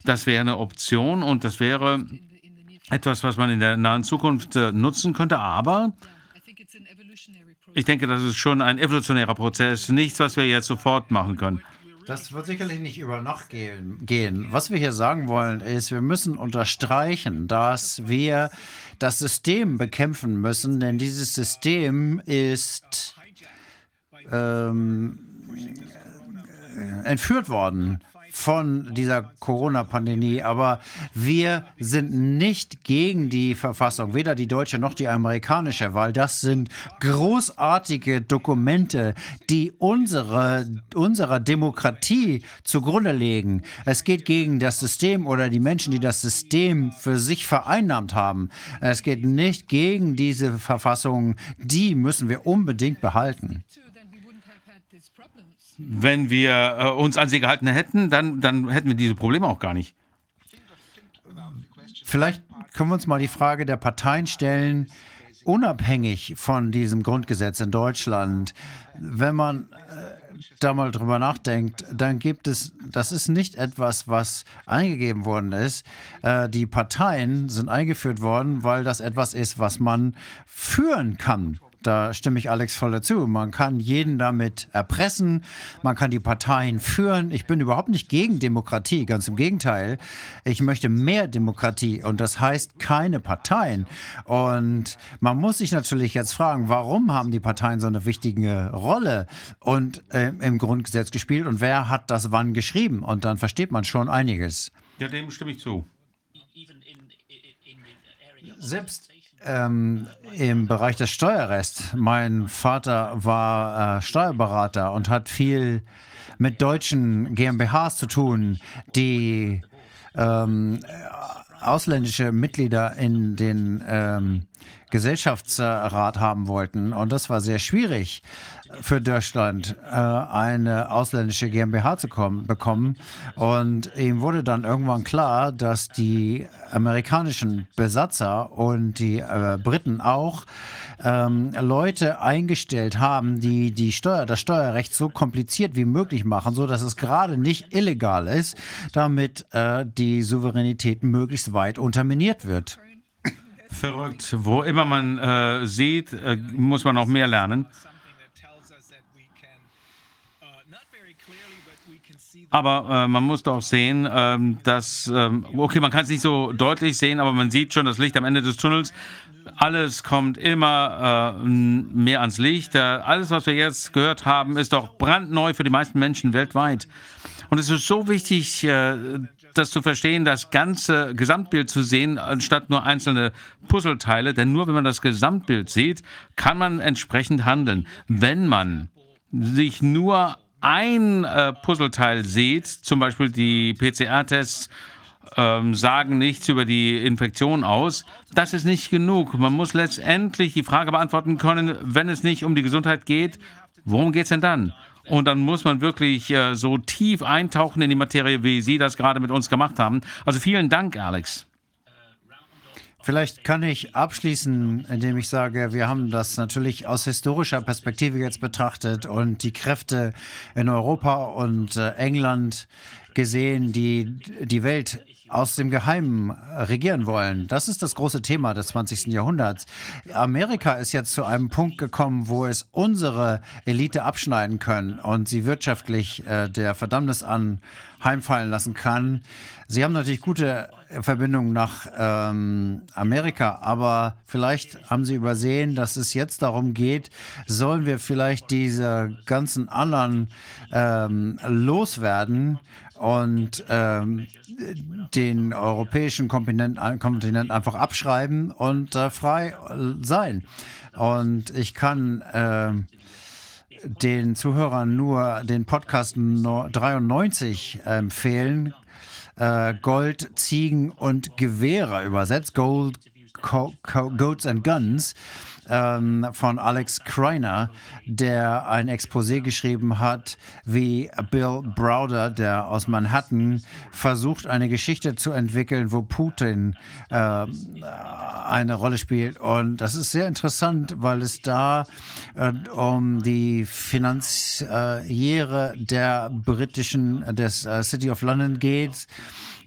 Das wäre eine Option und das wäre etwas, was man in der nahen Zukunft äh, nutzen könnte. Aber ich denke, das ist schon ein evolutionärer Prozess, nichts, was wir jetzt sofort machen können. Das wird sicherlich nicht über Nacht gehen, gehen. Was wir hier sagen wollen, ist, wir müssen unterstreichen, dass wir das System bekämpfen müssen, denn dieses System ist ähm, entführt worden von dieser Corona-Pandemie. Aber wir sind nicht gegen die Verfassung, weder die deutsche noch die amerikanische, weil das sind großartige Dokumente, die unsere, unserer Demokratie zugrunde legen. Es geht gegen das System oder die Menschen, die das System für sich vereinnahmt haben. Es geht nicht gegen diese Verfassung. Die müssen wir unbedingt behalten wenn wir äh, uns an sie gehalten hätten, dann, dann hätten wir diese Probleme auch gar nicht. Vielleicht können wir uns mal die Frage der Parteien stellen, unabhängig von diesem Grundgesetz in Deutschland. Wenn man äh, da mal drüber nachdenkt, dann gibt es, das ist nicht etwas, was eingegeben worden ist. Äh, die Parteien sind eingeführt worden, weil das etwas ist, was man führen kann. Da stimme ich Alex voll dazu. Man kann jeden damit erpressen, man kann die Parteien führen. Ich bin überhaupt nicht gegen Demokratie, ganz im Gegenteil. Ich möchte mehr Demokratie und das heißt keine Parteien. Und man muss sich natürlich jetzt fragen, warum haben die Parteien so eine wichtige Rolle und äh, im Grundgesetz gespielt und wer hat das wann geschrieben? Und dann versteht man schon einiges. Ja, dem stimme ich zu. Selbst ähm, im Bereich des Steuerrechts. Mein Vater war äh, Steuerberater und hat viel mit deutschen GmbHs zu tun, die ähm, ausländische Mitglieder in den ähm, Gesellschaftsrat haben wollten. Und das war sehr schwierig für Deutschland, äh, eine ausländische GmbH zu kommen, bekommen. Und ihm wurde dann irgendwann klar, dass die amerikanischen Besatzer und die äh, Briten auch ähm, Leute eingestellt haben, die, die Steuer, das Steuerrecht so kompliziert wie möglich machen, so dass es gerade nicht illegal ist, damit äh, die Souveränität möglichst weit unterminiert wird. Verrückt. Wo immer man äh, sieht, äh, muss man auch mehr lernen. Aber äh, man muss doch sehen, ähm, dass, ähm, okay, man kann es nicht so deutlich sehen, aber man sieht schon das Licht am Ende des Tunnels. Alles kommt immer äh, mehr ans Licht. Äh, alles, was wir jetzt gehört haben, ist doch brandneu für die meisten Menschen weltweit. Und es ist so wichtig, äh, das zu verstehen, das ganze Gesamtbild zu sehen, anstatt nur einzelne Puzzleteile. Denn nur wenn man das Gesamtbild sieht, kann man entsprechend handeln. Wenn man sich nur ein äh, Puzzleteil sieht, zum Beispiel die PCR-Tests ähm, sagen nichts über die Infektion aus, das ist nicht genug. Man muss letztendlich die Frage beantworten können, wenn es nicht um die Gesundheit geht, worum geht es denn dann? Und dann muss man wirklich äh, so tief eintauchen in die Materie, wie Sie das gerade mit uns gemacht haben. Also vielen Dank, Alex. Vielleicht kann ich abschließen, indem ich sage, wir haben das natürlich aus historischer Perspektive jetzt betrachtet und die Kräfte in Europa und äh, England gesehen, die die Welt aus dem Geheimen regieren wollen. Das ist das große Thema des 20. Jahrhunderts. Amerika ist jetzt zu einem Punkt gekommen, wo es unsere Elite abschneiden können und sie wirtschaftlich äh, der Verdammnis anheimfallen lassen kann. Sie haben natürlich gute Verbindungen nach ähm, Amerika, aber vielleicht haben Sie übersehen, dass es jetzt darum geht, sollen wir vielleicht diese ganzen anderen ähm, loswerden und ähm, den europäischen Kontinent, Kontinent, einfach abschreiben und äh, frei sein. Und ich kann äh, den Zuhörern nur den Podcast 93 empfehlen. Äh, Gold, Ziegen und Gewehre übersetzt. Gold, Co Co Goats and Guns ähm, von Alex Kreiner, der ein Exposé geschrieben hat, wie Bill Browder, der aus Manhattan, versucht, eine Geschichte zu entwickeln, wo Putin äh, eine Rolle spielt. Und das ist sehr interessant, weil es da äh, um die Finanziere der britischen, des äh, City of London geht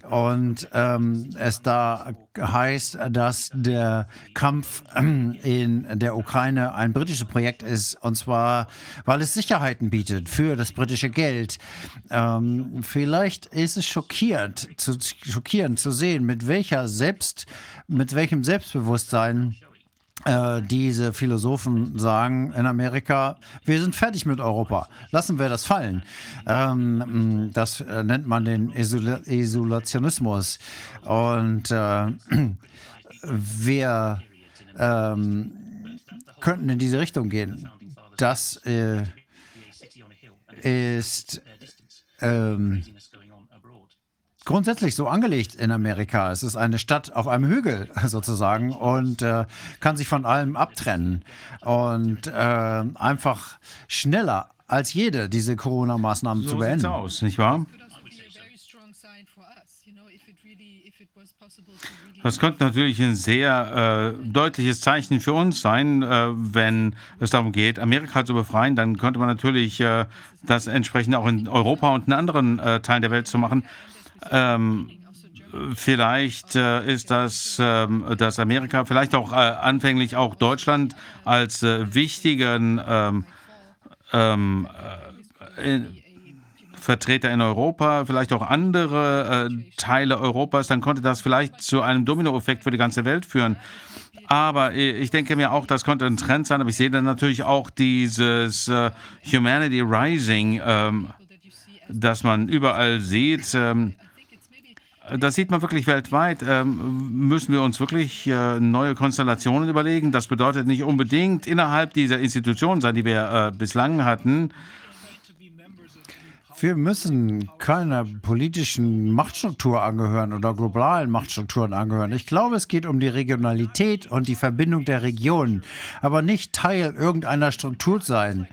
und ähm, es da heißt, dass der Kampf in der Ukraine ein britisches Projekt ist, und zwar, weil es Sicherheiten bietet für das britische Geld. Ähm, vielleicht ist es schockierend zu, schockierend zu sehen, mit welcher Selbst, mit welchem Selbstbewusstsein äh, diese Philosophen sagen in Amerika, wir sind fertig mit Europa, lassen wir das fallen. Ähm, das äh, nennt man den Isol Isolationismus. Und äh, wir ähm, könnten in diese Richtung gehen. Das äh, ist ähm, grundsätzlich so angelegt in Amerika. Es ist eine Stadt auf einem Hügel sozusagen und äh, kann sich von allem abtrennen und äh, einfach schneller als jede diese Corona-Maßnahmen So zu beenden. aus, nicht wahr? Das könnte natürlich ein sehr äh, deutliches Zeichen für uns sein, äh, wenn es darum geht, Amerika zu befreien. Dann könnte man natürlich äh, das entsprechend auch in Europa und in anderen äh, Teilen der Welt zu machen. Ähm, vielleicht äh, ist das, ähm, dass Amerika, vielleicht auch äh, anfänglich auch Deutschland als äh, wichtigen ähm, ähm, äh, Vertreter in Europa, vielleicht auch andere äh, Teile Europas, dann konnte das vielleicht zu einem Dominoeffekt für die ganze Welt führen. Aber äh, ich denke mir auch, das könnte ein Trend sein, aber ich sehe dann natürlich auch dieses äh, Humanity Rising, ähm, das man überall sieht. Das sieht man wirklich weltweit. Ähm, müssen wir uns wirklich äh, neue Konstellationen überlegen? Das bedeutet nicht unbedingt innerhalb dieser Institutionen sein, die wir äh, bislang hatten. Wir müssen keiner politischen Machtstruktur angehören oder globalen Machtstrukturen angehören. Ich glaube, es geht um die Regionalität und die Verbindung der Regionen, aber nicht Teil irgendeiner Struktur sein.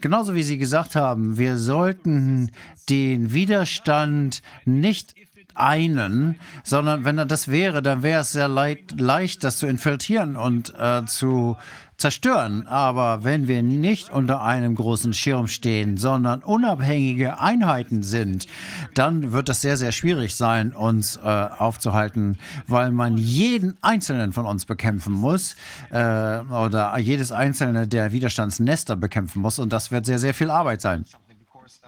Genauso wie Sie gesagt haben, wir sollten den Widerstand nicht einen, sondern wenn er das wäre, dann wäre es sehr leid, leicht, das zu infiltrieren und äh, zu zerstören. Aber wenn wir nicht unter einem großen Schirm stehen, sondern unabhängige Einheiten sind, dann wird es sehr, sehr schwierig sein, uns äh, aufzuhalten, weil man jeden Einzelnen von uns bekämpfen muss äh, oder jedes einzelne der Widerstandsnester bekämpfen muss. Und das wird sehr, sehr viel Arbeit sein.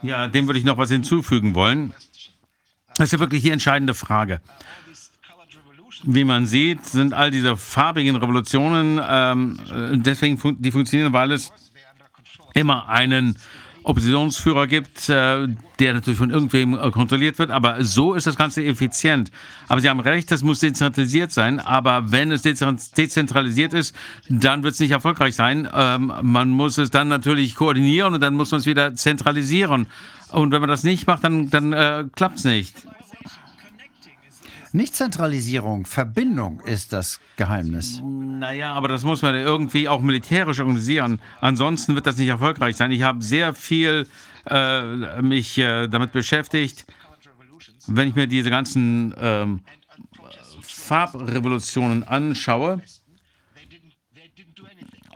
Ja, dem würde ich noch was hinzufügen wollen. Das ist ja wirklich die entscheidende Frage. Wie man sieht, sind all diese farbigen Revolutionen ähm, äh, deswegen fun die funktionieren, weil es immer einen Oppositionsführer gibt, äh, der natürlich von irgendwem äh, kontrolliert wird. Aber so ist das Ganze effizient. Aber Sie haben recht, das muss dezentralisiert sein. Aber wenn es dezentralisiert ist, dann wird es nicht erfolgreich sein. Ähm, man muss es dann natürlich koordinieren und dann muss man es wieder zentralisieren. Und wenn man das nicht macht, dann, dann äh, klappt es nicht. Nicht Zentralisierung, Verbindung ist das Geheimnis. Naja, aber das muss man irgendwie auch militärisch organisieren. Ansonsten wird das nicht erfolgreich sein. Ich habe sehr viel äh, mich äh, damit beschäftigt. Wenn ich mir diese ganzen ähm, Farbrevolutionen anschaue,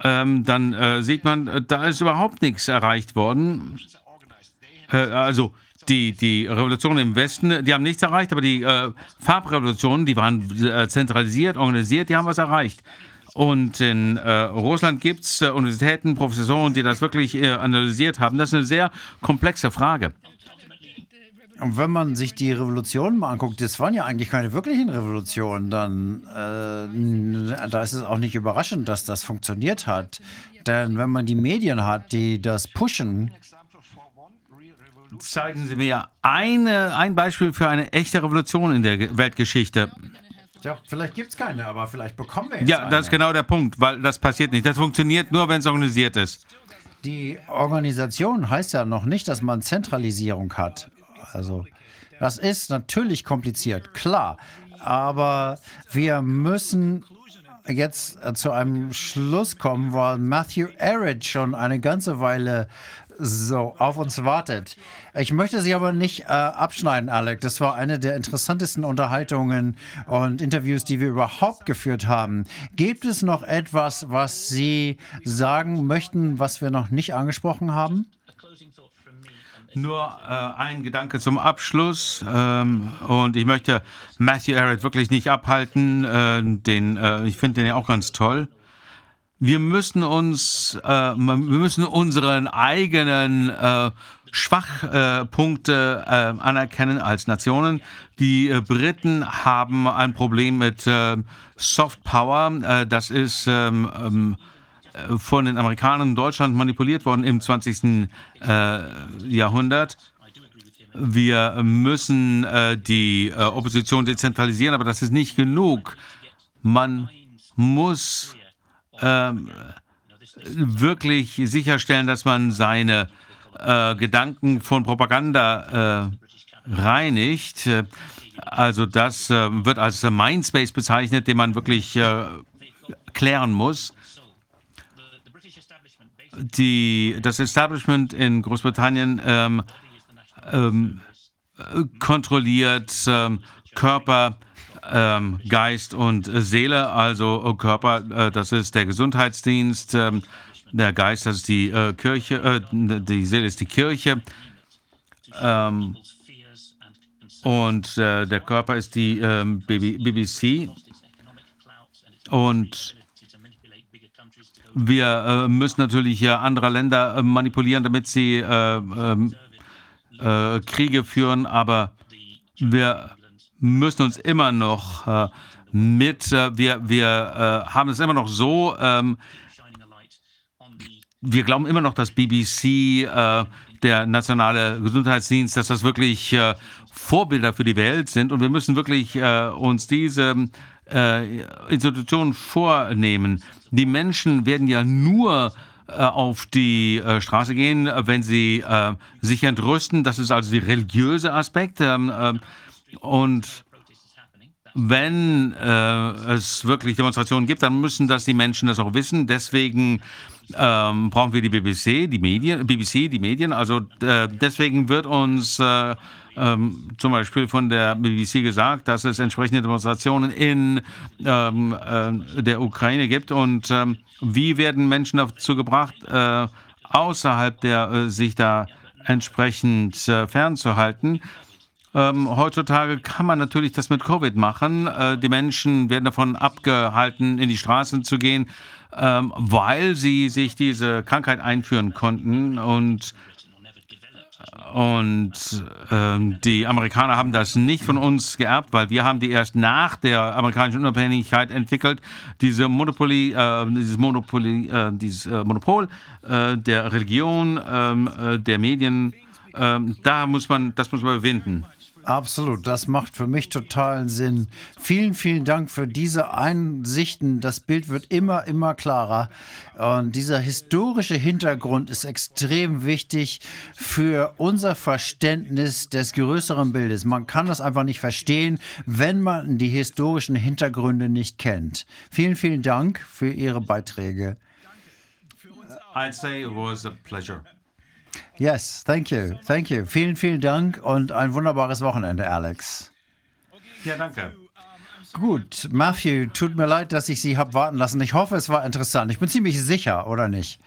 ähm, dann äh, sieht man, äh, da ist überhaupt nichts erreicht worden. Äh, also die, die Revolutionen im Westen, die haben nichts erreicht, aber die äh, Farbrevolutionen, die waren äh, zentralisiert, organisiert, die haben was erreicht. Und in äh, Russland gibt es äh, Universitäten, Professoren, die das wirklich äh, analysiert haben. Das ist eine sehr komplexe Frage. Und wenn man sich die Revolutionen mal anguckt, das waren ja eigentlich keine wirklichen Revolutionen, dann äh, da ist es auch nicht überraschend, dass das funktioniert hat. Denn wenn man die Medien hat, die das pushen, Zeigen Sie mir eine, ein Beispiel für eine echte Revolution in der Ge- Weltgeschichte. ja, vielleicht gibt es keine, aber vielleicht bekommen wir jetzt Ja, eine. das ist genau der Punkt, weil das passiert nicht. Das funktioniert nur, wenn es organisiert ist. Die Organisation heißt ja noch nicht, dass man Zentralisierung hat. Also, das ist natürlich kompliziert, klar. Aber wir müssen jetzt äh, zu einem Schluss kommen, weil Matthew Arrett schon eine ganze Weile so auf uns wartet. Ich möchte Sie aber nicht äh, abschneiden, Alec. Das war eine der interessantesten Unterhaltungen und Interviews, die wir überhaupt geführt haben. Gibt es noch etwas, was Sie sagen möchten, was wir noch nicht angesprochen haben? Nur äh, ein Gedanke zum Abschluss. Ähm, und ich möchte Matthew Arrett wirklich nicht abhalten. Äh, den, äh, ich finde den ja auch ganz toll. Wir müssen uns, äh, wir müssen unseren eigenen äh, Schwachpunkte äh, anerkennen als Nationen. Die äh, Briten haben ein Problem mit äh, Soft Power. Äh, das ist ähm, ähm, von den Amerikanern in Deutschland manipuliert worden im 20. Äh, Jahrhundert. Wir müssen die Opposition dezentralisieren, aber das ist nicht genug. Man muss ähm, wirklich sicherstellen, dass man seine äh, Gedanken von Propaganda äh, reinigt. Also das äh, wird als Mindspace bezeichnet, den man wirklich klären muss die, das Establishment in Großbritannien ähm, ähm, kontrolliert ähm, Körper, ähm, Geist und Seele. Also Körper, äh, das ist der Gesundheitsdienst, ähm, der Geist, das ist die äh, Kirche, äh, die Seele ist die Kirche. Ähm, und äh, der Körper ist die BBC. Und wir äh, müssen natürlich äh, andere Länder äh, manipulieren, damit sie äh, ähm, äh, Kriege führen, aber wir müssen uns immer noch äh, mit, wir, wir haben es immer noch so, ähm, wir glauben immer noch, dass BBC, der nationale Gesundheitsdienst, dass das wirklich Vorbilder für die Welt sind und wir müssen wirklich uns diese Institutionen vornehmen. Die Menschen werden ja nur äh, auf die äh, Straße gehen, wenn sie äh, sich entrüsten. Das ist also der religiöse Aspekt. Ähm, ähm, und wenn äh, es wirklich Demonstrationen gibt, dann müssen das die Menschen das auch wissen. Deswegen ähm, brauchen wir die BBC, die Medien, BBC, die Medien. Also äh, deswegen wird uns äh, ähm, zum Beispiel von der BBC gesagt, dass es entsprechende Demonstrationen in ähm, äh, der Ukraine gibt. Und ähm, wie werden Menschen dazu gebracht, äh, außerhalb der äh, sich da entsprechend fernzuhalten? Ähm, heutzutage kann man natürlich das mit Covid machen. Äh, die Menschen werden davon abgehalten, in die Straßen zu gehen, ähm, weil sie sich diese Krankheit einführen konnten. Und und ähm, die Amerikaner haben das nicht von uns geerbt, weil wir haben die erst nach der amerikanischen Unabhängigkeit entwickelt. Diese Monopoly, äh, dieses Monopoly, äh, dieses äh, Monopol äh, der Religion, ähm, äh, der Medien, ähm, da muss man, das muss man überwinden. Absolut, das macht für mich totalen Sinn. Vielen, vielen Dank für diese Einsichten. Das Bild wird immer, immer klarer. Und dieser historische Hintergrund ist extrem wichtig für unser Verständnis des größeren Bildes. Man kann das einfach nicht verstehen, wenn man die historischen Hintergründe nicht kennt. Vielen, vielen Dank für Ihre Beiträge. I'd say it was a pleasure. Yes, thank you, thank you. Vielen, vielen Dank und ein wunderbares Wochenende, Alex. Ja, danke. Gut, Matthew, tut mir leid, dass ich Sie habe warten lassen. Ich hoffe, es war interessant. Ich bin ziemlich sicher, oder nicht?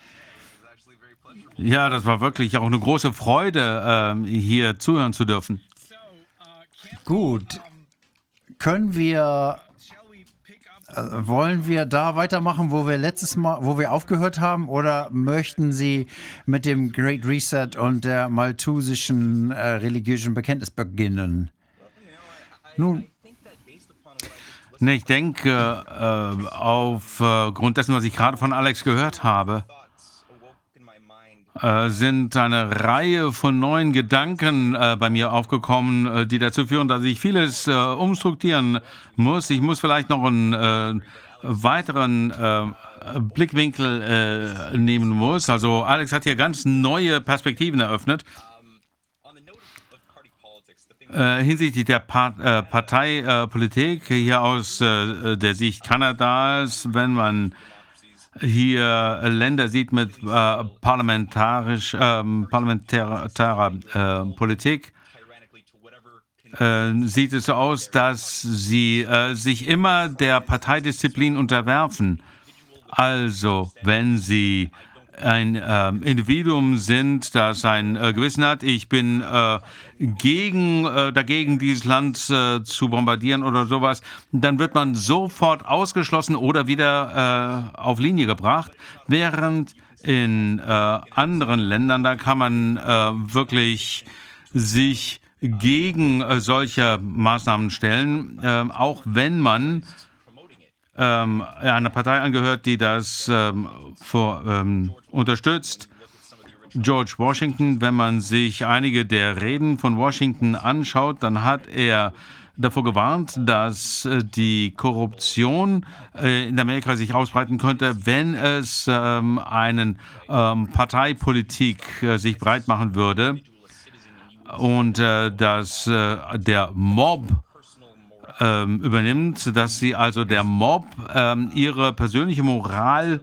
Ja, das war wirklich auch eine große Freude, äh, hier zuhören zu dürfen. Gut. Können wir wollen wir da weitermachen, wo wir letztes Mal, wo wir aufgehört haben, oder möchten Sie mit dem Great Reset und der malthusischen äh, religiösen Bekenntnis beginnen? Nun, ich denke, äh, aufgrund dessen, was ich gerade von Alex gehört habe, äh, sind eine Reihe von neuen Gedanken äh, bei mir aufgekommen, äh, die dazu führen, dass ich vieles äh, umstrukturieren muss. Ich muss vielleicht noch einen weiteren Blickwinkel nehmen muss. Also Alex hat hier ganz neue Perspektiven eröffnet. hinsichtlich der Parteipolitik hier aus der Sicht Kanadas, wenn man hier Länder sieht mit äh, parlamentarisch, äh, parlamentärer äh, Politik, äh, sieht es so aus, dass sie äh, sich immer der Parteidisziplin unterwerfen. Also, wenn sie ein ähm, Individuum sind, das ein äh, Gewissen hat, ich bin äh, gegen, äh, dagegen, dieses Land äh, zu bombardieren oder sowas, dann wird man sofort ausgeschlossen oder wieder äh, auf Linie gebracht, während in äh, anderen Ländern, da kann man wirklich sich gegen solche Maßnahmen stellen, auch wenn man ähm, einer Partei angehört, die das ähm, vor, ähm, unterstützt. George Washington, wenn man sich einige der Reden von Washington anschaut, dann hat er davor gewarnt, dass äh, die Korruption äh, in Amerika sich ausbreiten könnte, wenn es ähm, einen ähm, Parteipolitik äh, sich breit machen würde. Und dass der Mob ähm, übernimmt, dass sie also der Mob ihre persönliche Moral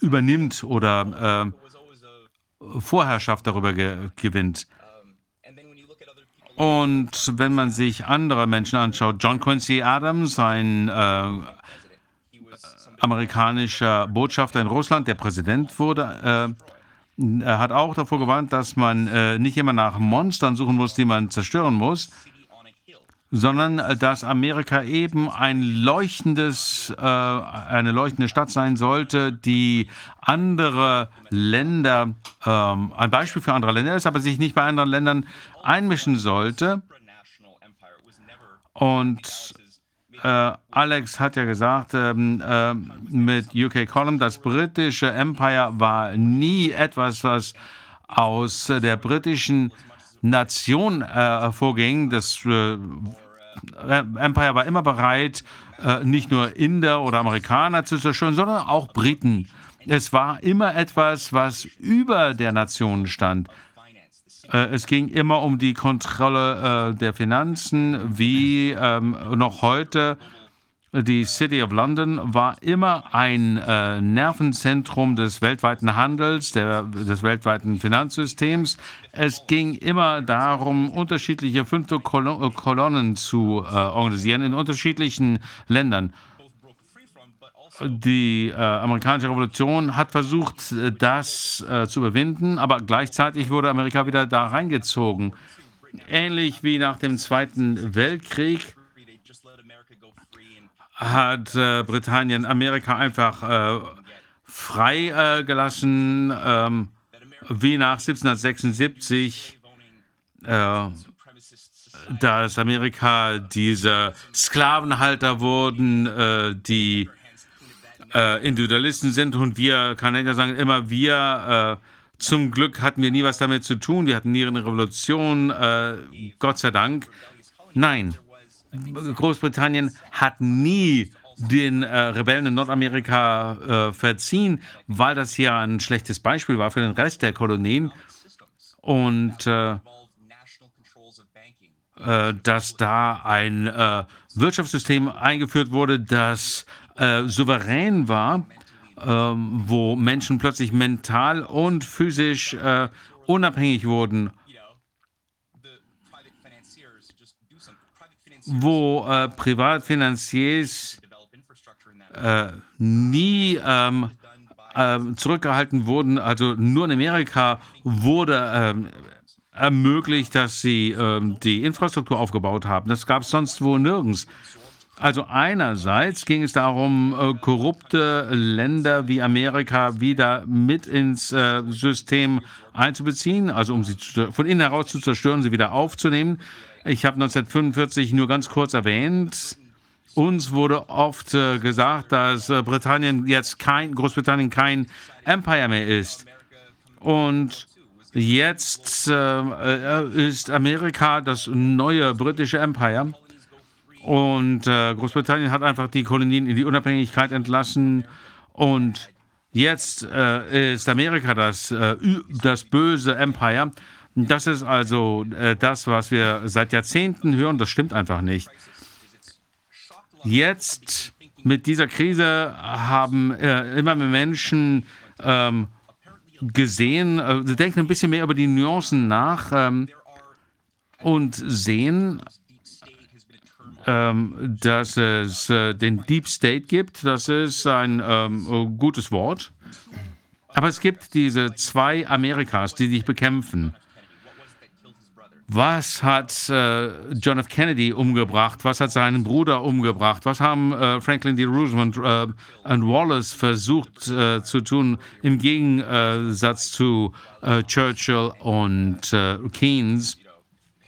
übernimmt oder Vorherrschaft darüber ge gewinnt. Und wenn man sich andere Menschen anschaut, John Quincy Adams, ein äh, amerikanischer Botschafter in Russland, der Präsident wurde, äh, hat auch davor gewarnt, dass man äh, nicht immer nach Monstern suchen muss, die man zerstören muss, sondern äh, dass Amerika eben ein leuchtendes, äh, eine leuchtende Stadt sein sollte, die andere Länder, ähm, ein Beispiel für andere Länder ist, aber sich nicht bei anderen Ländern einmischen sollte. Und äh, Alex hat ja gesagt, ähm, äh, mit UK Column, das britische Empire war nie etwas, was aus der britischen Nation äh, hervorging. Das äh, Empire war immer bereit, äh, nicht nur Inder oder Amerikaner zu zerstören, sondern auch Briten. Es war immer etwas, was über der Nation stand. Äh, es ging immer um die Kontrolle äh, der Finanzen, wie ähm, noch heute die City of London war immer ein äh, Nervenzentrum des weltweiten Handels, der, des weltweiten Finanzsystems. Es ging immer darum, unterschiedliche fünfte Kolon Kolonnen zu äh, organisieren in unterschiedlichen Ländern. Die äh, amerikanische Revolution hat versucht, äh, das äh, zu überwinden, aber gleichzeitig wurde Amerika wieder da reingezogen. Ähnlich wie nach dem Zweiten Weltkrieg hat äh, Britannien Amerika einfach äh, frei äh, gelassen, ähm, wie nach 1776, äh, dass Amerika diese Sklavenhalter wurden, äh, die äh, Individualisten sind und wir Kanadier sagen immer, wir zum Glück hatten wir nie was damit zu tun, wir hatten nie eine Revolution, Gott sei Dank. Nein, Großbritannien hat nie den äh, Rebellen in Nordamerika äh, verziehen, weil das hier ein schlechtes Beispiel war für den Rest der Kolonien. Und äh, äh dass da ein äh, Wirtschaftssystem eingeführt wurde, das äh, souverän war, ähm, wo Menschen plötzlich mental und physisch unabhängig wurden wo äh, Privatfinanziers äh, nie ähm, äh, zurückgehalten wurden. Also nur in Amerika wurde ähm, ermöglicht, dass sie ähm, die Infrastruktur aufgebaut haben. Das gab es sonst wo nirgends. Also einerseits ging es darum, äh, korrupte Länder wie Amerika wieder mit ins äh, System einzubeziehen, also um sie zu, von innen heraus zu zerstören, sie wieder aufzunehmen. Ich habe 1945 nur ganz kurz erwähnt. Uns wurde oft äh, gesagt, dass äh, Britannien jetzt kein, Großbritannien kein Empire mehr ist. Und jetzt äh, ist Amerika das neue britische Empire. Und äh, Großbritannien hat einfach die Kolonien in die Unabhängigkeit entlassen. Und jetzt äh, ist Amerika das, äh, das böse Empire. Das ist also äh, das, was wir seit Jahrzehnten hören. Das stimmt einfach nicht. Jetzt mit dieser Krise haben äh, immer mehr Menschen ähm, gesehen, äh, sie denken ein bisschen mehr über die Nuancen nach ähm, und sehen, ähm, dass es äh, den Deep State gibt. Das ist ein ähm, gutes Wort. Aber es gibt diese zwei Amerikas, die sich bekämpfen. Was hat äh, John F. Kennedy umgebracht? Was hat seinen Bruder umgebracht? Was haben äh, Franklin D. Roosevelt äh, und Wallace versucht äh, zu tun im Gegensatz zu äh, Churchill und äh, Keynes,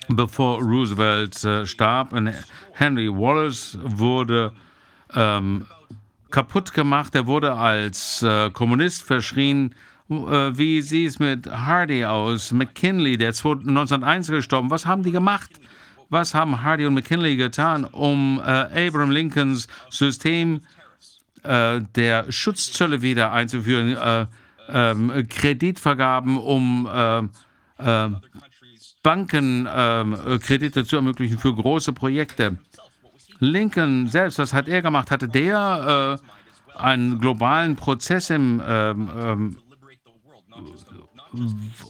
bevor Roosevelt starb? Und Henry Wallace wurde ähm, kaputt gemacht. Er wurde als Kommunist verschrien wie sieht es mit Hardy aus? McKinley, der 1901 gestorben. Was haben die gemacht? Was haben Hardy und McKinley getan, um äh, Abraham Lincolns System äh, der Schutzzölle wieder einzuführen, äh, ähm, Kreditvergaben, um äh, äh, Banken ähm, zu ermöglichen für große Projekte? Lincoln selbst, was hat er gemacht? Hatte der einen globalen Prozess im ähm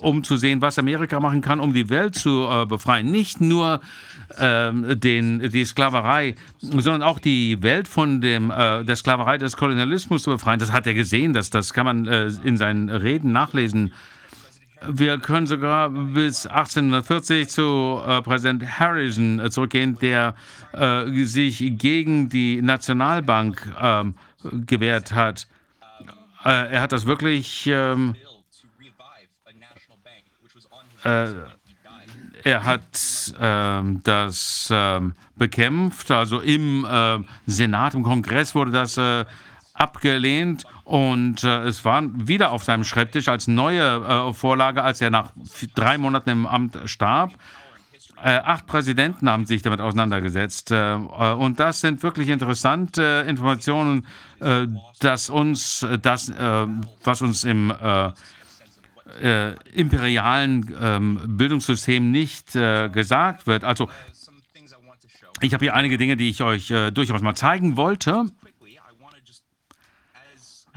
um zu sehen, was Amerika machen kann, um die Welt zu äh, befreien. Nicht nur ähm, den, die Sklaverei, sondern auch die Welt von dem, äh, der Sklaverei des Kolonialismus zu befreien. Das hat er gesehen, das, das kann man äh, in seinen Reden nachlesen. Wir können sogar bis 1840 zu äh, Präsident Harrison äh, zurückgehen, der äh, sich gegen die Nationalbank ähm, gewehrt hat. Äh, er hat das wirklich ähm, äh, er hat ähm, das ähm, bekämpft, also im äh, Senat, im Kongress wurde das äh, abgelehnt und äh, es war wieder auf seinem Schreibtisch als neue äh, Vorlage, als er nach drei Monaten im Amt starb. Äh, acht Präsidenten haben sich damit auseinandergesetzt. und das sind wirklich interessante Informationen, dass uns das, was uns im äh, imperialen ähm, Bildungssystem nicht äh, gesagt wird. Also ich habe hier einige Dinge, die ich euch äh, durchaus mal zeigen wollte.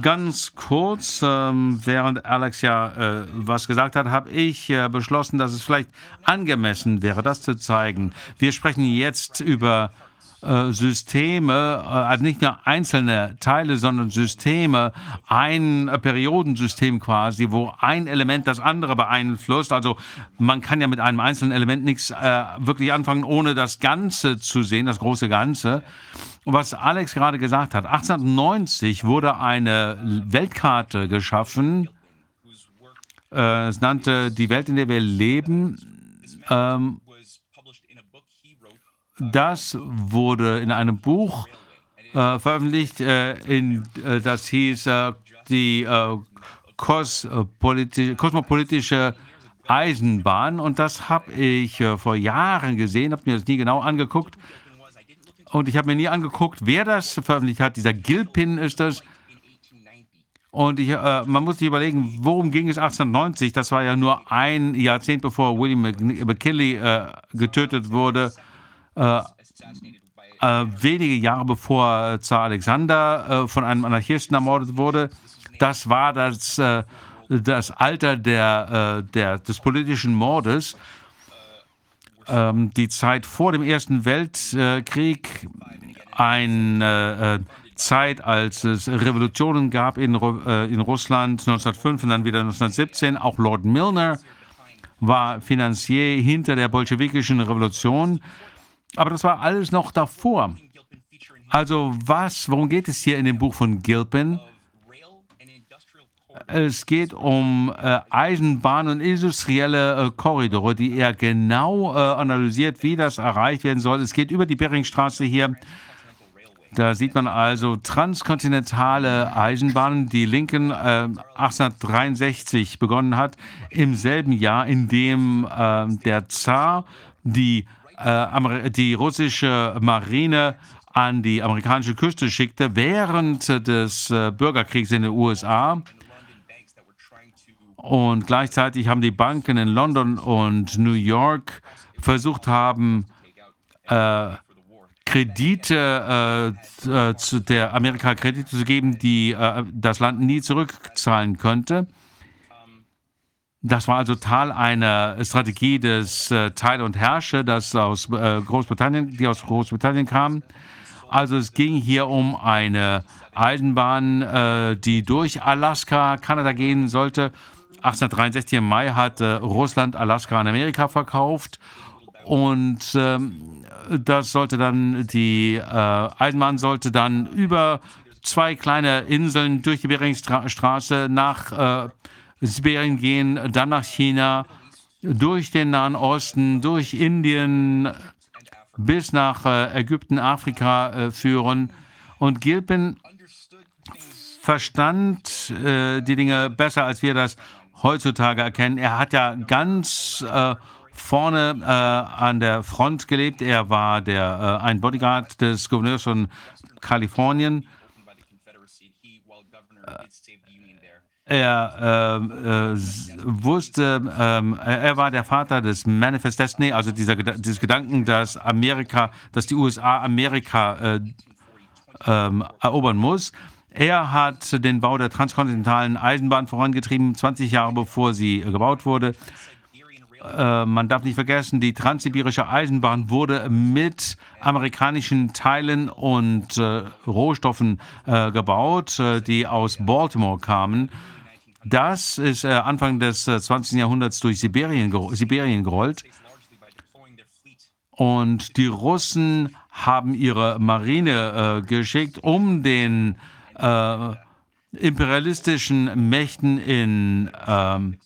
Ganz kurz, ähm, während Alex ja äh, was gesagt hat, habe ich äh, beschlossen, dass es vielleicht angemessen wäre, das zu zeigen. Wir sprechen jetzt über äh, Systeme, äh, also nicht nur einzelne Teile, sondern Systeme, ein Periodensystem quasi, wo ein Element das andere beeinflusst. Also man kann ja mit einem einzelnen Element nichts äh, wirklich anfangen, ohne das Ganze zu sehen, das große Ganze. Und was Alex gerade gesagt hat, 1890 wurde eine Weltkarte geschaffen. Äh, es nannte die Welt, in der wir leben. Ähm, das wurde in einem Buch äh, veröffentlicht, äh, in, äh, das hieß äh, die äh, kosmopolitische Eisenbahn. Und das habe ich äh, vor Jahren gesehen, habe mir das nie genau angeguckt. Und ich habe mir nie angeguckt, wer das veröffentlicht hat. Dieser Gilpin ist das. Und ich, äh, man muss sich überlegen, worum ging es 1890? Das war ja nur ein Jahrzehnt, bevor William McKinley äh, getötet wurde. Äh, äh, wenige Jahre bevor Zar Alexander äh, von einem Anarchisten ermordet wurde. Das war das, äh, das Alter der, äh, der, des politischen Mordes. Ähm, die Zeit vor dem Ersten Weltkrieg, eine äh, Zeit, als es Revolutionen gab in, in Russland 1905 und dann wieder 1917. Auch Lord Milner war Finanzier hinter der bolschewikischen Revolution. Aber das war alles noch davor. Also was, worum geht es hier in dem Buch von Gilpin? Es geht um äh, Eisenbahn und industrielle äh, Korridore, die er genau äh, analysiert, wie das erreicht werden soll. Es geht über die Beringstraße hier. Da sieht man also transkontinentale Eisenbahnen, die Lincoln 1863 äh, begonnen hat, im selben Jahr, in dem äh, der Zar die äh, die russische Marine an die amerikanische Küste schickte während des äh, Bürgerkriegs in den USA. Und gleichzeitig haben die Banken in London und New York versucht haben, äh, Kredite äh, äh zu der Amerika Kredite zu geben, die äh, das Land nie zurückzahlen könnte. Das war also Teil einer Strategie des äh, Teil und Herrsche, das aus äh, Großbritannien, die aus Großbritannien kam. Also es ging hier um eine Eisenbahn, äh, die durch Alaska, Kanada gehen sollte. 1863 im Mai hat äh, Russland Alaska an Amerika verkauft und ähm, das sollte dann die äh, Eisenbahn sollte dann über zwei kleine Inseln durch die Beringstraße nach äh, Sibirien gehen, dann nach China, durch den Nahen Osten, durch Indien bis nach äh, Ägypten, Afrika äh, führen. Und Gilpin verstand äh, die Dinge besser, als wir das heutzutage erkennen. Er hat ja ganz vorne an der Front gelebt. Er war der, ein Bodyguard des Gouverneurs von Kalifornien. Er äh, äh, wusste, ähm, er war der Vater des Manifest Destiny, also dieser, dieses Gedanken, dass Amerika, dass die USA Amerika äh, ähm, erobern muss. Er hat den Bau der transkontinentalen Eisenbahn vorangetrieben, 20 Jahre bevor sie gebaut wurde. Äh, man darf nicht vergessen, die transsibirische Eisenbahn wurde mit amerikanischen Teilen und äh, Rohstoffen äh, gebaut, äh, die aus Baltimore kamen. Das ist äh, Anfang des 20. Jahrhunderts durch Sibirien, Sibirien gerollt. Und die Russen haben ihre Marine geschickt, um den äh, imperialistischen Mächten in, ähm,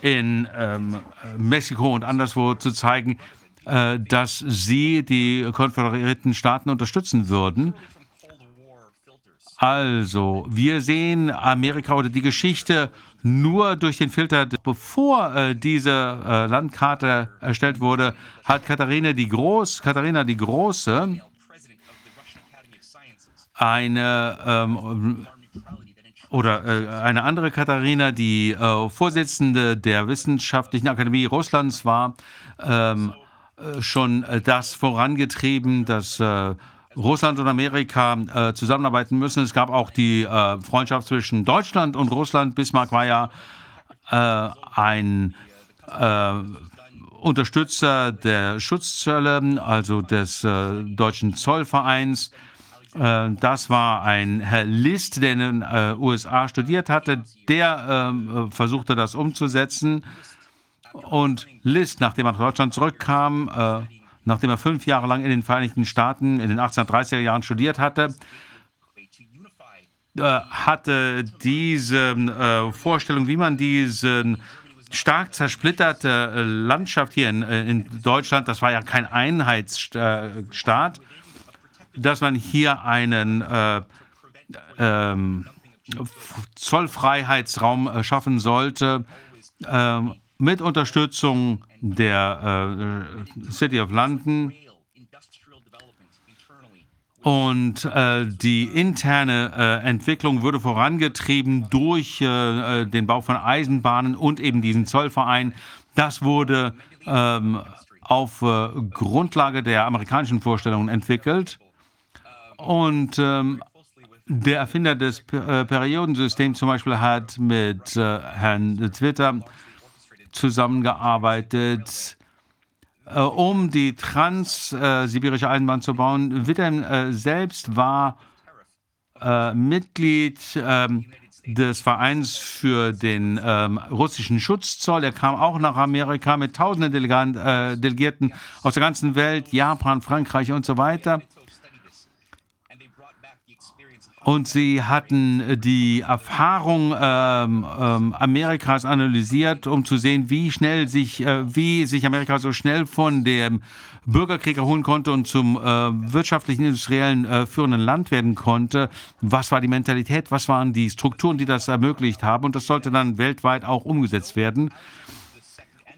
in ähm, Mexiko und anderswo zu zeigen, äh, dass sie die konföderierten Staaten unterstützen würden. Also, wir sehen Amerika oder die Geschichte nur durch den Filter, bevor äh, diese äh, Landkarte erstellt wurde, hat Katharina die, Groß, Katharina die Große eine ähm, oder äh, eine andere Katharina, die äh, Vorsitzende der Wissenschaftlichen Akademie Russlands war, ähm, äh, schon das vorangetrieben, dass äh, Russland und Amerika äh, zusammenarbeiten müssen. Es gab auch die äh, Freundschaft zwischen Deutschland und Russland. Bismarck war ja ein Unterstützer der Schutzzölle, also des deutschen Zollvereins. Äh, das war ein Herr List, der in den äh, USA studiert hatte. Der äh, versuchte das umzusetzen. Und List, nachdem er nach Deutschland zurückkam, äh, nachdem er fünf Jahre lang in den Vereinigten Staaten in den 1830er Jahren studiert hatte, äh, hatte diese äh, Vorstellung, wie man diese stark zersplitterte Landschaft hier in, in Deutschland, das war ja kein Einheitsstaat, dass man hier einen äh, ähm, Zollfreiheitsraum äh, schaffen sollte äh, mit Unterstützung der äh, City of London. Und äh, die interne äh, Entwicklung würde vorangetrieben durch äh, den Bau von Eisenbahnen und eben diesen Zollverein. Das wurde ähm, auf Grundlage der amerikanischen Vorstellungen entwickelt. Und ähm, der Erfinder des äh, Periodensystems zum Beispiel hat mit äh, Herrn Twitter zusammengearbeitet, äh, um die transsibirische Eisenbahn zu bauen. Witten äh, selbst war äh, Mitglied ähm, des Vereins für den ähm, russischen Schutzzoll. Er kam auch nach Amerika mit tausenden äh, Delegierten aus der ganzen Welt, Japan, Frankreich und so weiter. Und sie hatten äh, die Erfahrung ähm, ähm, Amerikas analysiert, um zu sehen, wie schnell sich, äh, wie sich Amerika so schnell von dem Bürgerkrieg erholen konnte und zum äh, wirtschaftlichen, industriellen äh, führenden Land werden konnte. Was war die Mentalität? Was waren die Strukturen, die das ermöglicht haben? Und das sollte dann weltweit auch umgesetzt werden.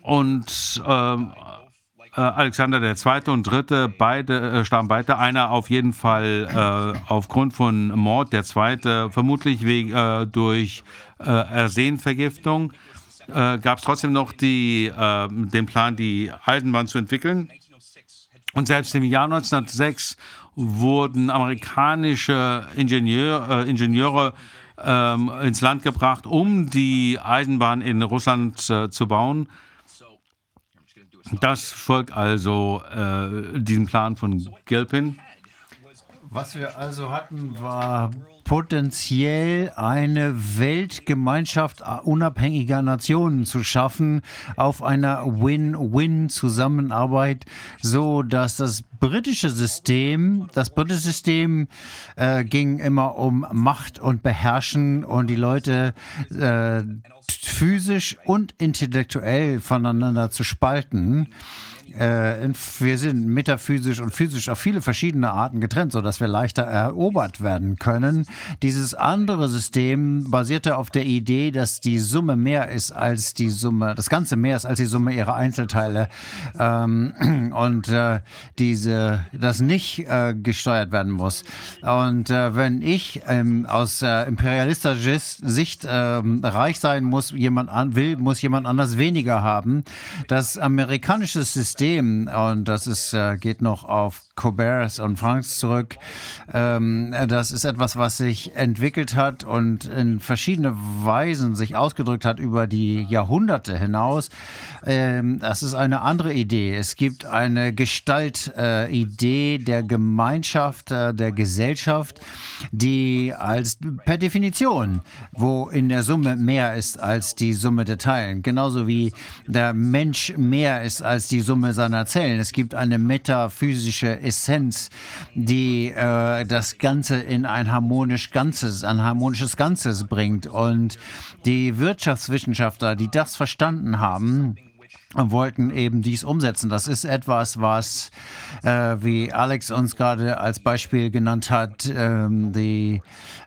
Und ähm, äh, Alexander II. und Dritte, beide äh, starben beide. Einer auf jeden Fall äh, aufgrund von Mord, der zweite vermutlich wegen, äh, durch äh, Arsenvergiftung. Äh, Gab es trotzdem noch die, äh, den Plan, die Eisenbahn zu entwickeln. Und selbst im Jahr 1906 wurden amerikanische Ingenieur, Ingenieure ähm, ins Land gebracht, um die Eisenbahn in Russland zu bauen. Das folgt also äh, diesem Plan von Gilpin. Was wir also hatten, war potenziell eine Weltgemeinschaft unabhängiger Nationen zu schaffen auf einer Win-Win-Zusammenarbeit, so dass das britische System, das britische System äh, ging immer um Macht und Beherrschen und die Leute äh, physisch und intellektuell voneinander zu spalten äh, wir sind metaphysisch und physisch auf viele verschiedene Arten getrennt, sodass wir leichter erobert werden können. Dieses andere System basierte auf der Idee, dass die Summe mehr ist als die Summe, das Ganze mehr ist als die Summe ihrer Einzelteile ähm, und äh, diese, das nicht äh, gesteuert werden muss. Und äh, wenn ich ähm, aus äh, imperialistischer Sicht ähm, reich sein muss, jemand an, will, muss jemand anders weniger haben. Das amerikanische System System, und das ist, äh, geht noch auf Colberts und Franks zurück. Ähm, das ist etwas, was sich entwickelt hat und in verschiedene Weisen sich ausgedrückt hat über die Jahrhunderte hinaus. Ähm, das ist eine andere Idee. Es gibt eine Gestaltidee äh, der Gemeinschaft, äh, der Gesellschaft, die als per Definition, wo in der Summe mehr ist als die Summe der Teilen. Genauso wie der Mensch mehr ist als die Summe seiner Zellen. Es gibt eine metaphysische Essenz, die äh, das Ganze in ein harmonisch Ganzes, ein harmonisches Ganzes bringt. Und die Wirtschaftswissenschaftler, die das verstanden haben, wollten eben dies umsetzen. Das ist etwas, was, äh, wie Alex uns gerade als Beispiel genannt hat, ähm, die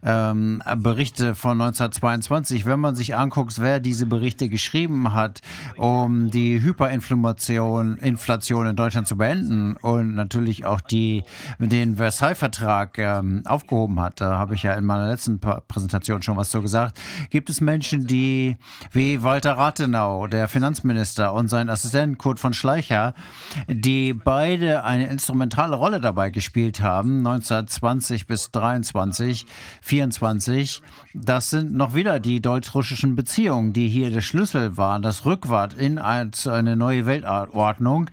ähm, Berichte von 1922, wenn man sich anguckt, wer diese Berichte geschrieben hat, um die Hyperinflation Inflation in Deutschland zu beenden und natürlich auch die den Versailles-Vertrag ähm, aufgehoben hat, da habe ich ja in meiner letzten Präsentation schon was so gesagt, gibt es Menschen, die wie Walter Rathenau, der Finanzminister und sein Assistent Kurt von Schleicher, die beide eine instrumentale Rolle dabei gespielt haben, 1920 bis 23, 24. Das sind noch wieder die deutsch-russischen Beziehungen, die hier der Schlüssel waren, das Rückwart in eine neue Weltordnung.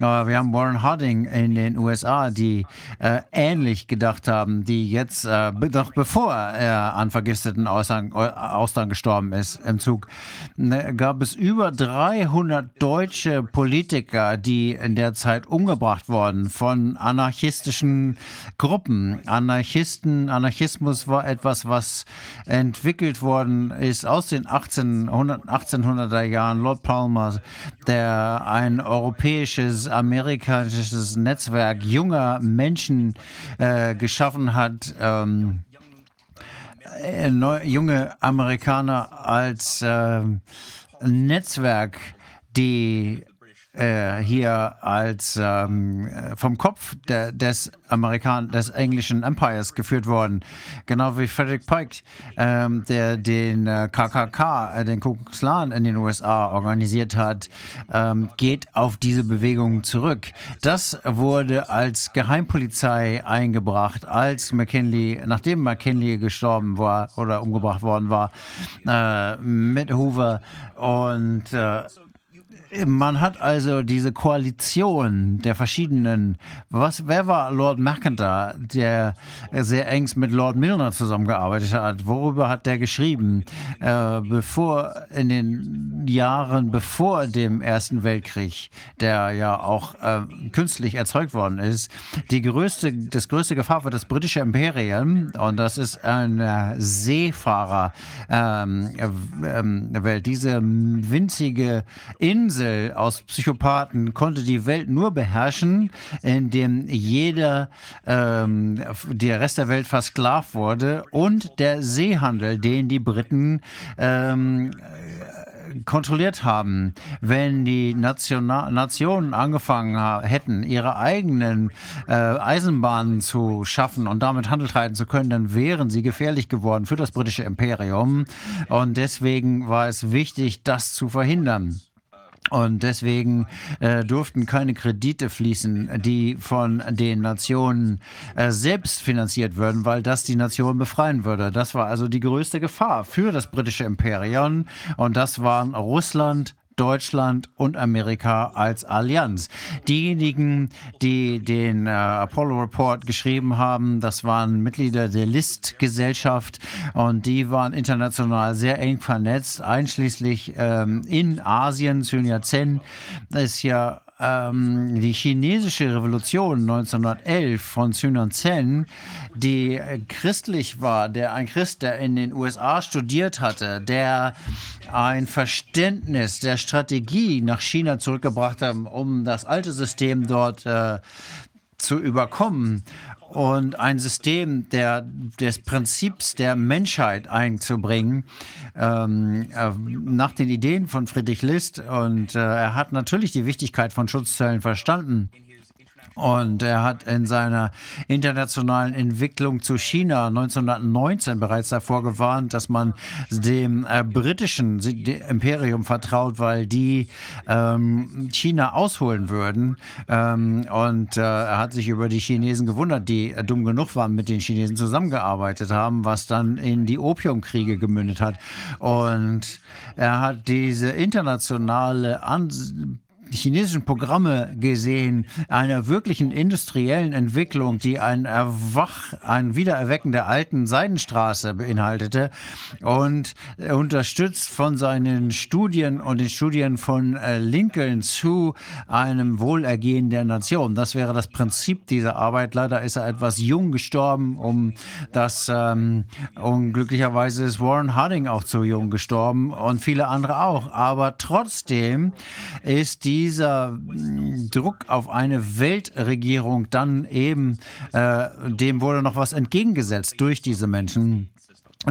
Äh, wir haben Warren Harding in den USA, die äh, ähnlich gedacht haben, die jetzt, äh, noch bevor er an vergifteten Austern, Austern gestorben ist im Zug, ne, gab es über 300 deutsche Politiker, die in der Zeit umgebracht wurden von anarchistischen Gruppen. Anarchisten, Anarchismus war etwas, was entwickelt worden ist aus den 1800, 1800er Jahren. Lord Palmer, der ein europäisches, amerikanisches Netzwerk junger Menschen äh, geschaffen hat. Ähm, äh, junge Amerikaner als äh, Netzwerk die äh, hier als ähm, vom Kopf der, des Amerikan des englischen Empires geführt worden, genau wie Frederick Pike, ähm, der den äh, KKK, äh, den Ku Klux Klan in den USA organisiert hat, ähm, geht auf diese Bewegung zurück. Das wurde als Geheimpolizei eingebracht, als McKinley, nachdem McKinley gestorben war oder umgebracht worden war, äh, mit Hoover und äh, man hat also diese Koalition der verschiedenen. Was, wer war Lord Mercator, der sehr eng mit Lord Milner zusammengearbeitet hat? Worüber hat der geschrieben? Äh, bevor in den Jahren bevor dem Ersten Weltkrieg, der ja auch äh, künstlich erzeugt worden ist, die größte, das größte Gefahr für das britische Imperium und das ist eine Seefahrer ähm, äh, Diese winzige Insel Insel aus Psychopathen konnte die Welt nur beherrschen, indem jeder, ähm, der Rest der Welt versklavt wurde und der Seehandel, den die Briten ähm, kontrolliert haben, wenn die National Nationen angefangen hätten, ihre eigenen äh, Eisenbahnen zu schaffen und damit Handel treiben zu können, dann wären sie gefährlich geworden für das britische Imperium. Und deswegen war es wichtig, das zu verhindern. Und deswegen äh, durften keine Kredite fließen, die von den Nationen äh, selbst finanziert würden, weil das die Nation befreien würde. Das war also die größte Gefahr für das britische Imperium. Und das waren Russland, Deutschland und Amerika als Allianz. Diejenigen, die den äh, Apollo Report geschrieben haben, das waren Mitglieder der List-Gesellschaft und die waren international sehr eng vernetzt, einschließlich ähm, in Asien. Sun Yat-sen ist ja ähm, die chinesische Revolution 1911 von Sun Yat-sen, die christlich war, der ein Christ, der in den USA studiert hatte, der ein Verständnis der Strategie nach China zurückgebracht hat, um das alte System dort äh, zu überkommen und ein System der, des Prinzips der Menschheit einzubringen, ähm, äh, nach den Ideen von Friedrich List. Und äh, er hat natürlich die Wichtigkeit von Schutzzellen verstanden. Und er hat in seiner internationalen Entwicklung zu China 1919 bereits davor gewarnt, dass man dem äh, britischen Imperium vertraut, weil die ähm, China ausholen würden. Ähm, und äh, er hat sich über die Chinesen gewundert, die äh, dumm genug waren, mit den Chinesen zusammengearbeitet haben, was dann in die Opiumkriege gemündet hat. Und er hat diese internationale An chinesischen Programme gesehen, einer wirklichen industriellen Entwicklung, die ein Erwach, ein Wiedererwecken der alten Seidenstraße beinhaltete und unterstützt von seinen Studien und den Studien von äh, Lincoln zu einem Wohlergehen der Nation. Das wäre das Prinzip dieser Arbeit. Leider ist er etwas jung gestorben, um das ähm, unglücklicherweise ist Warren Harding auch zu jung gestorben und viele andere auch. Aber trotzdem ist die dieser mm, Druck auf eine Weltregierung dann eben, äh, dem wurde noch was entgegengesetzt durch diese Menschen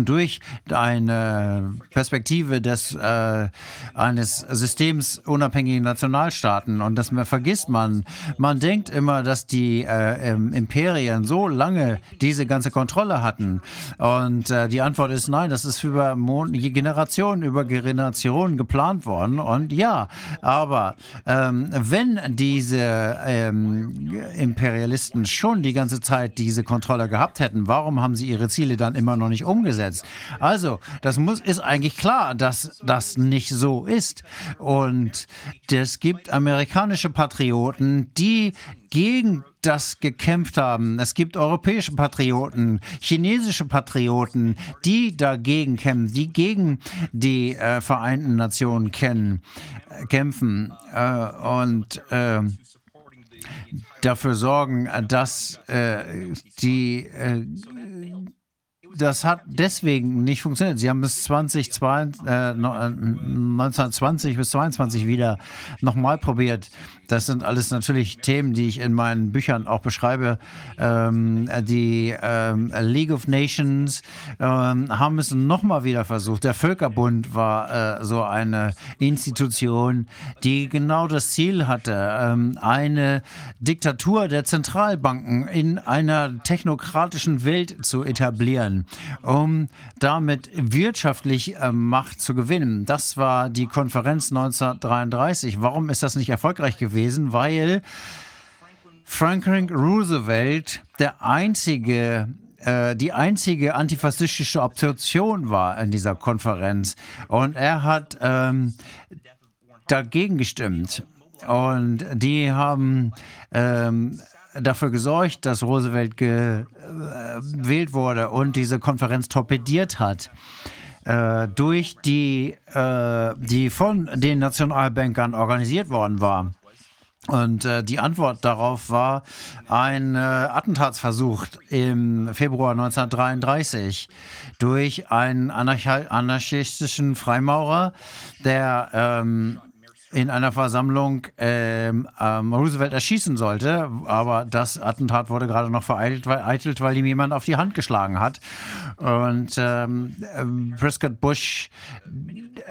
durch eine Perspektive des, äh, eines Systems unabhängigen Nationalstaaten. Und das vergisst man. Man denkt immer, dass die äh, Imperien so lange diese ganze Kontrolle hatten. Und äh, die Antwort ist nein, das ist über Mon Generationen über Generationen geplant worden. Und ja, aber ähm, wenn diese ähm, Imperialisten schon die ganze Zeit diese Kontrolle gehabt hätten, warum haben sie ihre Ziele dann immer noch nicht umgesetzt? Umgesetzt. Also, das muss, ist eigentlich klar, dass das nicht so ist. Und es gibt amerikanische Patrioten, die gegen das gekämpft haben. Es gibt europäische Patrioten, chinesische Patrioten, die dagegen kämpfen, die gegen die äh, Vereinten Nationen kennen, äh, kämpfen. Äh, und äh, dafür sorgen, dass äh, die äh, das hat deswegen nicht funktioniert. Sie haben bis 2020, äh, 1920 äh, bis 22 wieder nochmal probiert. Das sind alles natürlich Themen, die ich in meinen Büchern auch beschreibe. Ähm, die ähm, League of Nations ähm, haben es nochmal wieder versucht. Der Völkerbund war äh, so eine Institution, die genau das Ziel hatte, ähm, eine Diktatur der Zentralbanken in einer technokratischen Welt zu etablieren, um damit wirtschaftlich äh, Macht zu gewinnen. Das war die Konferenz 1933. Warum ist das nicht erfolgreich gewesen? Gewesen, weil Franklin Roosevelt der einzige äh, die einzige antifaschistische Option war in dieser Konferenz. Und er hat ähm, dagegen gestimmt. Und die haben ähm, dafür gesorgt, dass Roosevelt gewählt wurde und diese Konferenz torpediert hat äh, durch die, äh, die von den Nationalbankern organisiert worden war. Und äh, die Antwort darauf war ein äh, Attentatsversuch im Februar 1933 durch einen Anarch anarchistischen Freimaurer, der ähm, in einer Versammlung ähm, ähm, Roosevelt erschießen sollte. Aber das Attentat wurde gerade noch vereitelt, weil, weil ihm jemand auf die Hand geschlagen hat. Und ähm Prescott Bush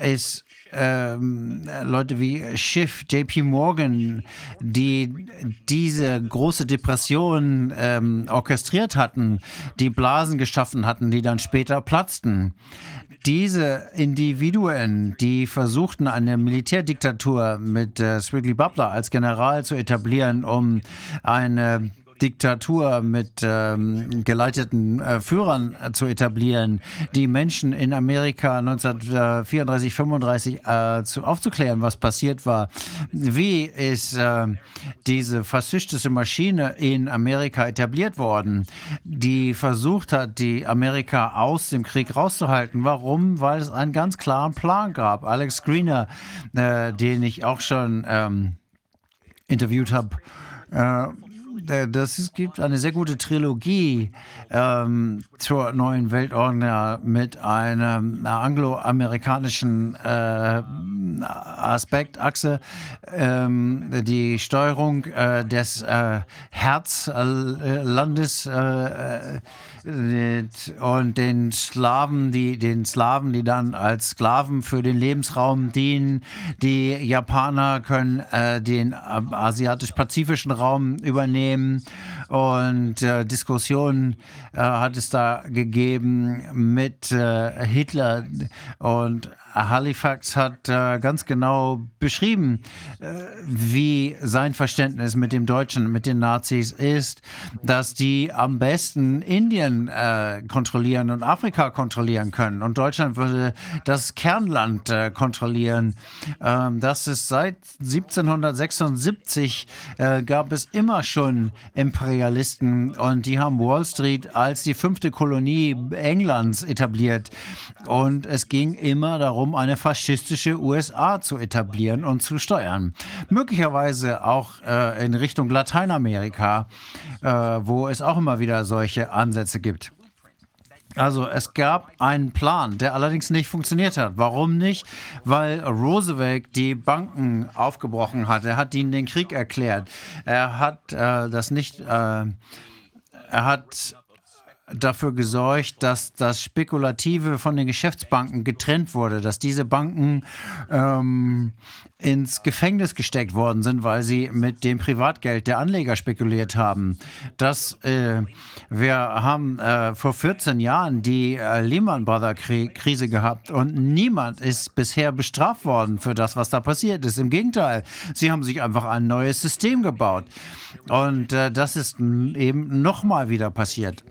ist ähm, Leute wie Schiff, JP Morgan, die diese große Depression ähm, orchestriert hatten, die Blasen geschaffen hatten, die dann später platzten. Diese Individuen, die versuchten, eine Militärdiktatur mit äh, Swigley Butler als General zu etablieren, um eine Diktatur mit ähm, geleiteten äh, Führern äh, zu etablieren, die Menschen in Amerika 1934, 35 äh, zu, aufzuklären, was passiert war. Wie ist äh, diese faschistische Maschine in Amerika etabliert worden, die versucht hat, die Amerika aus dem Krieg rauszuhalten? Warum? Weil es einen ganz klaren Plan gab. Alex Greener, äh, den ich auch schon ähm, interviewt habe, äh, das es gibt eine sehr gute Trilogie ähm, zur neuen Weltordnung mit einem angloamerikanischen äh, Aspektachse, ähm, die Steuerung äh, des äh, Herzlandes äh, und den Slaven, die den Slaven, die dann als Sklaven für den Lebensraum dienen. Die Japaner können äh, den asiatisch-pazifischen Raum übernehmen und äh, Diskussionen äh, hat es da gegeben mit äh, Hitler und Halifax hat äh, ganz genau beschrieben, äh, wie sein Verständnis mit dem Deutschen, mit den Nazis ist, dass die am besten Indien äh, kontrollieren und Afrika kontrollieren können. Und Deutschland würde das Kernland kontrollieren. Ähm, das ist seit 1776 äh, gab es immer schon Imperialisten und die haben Wall Street als die fünfte Kolonie Englands etabliert. Und es ging immer darum, eine faschistische USA zu etablieren und zu steuern. Möglicherweise auch äh, in Richtung Lateinamerika, äh, wo es auch immer wieder solche Ansätze gibt. Also es gab einen Plan, der allerdings nicht funktioniert hat. Warum nicht? Weil Roosevelt die Banken aufgebrochen hat. Er hat ihnen den Krieg erklärt. Er hat äh, das nicht. Äh, er hat dafür gesorgt, dass das Spekulative von den Geschäftsbanken getrennt wurde, dass diese Banken ähm, ins Gefängnis gesteckt worden sind, weil sie mit dem Privatgeld der Anleger spekuliert haben. Das, äh, wir haben äh, vor 14 Jahren die äh, Lehman Brothers Krise gehabt und niemand ist bisher bestraft worden für das, was da passiert ist. Im Gegenteil, sie haben sich einfach ein neues System gebaut. Und äh, das ist eben nochmal wieder passiert.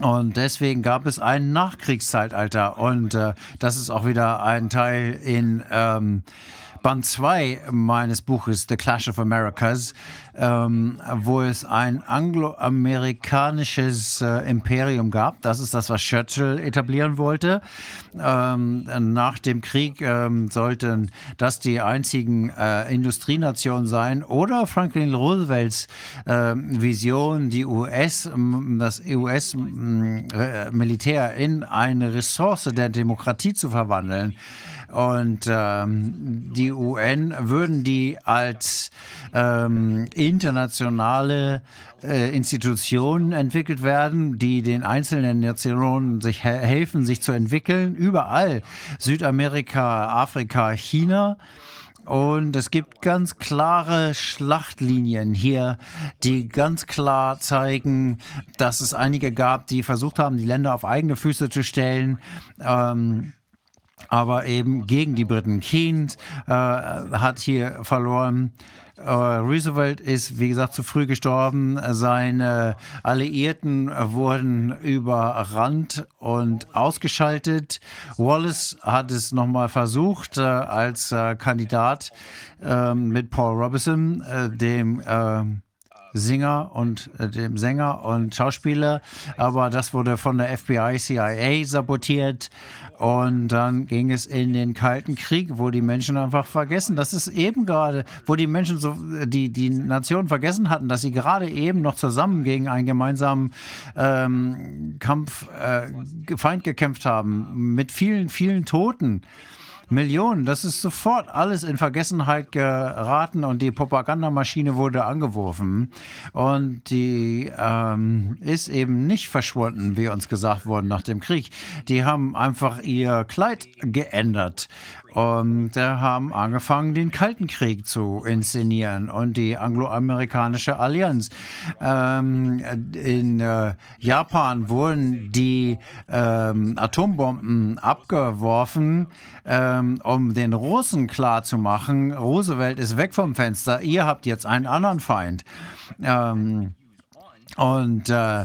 Und deswegen gab es ein Nachkriegszeitalter. Und äh, das ist auch wieder ein Teil in ähm, Band 2 meines Buches The Clash of Americas, ähm, wo es ein angloamerikanisches äh, Imperium gab. Das ist das, was Churchill etablieren wollte. Ähm, nach dem Krieg ähm, sollten das die einzigen äh, Industrienationen sein oder Franklin Roosevelts äh, Vision, die US, das US-Militär in eine Ressource der Demokratie zu verwandeln. Und ähm, die UN würden die als ähm, internationale äh, Institutionen entwickelt werden, die den einzelnen Nationen sich he helfen, sich zu entwickeln. Überall. Südamerika, Afrika, China. Und es gibt ganz klare Schlachtlinien hier, die ganz klar zeigen, dass es einige gab, die versucht haben, die Länder auf eigene Füße zu stellen. Ähm, aber eben gegen die Briten. Keynes äh, hat hier verloren. Uh, Roosevelt ist, wie gesagt, zu früh gestorben. Seine Alliierten wurden überrannt und ausgeschaltet. Wallace hat es nochmal versucht uh, als uh, Kandidat ähm, mit Paul Robeson, dem Singer und äh, dem Sänger und Schauspieler, aber das wurde von der FBI, CIA sabotiert und dann ging es in den Kalten Krieg, wo die Menschen einfach vergessen, das ist eben gerade, wo die Menschen so, die, die Nation vergessen hatten, dass sie gerade eben noch zusammen gegen einen gemeinsamen ähm, Kampf, äh, Feind gekämpft haben, mit vielen, vielen Toten. Millionen. Das ist sofort alles in Vergessenheit geraten und die Propagandamaschine wurde angeworfen. Und die ähm, ist eben nicht verschwunden, wie uns gesagt wurde nach dem Krieg. Die haben einfach ihr Kleid geändert und äh, haben angefangen, den Kalten Krieg zu inszenieren und die angloamerikanische Allianz. Ähm, in äh, Japan wurden die ähm, Atombomben abgeworfen, ähm, um den Russen klarzumachen, Roosevelt ist weg vom Fenster, ihr habt jetzt einen anderen Feind. Ähm, Und äh,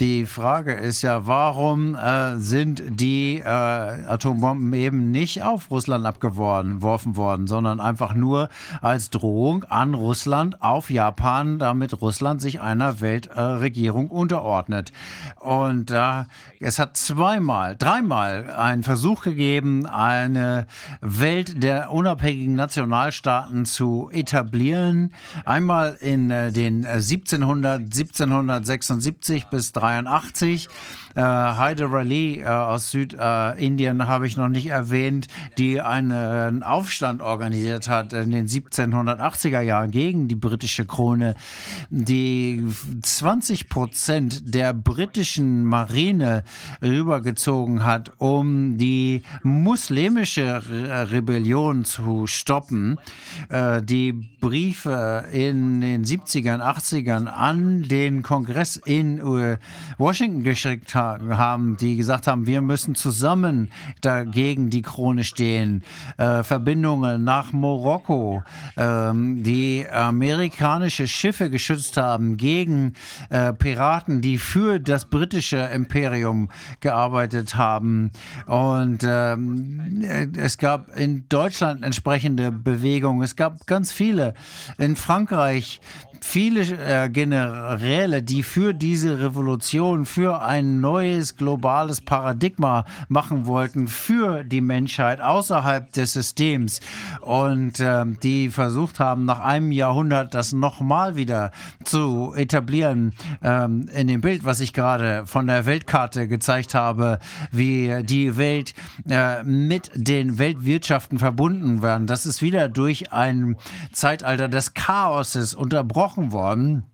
die Frage ist ja, warum äh, sind die äh, Atombomben eben nicht auf Russland abgeworfen worden, sondern einfach nur als Drohung an Russland auf Japan, damit Russland sich einer Weltregierung unterordnet. Und äh, es hat zweimal, dreimal einen Versuch gegeben, eine Welt der unabhängigen Nationalstaaten zu etablieren. Einmal in äh, den 1700, 1776 bis 83 äh, Hyder Ali äh, aus Südindien habe ich noch nicht erwähnt, die einen Aufstand organisiert hat in den 1780er Jahren gegen die britische Krone, die 20 Prozent der britischen Marine rübergezogen hat, um die muslimische Re Rebellion zu stoppen. Äh, die Briefe in den 70ern, 80ern an den Kongress in äh, Washington geschickt haben, die gesagt haben, wir müssen zusammen dagegen die Krone stehen. Äh, Verbindungen nach Marokko, ähm, die amerikanische Schiffe geschützt haben gegen äh, Piraten, die für das britische Imperium gearbeitet haben. Und ähm, es gab in Deutschland entsprechende Bewegungen. Es gab ganz viele. In Frankreich viele äh, Generäle, die für diese Revolution, für ein neues globales Paradigma machen wollten, für die Menschheit außerhalb des Systems. Und äh, die versucht haben, nach einem Jahrhundert das nochmal wieder zu etablieren. Ähm, in dem Bild, was ich gerade von der Weltkarte gezeigt habe, wie die Welt äh, mit den Weltwirtschaften verbunden werden. Das ist wieder durch ein Zeitalter des Chaoses unterbrochen gesprochen worden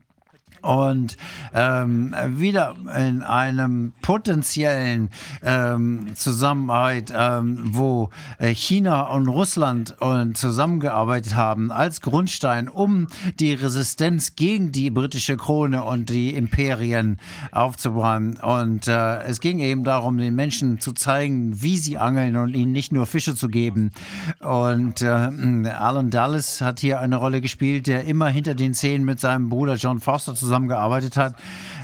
und ähm, wieder in einem potenziellen ähm, Zusammenarbeit, ähm, wo äh, China und Russland und zusammengearbeitet haben als Grundstein, um die Resistenz gegen die britische Krone und die Imperien aufzubauen. Und äh, es ging eben darum, den Menschen zu zeigen, wie sie angeln und ihnen nicht nur Fische zu geben. Und äh, Alan Dulles hat hier eine Rolle gespielt, der immer hinter den Szenen mit seinem Bruder John Foster zusammen zusammengearbeitet hat,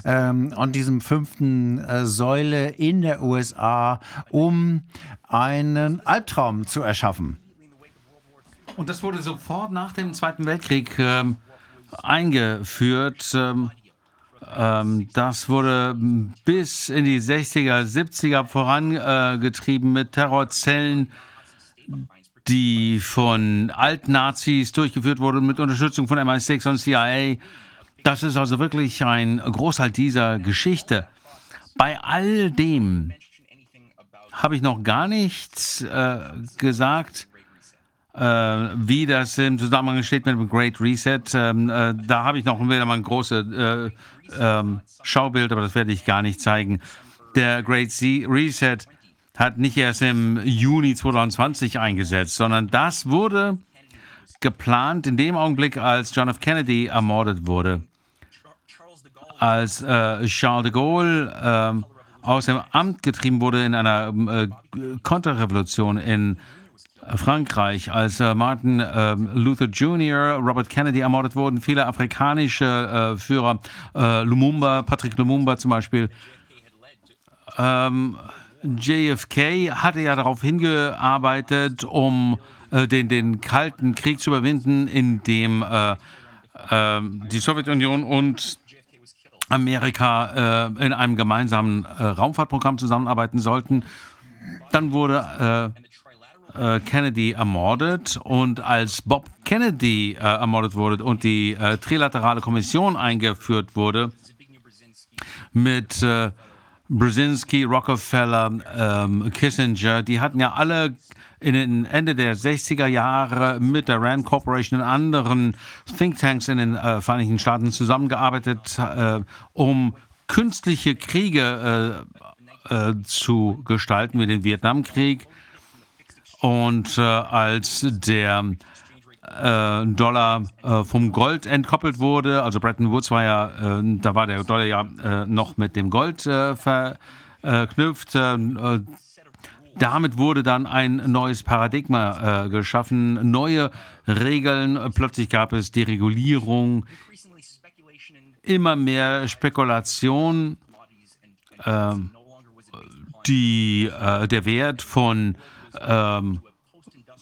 ähm, an diesem fünften äh, Säule in der USA, um einen Albtraum zu erschaffen. Und das wurde sofort nach dem Zweiten Weltkrieg ähm, eingeführt. Ähm, ähm das wurde bis in die 60er, 70er vorangetrieben mit Terrorzellen, die von Altnazis durchgeführt wurden mit Unterstützung von MI6 und CIA. Das ist also wirklich ein Großteil dieser Geschichte. Bei all dem habe ich noch gar nichts äh, gesagt, äh, wie das im Zusammenhang steht mit dem Great Reset. Ähm, äh, da habe ich noch wieder mal ein großes äh, ähm, Schaubild, aber das werde ich gar nicht zeigen. Der Great Reset hat nicht erst im Juni 2020 eingesetzt, sondern das wurde geplant in dem Augenblick, als John F. Kennedy ermordet wurde als äh, Charles de Gaulle äh, aus dem Amt getrieben wurde in einer äh, Konterrevolution in Frankreich, als äh, Martin äh, Luther Jr., Robert Kennedy ermordet wurden, viele afrikanische äh, Führer, Lumumba, Patrick Lumumba zum Beispiel. Ähm, JFK hatte ja darauf hingearbeitet, um den, den Kalten Krieg zu überwinden, in dem ähm, die Sowjetunion und Amerika äh, in einem gemeinsamen äh, Raumfahrtprogramm zusammenarbeiten sollten. Dann wurde äh, äh Kennedy ermordet und als Bob Kennedy äh, ermordet wurde und die äh, Trilaterale Kommission eingeführt wurde mit Brzezinski, Rockefeller, ähm, Kissinger, die hatten ja alle in den Ende der 60er Jahre mit der Rand Corporation und anderen Thinktanks in den äh, Vereinigten Staaten zusammengearbeitet, äh, um künstliche Kriege äh, äh zu gestalten, wie den Vietnamkrieg. Und äh, als der äh, Dollar vom Gold entkoppelt wurde, also Bretton Woods war ja, da war der Dollar ja noch mit dem Gold verknüpft damit wurde dann ein neues Paradigma äh, geschaffen, neue Regeln. Plötzlich gab es Deregulierung. immer mehr Spekulation. Ähm, die, äh, der Wert von ähm,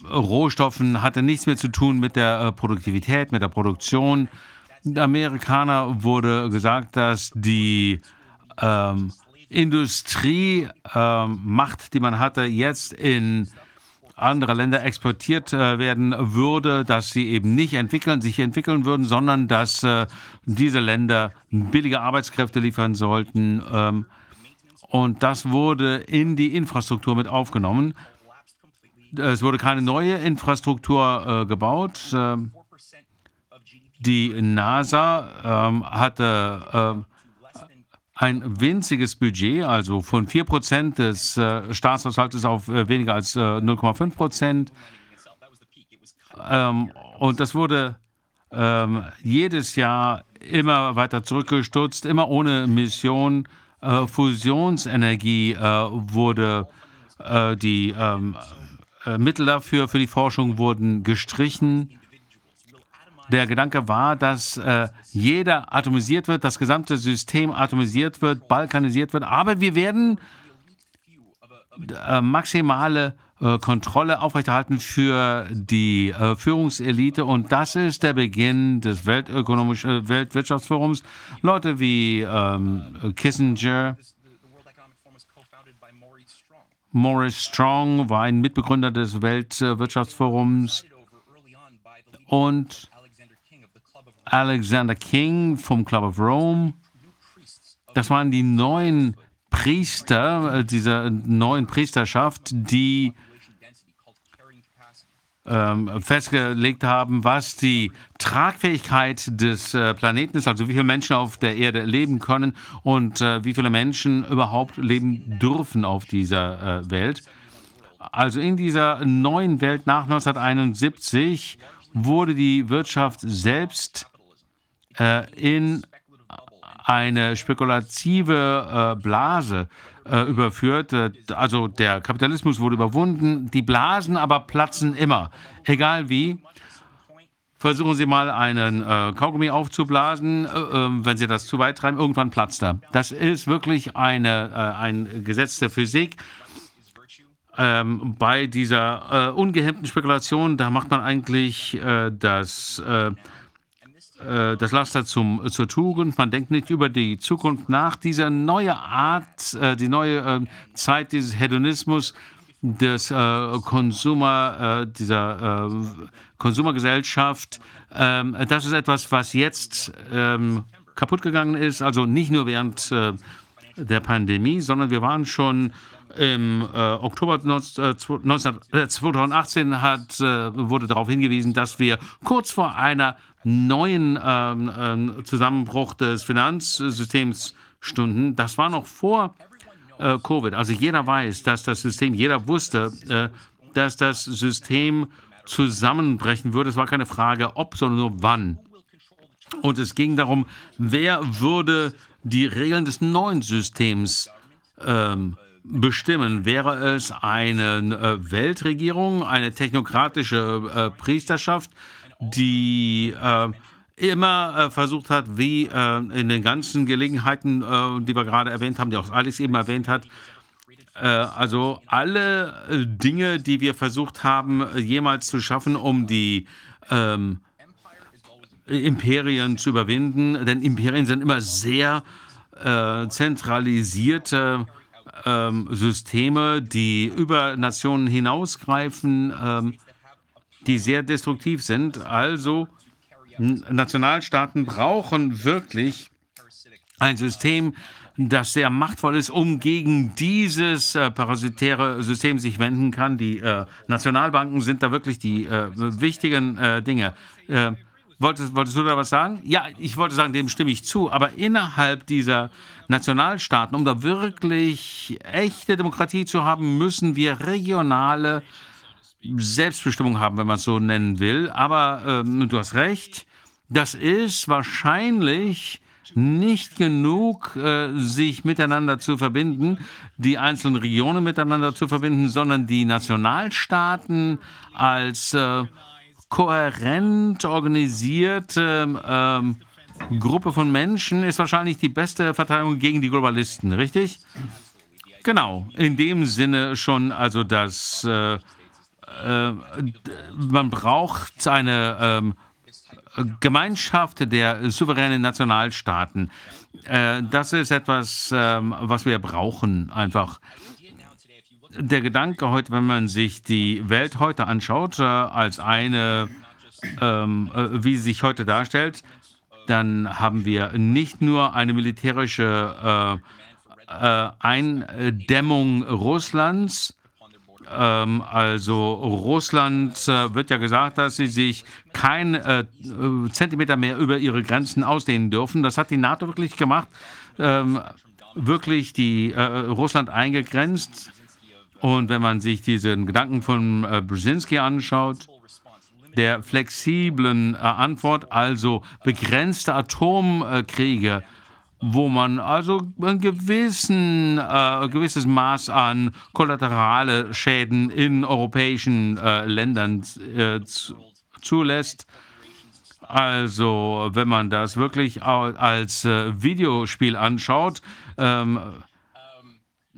Rohstoffen hatte nichts mehr zu tun mit der äh, Produktivität, mit der Produktion. Der Amerikaner wurde gesagt, dass die ähm, Industriemacht, ähm, die man hatte, jetzt in andere Länder exportiert äh, werden würde, dass sie eben nicht entwickeln, sich entwickeln würden, sondern dass äh, diese Länder billige Arbeitskräfte liefern sollten. Ähm, und das wurde in die Infrastruktur mit aufgenommen. Es wurde keine neue Infrastruktur äh, gebaut. Ähm, die NASA hatte ein winziges Budget, also von 4% des äh, Staatshaushaltes auf äh, weniger als 0,5%. Äh, ähm, und das wurde ähm, jedes Jahr immer weiter zurückgestutzt, immer ohne Mission äh, Fusionsenergie äh, wurde, äh, die ähm, äh, Mittel dafür für die Forschung wurden gestrichen. Der Gedanke war, dass äh, jeder atomisiert wird, das gesamte System atomisiert wird, balkanisiert wird, aber wir werden äh, maximale äh, Kontrolle aufrechterhalten für die äh, Führungselite. Und das ist der Beginn des Weltökonomischen äh, Weltwirtschaftsforums. Leute wie ähm, Kissinger, Maurice Strong war ein Mitbegründer des Weltwirtschaftsforums und Alexander King vom Club of Rome. Das waren die neuen Priester dieser neuen Priesterschaft, die ähm, festgelegt haben, was die Tragfähigkeit des äh, Planeten ist, also wie viele Menschen auf der Erde leben können und äh, wie viele Menschen überhaupt leben dürfen auf dieser äh, Welt. Also in dieser neuen Welt nach 1971 wurde die Wirtschaft selbst äh, in eine spekulative äh, Blase äh, überführt. Äh, also der Kapitalismus wurde überwunden, die Blasen aber platzen immer. Egal wie. Versuchen Sie mal einen äh, Kaugummi aufzublasen. Äh, ähm, wenn Sie das zu weit treiben, irgendwann platzt er. Das ist wirklich eine, äh, ein Gesetz der Physik. Ähm, bei dieser äh, ungehemmten Spekulation, da macht man eigentlich das äh, das Laster zum, zur Tugend. Man denkt nicht über die Zukunft nach. Diese neue Art, äh, die neue äh, Zeit dieses Hedonismus, des äh, Konsumer, äh, dieser äh, Konsumergesellschaft, ähm, das ist etwas, was jetzt ähm, kaputt gegangen ist. Also nicht nur während der Pandemie, sondern wir waren schon im äh, Oktober 19, äh, 2018 hat, äh, wurde darauf hingewiesen, dass wir kurz vor einer neuen ähm, ähm, Zusammenbruch des Finanzsystems stunden. Das war noch vor äh, Covid. Also jeder weiß, dass das System, jeder wusste, äh, dass das System zusammenbrechen würde. Es war keine Frage, ob, sondern nur wann. Und es ging darum, wer würde die Regeln des neuen Systems ähm, bestimmen? Wäre es eine äh, Weltregierung, eine technokratische äh, Priesterschaft, die äh, immer äh, versucht hat, wie äh, in den ganzen Gelegenheiten, äh, die wir gerade erwähnt haben, die auch Alex eben erwähnt hat, äh, also alle äh, Dinge, die wir versucht haben, jemals zu schaffen, um die ähm, Imperien zu überwinden, denn Imperien sind immer sehr zentralisierte ähm, Systeme, die über Nationen hinausgreifen. Ähm, die sehr destruktiv sind. Also Nationalstaaten brauchen wirklich ein System, das sehr machtvoll ist, um gegen dieses äh, parasitäre System sich wenden kann. Die äh, Nationalbanken sind da wirklich die äh, wichtigen äh, Dinge. Äh, wolltest, wolltest du da was sagen? Ja, ich wollte sagen, dem stimme ich zu. Aber innerhalb dieser Nationalstaaten, um da wirklich echte Demokratie zu haben, müssen wir regionale Selbstbestimmung haben, wenn man es so nennen will. Aber ähm, du hast recht, das ist wahrscheinlich nicht genug, äh, sich miteinander zu verbinden, die einzelnen Regionen miteinander zu verbinden, sondern die Nationalstaaten als äh, kohärent organisierte ähm, Gruppe von Menschen ist wahrscheinlich die beste Verteidigung gegen die Globalisten, richtig? Genau, in dem Sinne schon, also dass äh, äh, man braucht eine ähm, Gemeinschaft der souveränen Nationalstaaten. Äh, das ist etwas, ähm, was wir brauchen, einfach. Der Gedanke heute, wenn man sich die Welt heute anschaut, äh, als eine, ähm, äh, wie sie sich heute darstellt, dann haben wir nicht nur eine militärische äh, Eindämmung Russlands, ähm, also Russland äh, wird ja gesagt, dass sie sich kein äh, Zentimeter mehr über ihre Grenzen ausdehnen dürfen. Das hat die NATO wirklich gemacht, ähm, wirklich die äh, Russland eingegrenzt. Und wenn man sich diesen Gedanken von äh, Brzezinski anschaut, der flexiblen äh, Antwort, also begrenzte Atomkriege, wo man also ein gewissen, äh, gewisses Maß an kollaterale Schäden in europäischen äh, Ländern äh, zulässt. Also wenn man das wirklich als äh, Videospiel anschaut, ähm,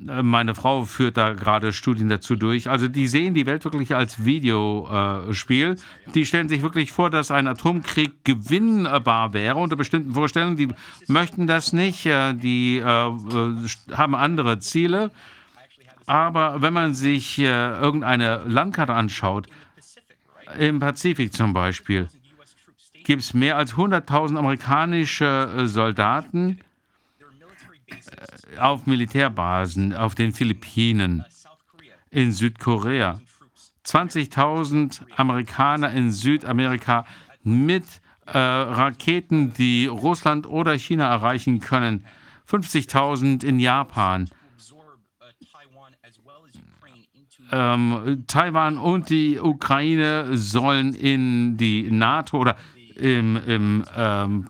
meine Frau führt da gerade Studien dazu durch. Also die sehen die Welt wirklich als Videospiel. die stellen sich wirklich vor, dass ein Atomkrieg gewinnbar wäre unter bestimmten Vorstellungen. Die möchten das nicht. Äh, die äh, haben andere Ziele. Aber wenn man sich äh, irgendeine Landkarte anschaut, im Pazifik zum Beispiel, gibt es mehr als 100.000 amerikanische Soldaten auf Militärbasen auf den Philippinen, in Südkorea. 20.000 Amerikaner in Südamerika mit äh, Raketen, die Russland oder China erreichen können. 50.000 in Japan. Ähm, Taiwan und die Ukraine sollen in die NATO oder im, im ähm,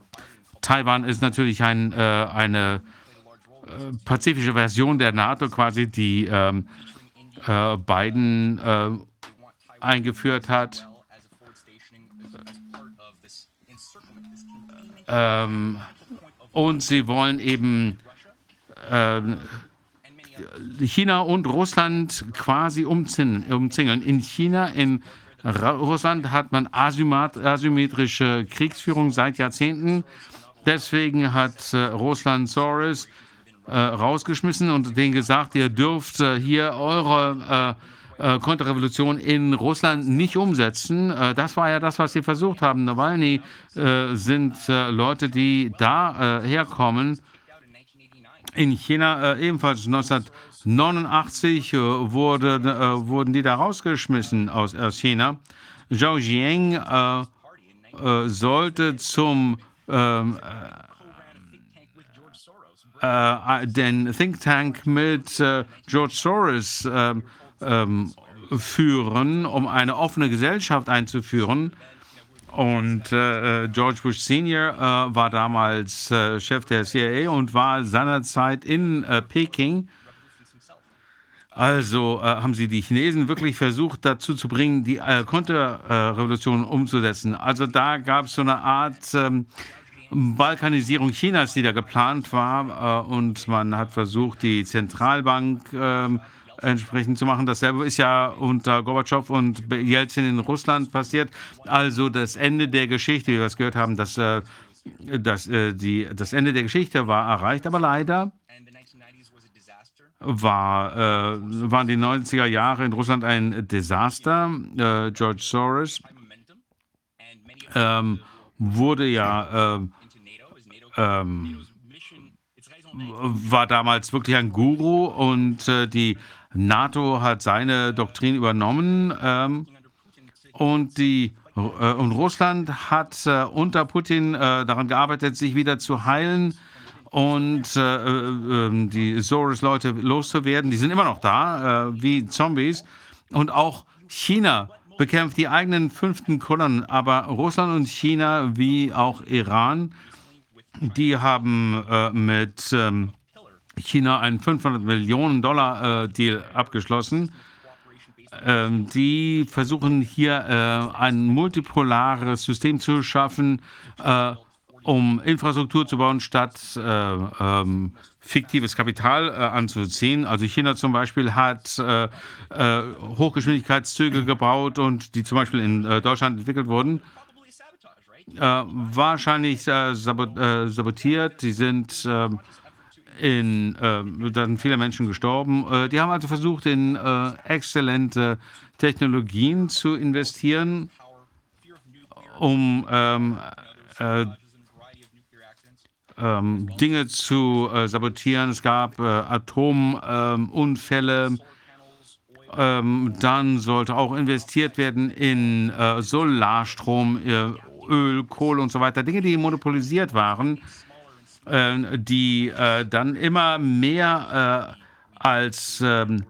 Taiwan ist natürlich ein, äh, eine äh, pazifische Version der NATO quasi, die ähm, äh, Biden äh, eingeführt hat. Ähm, und sie wollen eben äh, China und Russland quasi umzingeln. In China, in Russland hat man asymmetrische Kriegsführung seit Jahrzehnten. Deswegen hat äh, Russland Soros äh, rausgeschmissen und denen gesagt, ihr dürft äh, hier eure äh, äh, Konterrevolution in Russland nicht umsetzen. Äh, das war ja das, was sie versucht haben. Nawalny äh, sind Leute, die da herkommen. In China ebenfalls 1989 wurde, wurden die da rausgeschmissen aus, aus China. Zhao Jiang sollte zum ähm, äh, den Think Tank mit äh, George Soros äh, ähm, führen, um eine offene Gesellschaft einzuführen. Und äh, George Bush Senior äh, war damals äh, Chef der CIA und war seinerzeit in Peking. Also haben sie die Chinesen wirklich versucht dazu zu bringen, die Konterrevolution umzusetzen. Also da gab es so eine Art ähm, Balkanisierung Chinas, die da geplant war. Äh, und man hat versucht, die Zentralbank ähm, entsprechend zu machen. Dasselbe ist ja unter Gorbatschow und Jelzin in Russland passiert. Also das Ende der Geschichte, wie wir es gehört haben, dass, äh, dass, äh, die, das Ende der Geschichte war erreicht. Aber leider war, äh, waren die 90er Jahre in Russland ein Desaster. Äh, George Soros ähm, wurde ja äh, ähm, war damals wirklich ein Guru und äh, die NATO hat seine Doktrin übernommen ähm, und die äh, und Russland hat äh, unter Putin äh, daran gearbeitet, sich wieder zu heilen und äh, äh, ähm, die Soros-Leute loszuwerden. Die sind immer noch da, wie Zombies. Und auch China bekämpft die eigenen fünften Kolonnen, aber Russland und China wie auch Iran die haben äh, mit ähm, China einen 500 Millionen Dollar äh, Deal abgeschlossen. Ähm, die versuchen hier äh, ein multipolares System zu schaffen, äh, um Infrastruktur zu bauen, statt äh, ähm, fiktives Kapital äh, anzuziehen. Also China zum Beispiel hat äh, äh, Hochgeschwindigkeitszüge gebaut und die zum Beispiel in äh, Deutschland entwickelt wurden. Äh, wahrscheinlich äh, sabot sabotiert. Die sind ähm, in, da sind viele Menschen gestorben. die haben also versucht, in exzellente Technologien zu investieren, um ähm, ähm, Dinge zu äh, sabotieren. Es gab äh, Atomunfälle. Ähm, dann sollte auch investiert werden in äh, Solarstrom, äh, Öl, Kohle und so weiter. Dinge, die monopolisiert waren, äh, die äh, dann immer mehr als ähm,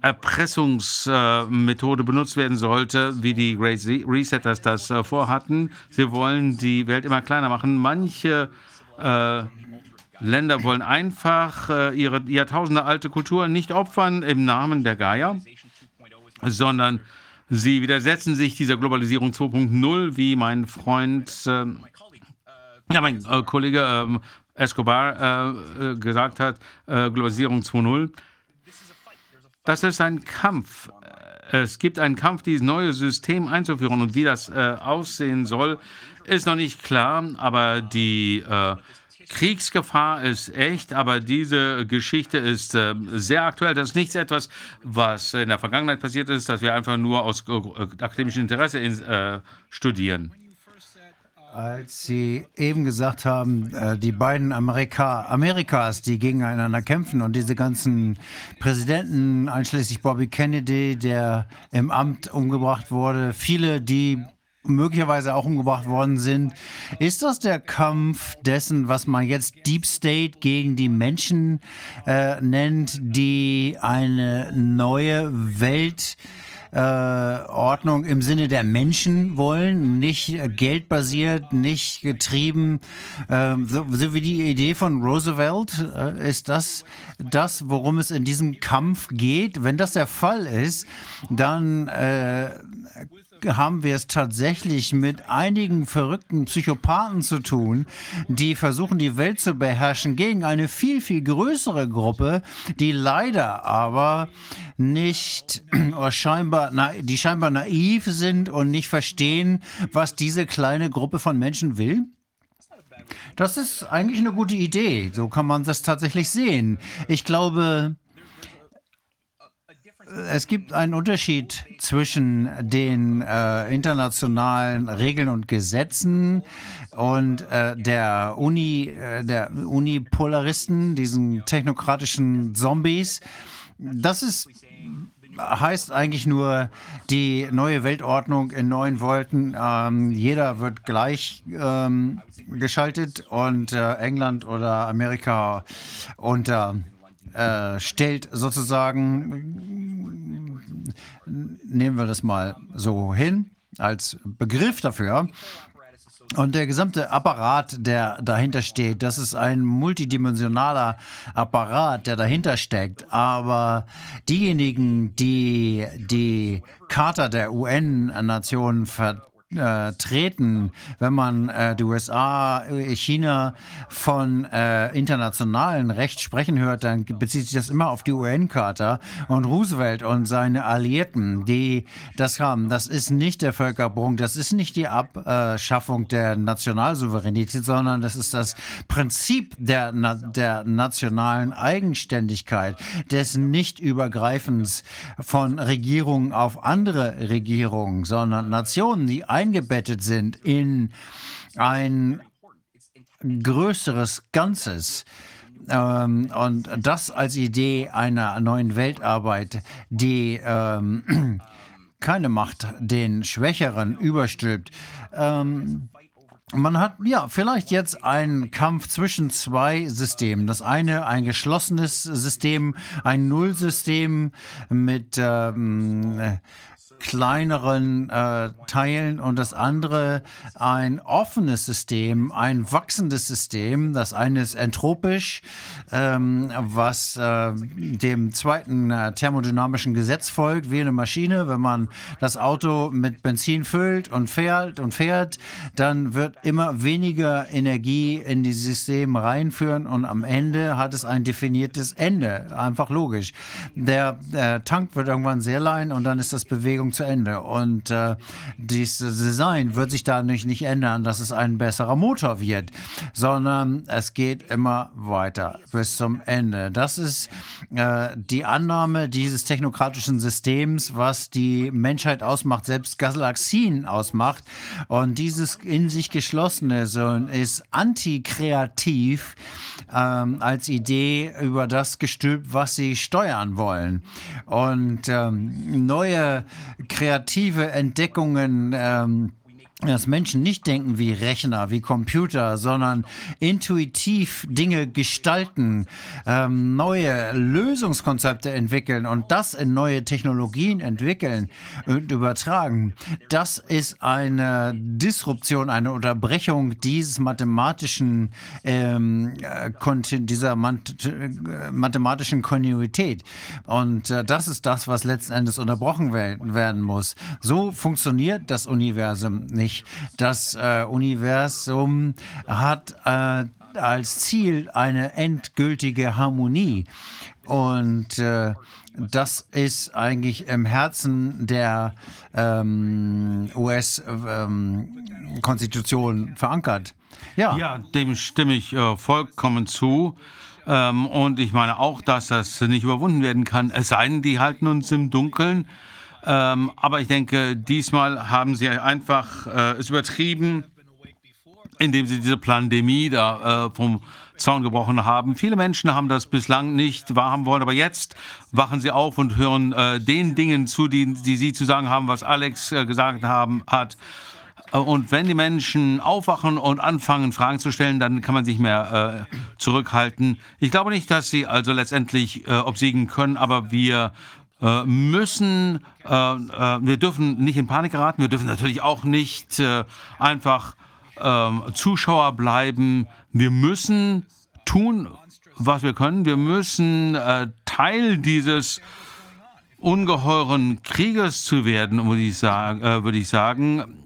Erpressungsmethode benutzt werden sollte, wie die Great Resetters das vorhatten. Sie wollen die Welt immer kleiner machen. Manche äh, Länder wollen einfach äh, ihre jahrtausendealte Kultur nicht opfern im Namen der Gaia, sondern sie widersetzen sich dieser Globalisierung 2.0, wie mein Freund, äh, ja, mein äh, Kollege ähm, Escobar äh, äh, gesagt hat, Globalisierung 2.0. Das ist ein Kampf. Es gibt einen Kampf, dieses neue System einzuführen und wie das aussehen soll, ist noch nicht klar, aber die äh, Kriegsgefahr ist echt, aber diese Geschichte ist äh, sehr aktuell. Das ist nichts etwas, was in der Vergangenheit passiert ist, dass wir einfach nur aus äh, akademischem Interesse in, äh, studieren. Als Sie eben gesagt haben, äh, die beiden Amerika Amerikas, die gegeneinander kämpfen und diese ganzen Präsidenten, einschließlich Bobby Kennedy, der im Amt umgebracht wurde, viele, die möglicherweise auch umgebracht worden sind. Ist das der Kampf dessen, was man jetzt Deep State gegen die Menschen äh, nennt, die eine neue Welt äh, Ordnung im Sinne der Menschen wollen, nicht geldbasiert, nicht getrieben, äh, so, so, wie die Idee von Roosevelt. Äh, ist das das, worum es in diesem Kampf geht? Wenn das der Fall ist, dann äh, haben wir es tatsächlich mit einigen verrückten Psychopathen zu tun, die versuchen, die Welt zu beherrschen gegen eine viel, viel größere Gruppe, die leider aber nicht oder scheinbar, die scheinbar naiv sind und nicht verstehen, was diese kleine Gruppe von Menschen will? Das ist eigentlich eine gute Idee. So kann man das tatsächlich sehen. Ich glaube, es gibt einen Unterschied zwischen den äh, internationalen Regeln und Gesetzen und äh, der Uni, äh, der Unipolaristen, diesen technokratischen Zombies. Das ist heißt eigentlich nur die neue Weltordnung in neuen Wolken. Ähm, jeder wird gleich ähm, geschaltet und äh, England oder Amerika unter äh, stellt sozusagen, nehmen wir das mal so hin, als Begriff dafür. Und der gesamte Apparat, der dahinter steht, das ist ein multidimensionaler Apparat, der dahinter steckt. Aber diejenigen, die die Charta der UN-Nationen ver äh, treten, wenn man äh, die USA, äh, China von äh, internationalen Recht sprechen hört, dann bezieht sich das immer auf die UN-Charta und Roosevelt und seine Alliierten, die das haben. Das ist nicht der Völkerbund, das ist nicht die Abschaffung der Nationalsouveränität, sondern das ist das Prinzip der, der nationalen Eigenständigkeit, des Nichtübergreifens von Regierungen auf andere Regierungen, sondern Nationen, die eingebettet sind in ein größeres Ganzes. Ähm, und das als Idee einer neuen Weltarbeit, die ähm, keine Macht den Schwächeren überstülpt. Ähm, man hat ja vielleicht jetzt einen Kampf zwischen zwei Systemen. Das eine ein geschlossenes System, ein Nullsystem mit ähm, kleineren äh, Teilen und das andere ein offenes System, ein wachsendes System. Das eine ist entropisch, ähm, was äh, dem zweiten äh, thermodynamischen Gesetz folgt, wie eine Maschine. Wenn man das Auto mit Benzin füllt und fährt und fährt, dann wird immer weniger Energie in die System reinführen und am Ende hat es ein definiertes Ende. Einfach logisch. Der, der Tank wird irgendwann sehr lein und dann ist das Bewegung zu Ende. Und äh, dieses Design wird sich dadurch nicht ändern, dass es ein besserer Motor wird, sondern es geht immer weiter bis zum Ende. Das ist äh, die Annahme dieses technokratischen Systems, was die Menschheit ausmacht, selbst Galaxien ausmacht. Und dieses in sich geschlossene so, ist antikreativ ähm, als Idee über das gestülpt, was sie steuern wollen. Und ähm, neue kreative Entdeckungen ähm, dass Menschen nicht denken wie Rechner, wie Computer, sondern intuitiv Dinge gestalten, ähm, neue Lösungskonzepte entwickeln und das in neue Technologien entwickeln und übertragen. Das ist eine Disruption, eine Unterbrechung dieses mathematischen, ähm, dieser mathematischen Kontinuität. Und äh, das ist das, was letzten Endes unterbrochen werden muss. So funktioniert das Universum nicht nämlich das äh, Universum hat äh, als Ziel eine endgültige Harmonie. Und äh, das ist eigentlich im Herzen der ähm, US-Konstitution ähm, verankert. Ja. ja, dem stimme ich äh, vollkommen zu. Ähm, und ich meine auch, dass das nicht überwunden werden kann, es sei denn, die halten uns im Dunkeln. Ähm, aber ich denke, diesmal haben sie einfach äh, es übertrieben, indem sie diese Pandemie da äh, vom Zaun gebrochen haben. Viele Menschen haben das bislang nicht wahrhaben wollen, aber jetzt wachen sie auf und hören äh, den Dingen zu, die, die sie zu sagen haben, was Alex äh, gesagt haben, hat. Äh, und wenn die Menschen aufwachen und anfangen, Fragen zu stellen, dann kann man sich mehr äh, zurückhalten. Ich glaube nicht, dass sie also letztendlich äh, obsiegen können, aber wir äh, müssen, äh, äh, wir dürfen nicht in Panik geraten, wir dürfen natürlich auch nicht einfach ähm, Zuschauer bleiben. Wir müssen tun, was wir können. Wir müssen Teil dieses ungeheuren Krieges zu werden, würde ich, sagen, würde ich sagen.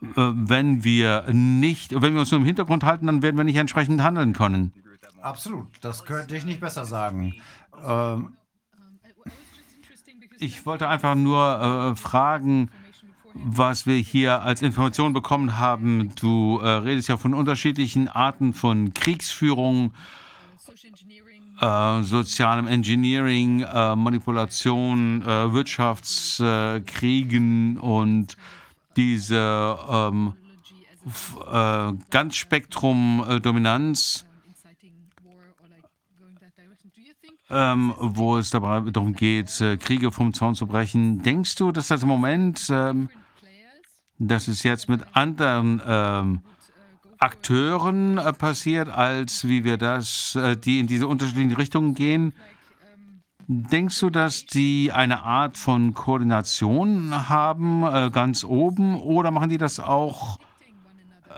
Wenn wir nicht, wenn wir uns nur im Hintergrund halten, dann werden wir nicht entsprechend handeln können. Absolut, das könnte ich nicht besser sagen. Ähm, ich wollte einfach nur äh, fragen, was wir hier als Information bekommen haben. Du äh, redest ja von unterschiedlichen Arten von Kriegsführung, äh, sozialem Engineering, äh, Manipulation, äh, Wirtschaftskriegen und diese ähm, äh, Ganzspektrum-Dominanz ähm, wo es dabei darum geht, äh, Kriege vom Zaun zu brechen. Denkst du, dass das im Moment, ähm, dass es jetzt mit anderen ähm, Akteuren äh, passiert, als wie wir das, äh, die in diese unterschiedlichen Richtungen gehen? Denkst du, dass die eine Art von Koordination haben, äh, ganz oben, oder machen die das auch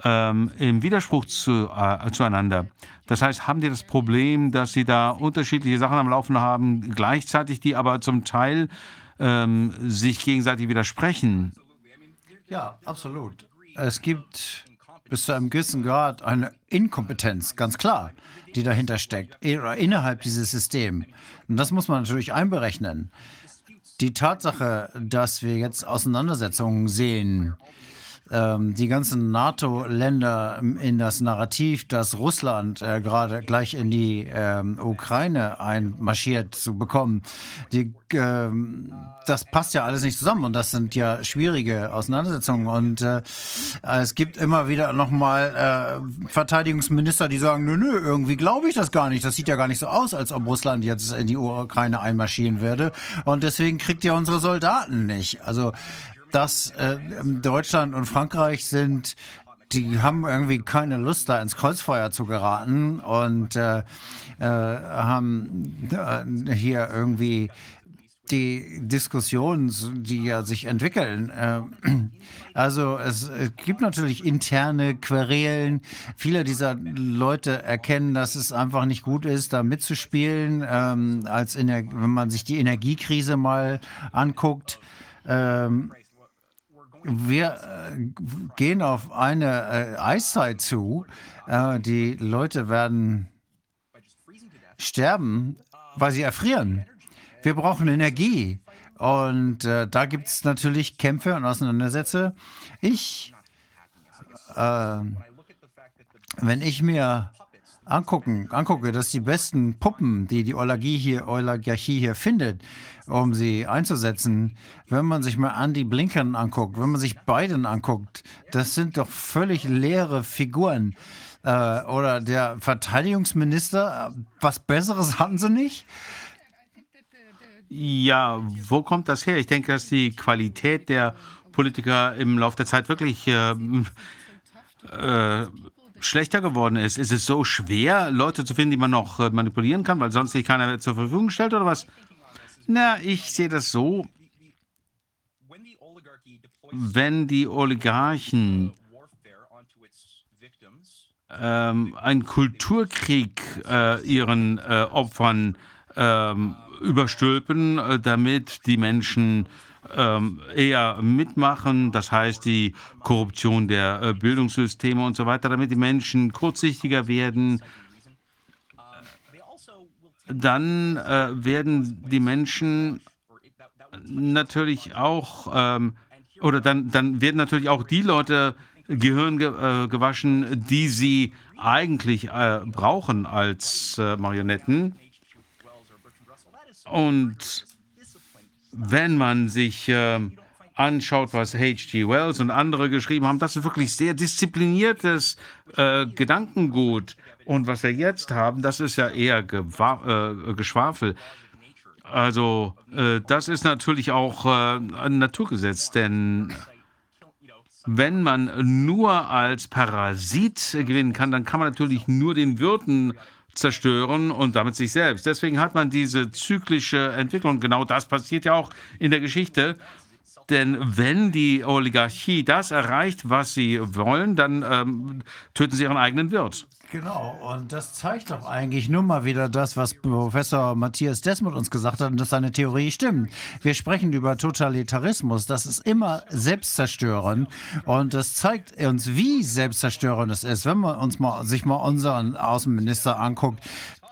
ähm, im Widerspruch zu, äh, zueinander? Das heißt, haben die das Problem, dass sie da unterschiedliche Sachen am Laufen haben, gleichzeitig, die aber zum Teil ähm, sich gegenseitig widersprechen? Ja, absolut. Es gibt bis zu einem gewissen Grad eine Inkompetenz, ganz klar, die dahinter steckt, innerhalb dieses Systems. Und das muss man natürlich einberechnen. Die Tatsache, dass wir jetzt Auseinandersetzungen sehen, ähm, die ganzen NATO-Länder in das Narrativ, dass Russland äh, gerade gleich in die ähm, Ukraine einmarschiert zu bekommen, die, ähm, das passt ja alles nicht zusammen und das sind ja schwierige Auseinandersetzungen und äh, es gibt immer wieder nochmal äh, Verteidigungsminister, die sagen, nö, nö, irgendwie glaube ich das gar nicht. Das sieht ja gar nicht so aus, als ob Russland jetzt in die Ukraine einmarschieren würde und deswegen kriegt ihr unsere Soldaten nicht. Also dass äh, Deutschland und Frankreich sind, die haben irgendwie keine Lust, da ins Kreuzfeuer zu geraten und äh, äh, haben äh, hier irgendwie die Diskussionen, die ja sich entwickeln. Äh, also es gibt natürlich interne Querelen. Viele dieser Leute erkennen, dass es einfach nicht gut ist, da mitzuspielen. Ähm, als wenn man sich die Energiekrise mal anguckt. Ähm, wir äh, gehen auf eine äh, Eiszeit zu. Äh, die Leute werden sterben, weil sie erfrieren. Wir brauchen Energie. Und äh, da gibt es natürlich Kämpfe und Auseinandersätze. Ich, äh, wenn ich mir angucken, angucke, dass die besten Puppen, die die Oligarchie hier, Oligarchie hier findet, um sie einzusetzen, wenn man sich mal Andy Blinken anguckt, wenn man sich Biden anguckt, das sind doch völlig leere Figuren. Äh, oder der Verteidigungsminister, was Besseres hatten sie nicht? Ja, wo kommt das her? Ich denke, dass die Qualität der Politiker im Laufe der Zeit wirklich äh, äh, schlechter geworden ist. Ist es so schwer, Leute zu finden, die man noch äh, manipulieren kann, weil sonst sich keiner zur Verfügung stellt oder was? Na, ich sehe das so. Wenn die Oligarchen ähm, einen Kulturkrieg äh, ihren äh, Opfern ähm, überstülpen, äh, damit die Menschen eher mitmachen, das heißt die Korruption der äh, Bildungssysteme und so weiter, damit die Menschen kurzsichtiger werden, dann äh, werden die Menschen natürlich auch, ähm, oder dann, dann werden natürlich auch die Leute Gehirn ge äh, gewaschen, die sie eigentlich brauchen als Marionetten. Und wenn man sich äh, anschaut, was H.G. Wells und andere geschrieben haben, das ist wirklich sehr diszipliniertes äh, Gedankengut. Und was wir jetzt haben, das ist ja eher Gewa äh, Geschwafel. Also äh, das ist natürlich auch äh, ein Naturgesetz, denn wenn man nur als Parasit gewinnen kann, dann kann man natürlich nur den Wirten zerstören und damit sich selbst. Deswegen hat man diese zyklische Entwicklung. Genau das passiert ja auch in der Geschichte. Denn wenn die Oligarchie das erreicht, was sie wollen, dann ähm, töten sie ihren eigenen Wirt. Genau, und das zeigt doch eigentlich nur mal wieder das, was Professor Matthias Desmond uns gesagt hat und dass seine Theorie stimmt. Wir sprechen über Totalitarismus, das ist immer selbstzerstörend und das zeigt uns, wie selbstzerstörend es ist, wenn man uns mal, sich mal unseren Außenminister anguckt.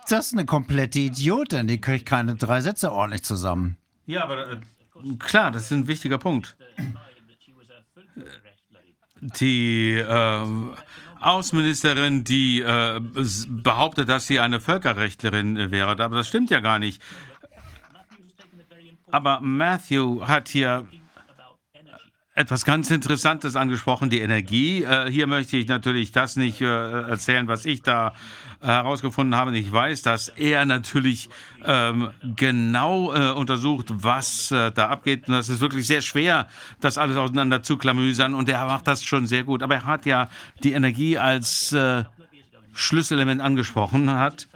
Das ist eine komplette Idiotin, die kriegt keine drei Sätze ordentlich zusammen. Ja, aber äh, klar, das ist ein wichtiger Punkt. Die äh, Außenministerin, die äh, behauptet, dass sie eine Völkerrechtlerin wäre. Aber das stimmt ja gar nicht. Aber Matthew hat hier etwas ganz Interessantes angesprochen, die Energie. Äh, hier möchte ich natürlich das nicht äh, erzählen, was ich da herausgefunden habe. Ich weiß, dass er natürlich ähm, genau äh, untersucht, was äh, da abgeht. Und das ist wirklich sehr schwer, das alles auseinander zu klamüsern. Und er macht das schon sehr gut. Aber er hat ja die Energie als äh, Schlüsselelement angesprochen hat.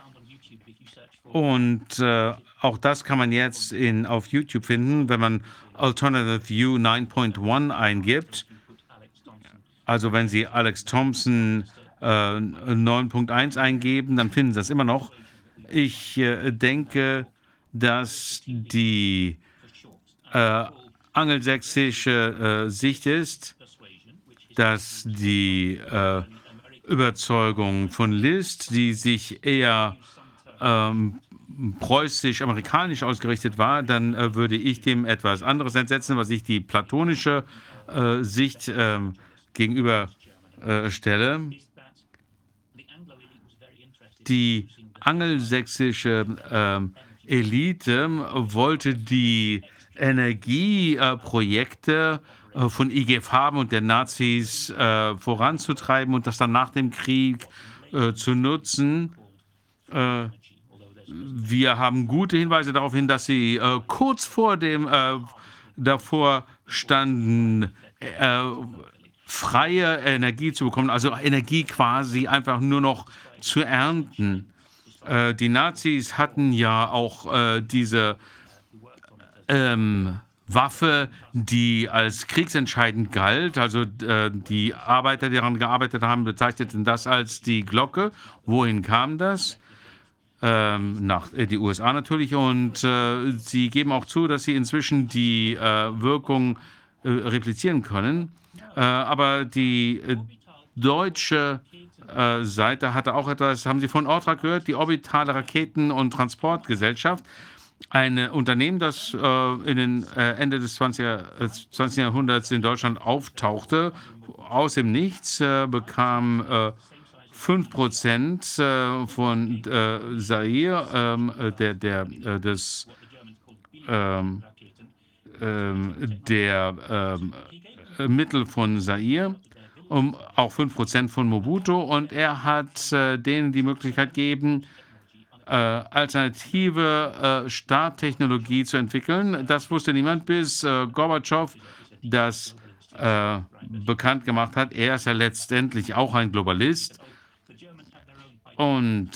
Und äh, auch das kann man jetzt in, auf YouTube finden, wenn man Alternative View 9.1 eingibt. Also wenn Sie Alex Thompson äh, 9.1 eingeben, dann finden Sie das immer noch. Ich äh, denke, dass die äh, angelsächsische äh, Sicht ist, dass die äh, Überzeugung von List, die sich eher ähm, preußisch-amerikanisch ausgerichtet war, dann äh, würde ich dem etwas anderes entsetzen, was ich die platonische äh, Sicht äh, gegenüber äh, stelle. Die angelsächsische ähm, Elite wollte die Energieprojekte äh, von IG Farben und der Nazis äh, voranzutreiben und das dann nach dem Krieg äh, zu nutzen. Äh, wir haben gute Hinweise darauf hin, dass sie äh, kurz vor dem äh, davor standen, freie Energie zu bekommen, also Energie quasi einfach nur noch zu ernten. Äh, die Nazis hatten ja auch äh, diese ähm, Waffe, die als kriegsentscheidend galt. Also äh, die Arbeiter, die daran gearbeitet haben, bezeichneten das als die Glocke. Wohin kam das? Ähm, nach äh, die USA natürlich. Und äh, sie geben auch zu, dass sie inzwischen die äh, Wirkung äh, replizieren können. Äh, aber die deutsche Seite hatte auch etwas, haben Sie von Ortrag gehört, die Orbitale Raketen- und Transportgesellschaft ein Unternehmen, das äh, in den äh, Ende des 20. 20. Jahrhunderts in Deutschland auftauchte, aus dem Nichts, äh, bekam äh, 5% äh, von äh, Zaire, ähm, der, der, äh, des, ähm, ähm, der Mittel von Zaire, um auch 5% von Mobutu. Und er hat denen die Möglichkeit gegeben, äh, alternative äh, Starttechnologie zu entwickeln. Das wusste niemand, bis äh, Gorbatschow das äh, bekannt gemacht hat. Er ist ja letztendlich auch ein Globalist. Und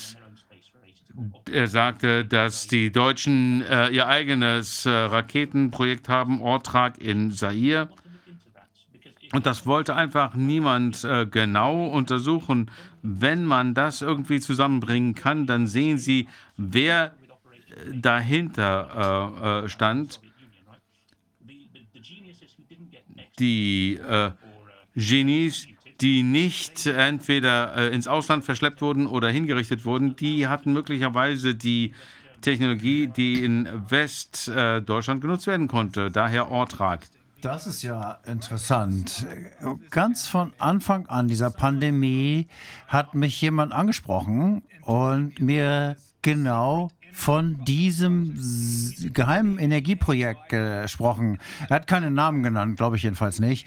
er sagte, dass die Deutschen äh, ihr eigenes äh, Raketenprojekt haben, Ortrag in Zaire. Und das wollte einfach niemand äh, genau untersuchen. Wenn man das irgendwie zusammenbringen kann, dann sehen Sie, wer dahinter äh, äh stand. Die äh, Genies, die nicht entweder äh, ins Ausland verschleppt wurden oder hingerichtet wurden, die hatten möglicherweise die Technologie, die in Westdeutschland genutzt werden konnte. Daher Ortrag. Das ist ja interessant. Ganz von Anfang an dieser Pandemie hat mich jemand angesprochen und mir genau von diesem geheimen Energieprojekt gesprochen. Er hat keinen Namen genannt, glaube ich jedenfalls nicht.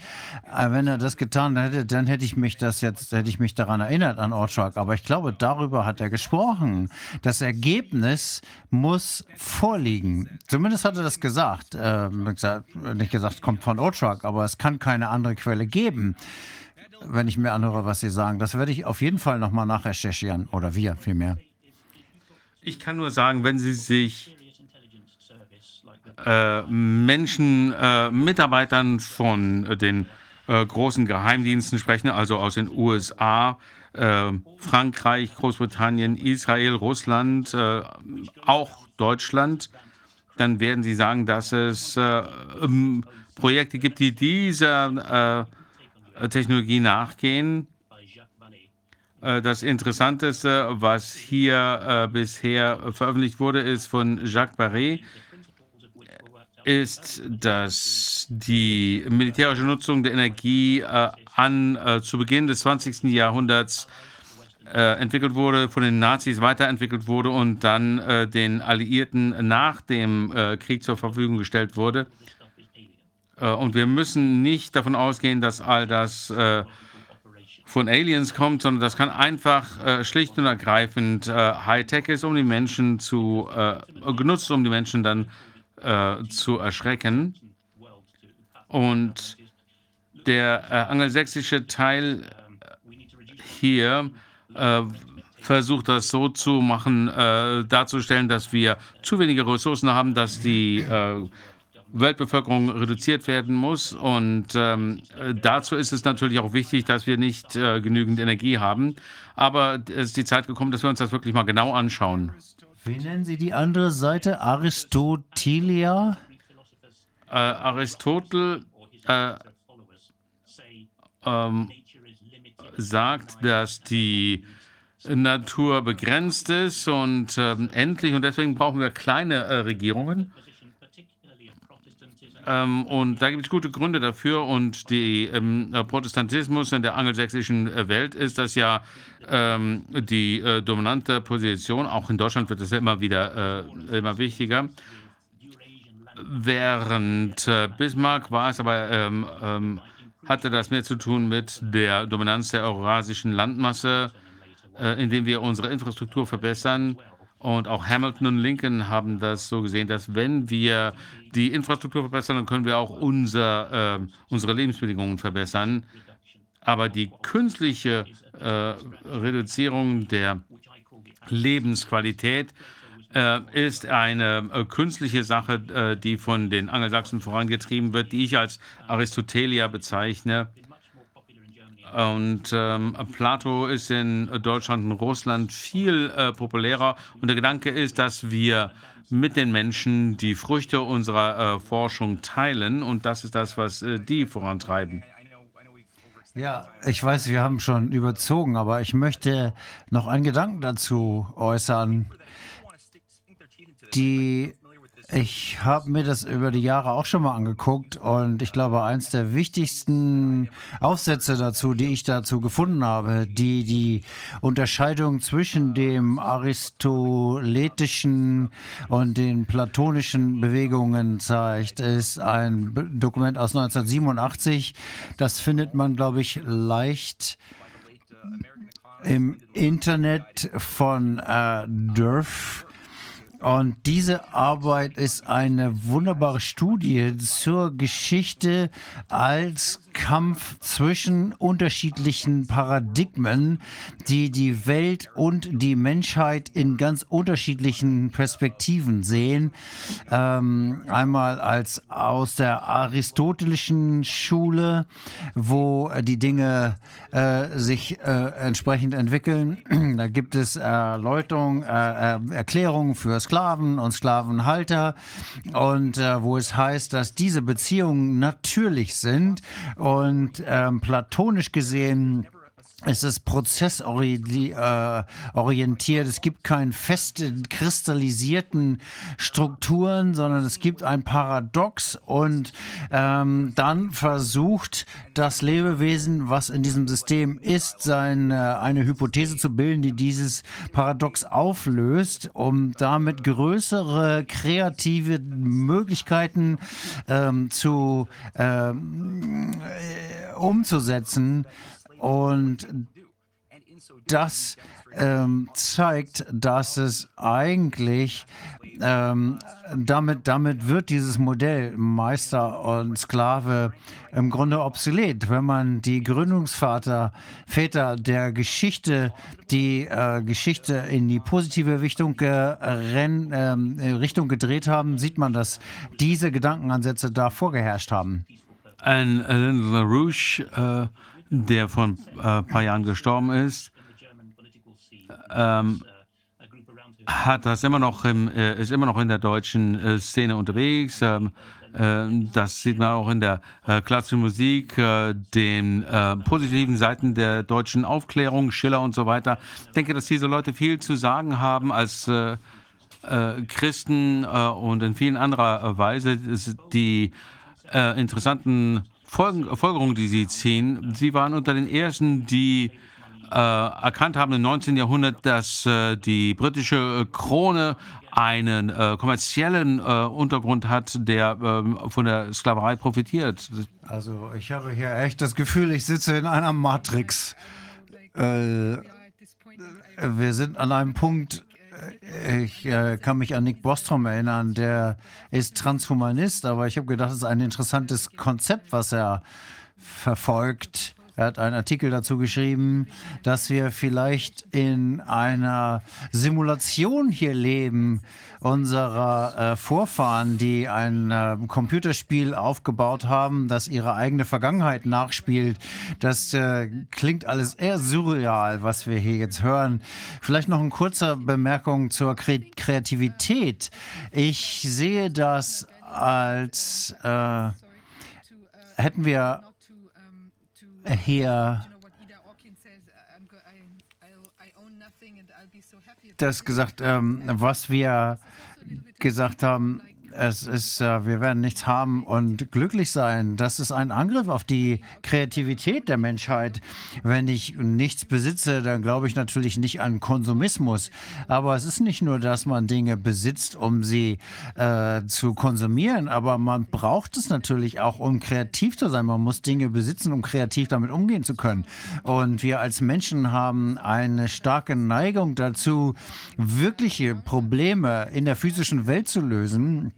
Wenn er das getan hätte, dann hätte ich mich das jetzt, hätte ich mich daran erinnert an Ortschak. Aber ich glaube, darüber hat er gesprochen. Das Ergebnis muss vorliegen. Zumindest hat er das gesagt. Ähm, nicht gesagt, kommt von Ortschak, aber es kann keine andere Quelle geben wenn ich mir anhöre, was Sie sagen. Das werde ich auf jeden Fall nochmal nachrecherchieren. Oder wir vielmehr. Ich kann nur sagen, wenn Sie sich äh, Menschen, äh, Mitarbeitern von äh, den äh, großen Geheimdiensten sprechen, also aus den USA, äh, Frankreich, Großbritannien, Israel, Russland, auch Deutschland, dann werden Sie sagen, dass es ähm, Projekte gibt, die dieser Technologie nachgehen das Interessanteste, was hier äh, bisher veröffentlicht wurde, ist von Jacques Barré, ist, dass die militärische Nutzung der Energie äh, an, äh, zu Beginn des 20. Jahrhunderts äh, entwickelt wurde, von den Nazis weiterentwickelt wurde und dann äh, den Alliierten nach dem Krieg zur Verfügung gestellt wurde. und wir müssen nicht davon ausgehen, dass all das von Aliens kommt, sondern das kann einfach äh, schlicht und ergreifend äh, Hightech ist, um die Menschen zu äh, genutzt, um die Menschen dann äh, zu erschrecken. Und der äh, angelsächsische Teil hier äh, versucht das so zu machen, darzustellen, dass wir zu wenige Ressourcen haben, dass die Weltbevölkerung reduziert werden muss. Und ähm, dazu ist es natürlich auch wichtig, dass wir nicht äh, genügend Energie haben. Aber es ist die Zeit gekommen, dass wir uns das wirklich mal genau anschauen. Wie nennen Sie die andere Seite? Aristotelia? Äh, Aristotel äh, ähm, sagt, dass die Natur begrenzt ist und ähm, endlich, und deswegen brauchen wir kleine äh, Regierungen. Ähm, und da gibt es gute Gründe dafür. Und der ähm, Protestantismus in der angelsächsischen äh, Welt ist das ja ähm, die äh, dominante Position. Auch in Deutschland wird ja immer wieder äh, immer wichtiger. Während äh, Bismarck war es aber, ähm, ähm, hatte das mehr zu tun mit der Dominanz der eurasischen Landmasse, äh, indem wir unsere Infrastruktur verbessern und auch Hamilton und Lincoln haben das so gesehen, dass wenn wir die Infrastruktur verbessern, dann können wir auch unser, äh, unsere Lebensbedingungen verbessern. Aber die künstliche äh, Reduzierung der Lebensqualität äh, ist eine äh, künstliche Sache, äh, die von den Angelsachsen vorangetrieben wird, die ich als Aristotelia bezeichne. Und ähm, Plato ist in Deutschland und Russland viel äh, populärer. Und der Gedanke ist, dass wir mit den Menschen die Früchte unserer äh, Forschung teilen. Und das ist das, was äh, die vorantreiben. Ja, ich weiß, wir haben schon überzogen, aber ich möchte noch einen Gedanken dazu äußern. Die ich habe mir das über die Jahre auch schon mal angeguckt und ich glaube, eins der wichtigsten Aufsätze dazu, die ich dazu gefunden habe, die die Unterscheidung zwischen dem aristoletischen und den platonischen Bewegungen zeigt, ist ein Dokument aus 1987. Das findet man, glaube ich, leicht im Internet von äh, Durf und diese Arbeit ist eine wunderbare Studie zur Geschichte als Kampf zwischen unterschiedlichen Paradigmen, die die Welt und die Menschheit in ganz unterschiedlichen Perspektiven sehen. Ähm, einmal als aus der aristotelischen Schule, wo die Dinge äh, sich äh, entsprechend entwickeln. da gibt es Erläuterungen, äh, äh, Erklärungen für Sklaven und Sklavenhalter und äh, wo es heißt, dass diese Beziehungen natürlich sind und ähm, platonisch gesehen es ist prozessorientiert. Es gibt keine festen, kristallisierten Strukturen, sondern es gibt ein Paradox und ähm, dann versucht das Lebewesen, was in diesem System ist, seine, eine Hypothese zu bilden, die dieses Paradox auflöst, um damit größere kreative Möglichkeiten ähm, zu ähm, äh, umzusetzen und das ähm, zeigt, dass es eigentlich ähm, damit, damit wird dieses Modell Meister und Sklave im Grunde obsolet. Wenn man die Gründungsvater, Väter der Geschichte, die äh, Geschichte in die positive Richtung, äh, Richtung gedreht haben, sieht man, dass diese Gedankenansätze da vorgeherrscht haben. Ein LaRouche äh der vor ein äh, paar Jahren gestorben ist, ähm, hat das immer noch im, äh, ist immer noch in der deutschen äh, Szene unterwegs. Ähm, äh, das sieht man auch in der äh, klassischen Musik, äh, den äh, positiven Seiten der deutschen Aufklärung, Schiller und so weiter. Ich denke, dass diese Leute viel zu sagen haben als Christen und in vielen anderer Weise. Die interessanten Folgerungen, die Sie ziehen. Sie waren unter den ersten, die äh, erkannt haben im 19. Jahrhundert, dass äh, die britische Krone einen äh, kommerziellen äh, Untergrund hat, der ähm, von der Sklaverei profitiert. Also ich habe hier echt das Gefühl, ich sitze in einer Matrix. Äh, wir sind an einem Punkt, ich äh, kann mich an Nick Bostrom erinnern, der ist Transhumanist, aber ich habe gedacht, es ist ein interessantes Konzept, was er verfolgt. Er hat einen Artikel dazu geschrieben, dass wir vielleicht in einer Simulation hier leben, unserer äh, Vorfahren, die ein äh, Computerspiel aufgebaut haben, das ihre eigene Vergangenheit nachspielt. Das äh, klingt alles eher surreal, was wir hier jetzt hören. Vielleicht noch eine kurze Bemerkung zur Kre Kreativität. Ich sehe das als äh, hätten wir hier das gesagt, ähm, was wir gesagt haben, es ist, äh, wir werden nichts haben und glücklich sein. Das ist ein Angriff auf die Kreativität der Menschheit. Wenn ich nichts besitze, dann glaube ich natürlich nicht an Konsumismus. Aber es ist nicht nur, dass man Dinge besitzt, um sie äh, zu konsumieren, aber man braucht es natürlich auch, um kreativ zu sein. Man muss Dinge besitzen, um kreativ damit umgehen zu können. Und wir als Menschen haben eine starke Neigung dazu, wirkliche Probleme in der physischen Welt zu lösen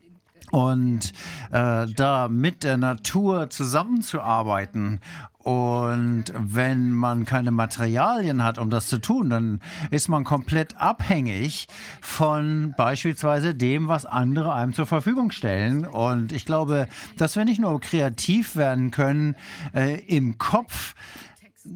und äh, da mit der Natur zusammenzuarbeiten Und wenn man keine Materialien hat, um das zu tun, dann ist man komplett abhängig von beispielsweise dem, was andere einem zur Verfügung stellen. Und ich glaube, dass wir nicht nur kreativ werden können äh, im Kopf,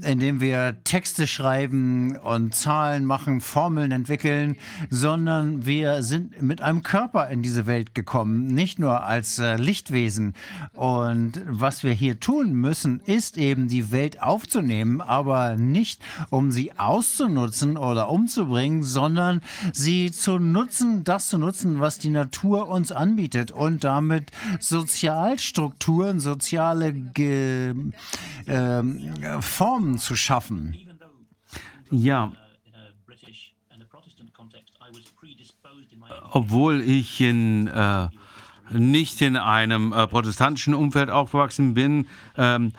indem wir Texte schreiben und Zahlen machen, Formeln entwickeln, sondern wir sind mit einem Körper in diese Welt gekommen, nicht nur als äh, Lichtwesen. Und was wir hier tun müssen, ist eben die Welt aufzunehmen, aber nicht um sie auszunutzen oder umzubringen, sondern sie zu nutzen, das zu nutzen, was die Natur uns anbietet und damit Sozialstrukturen, soziale Ge äh, Formen Formen zu schaffen. Ja. Obwohl ich in, äh, nicht in einem äh, protestantischen Umfeld aufgewachsen bin, ähm,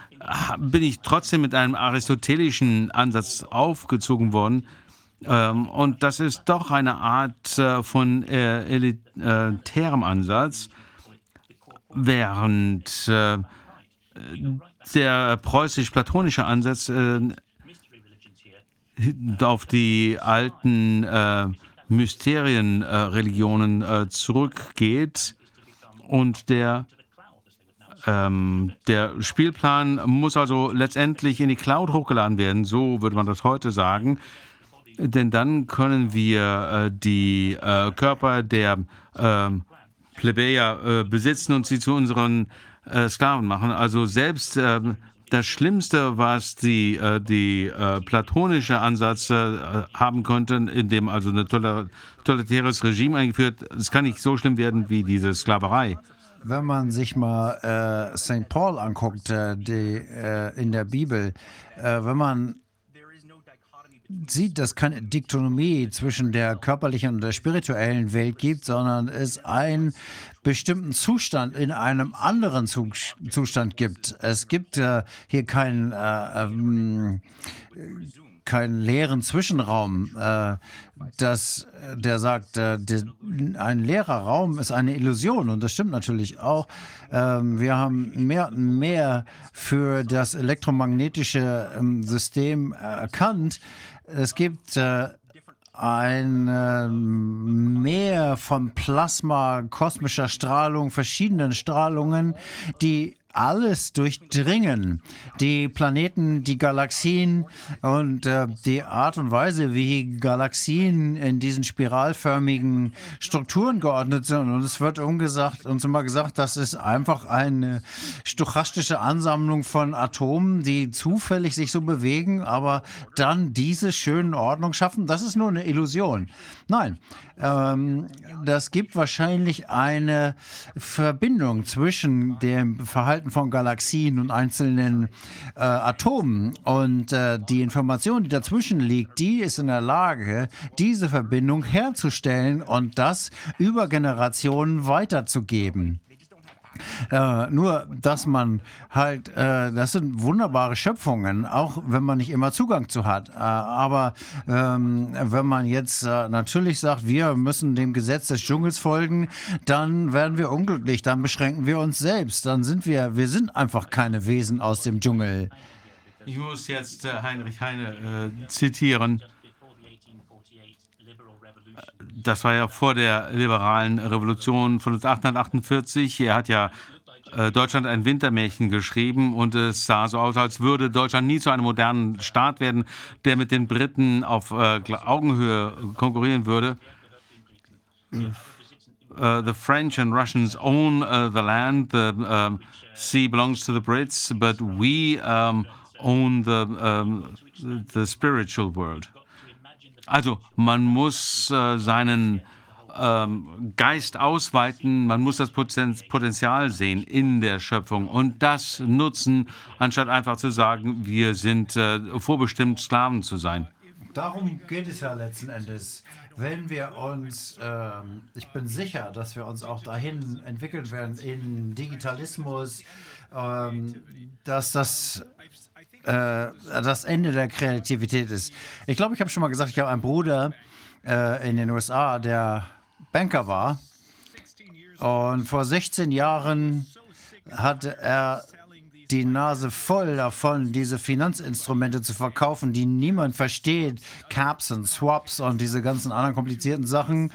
bin ich trotzdem mit einem aristotelischen Ansatz aufgezogen worden. Ähm, und das ist doch eine Art äh, von äh, elitärem Ansatz, während äh, der preußisch-platonische Ansatz äh, auf die alten äh, Mysterienreligionen äh, zurückgeht und der ähm, der Spielplan muss also letztendlich in die Cloud hochgeladen werden, so würde man das heute sagen. Denn dann können wir äh, die äh, Körper der ähm, Plebejer äh, besitzen und sie zu unseren äh, Sklaven machen. Also selbst äh, das Schlimmste, was die, äh, die äh, platonische Ansatz äh, haben konnten, in dem also ein totalitäres Regime eingeführt, es kann nicht so schlimm werden wie diese Sklaverei. Wenn man sich mal äh, St. Paul anguckt, äh, die, in der Bibel, wenn man sieht, dass keine Diktonomie zwischen der körperlichen und der spirituellen Welt gibt, sondern es einen bestimmten Zustand in einem anderen Zustand gibt. Es gibt äh, hier keinen äh, ähm, keinen leeren Zwischenraum, äh, das, der sagt, äh, die, ein leerer Raum ist eine Illusion und das stimmt natürlich auch. Ähm, wir haben mehr und mehr für das elektromagnetische ähm, System erkannt. Es gibt äh, ein Meer von Plasma, kosmischer Strahlung, verschiedenen Strahlungen, die alles durchdringen. Die Planeten, die Galaxien und äh, die Art und Weise, wie Galaxien in diesen spiralförmigen Strukturen geordnet sind. Und es wird umgesagt, uns immer gesagt, das ist einfach eine stochastische Ansammlung von Atomen, die zufällig sich so bewegen, aber dann diese schöne Ordnung schaffen. Das ist nur eine Illusion. Nein, ähm, das gibt wahrscheinlich eine Verbindung zwischen dem Verhalten von Galaxien und einzelnen äh, Atomen. Und äh, die Information, die dazwischen liegt, die ist in der Lage, diese Verbindung herzustellen und das über Generationen weiterzugeben. Äh, nur, dass man halt, äh, das sind wunderbare Schöpfungen, auch wenn man nicht immer Zugang zu hat. Äh, aber ähm, wenn man jetzt äh, natürlich sagt, wir müssen dem Gesetz des Dschungels folgen, dann werden wir unglücklich, dann beschränken wir uns selbst, dann sind wir, wir sind einfach keine Wesen aus dem Dschungel. Ich muss jetzt äh, Heinrich Heine äh, zitieren das war ja vor der liberalen Revolution von 1848. Er hat ja äh, Deutschland ein Wintermärchen geschrieben und es sah so aus, als würde Deutschland nie zu einem modernen Staat werden, der mit den Briten auf äh, Augenhöhe konkurrieren würde. Uh, the French and Russians own uh, the land. The um, sea belongs to the Brits, but we um, own the, um, the spiritual world. Also man muss äh, seinen ähm, Geist ausweiten, man muss das Potenzial sehen in der Schöpfung und das nutzen, anstatt einfach zu sagen, wir sind äh, vorbestimmt, Sklaven zu sein. Darum geht es ja letzten Endes. Wenn wir uns, äh, ich bin sicher, dass wir uns auch dahin entwickeln werden in Digitalismus, ähm, dass das äh, das Ende der Kreativität ist. Ich glaube, ich habe schon mal gesagt, ich habe einen Bruder äh, in den USA, der Banker war. Und vor 16 Jahren hatte er die Nase voll davon, diese Finanzinstrumente zu verkaufen, die niemand versteht. Caps und Swaps und diese ganzen anderen komplizierten Sachen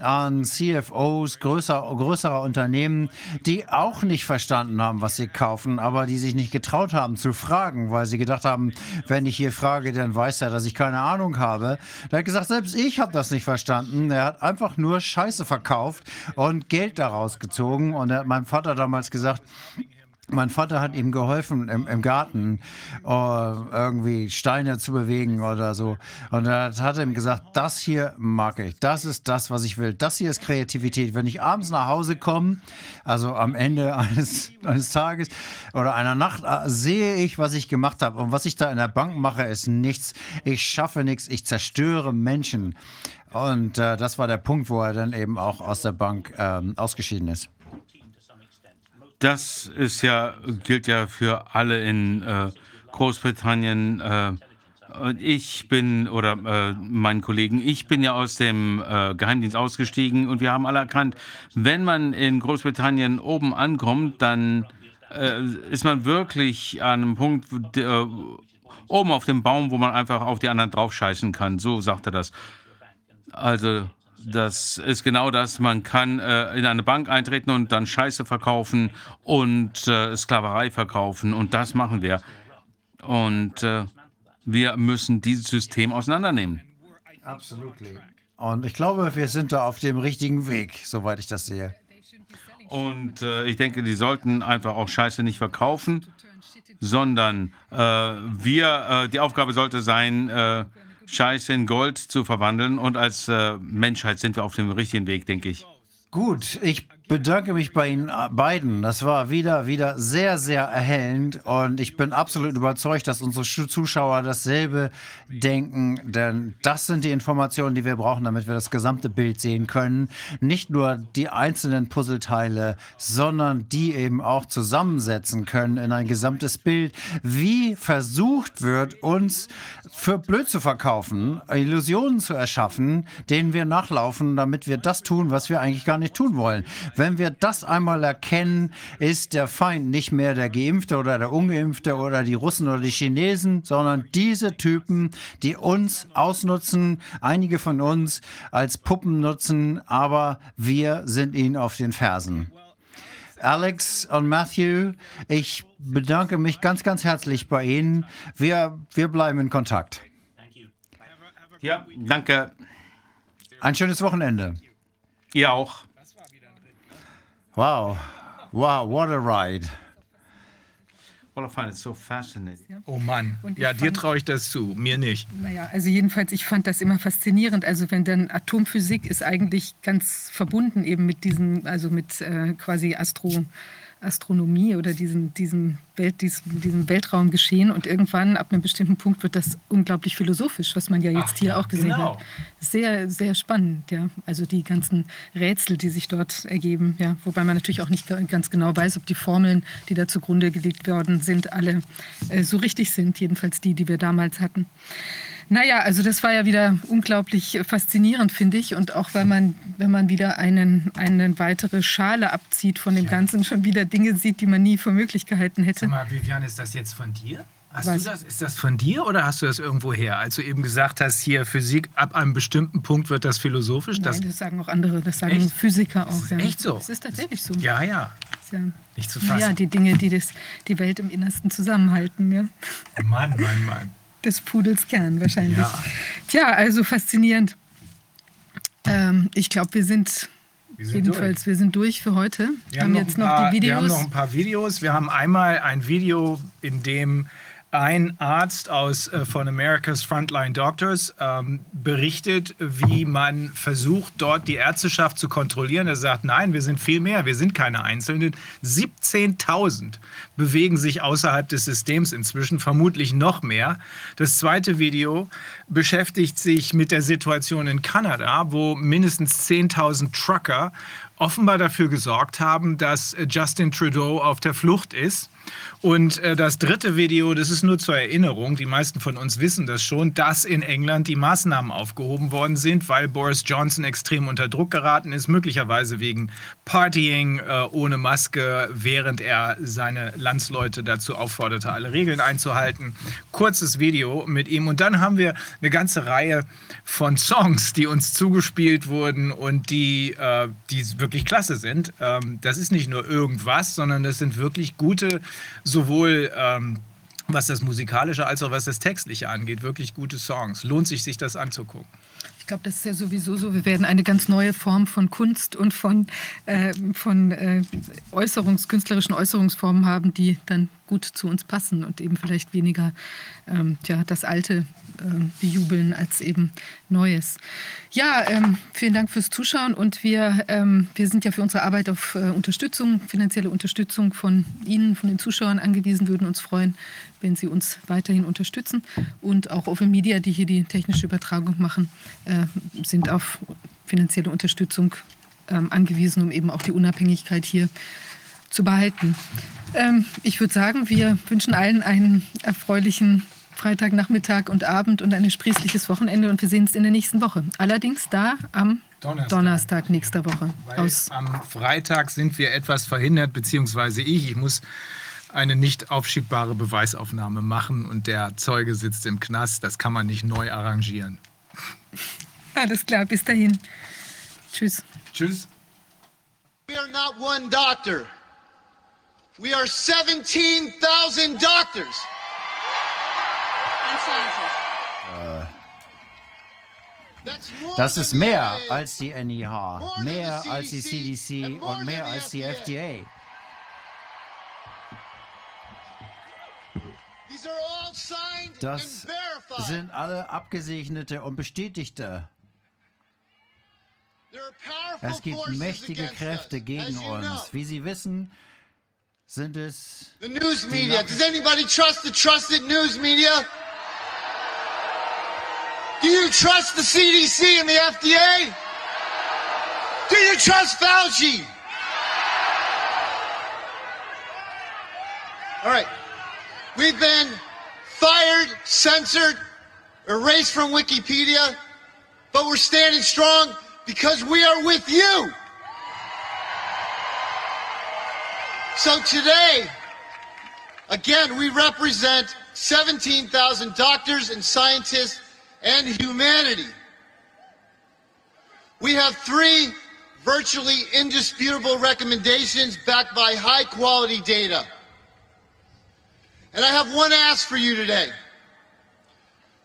an CFOs größer, größerer Unternehmen, die auch nicht verstanden haben, was sie kaufen, aber die sich nicht getraut haben zu fragen, weil sie gedacht haben, wenn ich hier frage, dann weiß er, dass ich keine Ahnung habe. Er hat gesagt, selbst ich habe das nicht verstanden. Er hat einfach nur Scheiße verkauft und Geld daraus gezogen. Und er hat meinem Vater damals gesagt, mein Vater hat ihm geholfen im, im Garten, äh, irgendwie Steine zu bewegen oder so. Und er hat ihm gesagt, das hier mag ich, das ist das, was ich will. Das hier ist Kreativität. Wenn ich abends nach Hause komme, also am Ende eines, eines Tages oder einer Nacht, äh, sehe ich, was ich gemacht habe. Und was ich da in der Bank mache, ist nichts. Ich schaffe nichts, ich zerstöre Menschen. Und äh, das war der Punkt, wo er dann eben auch aus der Bank ähm, ausgeschieden ist. Das ist ja, gilt ja für alle in äh, Großbritannien. Äh, ich bin, oder äh, meinen Kollegen, ich bin ja aus dem äh, Geheimdienst ausgestiegen und wir haben alle erkannt, wenn man in Großbritannien oben ankommt, dann äh, ist man wirklich an einem Punkt, äh, oben auf dem Baum, wo man einfach auf die anderen draufscheißen kann. So sagt er das. Also das ist genau das. Man kann äh, in eine Bank eintreten und dann Scheiße verkaufen und äh, Sklaverei verkaufen. Und das machen wir. Und äh, wir müssen dieses System auseinandernehmen. Absolut. Und ich glaube, wir sind da auf dem richtigen Weg, soweit ich das sehe. Und äh, ich denke, die sollten einfach auch Scheiße nicht verkaufen, sondern äh, wir, äh, die Aufgabe sollte sein, Scheiße in Gold zu verwandeln. Und als äh, Menschheit sind wir auf dem richtigen Weg, denke ich. Gut, ich bedanke mich bei Ihnen äh, beiden. Das war wieder, wieder sehr, sehr erhellend und ich bin absolut überzeugt, dass unsere Zuschauer dasselbe denken, denn das sind die Informationen, die wir brauchen, damit wir das gesamte Bild sehen können. Nicht nur die einzelnen Puzzleteile, sondern die eben auch zusammensetzen können in ein gesamtes Bild, wie versucht wird, uns für blöd zu verkaufen, Illusionen zu erschaffen, denen wir nachlaufen, damit wir das tun, was wir eigentlich gar nicht tun wollen. Wenn wir das einmal erkennen, ist der Feind nicht mehr der Geimpfte oder der Ungeimpfte oder die Russen oder die Chinesen, sondern diese Typen, die uns ausnutzen, einige von uns als Puppen nutzen, aber wir sind ihnen auf den Fersen. Alex und Matthew, ich bedanke mich ganz, ganz herzlich bei Ihnen. Wir, wir bleiben in Kontakt. Ja, danke. Ein schönes Wochenende. Ihr auch. Wow. Wow, what a ride. Well, I find it so fascinating. Oh Mann. Ja, dir traue ich das zu, mir nicht. Naja, also jedenfalls, ich fand das immer faszinierend. Also wenn dann Atomphysik ist eigentlich ganz verbunden eben mit diesem, also mit äh, quasi Astro, Astronomie oder diesem, diesem, Welt, diesem, diesem Weltraumgeschehen. Und irgendwann, ab einem bestimmten Punkt, wird das unglaublich philosophisch, was man ja jetzt Ach hier ja, auch gesehen genau. hat. Sehr, sehr spannend, ja. Also die ganzen Rätsel, die sich dort ergeben, ja. Wobei man natürlich auch nicht ganz genau weiß, ob die Formeln, die da zugrunde gelegt worden sind, alle äh, so richtig sind. Jedenfalls die, die wir damals hatten. Naja, also das war ja wieder unglaublich faszinierend, finde ich. Und auch weil man, wenn man wieder einen, eine weitere Schale abzieht von dem Ganzen, schon wieder Dinge sieht, die man nie für möglich gehalten hätte. Sag mal, Vivian, ist das jetzt von dir? Hast Was? du das, ist das von dir oder hast du das irgendwo her? Als du eben gesagt hast, hier Physik, ab einem bestimmten Punkt wird das philosophisch. Das, Nein, das sagen auch andere, das sagen Echt? Physiker auch. ist ja. echt so? Das ist tatsächlich so. ja, ja, Ja. nicht zu fassen. Ja, die Dinge, die das, die Welt im Innersten zusammenhalten. Ja. Mann, Mann, Mann. Des Pudels Kern wahrscheinlich. Ja. Tja, also faszinierend. Ähm, ich glaube, wir sind, Wir sind jedenfalls, wir sind durch für heute. Wir haben, noch jetzt noch paar, die Wir haben Videos. noch ein paar Videos. Wir haben einmal ein Video, in dem ein Arzt aus, äh, von America's Frontline Doctors ähm, berichtet, wie man versucht, dort die Ärzteschaft zu kontrollieren. Er sagt, nein, wir sind viel mehr, wir sind keine Einzelnen. 17.000 bewegen sich außerhalb des Systems inzwischen, vermutlich noch mehr. Das zweite Video beschäftigt sich mit der Situation in Kanada, wo mindestens 10.000 Trucker offenbar dafür gesorgt haben, dass äh, Justin Trudeau auf der Flucht ist. Und äh, das dritte Video, das ist nur zur Erinnerung, die meisten von uns wissen das schon, dass in England die Maßnahmen aufgehoben worden sind, weil Boris Johnson extrem unter Druck geraten ist, möglicherweise wegen Partying äh, ohne Maske, während er seine Landsleute dazu aufforderte, alle Regeln einzuhalten. Kurzes Video mit ihm. Und dann haben wir eine ganze Reihe von Songs, die uns zugespielt wurden und die, äh, die wirklich klasse sind. Ähm, das ist nicht nur irgendwas, sondern das sind wirklich gute sowohl ähm, was das Musikalische als auch was das Textliche angeht, wirklich gute Songs. Lohnt sich, sich das anzugucken. Ich glaube, das ist ja sowieso so. Wir werden eine ganz neue Form von Kunst und von, äh, von äh, Äußerungs, künstlerischen Äußerungsformen haben, die dann gut zu uns passen und eben vielleicht weniger ähm, ja, das Alte bejubeln als eben Neues. Ja, ähm, vielen Dank fürs Zuschauen und wir, ähm, wir sind ja für unsere Arbeit auf äh, Unterstützung, finanzielle Unterstützung von Ihnen, von den Zuschauern angewiesen, würden uns freuen, wenn Sie uns weiterhin unterstützen und auch Open Media, die hier die technische Übertragung machen, äh, sind auf finanzielle Unterstützung ähm, angewiesen, um eben auch die Unabhängigkeit hier zu behalten. Ähm, ich würde sagen, wir wünschen allen einen erfreulichen Freitagnachmittag und Abend und ein sprießliches Wochenende und wir sehen uns in der nächsten Woche. Allerdings da am Donnerstag, Donnerstag nächster Woche. Aus am Freitag sind wir etwas verhindert, beziehungsweise ich. Ich muss eine nicht aufschiebbare Beweisaufnahme machen und der Zeuge sitzt im Knast. Das kann man nicht neu arrangieren. Alles klar, bis dahin. Tschüss. Tschüss. We are not one doctor. We are 17,000 doctors. Das ist mehr als die NIH, mehr als die CDC und mehr als die FDA. Das sind alle abgesegnete und bestätigte. Es gibt mächtige Kräfte gegen uns. Wie Sie wissen, sind es. The news media. Does anybody trust the trusted news media? Do you trust the CDC and the FDA? Do you trust Fauci? All right. We've been fired, censored, erased from Wikipedia, but we're standing strong because we are with you. So today, again, we represent 17,000 doctors and scientists and humanity. We have three virtually indisputable recommendations backed by high quality data. And I have one ask for you today.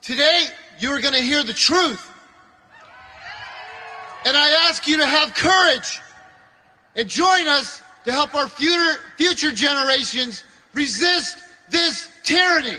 Today, you are going to hear the truth. And I ask you to have courage and join us to help our future, future generations resist this tyranny.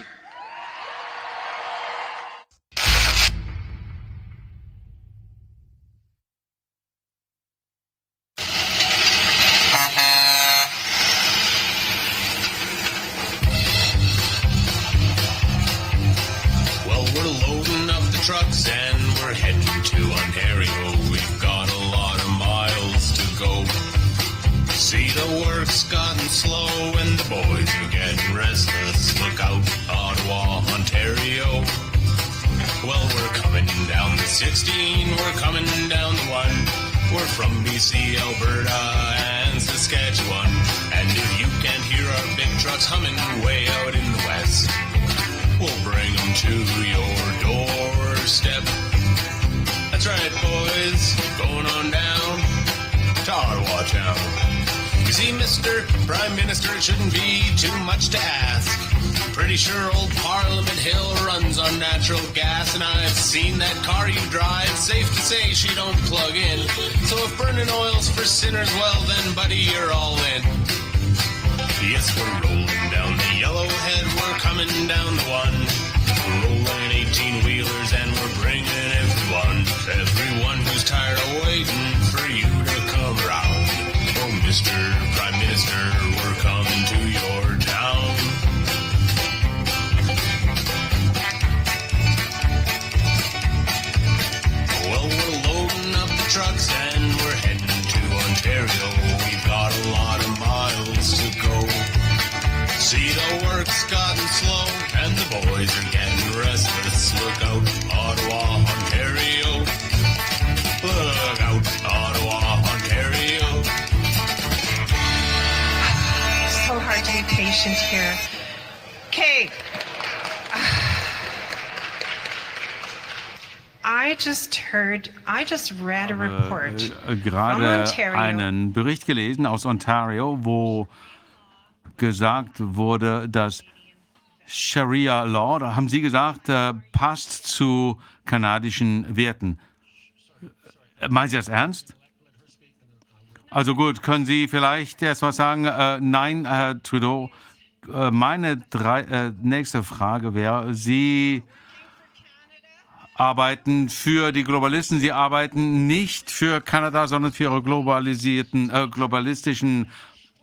Heard, I just read a report äh, from gerade einen Bericht gelesen aus Ontario, wo gesagt wurde, dass Sharia Law, da haben Sie gesagt, äh, passt zu kanadischen Werten. Äh, Meinen Sie das ernst? Also gut, können Sie vielleicht erst was sagen? Äh, nein, Herr Trudeau. Äh, meine drei, äh, nächste Frage wäre, Sie arbeiten für die Globalisten. Sie arbeiten nicht für Kanada, sondern für ihre globalisierten, äh, globalistischen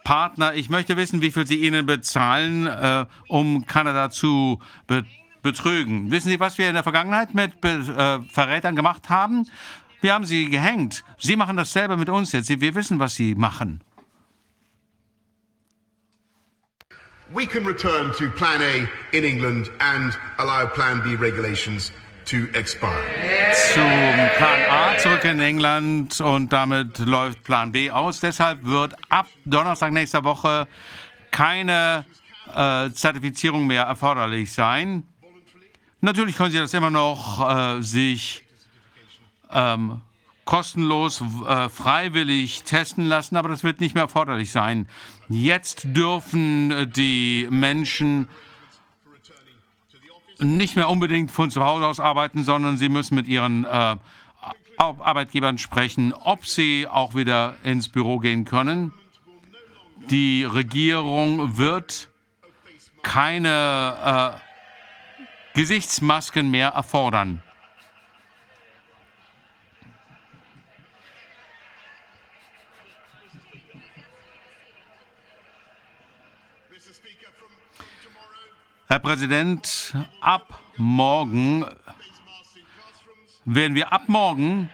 Partner. Ich möchte wissen, wie viel Sie ihnen bezahlen, äh, um Kanada zu be betrügen. Wissen Sie, was wir in der Vergangenheit mit be äh, Verrätern gemacht haben? Wir haben sie gehängt. Sie machen dasselbe mit uns jetzt. Wir wissen, was Sie machen. We can return to Plan A in England and allow Plan B regulations. Zum Plan A zurück in England und damit läuft Plan B aus. Deshalb wird ab Donnerstag nächster Woche keine äh, Zertifizierung mehr erforderlich sein. Natürlich können Sie das immer noch äh, sich ähm, kostenlos äh, freiwillig testen lassen, aber das wird nicht mehr erforderlich sein. Jetzt dürfen äh, die Menschen nicht mehr unbedingt von zu Hause aus arbeiten, sondern sie müssen mit ihren äh, Arbeitgebern sprechen, ob sie auch wieder ins Büro gehen können. Die Regierung wird keine äh, Gesichtsmasken mehr erfordern. Herr Präsident, ab morgen werden wir ab morgen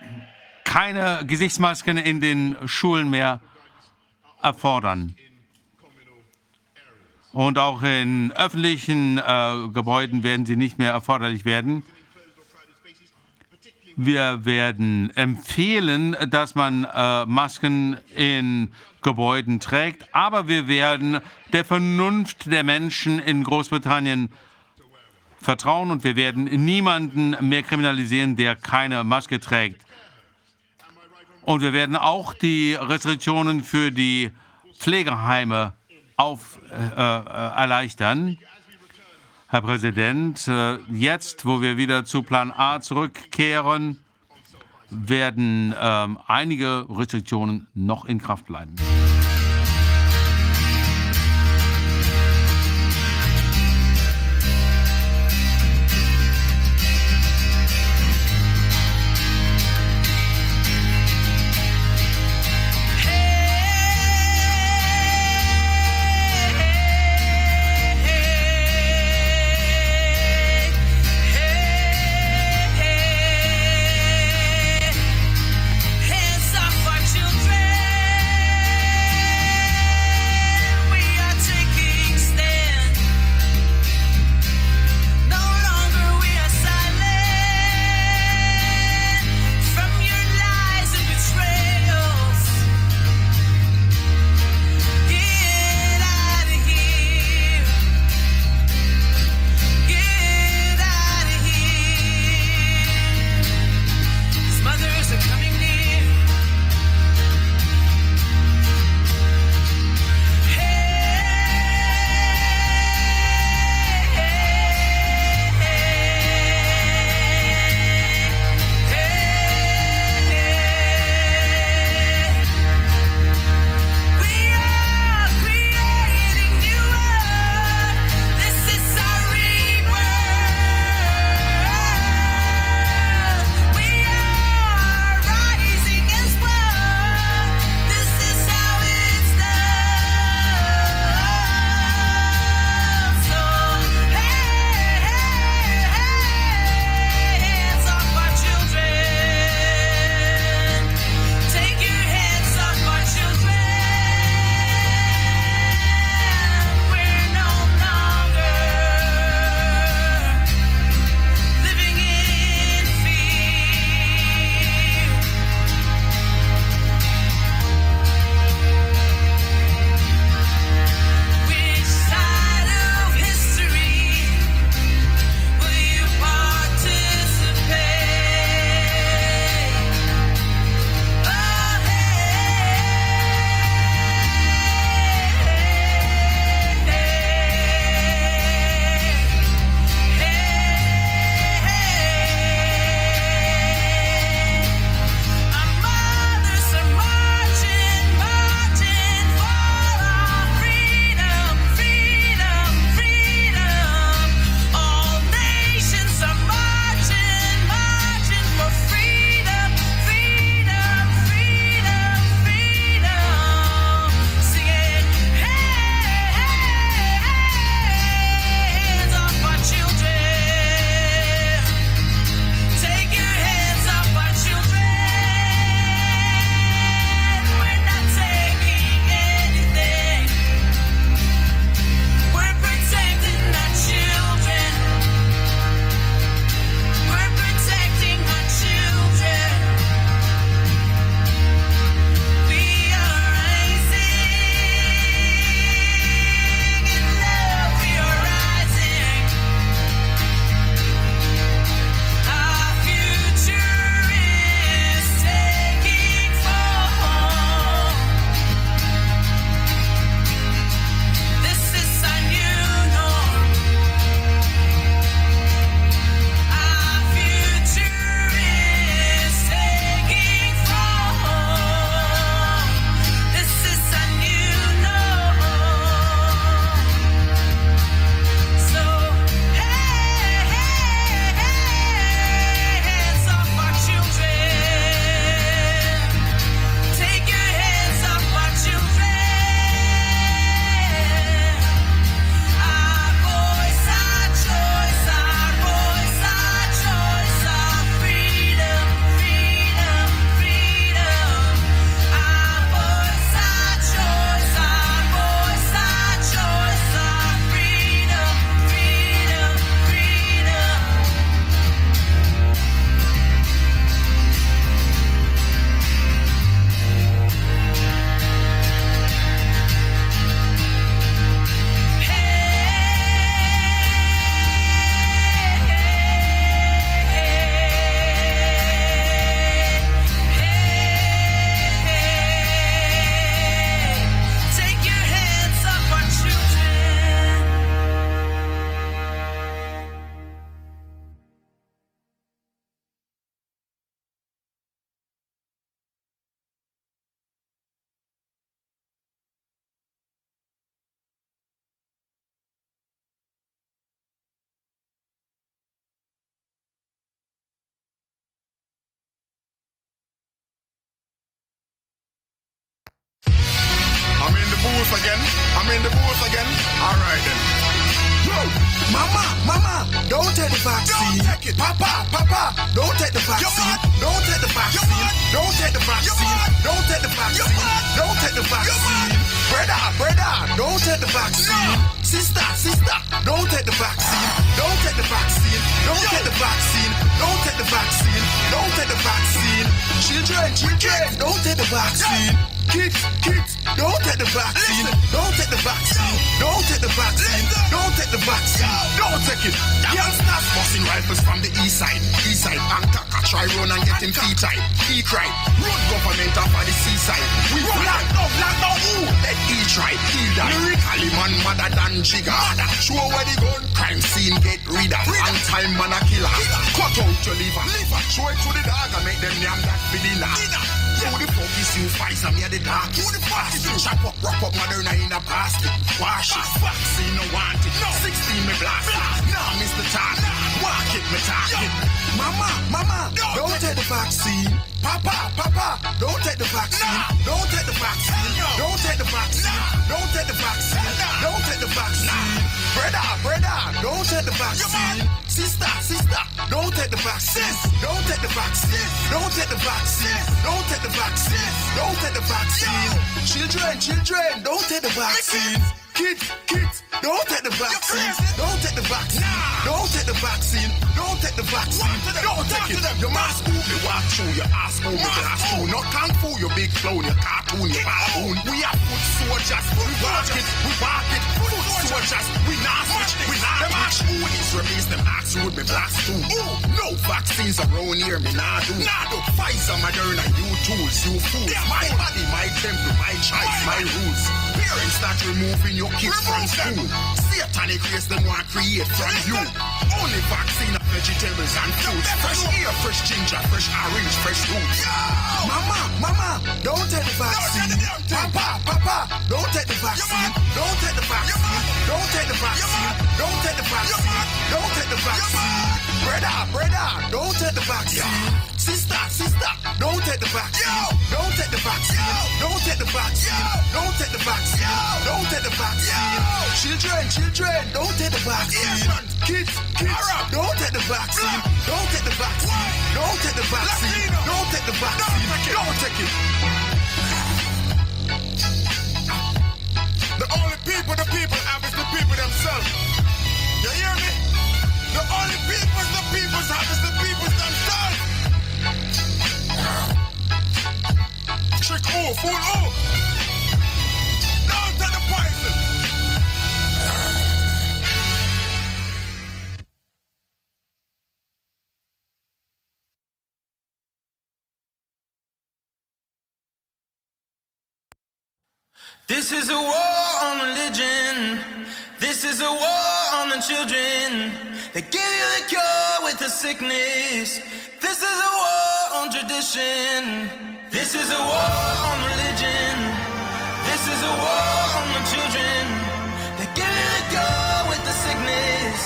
keine Gesichtsmasken in den Schulen mehr erfordern. Und auch in öffentlichen äh, Gebäuden werden sie nicht mehr erforderlich werden. Wir werden empfehlen, dass man äh, Masken in Gebäuden trägt, aber wir werden der Vernunft der Menschen in Großbritannien vertrauen und wir werden niemanden mehr kriminalisieren, der keine Maske trägt. Und wir werden auch die Restriktionen für die Pflegeheime auf, äh, äh, erleichtern. Herr Präsident, äh, jetzt, wo wir wieder zu Plan A zurückkehren, werden ähm, einige Restriktionen noch in Kraft bleiben. Pfizer, Moderna, you tools, you fools. My body, my temple, my choice, my rules. Parents start removing your kids from school. Satanic race them want to create from you. Only vaccine of vegetables and fruits. Fresh air, fresh ginger, fresh orange, fresh roots. Mama, mama, don't take the vaccine. Papa, papa, don't take the vaccine. Don't take the vaccine. Don't take the vaccine. Don't take the vaccine. Don't take the vaccine. Brother, brother, don't take the vaccine. Sister, sister, don't take the vaccine. Don't take the vaccine. Don't take the vaccine. Don't take the vaccine. Don't take the vaccine. Children, children, don't take the vaccine. Kids, kids, don't take the vaccine. Don't take the vaccine. Don't take the vaccine. Don't take the vaccine. Don't take it. The only people the people have is the people themselves. You hear me? The only people the people have is the people themselves. To the poison. This is a war on religion. This is a war on the children. They give you the cure with the sickness. This is a war on tradition. This is a war on religion. This is a war on the children. They give you the cure with the sickness.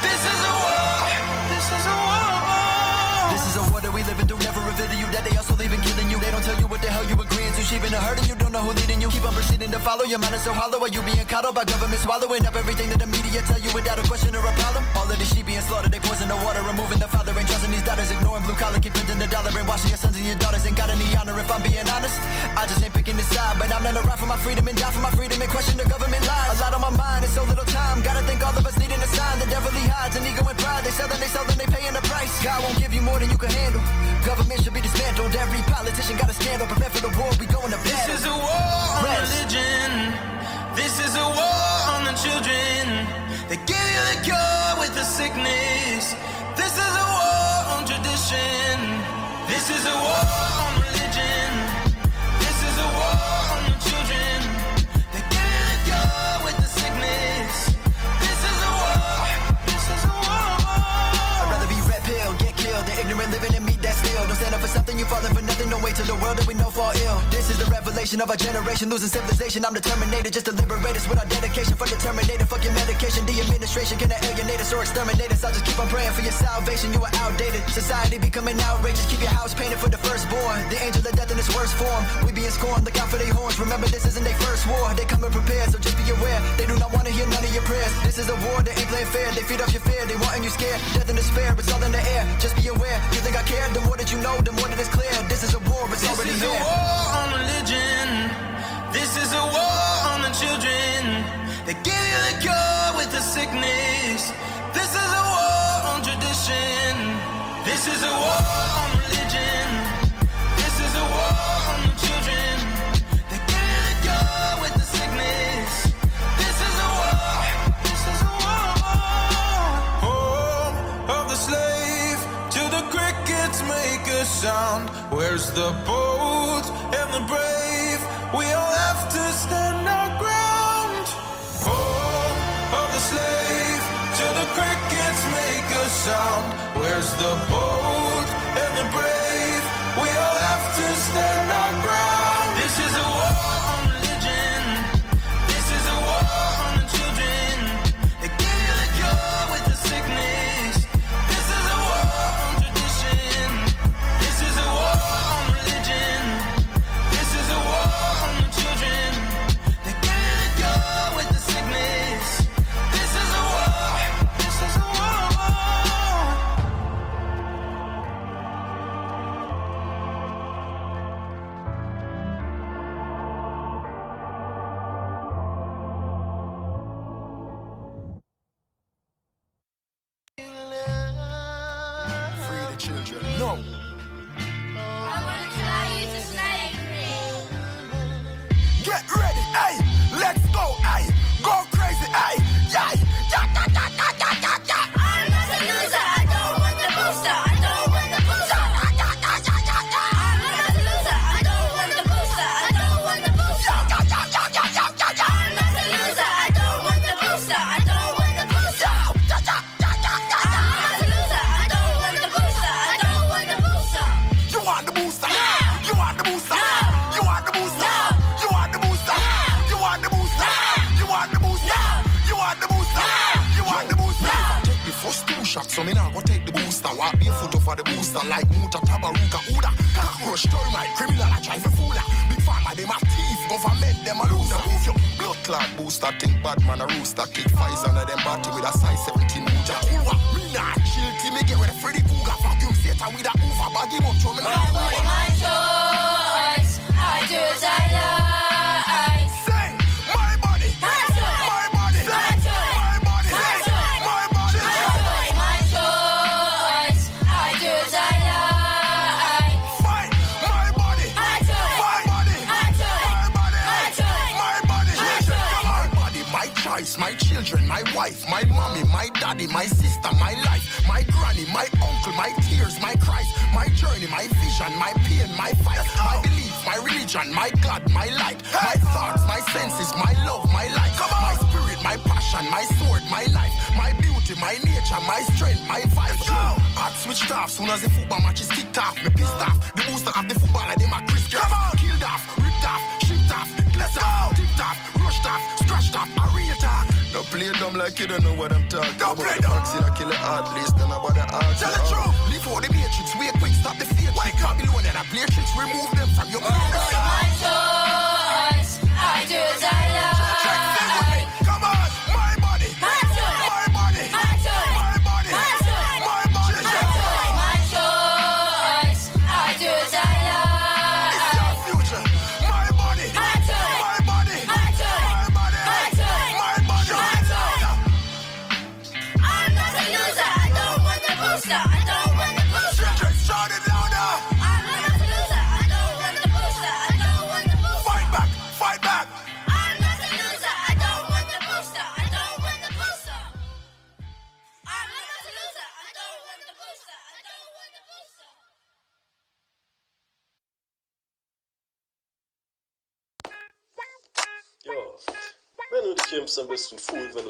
This is a war. This is a war. This is a war that we living through. Never reveal to you that they also leaving killing you. They don't tell you what the hell you been a hurting you. Don't know who leading you. Keep on proceeding to follow. Your mind is so hollow. Are you being coddled by government swallowing up everything that the media tell you without a question or a problem? All of this sheep being slaughtered. They poison the water. Removing the father. and trusting these daughters. Ignoring blue collar. Keep printing the dollar. Brainwashing your sons and your daughters. Ain't got any honor if I'm being honest. I just ain't picking this side. But I'm not a ride for my freedom and die for my freedom and question the government lies. A lot on my mind. It's so little time. Gotta think all of us needing a sign. The devil he hides. An ego and pride. They sell them. They sell them. They paying the price. God won't give you more than you can handle. Government should be dismantled. Every politician got a scandal. Prepare for the war. We going to battle. This is a war on Rest. religion. This is a war on the children. They give you the cure with the sickness. This is a war on tradition. This is a war on no way to the world that we know fall ill. This is the revelation of our generation, losing civilization. I'm the Terminator, just to liberate us with our dedication. From the Terminator, fucking medication. The administration can alienate us or exterminate us. I'll just keep on praying for your salvation. You are outdated. Society becoming outrageous. Keep your house painted for the firstborn. The angel of death in its worst form. We being scorned. Look out for their horns. Remember, this isn't their first war. They coming prepared, so just be aware. They do not want to hear none of your prayers. This is a war that ain't playing fair. They feed off your fear. They wanting you scared. Death and despair. It's all in the air. Just be aware. You think I care? The more that you know, the more that it's clear. This is a war is already is. This is a war on religion. This is a war on the children. They give you the cure with the sickness. This is a war on tradition. This is a war. sound? Where's the bold and the brave? We all have to stand our ground. Home of the slave till the crickets make a sound. Where's the bold and the brave?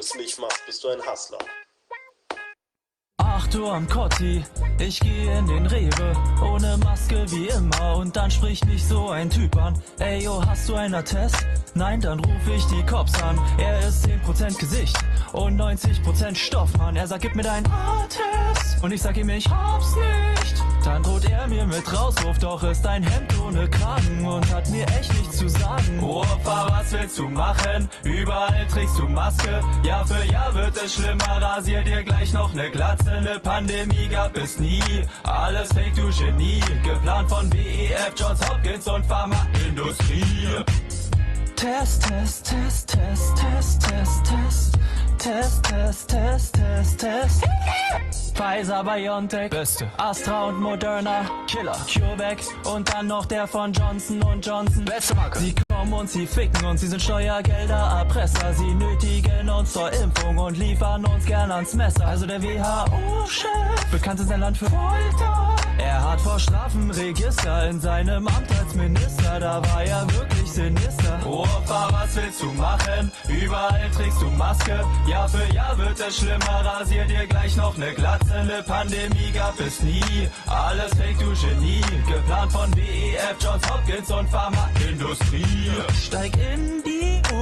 du's nicht machst, bist du ein Hassler. Ach du am Kotti, ich gehe in den Rewe, ohne Maske wie immer und dann spricht mich so ein Typ an. Ey yo, hast du einen Attest? Nein, dann ruf ich die Cops an. Er ist 10% Gesicht und 90% Stoff, Mann. Er sagt, gib mir deinen Attest und ich sag ihm, ich hab's nicht. Dann droht er mir mit Rauswurf, doch ist dein Hemd ohne Kragen und hat mir echt nicht zu sagen. Opa, was willst du machen? Überall trägst du Maske. Jahr für Jahr wird es schlimmer, rasier dir gleich noch ne Glatze. Ne Pandemie gab es nie. Alles fake, du Genie. Geplant von BEF, Johns Hopkins und Pharmaindustrie. Test, Test, Test, Test, Test, Test, Test. Test, Test, Test, Test, Test. Pfizer, BioNTech, Beste. Astra und Moderna, Killer. CureVac und dann noch der von Johnson Johnson. Beste Marke. Sie kommen und sie ficken und sie sind Steuergelder, Erpresser. Sie nötigen uns zur Impfung und liefern uns gern ans Messer. Also der WHO-Chef, bekannt ist sein Land für Folter. Er hat vor Strafenregister in seinem Amt als Minister, da war er wirklich sinister. Opa, was willst du machen? Überall trägst du Maske. Jahr für Jahr wird es schlimmer, rasier dir gleich noch ne Glatze. Ne Pandemie gab es nie. Alles fake, du Genie. Geplant von BEF, Johns Hopkins und Pharmaindustrie. Steig in die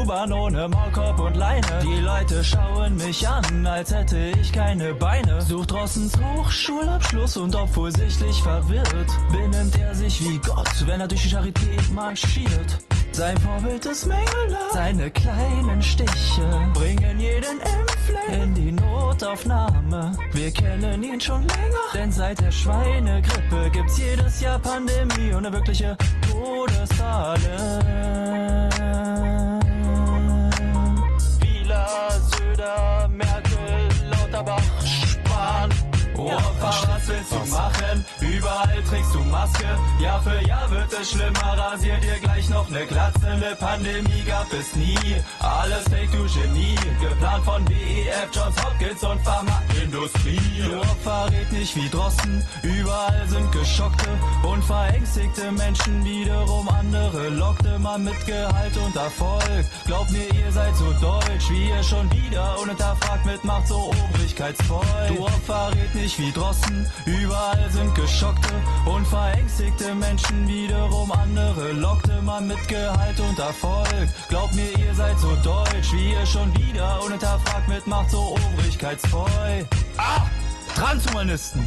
U-Bahn ohne Maulkorb und Leine. Die Leute schauen mich an, als hätte ich keine Beine. Sucht Rossens Hochschulabschluss und obwohl sichtlich verwirrt, benimmt er sich wie Gott, wenn er durch die Charité marschiert. Sein Vorbild ist Mengele, seine kleinen Stiche bringen jeden Impfling in die Notaufnahme. Wir kennen ihn schon länger, denn seit der Schweinegrippe gibt's jedes Jahr Pandemie und eine wirkliche Todeszahle. Willst du machen? Überall trägst du Maske. Jahr für Jahr wird es schlimmer. Rasier dir gleich noch ne Glatze. Ne Pandemie gab es nie. Alles fake, du Genie. Geplant von BEF, Johns Hopkins und Pharmaindustrie. Nur verrät nicht wie Drossen. Überall sind geschockte und verängstigte Menschen. Wiederum andere lockte man mit Gehalt und Erfolg. Glaubt mir, ihr seid so deutsch, wie ihr schon wieder unhinterfragt mitmacht, so obrigkeitsvoll. Du verrät nicht wie Drossen. Überall sind geschockte und verängstigte Menschen. Wiederum andere lockte man mit Gehalt und Erfolg. Glaubt mir, ihr seid so deutsch, wie ihr schon wieder unhinterfragt mitmacht, so obrigkeitsvoll. Ah! Transhumanisten!